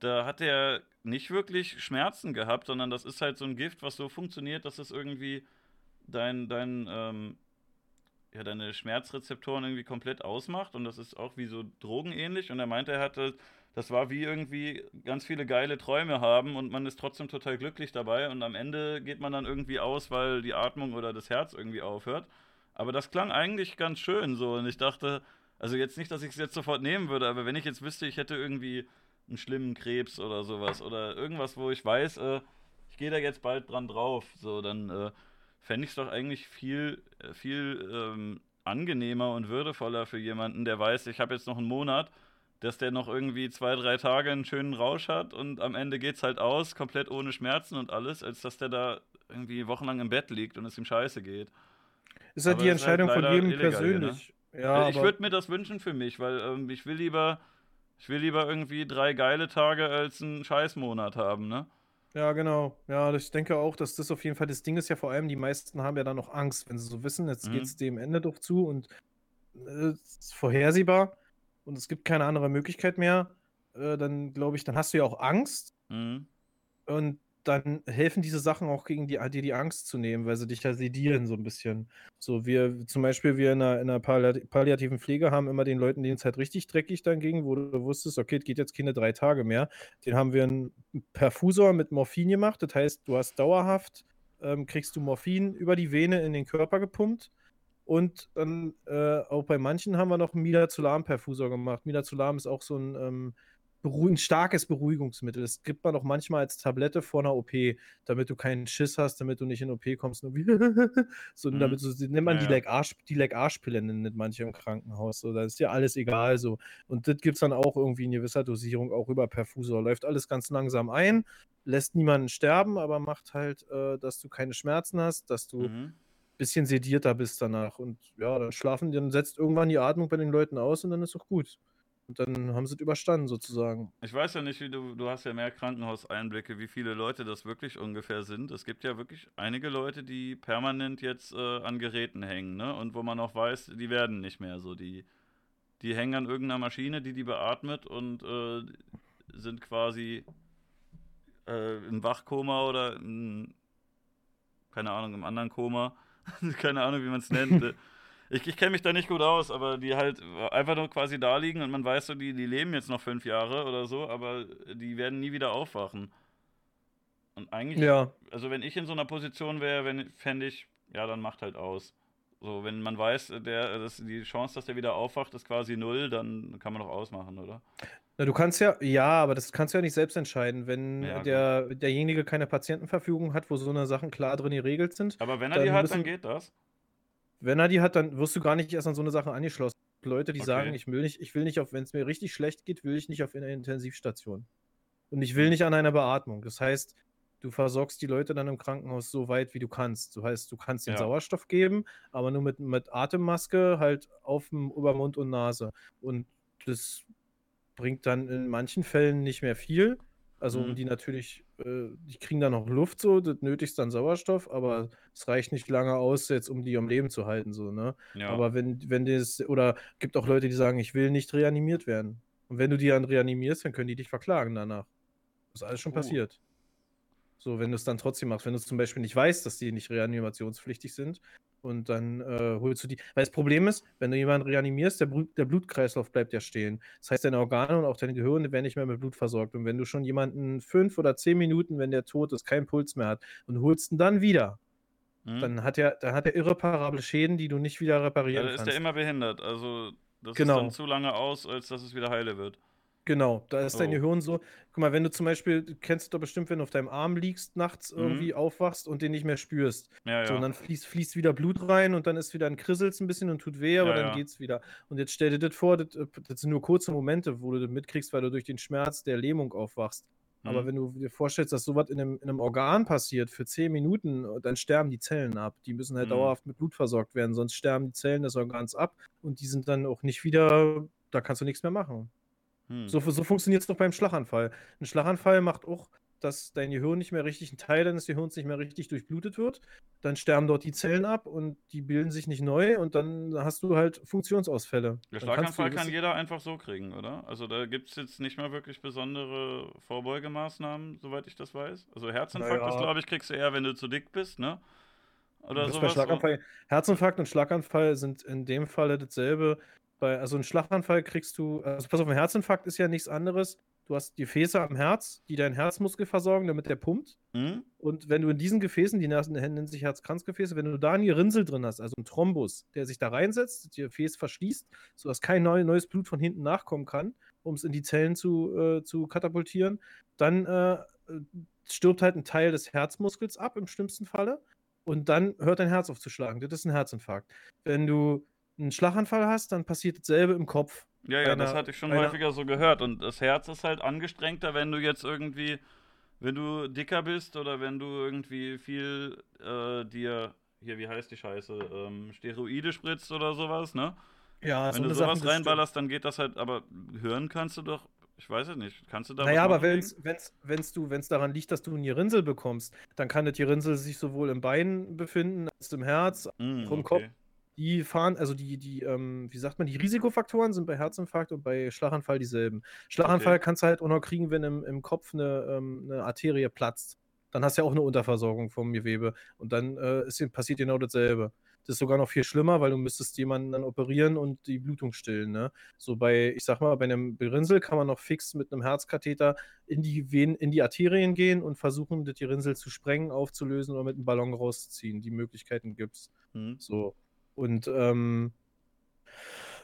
da hat er nicht wirklich Schmerzen gehabt, sondern das ist halt so ein Gift, was so funktioniert, dass es irgendwie dein, dein, ähm, ja, deine Schmerzrezeptoren irgendwie komplett ausmacht. Und das ist auch wie so drogenähnlich. Und er meinte, er hatte, das war wie irgendwie ganz viele geile Träume haben und man ist trotzdem total glücklich dabei. Und am Ende geht man dann irgendwie aus, weil die Atmung oder das Herz irgendwie aufhört. Aber das klang eigentlich ganz schön so. Und ich dachte, also jetzt nicht, dass ich es jetzt sofort nehmen würde, aber wenn ich jetzt wüsste, ich hätte irgendwie einen schlimmen Krebs oder sowas oder irgendwas, wo ich weiß, äh, ich gehe da jetzt bald dran drauf, so, dann äh, fände ich es doch eigentlich viel, äh, viel ähm, angenehmer und würdevoller für jemanden, der weiß, ich habe jetzt noch einen Monat, dass der noch irgendwie zwei, drei Tage einen schönen Rausch hat und am Ende geht es halt aus, komplett ohne Schmerzen und alles, als dass der da irgendwie wochenlang im Bett liegt und es ihm scheiße geht. Ist halt Aber die Entscheidung halt von jedem ne? persönlich. Ja, ich würde mir das wünschen für mich, weil ähm, ich will lieber, ich will lieber irgendwie drei geile Tage als einen Scheißmonat haben, ne? Ja, genau. Ja, ich denke auch, dass das auf jeden Fall das Ding ist ja vor allem, die meisten haben ja dann noch Angst, wenn sie so wissen, jetzt mhm. geht es dem Ende doch zu und äh, ist vorhersehbar und es gibt keine andere Möglichkeit mehr, äh, dann glaube ich, dann hast du ja auch Angst. Mhm. Und dann helfen diese Sachen auch gegen die, dir die Angst zu nehmen, weil sie dich ja sedieren so ein bisschen. So, wir, zum Beispiel, wir in einer, in einer palliativen Pflege haben immer den Leuten, denen es halt richtig dreckig dann ging, wo du wusstest, okay, es geht jetzt keine drei Tage mehr. Den haben wir einen Perfusor mit Morphin gemacht. Das heißt, du hast dauerhaft, ähm, kriegst du Morphin über die Vene in den Körper gepumpt. Und dann äh, auch bei manchen haben wir noch einen Midazolam-Perfusor gemacht. Midazolam ist auch so ein ähm, ein starkes Beruhigungsmittel. Das gibt man auch manchmal als Tablette vor einer OP, damit du keinen Schiss hast, damit du nicht in OP kommst. Nur wie so, mhm. damit so, nennt man ja, die die Leg-Arschpille, nennt manche im Krankenhaus. So, da ist dir alles egal. So. Und das gibt es dann auch irgendwie in gewisser Dosierung, auch über Perfusor. Läuft alles ganz langsam ein, lässt niemanden sterben, aber macht halt, äh, dass du keine Schmerzen hast, dass du mhm bisschen sedierter bist danach. Und ja, dann schlafen, dann setzt irgendwann die Atmung bei den Leuten aus und dann ist auch gut. Und dann haben sie es überstanden, sozusagen. Ich weiß ja nicht, wie du, du hast ja mehr Krankenhauseinblicke, wie viele Leute das wirklich ungefähr sind. Es gibt ja wirklich einige Leute, die permanent jetzt äh, an Geräten hängen, ne? Und wo man auch weiß, die werden nicht mehr so. Die, die hängen an irgendeiner Maschine, die die beatmet und äh, sind quasi äh, im Wachkoma oder in, keine Ahnung, im anderen Koma. keine Ahnung, wie man es nennt. Ich, ich kenne mich da nicht gut aus, aber die halt einfach nur quasi da liegen und man weiß so, die, die leben jetzt noch fünf Jahre oder so, aber die werden nie wieder aufwachen. Und eigentlich, ja. also wenn ich in so einer Position wäre, fände ich, ja, dann macht halt aus. So, wenn man weiß, der, dass die Chance, dass der wieder aufwacht, ist quasi null, dann kann man doch ausmachen, oder? Na, du kannst ja, ja, aber das kannst du ja nicht selbst entscheiden, wenn ja, der, derjenige keine Patientenverfügung hat, wo so eine Sachen klar drin geregelt sind. Aber wenn er die hat, müssen, dann geht das. Wenn er die hat, dann wirst du gar nicht erst an so eine Sache angeschlossen. Leute, die okay. sagen, ich will nicht, ich will nicht auf, wenn es mir richtig schlecht geht, will ich nicht auf einer Intensivstation. Und ich will nicht an einer Beatmung. Das heißt, du versorgst die Leute dann im Krankenhaus so weit, wie du kannst. Das heißt, du kannst den ja. Sauerstoff geben, aber nur mit, mit Atemmaske halt auf dem, über Mund und Nase. Und das bringt dann in manchen Fällen nicht mehr viel. Also mhm. die natürlich, äh, die kriegen dann noch Luft so, das nötigst dann Sauerstoff, aber es reicht nicht lange aus, jetzt um die am Leben zu halten, so, ne? Ja. Aber wenn, wenn das, oder gibt auch Leute, die sagen, ich will nicht reanimiert werden. Und wenn du die dann reanimierst, dann können die dich verklagen danach. Das ist alles schon Uh. passiert. So, wenn du es dann trotzdem machst, wenn du zum Beispiel nicht weißt, dass die nicht reanimationspflichtig sind und dann äh, holst du die. Weil das Problem ist, wenn du jemanden reanimierst, der, Blut, der Blutkreislauf bleibt ja stehen. Das heißt, deine Organe und auch deine Gehirne werden nicht mehr mit Blut versorgt. Und wenn du schon jemanden fünf oder zehn Minuten, wenn der tot ist, keinen Puls mehr hat und holst ihn dann wieder, Hm? dann hat er, dann hat er irreparable Schäden, die du nicht wieder ja, reparieren ist kannst. der immer behindert. Also, das Genau. ist dann zu lange aus, als dass es wieder heile wird. Genau, da ist dein Oh. Gehirn so. Guck mal, wenn du zum Beispiel, du kennst du doch bestimmt, wenn du auf deinem Arm liegst, nachts Mhm. irgendwie aufwachst und den nicht mehr spürst. Ja, So, und ja. dann fließt, fließt wieder Blut rein und dann ist wieder ein Krissel's ein bisschen und tut weh, aber Ja, dann ja. geht's wieder. Und jetzt stell dir das vor, das, äh, das sind nur kurze Momente, wo du das mitkriegst, weil du durch den Schmerz der Lähmung aufwachst. Aber Hm. wenn du dir vorstellst, dass sowas in einem, in einem Organ passiert für 10 Minuten, dann sterben die Zellen ab. Die müssen halt Mhm. dauerhaft mit Blut versorgt werden, sonst sterben die Zellen des Organs ab und die sind dann auch nicht wieder, da kannst du nichts mehr machen. Hm. So, so funktioniert es doch beim Schlaganfall. Ein Schlaganfall macht auch, dass dein Gehirn nicht mehr richtig, ein Teil deines Gehirns nicht mehr richtig durchblutet wird. Dann sterben dort die Zellen ab und die bilden sich nicht neu und dann hast du halt Funktionsausfälle. Der Schlaganfall kann jeder einfach so kriegen, oder? Also da gibt es jetzt nicht mehr wirklich besondere Vorbeugemaßnahmen, soweit ich das weiß. Also Herzinfarkt Naja. ist, glaube ich, kriegst du eher, wenn du zu dick bist, ne? Oder bei sowas. Schlaganfall, Herzinfarkt und Schlaganfall sind in dem Falle dasselbe. Bei, also einen Schlaganfall kriegst du, also pass auf, ein Herzinfarkt ist ja nichts anderes. Du hast Gefäße am Herz, die deinen Herzmuskel versorgen, damit der pumpt. Hm? Und wenn du in diesen Gefäßen, die nennen sich Herzkranzgefäße, wenn du da eine Rinnsel drin hast, also ein Thrombus, der sich da reinsetzt, das Gefäß verschließt, sodass kein neu, neues Blut von hinten nachkommen kann, um es in die Zellen zu, äh, zu katapultieren, dann äh, stirbt halt ein Teil des Herzmuskels ab, im schlimmsten Falle. Und dann hört dein Herz auf zu schlagen. Das ist ein Herzinfarkt. Wenn du einen Schlaganfall hast, dann passiert dasselbe im Kopf. Ja, ja, das Einer- hatte ich schon einer- häufiger so gehört. Und das Herz ist halt angestrengter, wenn du jetzt irgendwie, wenn du dicker bist oder wenn du irgendwie viel äh, dir, hier, wie heißt die Scheiße, ähm, Steroide spritzt oder sowas, ne? Ja, wenn du sowas reinballerst, dann geht das halt, aber hören kannst du doch, ich weiß es nicht, kannst du da Naja, aber wenn's, wenn's du, wenn's daran liegt, dass du eine Rinsel bekommst, dann kann die Rinsel sich sowohl im Bein befinden als im Herz. gegen? Hm, vom Kopf. Die fahren, also die, die, ähm, wie sagt man, die Risikofaktoren sind bei Herzinfarkt und bei Schlaganfall dieselben. Schlaganfall Okay. kannst du halt auch noch kriegen, wenn im, im Kopf eine, ähm, eine Arterie platzt. Dann hast du ja auch eine Unterversorgung vom Gewebe. Und dann äh, ist, passiert genau dasselbe. Das ist sogar noch viel schlimmer, weil du müsstest jemanden dann operieren und die Blutung stillen. Ne? So bei, ich sag mal, bei einem Berinsel kann man noch fix mit einem Herzkatheter in die Venen, in die Arterien gehen und versuchen, das die Rinsel zu sprengen, aufzulösen oder mit einem Ballon rauszuziehen. Die Möglichkeiten gibt's. Hm. So. Und ähm,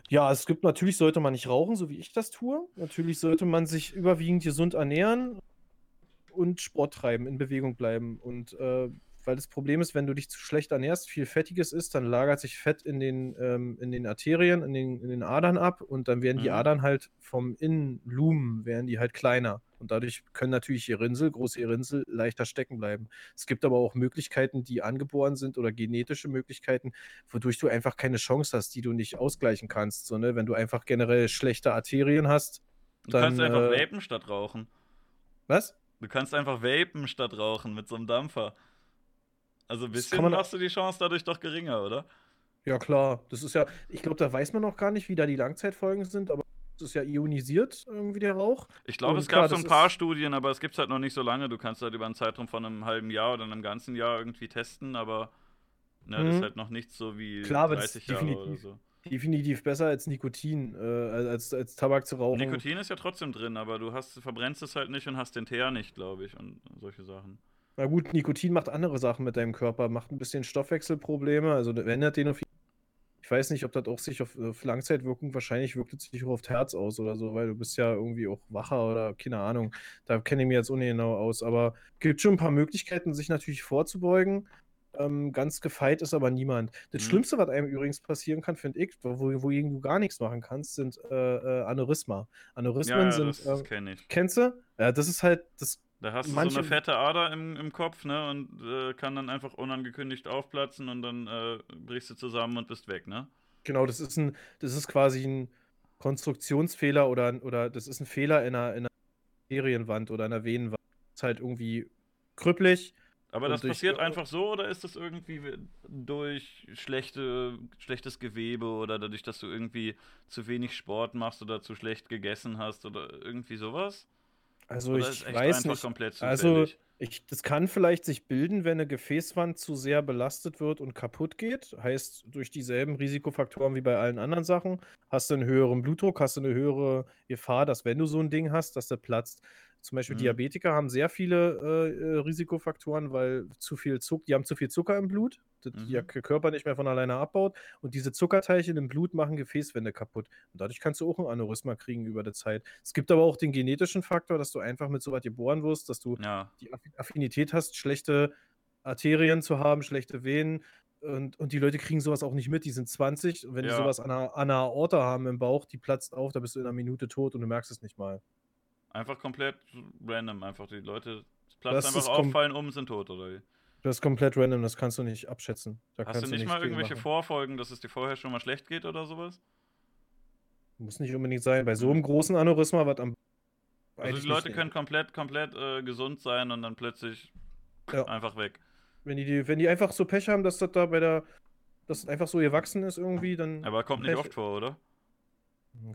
ja, es gibt natürlich, sollte man nicht rauchen, so wie ich das tue. Natürlich sollte man sich überwiegend gesund ernähren und Sport treiben, in Bewegung bleiben. Und äh, weil das Problem ist, wenn du dich zu schlecht ernährst, viel Fettiges isst, dann lagert sich Fett in den, ähm, in den Arterien, in den, in den Adern ab und dann werden die Mhm. Adern halt vom Innenlumen, werden die halt kleiner. Und dadurch können natürlich die Rinsel, große Rinsel, leichter stecken bleiben. Es gibt aber auch Möglichkeiten, die angeboren sind oder genetische Möglichkeiten, wodurch du einfach keine Chance hast, die du nicht ausgleichen kannst. So, ne? Wenn du einfach generell schlechte Arterien hast, Du dann. kannst einfach äh, vapen statt rauchen. Was? Du kannst einfach vapen statt rauchen mit so einem Dampfer. Also ein bisschen machst du die Chance dadurch doch geringer, oder? Ja, klar. Das ist ja, ich glaube, da weiß man noch gar nicht, wie da die Langzeitfolgen sind, aber es ist ja ionisiert irgendwie der Rauch. Ich glaube, es klar, gab so ein paar Studien, aber es gibt es halt noch nicht so lange. Du kannst halt über einen Zeitraum von einem halben Jahr oder einem ganzen Jahr irgendwie testen, aber ne, das ist Mhm. halt noch nicht so wie Klar, aber das 30 Jahre oder definitiv. so. Definitiv besser als Nikotin, äh, als, als Tabak zu rauchen. Nikotin ist ja trotzdem drin, aber du hast, verbrennst es halt nicht und hast den Teer nicht, glaube ich, und solche Sachen. Na gut, Nikotin macht andere Sachen mit deinem Körper, macht ein bisschen Stoffwechselprobleme, also ändert den auf. Ich weiß nicht, ob das auch sich auf, auf Langzeitwirkung, wahrscheinlich wirkt es sich auch auf das Herz aus oder so, weil du bist ja irgendwie auch wacher oder keine Ahnung. Da kenne ich mich jetzt ungenau aus, aber gibt schon ein paar Möglichkeiten, sich natürlich vorzubeugen. Ähm, ganz gefeit ist aber niemand. Das Mhm. Schlimmste, was einem übrigens passieren kann, finde ich, wo, wogegen du gar nichts machen kannst, sind äh, äh, Aneurysma. Aneurysmen Ja, ja sind. das, das kenne ich. kennst du? Ja, das ist halt, das Da hast du so manche- eine fette Ader im, im Kopf, ne, und äh, kann dann einfach unangekündigt aufplatzen und dann äh, brichst du zusammen und bist weg, ne? Genau, das ist ein, das ist quasi ein Konstruktionsfehler oder, oder das ist ein Fehler in einer, in einer Arterienwand oder einer Venenwand. Das ist halt irgendwie krüppelig. Aber das durch- passiert einfach so oder ist das irgendwie durch schlechte, schlechtes Gewebe oder dadurch, dass du irgendwie zu wenig Sport machst oder zu schlecht gegessen hast oder irgendwie sowas? Also Oder ich weiß nicht. also ich, das kann vielleicht sich bilden, wenn eine Gefäßwand zu sehr belastet wird und kaputt geht. Heißt, durch dieselben Risikofaktoren wie bei allen anderen Sachen, hast du einen höheren Blutdruck, hast du eine höhere Gefahr, dass wenn du so ein Ding hast, dass der platzt. Zum Beispiel mhm. Diabetiker haben sehr viele äh, äh, Risikofaktoren, weil zu viel Zucker, die haben zu viel Zucker im Blut, das mhm. der Körper nicht mehr von alleine abbaut. Und diese Zuckerteilchen im Blut machen Gefäßwände kaputt. Und dadurch kannst du auch ein Aneurysma kriegen über die Zeit. Es gibt aber auch den genetischen Faktor, dass du einfach mit so was geboren wirst, dass du ja. die Affinität hast, schlechte Arterien zu haben, schlechte Venen. Und, und die Leute kriegen sowas auch nicht mit. Die sind 20. Und wenn ja. die sowas an einer, an einer Aorta haben im Bauch, die platzt auf, da bist du in einer Minute tot und du merkst es nicht mal. Einfach komplett random, einfach die Leute platzen einfach auf, fallen um, sind tot, oder wie? Das ist komplett random, das kannst du nicht abschätzen. Da Hast du nicht, mal irgendwelche machen. Vorfolgen, dass es dir vorher schon mal schlecht geht oder sowas? Muss nicht unbedingt sein. Bei so einem großen Aneurysma, was am. Also die Leute können komplett, komplett äh, gesund sein und dann plötzlich ja. einfach weg. Wenn die, wenn die einfach so Pech haben, dass das da bei der. dass das einfach so gewachsen ist irgendwie, dann. Aber kommt nicht oft vor, oder?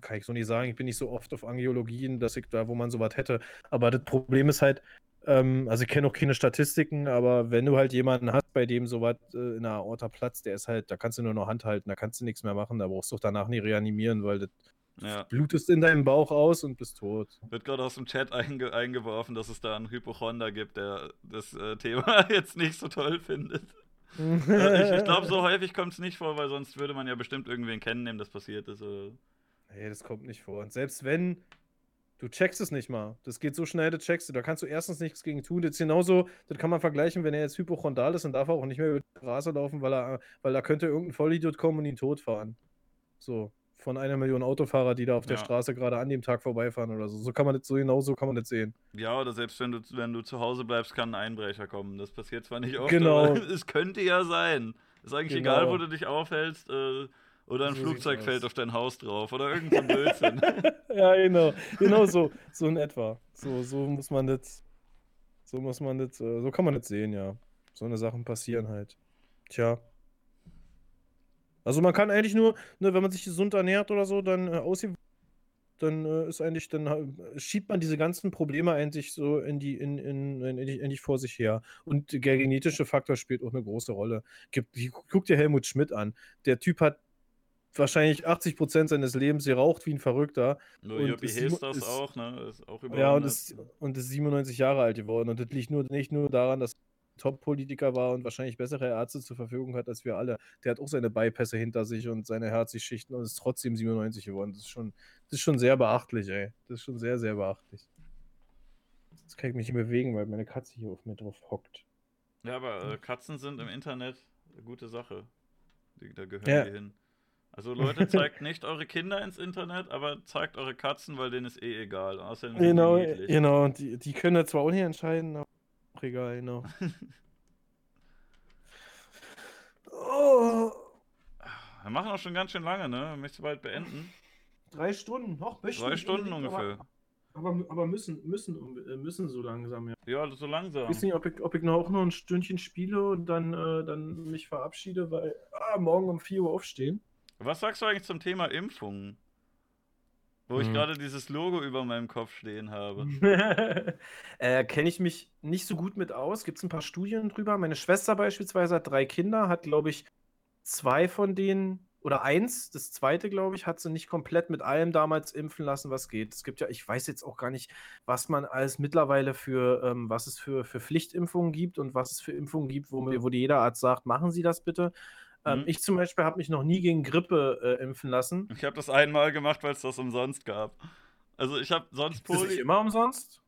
Kann ich so nicht sagen. Ich bin nicht so oft auf Angiologien, dass ich da, wo man sowas hätte. Aber das Problem ist halt, ähm, also ich kenne auch keine Statistiken, aber wenn du halt jemanden hast, bei dem sowas äh, in der Aorta platzt, der ist halt, da kannst du nur noch Hand halten, da kannst du nichts mehr machen, da brauchst du auch danach nie reanimieren, weil das ja. blutest in deinem Bauch aus und bist tot. Wird gerade aus dem Chat einge eingeworfen, dass es da einen Hypochonder gibt, der das äh, Thema jetzt nicht so toll findet. also ich, ich glaube, so häufig kommt es nicht vor, weil sonst würde man ja bestimmt irgendwen kennen, dem das passiert ist. Oder? Nee, das kommt nicht vor. Und selbst wenn, du checkst es nicht mal. Das geht so schnell, das checkst du. Da kannst du erstens nichts gegen tun. Das ist genauso, das kann man vergleichen, wenn er jetzt hypochondal ist und darf er auch nicht mehr über die Straße laufen, weil er, weil da könnte irgendein Vollidiot kommen und ihn totfahren. So. Von einer Million Autofahrer, die da auf der Straße gerade an dem Tag vorbeifahren oder so. So kann man das, so genau so kann man das sehen. Ja, oder selbst wenn du, wenn du zu Hause bleibst, kann ein Einbrecher kommen. Das passiert zwar nicht oft, genau. aber es könnte ja sein. Ist eigentlich genau. egal, wo du dich aufhältst. Äh, oder ein so Flugzeug fällt auf dein Haus drauf oder irgendein Blödsinn. ja, genau. Genau so. So in etwa. So, so muss man das. So muss man das. Äh, so kann man das sehen, ja. So eine Sachen passieren halt. Tja. Also man kann eigentlich nur, ne, wenn man sich gesund ernährt oder so, dann äh, aussieht, dann äh, ist eigentlich, dann äh, schiebt man diese ganzen Probleme eigentlich so in die, in, in, in, in, die vor sich her. Und der genetische Faktor spielt auch eine große Rolle. Gibt, guck dir Helmut Schmidt an. Der Typ hat wahrscheinlich 80 Prozent seines Lebens geraucht wie ein Verrückter. Nur und ist, ist das auch, ne? Ist auch ja, und ist, und ist 97 Jahre alt geworden. Und das liegt nur, nicht nur daran, dass er Top-Politiker war und wahrscheinlich bessere Ärzte zur Verfügung hat als wir alle. Der hat auch seine Bypässe hinter sich und seine Herzschichten und ist trotzdem 97 geworden. Das ist schon, das ist schon sehr beachtlich, ey. Das ist schon sehr, sehr beachtlich. Jetzt kann ich mich nicht bewegen, weil meine Katze hier auf mir drauf hockt. Ja, aber äh, Katzen sind im Internet eine gute Sache. da gehören ja. die hin. Also Leute, zeigt nicht eure Kinder ins Internet, aber zeigt eure Katzen, weil denen ist eh egal. Außerdem genau, genau. Und die, die können zwar auch nicht entscheiden, aber auch egal, genau. oh. Wir machen auch schon ganz schön lange, ne? Möchtest du bald beenden? Drei Stunden, noch Drei Stunden ungefähr. Aber, aber, aber, müssen, müssen, äh, müssen so langsam, ja. Ja, so langsam. Ich weiß nicht, ob ich, ob ich noch auch noch ein Stündchen spiele und dann, äh, dann mich verabschiede, weil ah, morgen um 4 Uhr aufstehen. Was sagst du eigentlich zum Thema Impfungen? Wo hm. ich gerade dieses Logo über meinem Kopf stehen habe. äh, Kenne ich mich nicht so gut mit aus. Gibt es ein paar Studien drüber. Meine Schwester beispielsweise hat drei Kinder, hat, glaube ich, zwei von denen oder eins, das zweite, glaube ich, hat sie nicht komplett mit allem damals impfen lassen, was geht. Es gibt ja, ich weiß jetzt auch gar nicht, was man alles mittlerweile für, ähm, was es für, für Pflichtimpfungen gibt und was es für Impfungen gibt, wo, wo jeder Arzt sagt, machen Sie das bitte. Ähm, mhm. Ich zum Beispiel habe mich noch nie gegen Grippe äh, impfen lassen. Ich habe das einmal gemacht, weil es das umsonst gab. Also ich habe sonst Polio. Ist das immer umsonst?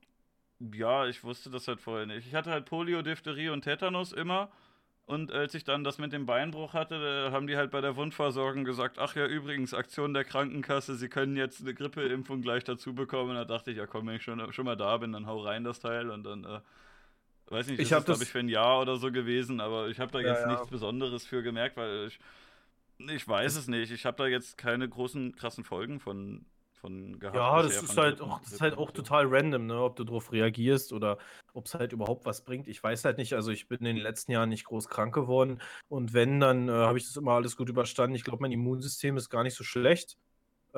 Ja, ich wusste das halt vorher nicht. Ich hatte halt Polio, Diphtherie und Tetanus immer. Und als ich dann das mit dem Beinbruch hatte, haben die halt bei der Wundversorgung gesagt, ach ja, übrigens, Aktion der Krankenkasse, sie können jetzt eine Grippeimpfung gleich dazu bekommen. Und da dachte ich, ja komm, wenn ich schon, schon mal da bin, dann hau rein das Teil und dann äh, Weiß nicht, ich ist glaube ich, für ein Jahr oder so gewesen, aber ich habe da jetzt ja, nichts Besonderes für gemerkt, weil ich, ich weiß es nicht. Ich habe da jetzt keine großen, krassen Folgen von, von gehabt. Ja, das ist, halt auch, das ist halt auch total random, ne? ob du darauf reagierst oder ob es halt überhaupt was bringt. Ich weiß halt nicht. Also ich bin in den letzten Jahren nicht groß krank geworden und wenn, dann äh, habe ich das immer alles gut überstanden. Ich glaube, mein Immunsystem ist gar nicht so schlecht.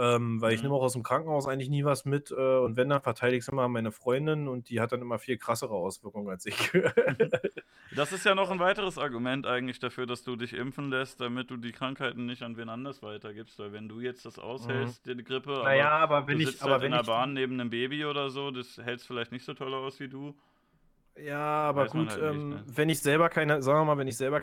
Äh, Ähm, weil ich Mhm. nehme auch aus dem Krankenhaus eigentlich nie was mit äh, und wenn, dann verteile ich es immer an meine Freundin und die hat dann immer viel krassere Auswirkungen als ich. Das ist ja noch ein weiteres Argument eigentlich dafür, dass du dich impfen lässt, damit du die Krankheiten nicht an wen anders weitergibst. Weil wenn du jetzt das aushältst, die Grippe, aber naja, aber wenn du ich, sitzt aber halt in wenn der ich, Bahn neben einem Baby oder so, das hältst vielleicht nicht so toll aus wie du. ja, aber weiß gut, halt nicht, ähm, ne? wenn ich selber keine, sagen wir mal, wenn ich selber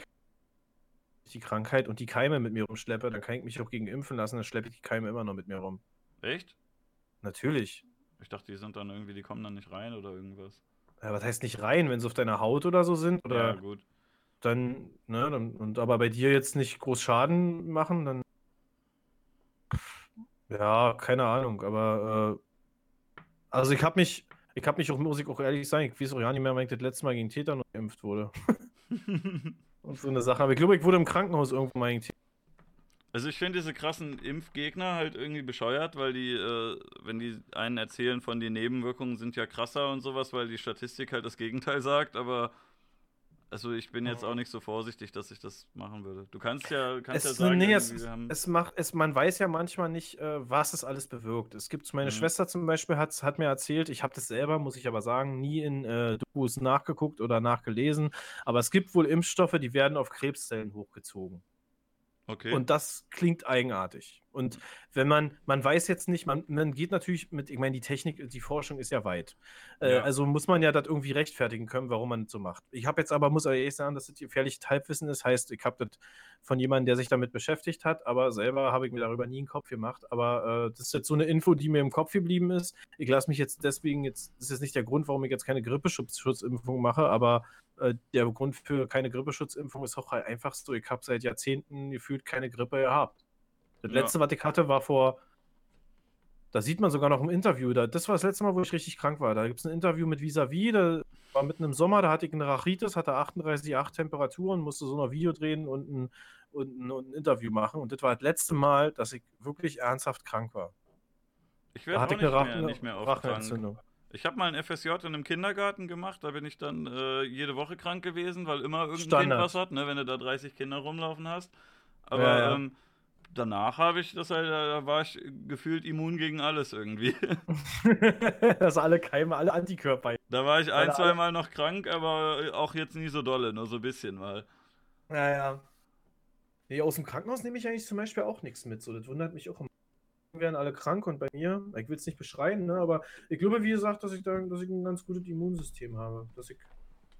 die Krankheit und die Keime mit mir rumschleppe, dann kann ich mich auch gegen impfen lassen, dann schleppe ich die Keime immer noch mit mir rum. Echt? Natürlich. Ich dachte, die sind dann irgendwie, die kommen dann nicht rein oder irgendwas. Ja, was heißt nicht rein, wenn sie auf deiner Haut oder so sind? Oder Ja, gut. dann, ne, dann, und aber bei dir jetzt nicht groß Schaden machen, dann. Ja, keine Ahnung, aber äh, also ich habe mich, ich habe mich auch, muss ich auch ehrlich sagen, ich weiß auch ja nicht mehr, wann ich das letzte Mal gegen Täter geimpft wurde. Und so eine Sache. Aber ich glaube, ich wurde im Krankenhaus irgendwo mal Täter. Also ich finde diese krassen Impfgegner halt irgendwie bescheuert, weil die, äh, wenn die einen erzählen von den Nebenwirkungen sind ja krasser und sowas, weil die Statistik halt das Gegenteil sagt, aber also ich bin jetzt auch nicht so vorsichtig, dass ich das machen würde. Du kannst ja, kannst ja Es, sagen, nee, es, es macht, es, man weiß ja manchmal nicht, äh, was es alles bewirkt. Es gibt, meine Mhm. Schwester zum Beispiel hat, hat mir erzählt, ich habe das selber, muss ich aber sagen, nie in äh, Dokus nachgeguckt oder nachgelesen, aber es gibt wohl Impfstoffe, die werden auf Krebszellen hochgezogen. okay. Und das klingt eigenartig. Und wenn man, man weiß jetzt nicht, man, man geht natürlich mit, ich meine, die Technik, die Forschung ist ja weit. Äh, Ja. Also muss man ja das irgendwie rechtfertigen können, warum man das so macht. Ich habe jetzt aber, muss ehrlich sagen, dass das gefährliches Halbwissen ist. Heißt, ich habe das von jemandem, der sich damit beschäftigt hat, aber selber habe ich mir darüber nie einen Kopf gemacht. Aber äh, das ist jetzt so eine Info, die mir im Kopf geblieben ist. Ich lasse mich jetzt deswegen jetzt, das ist jetzt nicht der Grund, warum ich jetzt keine Grippeschutzimpfung mache, aber äh, der Grund für keine Grippeschutzimpfung ist auch halt einfach so, ich habe seit Jahrzehnten gefühlt keine Grippe gehabt. Das Ja. letzte, was ich hatte, war vor, da sieht man sogar noch im Interview, da, das war das letzte Mal, wo ich richtig krank war. Da gibt es ein Interview mit Visavi, da war mitten im Sommer, da hatte ich eine Rachitis, hatte 38,8 Temperaturen, musste so noch Video drehen und ein, und, ein, und ein Interview machen. Und das war das letzte Mal, dass ich wirklich ernsthaft krank war. ich werde auch nicht mehr, nicht mehr oft krank. Ich habe mal ein FSJ in einem Kindergarten gemacht, da bin ich dann äh, jede Woche krank gewesen, weil immer irgendein Standard. Kind was hat, ne, wenn du da 30 Kinder rumlaufen hast. Aber Ja, ja. Ähm, danach habe ich das halt, da war ich gefühlt immun gegen alles irgendwie. dass alle Keime, alle Antikörper. Da war ich ein, zwei Mal noch krank, aber auch jetzt nie so dolle, nur so ein bisschen mal. Ja, ja. Nee, aus dem Krankenhaus nehme ich eigentlich zum Beispiel auch nichts mit. So, das wundert mich auch immer. werden alle krank und bei mir, ich will es nicht beschreien, ne, aber ich glaube, wie gesagt, dass ich da, dass ich ein ganz gutes Immunsystem habe. Dass ich,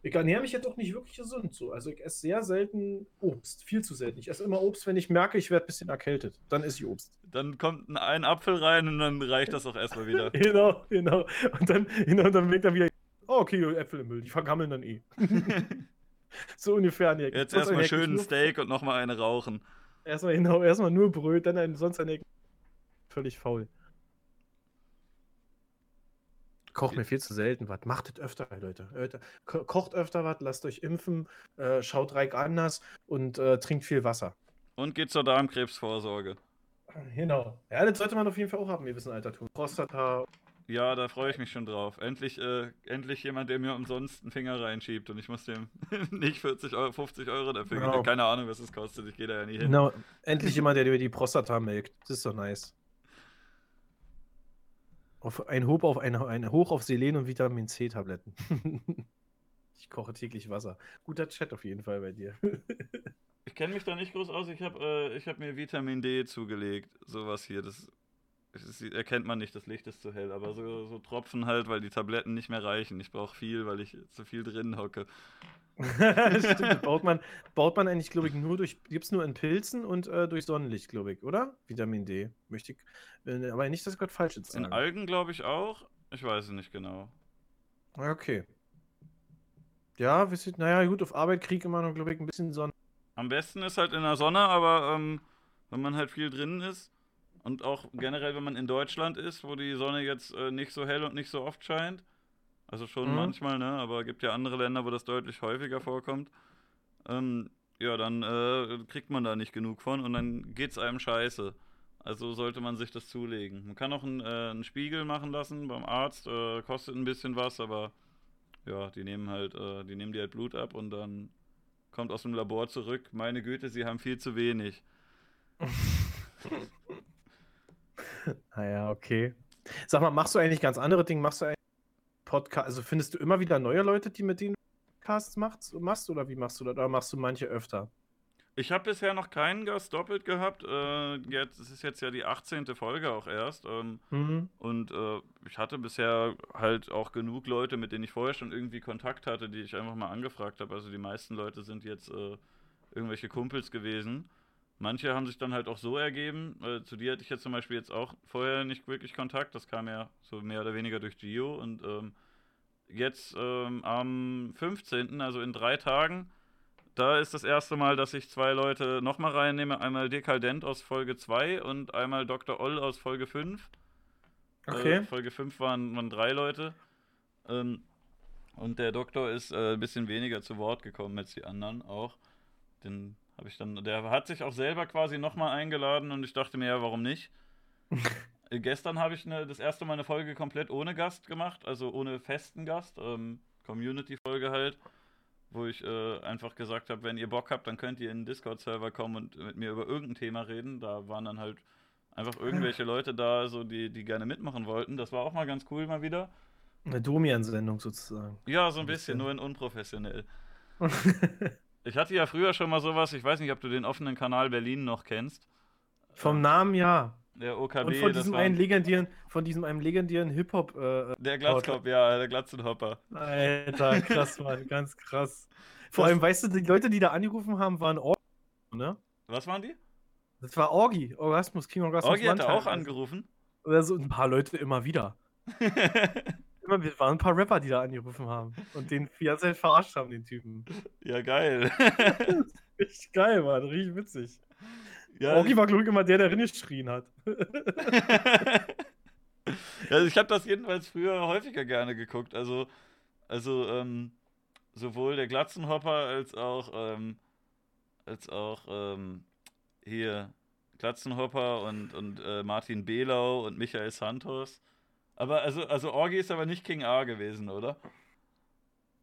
ich ernähre mich jetzt auch nicht wirklich gesund so. Also ich esse sehr selten Obst, viel zu selten. Ich esse immer Obst, wenn ich merke, ich werde ein bisschen erkältet. Dann esse ich Obst. Dann kommt ein, Apfel rein und dann reicht das auch erstmal wieder. Genau, genau. Und dann, genau, dann merkt er wieder, oh, okay, Äpfel im Müll, die vergammeln dann eh. so ungefähr. Nee, Jetzt erstmal schön ein Steak und nochmal eine rauchen. Erstmal genau, erstmal nur Bröt, dann ein, sonst eine völlig faul. Kocht mir viel zu selten was. Macht es öfter, Leute. Leute. ko- Kocht öfter was, lasst euch impfen, äh, schaut Reik anders und äh, trinkt viel Wasser. Und geht zur Darmkrebsvorsorge. Genau. Ja, das sollte man auf jeden Fall auch haben, wir wissen Altertum. Prostata. Ja, da freue ich mich schon drauf. Endlich, äh, endlich jemand, der mir umsonst einen Finger reinschiebt und ich muss dem nicht 40 Euro, 50 Euro dafür Genau. Keine Ahnung, was es kostet. Ich gehe da ja nie hin. Genau. Endlich jemand, der dir die Prostata melkt. Das ist doch nice. Auf ein, Hoch auf, ein, ein Hoch auf Selen und Vitamin C-Tabletten. ich koche täglich Wasser. Guter Chat auf jeden Fall bei dir. Ich kenne mich da nicht groß aus. Ich habe äh, hab mir Vitamin D zugelegt. Sowas hier. Das, das erkennt man nicht, das Licht ist zu hell. Aber so, so Tropfen halt, weil die Tabletten nicht mehr reichen. Ich brauche viel, weil ich zu viel drin hocke. Stimmt, baut man, baut man eigentlich, glaube ich, nur durch, gibt es nur in Pilzen und äh, durch Sonnenlicht, glaube ich, oder? Vitamin D. Möchte ich, äh, aber nicht, dass ich Gott falsch jetzt In. Algen glaube ich auch. Ich weiß es nicht genau. Ja, Okay. Ja, sind, naja, gut, auf Arbeit kriege ich immer noch, glaube ich, ein bisschen Sonne. Am besten ist halt in der Sonne, aber ähm, wenn man halt viel drin ist und auch generell, wenn man in Deutschland ist, wo die Sonne jetzt äh, nicht so hell und nicht so oft scheint, also schon Mhm. manchmal, ne, aber gibt ja andere Länder, wo das deutlich häufiger vorkommt, ähm, ja, dann äh, kriegt man da nicht genug von und dann geht's einem scheiße. Also sollte man sich das zulegen. Man kann auch einen, äh, einen Spiegel machen lassen beim Arzt, äh, kostet ein bisschen was, aber ja, die nehmen halt, äh, die nehmen dir halt Blut ab und dann kommt aus dem Labor zurück. Meine Güte, sie haben viel zu wenig. Naja, okay. Sag mal, machst du eigentlich ganz andere Dinge? Machst du eigentlich Podcast? Also findest du immer wieder neue Leute, die mit denen Podcasts machst, machst oder wie machst du das? Oder machst du manche öfter? Ich habe bisher noch keinen Gast doppelt gehabt. Äh, jetzt es ist jetzt ja die 18. Folge auch erst. Ähm, mhm. Und äh, ich hatte bisher halt auch genug Leute, mit denen ich vorher schon irgendwie Kontakt hatte, die ich einfach mal angefragt habe. Also die meisten Leute sind jetzt äh, irgendwelche Kumpels gewesen. Manche haben sich dann halt auch so ergeben. Äh, zu dir hatte ich jetzt zum Beispiel jetzt auch vorher nicht wirklich Kontakt. Das kam ja so mehr oder weniger durch Gio. Und ähm, jetzt ähm, am 15., also in drei Tagen, da ist das erste Mal, dass ich zwei Leute nochmal reinnehme. Einmal Dekadent aus Folge 2 und einmal Dr. Oll aus Folge 5. Äh, okay. Äh, Folge 5 waren, waren drei Leute. Ähm, und der Doktor ist äh, ein bisschen weniger zu Wort gekommen als die anderen auch. Den habe ich dann, der hat sich auch selber quasi nochmal eingeladen und ich dachte mir, ja, warum nicht? Äh, gestern habe ich eine, das erste Mal eine Folge komplett ohne Gast gemacht, also ohne festen Gast, ähm, Community-Folge halt wo ich äh, einfach gesagt habe, wenn ihr Bock habt, dann könnt ihr in den Discord-Server kommen und mit mir über irgendein Thema reden. Da waren dann halt einfach irgendwelche Leute da, so die, die gerne mitmachen wollten. Das war auch mal ganz cool mal wieder. Eine Domian-Sendung sozusagen. Ja, so ein bisschen, nur in unprofessionell. ich hatte ja früher schon mal sowas, ich weiß nicht, ob du den offenen Kanal Berlin noch kennst. Vom Namen ja. Der OKB. Und von diesem einen legendären, von diesem einem legendären Hip-Hop. Äh, der Glatzkopf, ja, der Glatzenhopper. Alter, krass, Mann, ganz krass. Vor Was? allem, weißt du, die Leute, die da angerufen haben, waren Orgi, ne? Was waren die? Das war Orgi, Orgasmus, King Orgasmus. Orgi hat auch angerufen. Oder so ein paar Leute immer wieder. immer, wir waren ein paar Rapper, die da angerufen haben und den die ganze Zeit verarscht haben, den Typen. Ja, geil. richtig geil, Mann, richtig witzig. Ja, Orgi war, ich, immer der, der geschrien hat. also ich habe das jedenfalls früher häufiger gerne geguckt. Also, also ähm, sowohl der Glatzenhopper als auch, ähm, als auch ähm, hier Glatzenhopper und, und äh, Martin Behlau und Michael Santos. Aber also, also Orgi ist aber nicht King A gewesen, oder?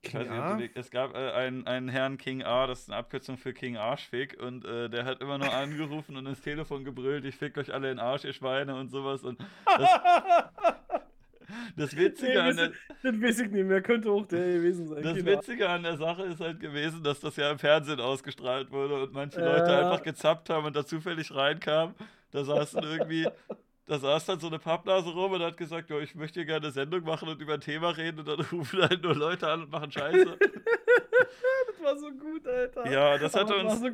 King A? Nicht, es gab äh, einen, einen Herrn King A, das ist eine Abkürzung für King Arschfick, und äh, der hat immer nur angerufen und ins Telefon gebrüllt, ich fick euch alle in Arsch, ihr Schweine und sowas. Und das, das Witzige nee, an der. Das weiß ich nicht mehr, könnte auch der gewesen sein. Das Witzige an der Sache ist halt gewesen, dass das ja im Fernsehen ausgestrahlt wurde und manche Leute einfach gezappt haben und da zufällig reinkamen. Da saßen irgendwie da saß dann so eine Pappnase rum und hat gesagt, ja, ich möchte hier gerne eine Sendung machen und über ein Thema reden und dann rufen halt nur Leute an und machen Scheiße. das war so gut, Alter. Ja, das hatte uns. So,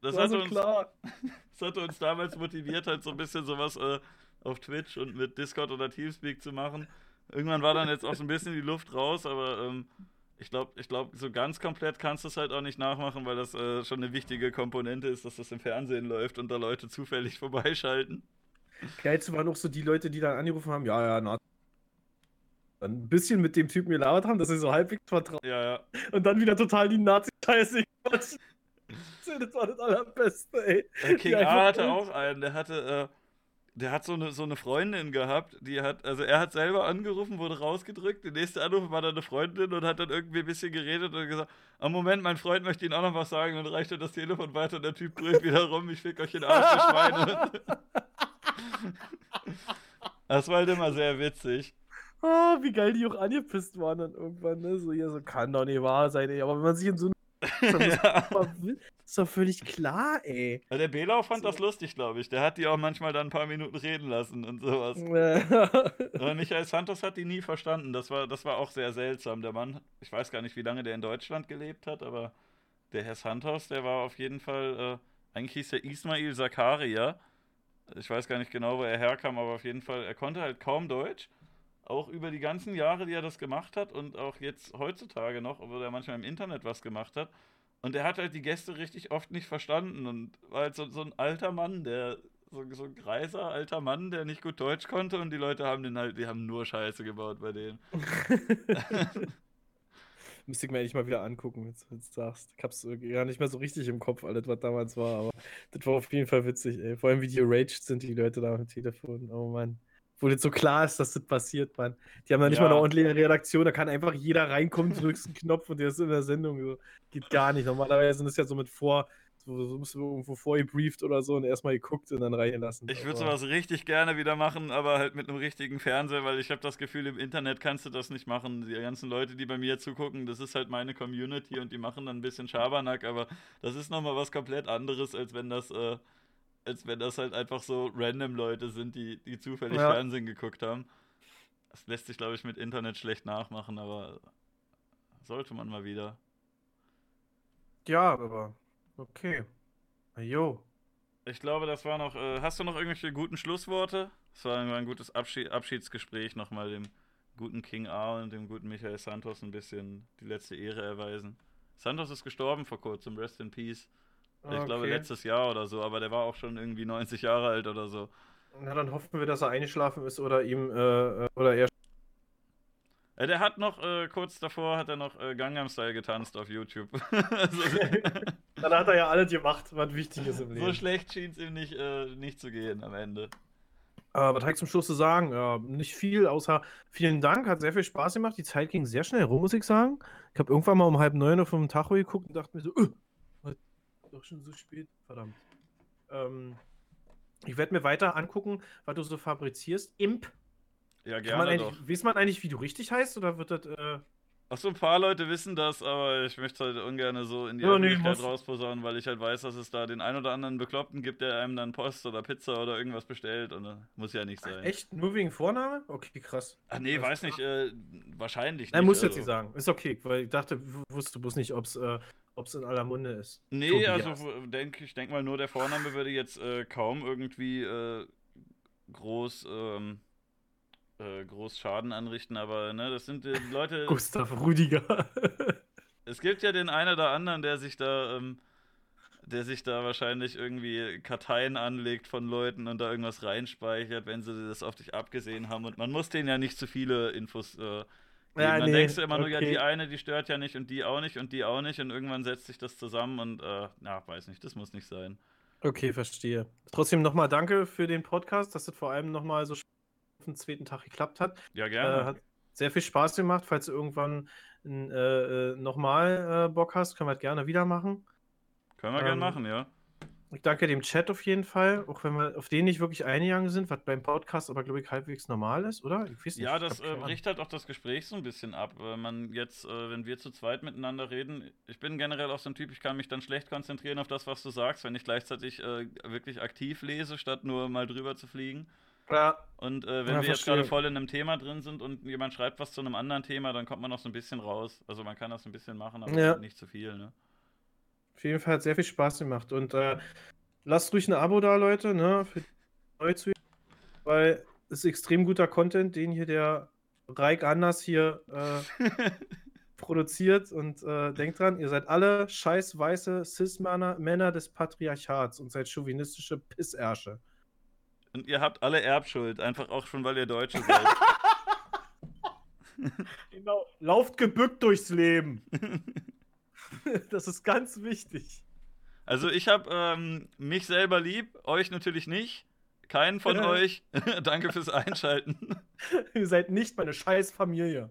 das, hatte so uns das hatte uns damals motiviert, halt so ein bisschen sowas äh, auf Twitch und mit Discord oder Teamspeak zu machen. Irgendwann war dann jetzt auch so ein bisschen die Luft raus, aber ähm, ich glaube, ich glaub, so ganz komplett kannst du es halt auch nicht nachmachen, weil das äh, schon eine wichtige Komponente ist, dass das im Fernsehen läuft und da Leute zufällig vorbeischalten. Geilste waren auch so die Leute, die dann angerufen haben, ja, ja, na, dann ein bisschen mit dem Typen gelabert haben, dass sie so halbwegs vertrauen. Ja, ja. Und dann wieder total die Nazi-Scheiße Das war das Allerbeste, ey. King A hatte auch einen, der hatte, äh, der hat so eine, so eine Freundin gehabt, die hat, also er hat selber angerufen, wurde rausgedrückt, der nächste Anruf war dann eine Freundin und hat dann irgendwie ein bisschen geredet und gesagt, am Moment, mein Freund möchte Ihnen auch noch was sagen und reicht dann das Telefon weiter und der Typ brüllt wieder rum, ich fick euch in Arsch, ihr Schweine. Das war halt immer sehr witzig. Oh, wie geil die auch angepisst waren dann irgendwann, ne? So, ja, so kann doch nicht wahr sein, ey. Aber wenn man sich in so ja. ist doch völlig klar, ey. Ja, der Belau fand so. das lustig, glaube ich. Der hat die auch manchmal dann ein paar Minuten reden lassen und sowas. Aber Michael Santos hat die nie verstanden. Das war, das war auch sehr seltsam. Der Mann, ich weiß gar nicht, wie lange der in Deutschland gelebt hat, aber der Herr Santos, der war auf jeden Fall, äh, eigentlich hieß der Ismail Zakaria. Ich weiß gar nicht genau, wo er herkam, aber auf jeden Fall, er konnte halt kaum Deutsch. Auch über die ganzen Jahre, die er das gemacht hat und auch jetzt heutzutage noch, obwohl er manchmal im Internet was gemacht hat. Und er hat halt die Gäste richtig oft nicht verstanden und war halt so, so ein alter Mann, der so, so ein greiser alter Mann, der nicht gut Deutsch konnte und die Leute haben den halt, die haben nur Scheiße gebaut bei denen. Müsste ich mir eigentlich mal wieder angucken, wenn du sagst. Ich hab's gar nicht mehr so richtig im Kopf, alles, was damals war, aber das war auf jeden Fall witzig, ey. Vor allem, wie die eraged sind, die Leute da am Telefon. Oh Mann. Wo jetzt so klar ist, dass das passiert, Mann. Die haben da nicht ja. mal eine ordentliche Redaktion, da kann einfach jeder reinkommen, drückst einen Knopf und der ist in der Sendung. So. Geht gar nicht. Normalerweise sind das ja so mit vor, So musst du irgendwo vorgebrieft oder so und erstmal geguckt und dann reingelassen. Ich würde sowas richtig gerne wieder machen, aber halt mit einem richtigen Fernseher, weil ich habe das Gefühl, im Internet kannst du das nicht machen. Die ganzen Leute, die bei mir zugucken, das ist halt meine Community und die machen dann ein bisschen Schabernack, aber das ist nochmal was komplett anderes, als wenn das, äh, als wenn das halt einfach so random Leute sind, die, die zufällig ja. Fernsehen geguckt haben. Das lässt sich, glaube ich, mit Internet schlecht nachmachen, aber sollte man mal wieder. Ja, aber okay. Jo. Ich glaube, das war noch. Äh, hast du noch irgendwelche guten Schlussworte? Es war ein gutes Abschied, Abschiedsgespräch, nochmal dem guten King A und dem guten Michael Santos ein bisschen die letzte Ehre erweisen. Santos ist gestorben vor kurzem, Rest in Peace. Okay. Ich glaube letztes Jahr oder so, aber der war auch schon irgendwie 90 Jahre alt oder so. Na, dann hoffen wir, dass er eingeschlafen ist oder ihm äh, äh oder er äh, der hat noch, äh, kurz davor hat er noch äh, Gangnam Style getanzt auf YouTube. also, Dann hat er ja alles gemacht, was wichtig ist im Leben. So schlecht schien es ihm nicht, äh, nicht zu gehen am Ende. Äh, was habe ich zum Schluss zu sagen? Ja, nicht viel, außer vielen Dank, hat sehr viel Spaß gemacht. Die Zeit ging sehr schnell rum, muss ich sagen. Ich habe irgendwann mal um halb neun auf dem Tacho geguckt und dachte mir so, äh, doch schon so spät, verdammt. Ähm, ich werde mir weiter angucken, was du so fabrizierst. Imp ja, gerne doch. Weiß man eigentlich, wie du richtig heißt, oder wird das. Äh... Ach so, ein paar Leute wissen das, aber ich möchte halt ungern so in die ja, Öffentlichkeit nee, rausposaunen, weil ich halt weiß, dass es da den ein oder anderen Bekloppten gibt, der einem dann Post oder Pizza oder irgendwas bestellt und das muss ja nicht sein. Echt? Nur wegen Vorname? Okay, krass. Ach nee, weiß nicht, äh, wahrscheinlich nicht. Nein, muss also. jetzt nicht sagen. Ist okay, weil ich dachte, wusste bloß nicht, ob es äh, in aller Munde ist. Nee, Tobias. also denk, ich denke mal, nur der Vorname würde jetzt äh, kaum irgendwie äh, groß. Ähm, äh, groß Schaden anrichten, aber ne, das sind die Leute. Gustav Rüdiger. es gibt ja den einen oder anderen, der sich da, ähm, der sich da wahrscheinlich irgendwie Karteien anlegt von Leuten und da irgendwas reinspeichert, wenn sie das auf dich abgesehen haben. Und man muss denen ja nicht zu viele Infos äh, ja, dann nee, denkst du immer okay. nur, ja, die eine, die stört ja nicht und die auch nicht und die auch nicht und irgendwann setzt sich das zusammen und äh, na, weiß nicht, das muss nicht sein. Okay, verstehe. Trotzdem nochmal danke für den Podcast, dass das vor allem nochmal so den zweiten Tag geklappt hat. Ja, gerne. Äh, hat sehr viel Spaß gemacht. Falls du irgendwann äh, äh, nochmal äh, Bock hast, können wir das gerne wieder machen. Können wir ähm, gerne machen, ja. Ich danke dem Chat auf jeden Fall, auch wenn wir auf den nicht wirklich eingegangen sind, was beim Podcast aber, glaube ich, halbwegs normal ist, oder? Nicht, ja, das äh, bricht halt auch das Gespräch so ein bisschen ab. Wenn man jetzt, äh, wenn wir zu zweit miteinander reden, ich bin generell auch so ein Typ, ich kann mich dann schlecht konzentrieren auf das, was du sagst, wenn ich gleichzeitig äh, wirklich aktiv lese, statt nur mal drüber zu fliegen. Ja. Und äh, wenn ja, wir jetzt gerade voll in einem Thema drin sind und jemand schreibt was zu einem anderen Thema, dann kommt man noch so ein bisschen raus. Also man kann das ein bisschen machen, aber ja. nicht zu viel, ne? Auf jeden Fall hat sehr viel Spaß gemacht. Und äh, lasst ruhig ein Abo da, Leute, ne? Für neu zu weil es ist extrem guter Content, den hier der Reik Anders hier äh, produziert. Und äh, denkt dran, ihr seid alle scheiß weiße Cis-Männer Männer des Patriarchats und seid chauvinistische Pissärsche. Und ihr habt alle Erbschuld, einfach auch schon, weil ihr Deutsche seid. genau. Lauft gebückt durchs Leben. das ist ganz wichtig. Also ich habe ähm, mich selber lieb, euch natürlich nicht. Keinen von euch. Danke fürs Einschalten. Ihr seid nicht meine scheiß Familie.